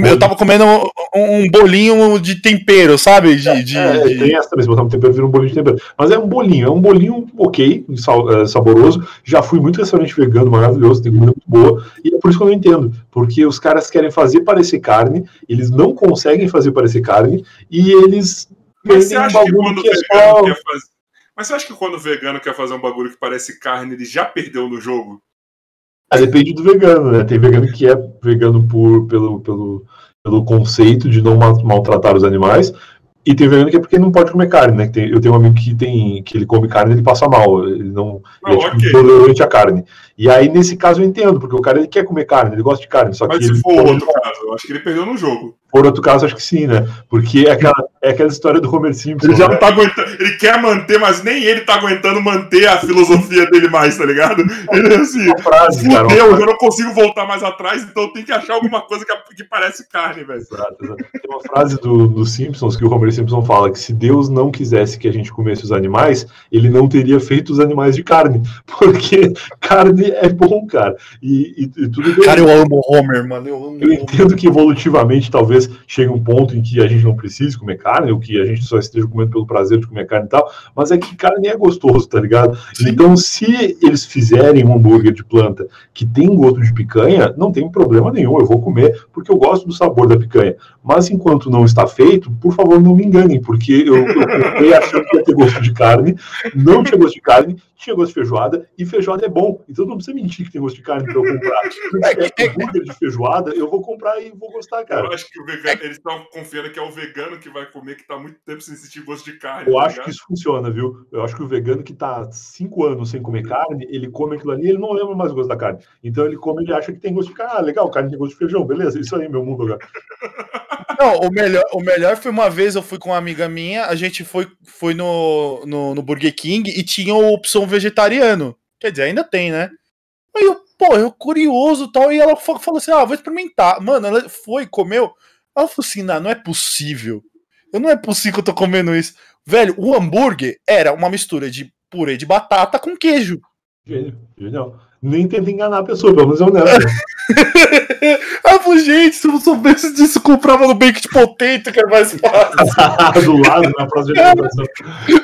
Eu tava comendo um, um bolinho de tempero, sabe? De, de, é, de... tem essa também, se botar um tempero, vira um bolinho de tempero. Mas é um bolinho, é um bolinho ok, é, saboroso. Já fui muito restaurante vegano, maravilhoso, tem comida muito boa. E é por isso que eu não entendo. Porque os caras querem fazer parecer carne, eles não conseguem fazer parecer carne, e eles. Mas você acha um que quando que é só... quer fazer. Mas você acha que quando o vegano quer fazer um bagulho que parece carne, ele já perdeu no jogo? Ah, depende do vegano, né? Tem vegano que é vegano por, pelo, pelo, pelo conceito de não maltratar os animais, e tem vegano que é porque não pode comer carne, né? Tem, eu tenho um amigo que tem que ele come carne e ele passa mal. Ele não, não ele é tipo, okay. intolerante à carne. E aí, nesse caso, eu entendo, porque o cara ele quer comer carne, ele gosta de carne. Só Mas que se ele for outro caso, eu acho que ele perdeu no jogo. Por outro caso, acho que sim, né? Porque é aquela, é aquela história do Homer Simpson. Ele já né? não tá aguentando. Ele quer manter, mas nem ele tá aguentando manter a filosofia dele mais, tá ligado? Ele é assim, uma frase, fudeu, cara, eu já não consigo voltar mais atrás, então tem que achar alguma coisa que, que parece carne, velho. Exato, exato. Tem uma frase do, do Simpsons que o Homer Simpson fala que se Deus não quisesse que a gente comesse os animais, ele não teria feito os animais de carne. Porque carne é bom, cara. E, e, e tudo bem. Cara, eu amo o Homer, mano. Eu, amo eu entendo que evolutivamente talvez chegue um ponto em que a gente não precise comer carne, ou que a gente só esteja comendo pelo prazer de comer carne e tal, mas é que carne é gostoso, tá ligado? Sim. Então, se eles fizerem um hambúrguer de planta que tem gosto de picanha, não tem problema nenhum, eu vou comer, porque eu gosto do sabor da picanha. Mas enquanto não está feito, por favor, não me enganem, porque eu, eu achando que ia ter gosto de carne, não tinha gosto de carne, tinha gosto de feijoada, e feijoada é bom. Então não precisa mentir que tem gosto de carne para eu comprar. Se é hambúrguer de feijoada, eu vou comprar e vou gostar, cara. Eu acho que o vegano, eles estão confiando que é o vegano que vai comer, que está muito tempo sem sentir gosto de carne. Eu tá acho ligado? que isso funciona, viu? Eu acho que o vegano que está cinco anos sem comer carne, ele come aquilo ali, ele não lembra mais o gosto da carne. Então ele come, ele acha que tem gosto de carne. Ah, legal, carne tem gosto de feijão, beleza? Isso aí, meu mundo agora. Não, o melhor, o melhor foi uma vez eu fui com uma amiga minha, a gente foi, foi no, no, no Burger King e tinha a opção vegetariano. Quer dizer, ainda tem, né? Aí eu, pô, eu curioso tal, e ela falou assim: ah, vou experimentar. Mano, ela foi, comeu. Ela falou assim: não, não é possível. Eu não é possível que eu tô comendo isso. Velho, o hambúrguer era uma mistura de purê de batata com queijo. Genial nem tenta enganar a pessoa, pelo menos é honesto. ah, pô, gente, se eu não soubesse disso, comprava no Baked Potato, que é mais fácil. Do lado, na próxima alimentação.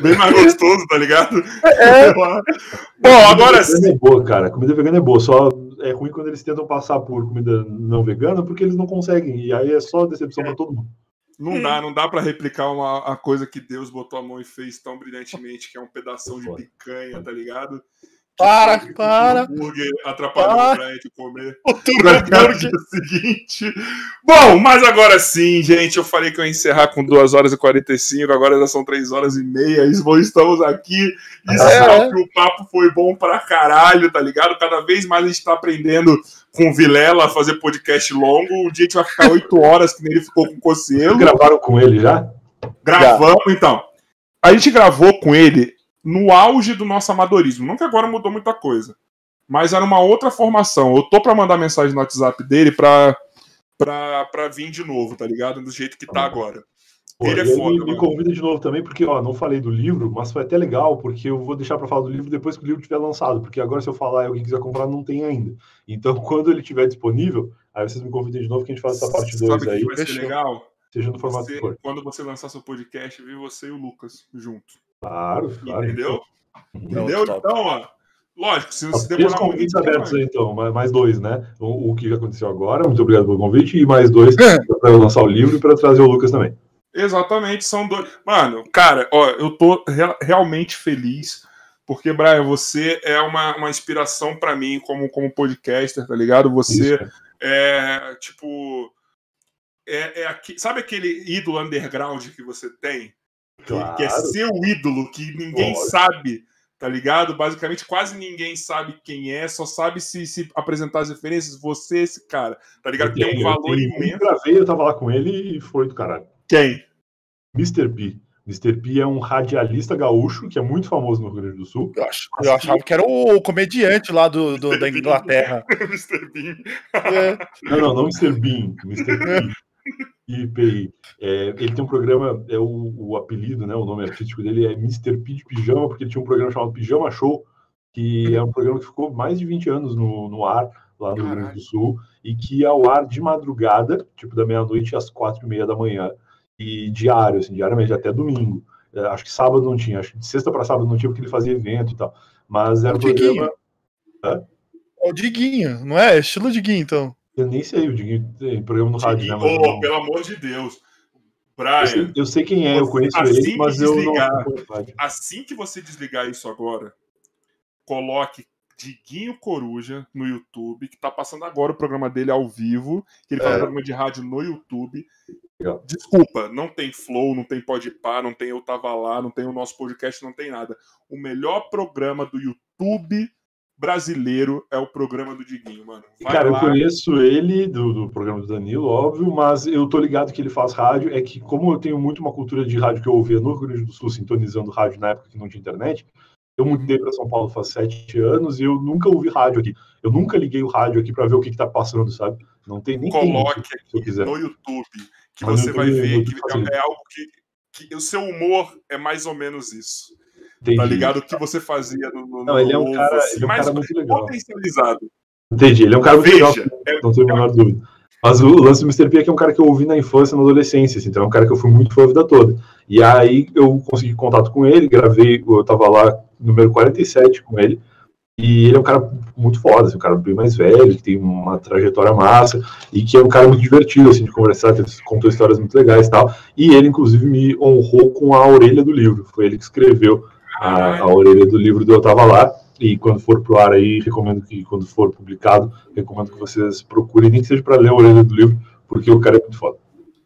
Bem mais gostoso, tá ligado? É. Bom, agora sim. É boa, cara. Comida vegana é boa, só é ruim quando eles tentam passar por comida não vegana, porque eles não conseguem. E aí é só decepção é. pra todo mundo. Não dá, não dá para replicar uma, a coisa que Deus botou a mão e fez tão brilhantemente, que é um pedaço de picanha, tá ligado? Para, para. O hambúrguer atrapalhou para. pra gente comer. O hambúrguer seguinte. Bom, mas agora sim, gente. Eu falei que eu ia encerrar com 2 horas e 45, agora já são 3 horas e meia. Estamos aqui. Isso é. que o papo foi bom pra caralho, tá ligado? Cada vez mais a gente tá aprendendo com o Vilela a fazer podcast longo. Um dia a gente vai ficar 8 horas, que nem ele ficou com o Cocielo. Gravaram com ele já? Gravamos, já. então. A gente gravou com ele no auge do nosso amadorismo. Não que agora mudou muita coisa. Mas era uma outra formação. Eu tô para mandar mensagem no WhatsApp dele pra, pra, pra vir de novo, tá ligado? Do jeito que tá agora. Pô, ele é foda. Me, me convida de novo também, porque, ó, não falei do livro, mas foi até legal, porque eu vou deixar para falar do livro depois que o livro estiver lançado, porque agora se eu falar e alguém quiser comprar, não tem ainda. Então, quando ele estiver disponível, aí vocês me convidem de novo que a gente faz essa parte 2 aí. Vai ser legal. Seja no formato você, que for. Quando você lançar seu podcast, vi você e o Lucas junto. Claro, claro. Entendeu? Entendeu? Então, ó. Lógico, se você demorar convites muito, abertos aí, então, mais dois, né? O, o que aconteceu agora, muito obrigado pelo convite, e mais dois para lançar o livro e para trazer o Lucas também. Exatamente, são dois. Mano, cara, ó, eu tô re realmente feliz, porque, Brian, você é uma, uma inspiração para mim como, como podcaster, tá ligado? Você Isso, é, tipo. É, é aqui, sabe aquele ídolo underground que você tem? Claro. Que, é seu ídolo, que ninguém sabe, tá ligado? Basicamente, quase ninguém sabe quem é, só sabe se, se apresentar as referências, você, esse cara, tá ligado? Tem um valor eu imenso. Eu gravei, eu tava lá com ele e foi do caralho. Quem? Mr. P. Mr. P é um radialista gaúcho que é muito famoso no Rio Grande do Sul. Eu, acho, eu achava que era o comediante lá do, do da Inglaterra. Mr. Bean. É. Não, não, não Mr. Bean. Mr. Bean. IPI. É, ele tem um programa, é o, o, apelido, né, o nome artístico dele é Mr. P de Pijama, porque ele tinha um programa chamado Pijama Show, que é um programa que ficou mais de 20 anos no, no ar, lá no Rio Grande do Sul, e que ia ao ar de madrugada, tipo da meia-noite às quatro e meia da manhã e diário, assim, diariamente, até domingo. É, acho que sábado não tinha, acho que de sexta para sábado não tinha, porque ele fazia evento e tal. Mas era o um programa. É? O Diguinho, não é? Estilo Diguinho, então. Eu nem sei, o Diguinho tem programa no rádio, né? Mas, oh, pelo amor de Deus. Brian, eu sei, eu sei quem é, eu conheço assim ele, mas desligar, eu não. Assim que você desligar isso agora, coloque Diguinho Coruja no YouTube, que tá passando agora o programa dele ao vivo, que ele faz é. um programa de rádio no YouTube. Legal. Desculpa, não tem Flow, não tem Podpah, não tem Eu Tava Lá, não tem o nosso podcast, não tem nada. O melhor programa do YouTube brasileiro é o programa do Diguinho, mano. Vai Cara, lá. eu conheço ele do, do, programa do Danilo, óbvio, mas eu tô ligado que ele faz rádio. É que, como eu tenho muito uma cultura de rádio que eu ouvia no Rio Grande do Sul, sintonizando rádio na época que não tinha internet, eu mudei para São Paulo faz sete anos e eu nunca ouvi rádio aqui. Eu nunca liguei o rádio aqui para ver o que, está passando, sabe? Não tem nem Coloque aqui se eu quiser. no YouTube, que Mas você vai ver que é algo que, que o seu humor é mais ou menos isso. Tá Entendi. Tá ligado? O que você fazia no. no não, ele é um cara, assim, ele é um cara muito legal. Potencializado. Entendi, ele é um cara muito Veja, legal, é, não tenho a menor dúvida. Mas o lance do Mr. P é que é um cara que eu ouvi na infância, na adolescência, assim, então é um cara que eu fui muito fã a vida toda. E aí eu consegui contato com ele, gravei, eu tava lá número 47 com ele, e ele é um cara muito foda, assim, um cara bem mais velho, que tem uma trajetória massa, e que é um cara muito divertido, assim, de conversar, contou histórias muito legais e tal, e ele, inclusive, me honrou com a orelha do livro, foi ele que escreveu a, a orelha do livro do Eu Tava Lá, e quando for pro ar aí, recomendo que, quando for publicado, recomendo que vocês procurem, nem que seja para ler a orelha do livro, porque o cara é muito foda.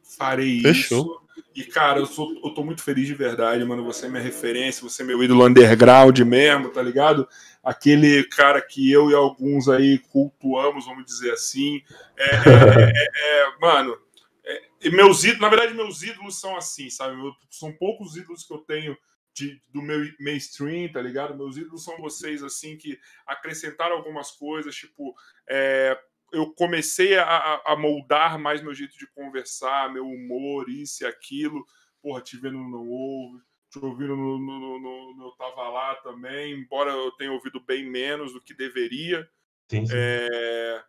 Farei Fechou. isso. E, cara, eu, sou, eu tô muito feliz de verdade, mano. Você é minha referência, você é meu ídolo underground mesmo, tá ligado? Aquele cara que eu e alguns aí cultuamos, vamos dizer assim. É, é, é, é mano, é, meus ídolos, na verdade, meus ídolos são assim, sabe? São poucos ídolos que eu tenho de, do meu mainstream, tá ligado? Meus ídolos são vocês, assim, que acrescentaram algumas coisas, tipo, é, eu comecei a, a, moldar mais meu jeito de conversar, meu humor, isso e aquilo. Porra, te vendo Não Ouve, te ouvindo no, no, no, no, Eu Tava Lá também, embora eu tenha ouvido bem menos do que deveria. Sim, sim. É,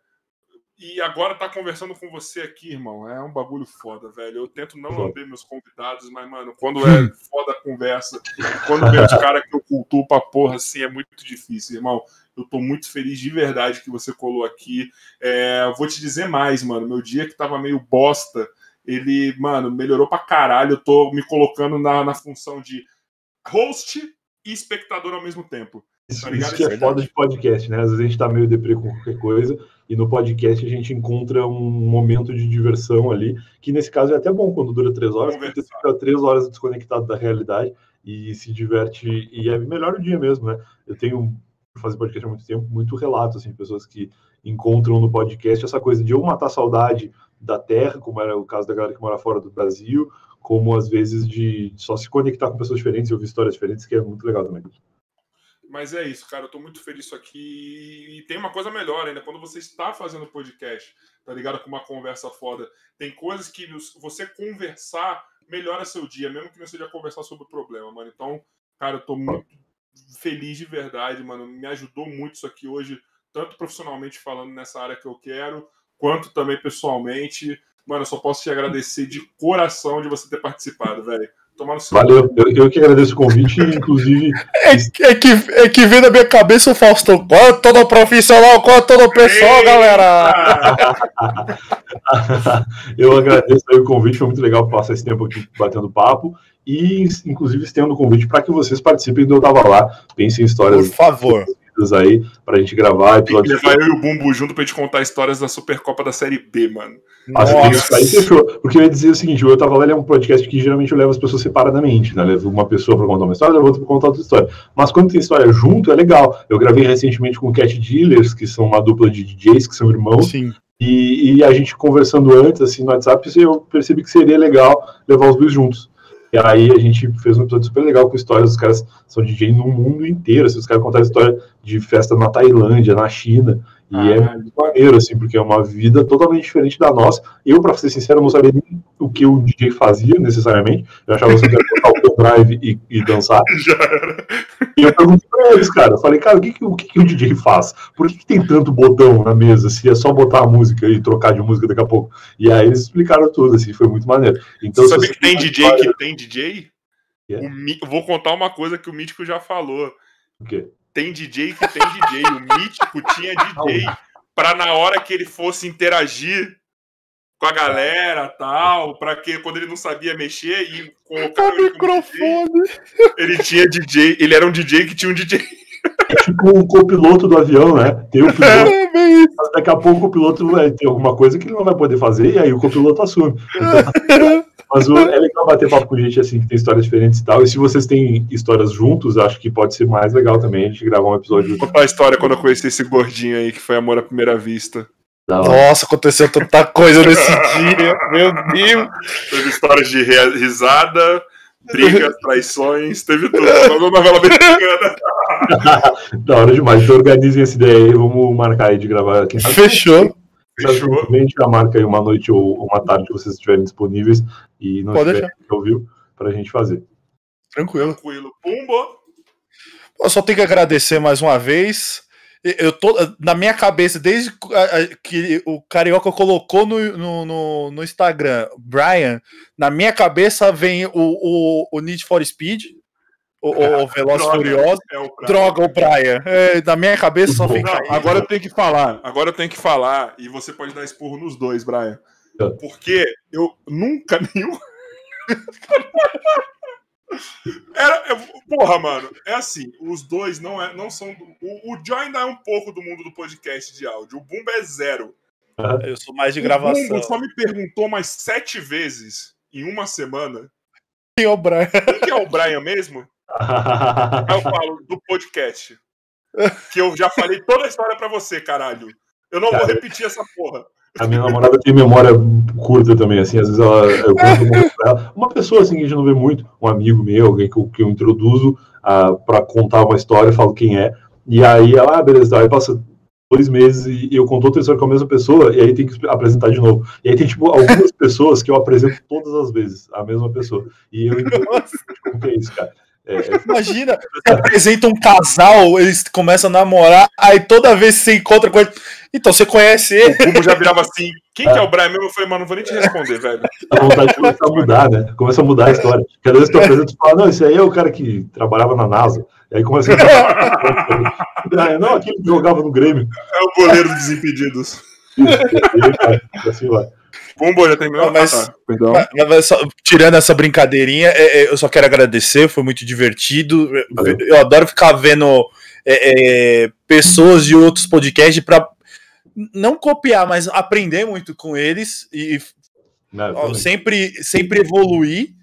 e agora tá conversando com você aqui, irmão. É um bagulho foda, velho. Eu tento não lamber meus convidados, mas, mano, quando é foda a conversa, quando vem os caras que eu cultuo pra porra, assim, é muito difícil, irmão. Eu tô muito feliz de verdade que você colou aqui. É, vou te dizer mais, mano. Meu dia que tava meio bosta, ele, mano, melhorou pra caralho. Eu tô me colocando na, na função de host e espectador ao mesmo tempo. Isso, tá isso que é, é foda de podcast, né? Às vezes a gente tá meio deprê com qualquer coisa e no podcast a gente encontra um momento de diversão ali, que nesse caso é até bom quando dura três horas, porque você fica três horas desconectado da realidade e se diverte, e é melhor o dia mesmo, né? Eu tenho, por fazer podcast há muito tempo, muito relato, assim, de pessoas que encontram no podcast essa coisa de eu matar saudade da terra, como era o caso da galera que mora fora do Brasil, como às vezes de só se conectar com pessoas diferentes e ouvir histórias diferentes, que é muito legal também. Mas é isso, cara. Eu tô muito feliz isso aqui. E tem uma coisa melhor ainda. Quando você está fazendo podcast, tá ligado? Com uma conversa foda. Tem coisas que você conversar melhora seu dia, mesmo que não seja conversar sobre o problema, mano. Então, cara, eu tô muito feliz de verdade, mano. Me ajudou muito isso aqui hoje, tanto profissionalmente falando nessa área que eu quero, quanto também pessoalmente. Mano, eu só posso te agradecer de coração de você ter participado, velho. Valeu, eu, eu, que agradeço o convite, inclusive. É, é, que, é que vem na minha cabeça o Faustão. Qual é todo profissional, qual é todo pessoal, galera? eu agradeço o convite, foi muito legal passar esse tempo aqui batendo papo. E, inclusive, estendo o convite para que vocês participem do Eu Tava Lá. Pensem em histórias. Por favor. Rápidas aí pra gente gravar. Tem que levar eu e o Bumbo junto pra gente contar histórias da Supercopa da Série B, mano. Nossa. Aí fechou. Porque eu ia dizer o seguinte: eu tava lá, ele é um podcast que geralmente eu levo as pessoas separadamente, né? Levo uma pessoa pra contar uma história, levo outra pra contar outra história. Mas quando tem história junto, é legal. Eu gravei recentemente com o Cat Dealers, que são uma dupla de DJs, que são irmãos. Sim. E, e, a gente conversando antes, assim, no WhatsApp, eu percebi que seria legal levar os dois juntos. E aí a gente fez um episódio super legal com histórias, os caras são DJ no mundo inteiro, assim, os caras contaram história de festa na Tailândia, na China, e ah, é muito maneiro, assim, porque é uma vida totalmente diferente da nossa. Eu, pra ser sincero, não sabia nem o que o DJ fazia, necessariamente. Eu achava que você ia botar o pendrive e, e dançar. E eu perguntei pra eles, cara, eu falei, cara, o que, que, o, que, que o DJ faz? Por que, que, tem tanto botão na mesa se é só botar a música e trocar de música daqui a pouco? E aí eles explicaram tudo, assim, foi muito maneiro. Então, você sabe que tem DJ história... que tem DJ? Yeah. Vou contar uma coisa que o Mítico já falou. O quê? Tem DJ que tem DJ. O Mítico tinha DJ para na hora que ele fosse interagir com a galera tal, para que quando ele não sabia mexer e colocar o microfone, DJ, ele tinha DJ, ele era um DJ que tinha um DJ. É tipo o copiloto do avião, né? Tem o piloto, é, mas daqui a pouco o piloto vai ter alguma coisa que ele não vai poder fazer e aí o copiloto assume. Então, Mas o, é legal bater papo com gente assim que tem histórias diferentes e tal. E se vocês têm histórias juntos, acho que pode ser mais legal também a gente gravar um episódio. Vou contar a história quando eu conheci esse gordinho aí que foi amor à primeira vista. Nossa, aconteceu tanta coisa nesse dia, meu Deus. Teve histórias de risada, brigas, traições, teve tudo. Uma novela mexicana. da hora demais. Então organizem essa ideia aí, vamos marcar aí de gravar aqui. Fechou. Fechou. A gente já marca aí uma noite ou uma tarde que vocês estiverem disponíveis e não Pode tiver ouviu para a gente fazer. Tranquilo. Tranquilo. Pumbo. Eu só tenho que agradecer mais uma vez. Eu tô na minha cabeça, desde que o Carioca colocou no, no, no Instagram, Brian, na minha cabeça vem o, o, o Need for Speed, o, o Veloz Furioso. É o droga, o Brian. É, na minha cabeça só fica. Não, agora eu tenho que falar. Agora eu tenho que falar. E você pode dar esporro nos dois, Brian. Tá. Porque eu nunca nenhum. Era, porra, mano, é assim, os dois não, é, não são. O, o Joy ainda é um pouco do mundo do podcast de áudio. O Bumba é zero. Eu sou mais de gravação. O Bumba só me perguntou mais sete vezes em uma semana. Quem é o Brian? Quem é o Brian mesmo? Eu falo do podcast. Que eu já falei toda a história para você, caralho. Eu não Cara, vou repetir essa porra. A minha namorada tem memória curta também, assim, às vezes ela, eu conto ela. Uma pessoa assim que a gente não vê muito, um amigo meu, alguém que eu, que eu introduzo uh, ah, para contar uma história, falo quem é, e aí ela, ah, beleza, aí passa dois meses e eu conto outra história com a mesma pessoa, e aí tem que apresentar de novo. E aí tem, tipo, algumas pessoas que eu apresento todas as vezes, a mesma pessoa. E eu entendo como que é isso, cara. É, é... Imagina, você apresenta um casal, eles começam a namorar, aí toda vez que você encontra com ele. Então, você conhece ele? O Cubo já virava assim: quem é. que é o Brian mesmo? Eu falei, mano, não vou nem te responder, velho. A vontade começa a mudar, né? Começa a mudar a história. Cada vez que eu apresento, você fala, não, esse aí é o cara que trabalhava na NASA. E aí começa a. não, aquele que jogava no Grêmio. É o goleiro dos impedidos. Isso, assim vai. Pumbo, já terminou? Mas, ah, tá. mas, mas só, tirando essa brincadeirinha, é, é, eu só quero agradecer, foi muito divertido. Valeu. Eu adoro ficar vendo é, é pessoas de outros podcasts para não copiar, mas aprender muito com eles e não, sempre, sempre evoluir.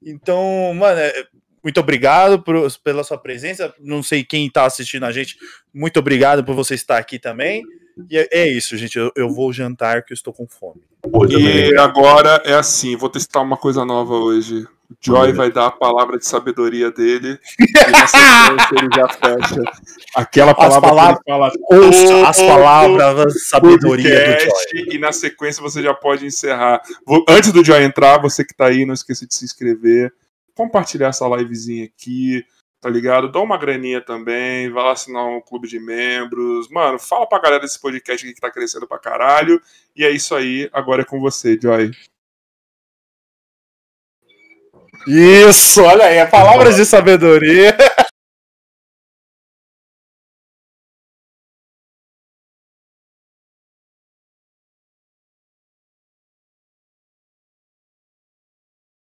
Então, mano, é, muito obrigado por, pela sua presença. Não sei quem está assistindo a gente, muito obrigado por você estar aqui também. E é, é isso, gente. Eu, eu, vou jantar que eu estou com fome. E agora é assim: vou testar uma coisa nova hoje. O Joy vai dar a palavra de sabedoria dele. e na sequência ele já fecha aquela palavra as palavras, que fala. Ouça as palavras de sabedoria do Joy. E na sequência você já pode encerrar. Vou, antes do Joy entrar, você que está aí, não esqueça de se inscrever, compartilhar essa livezinha aqui tá ligado? Dá uma graninha também, vai lá assinar um clube de membros. Mano, fala pra galera desse podcast aqui que tá crescendo pra caralho. E é isso aí, agora é com você, Joy. Isso, olha aí, palavras de sabedoria.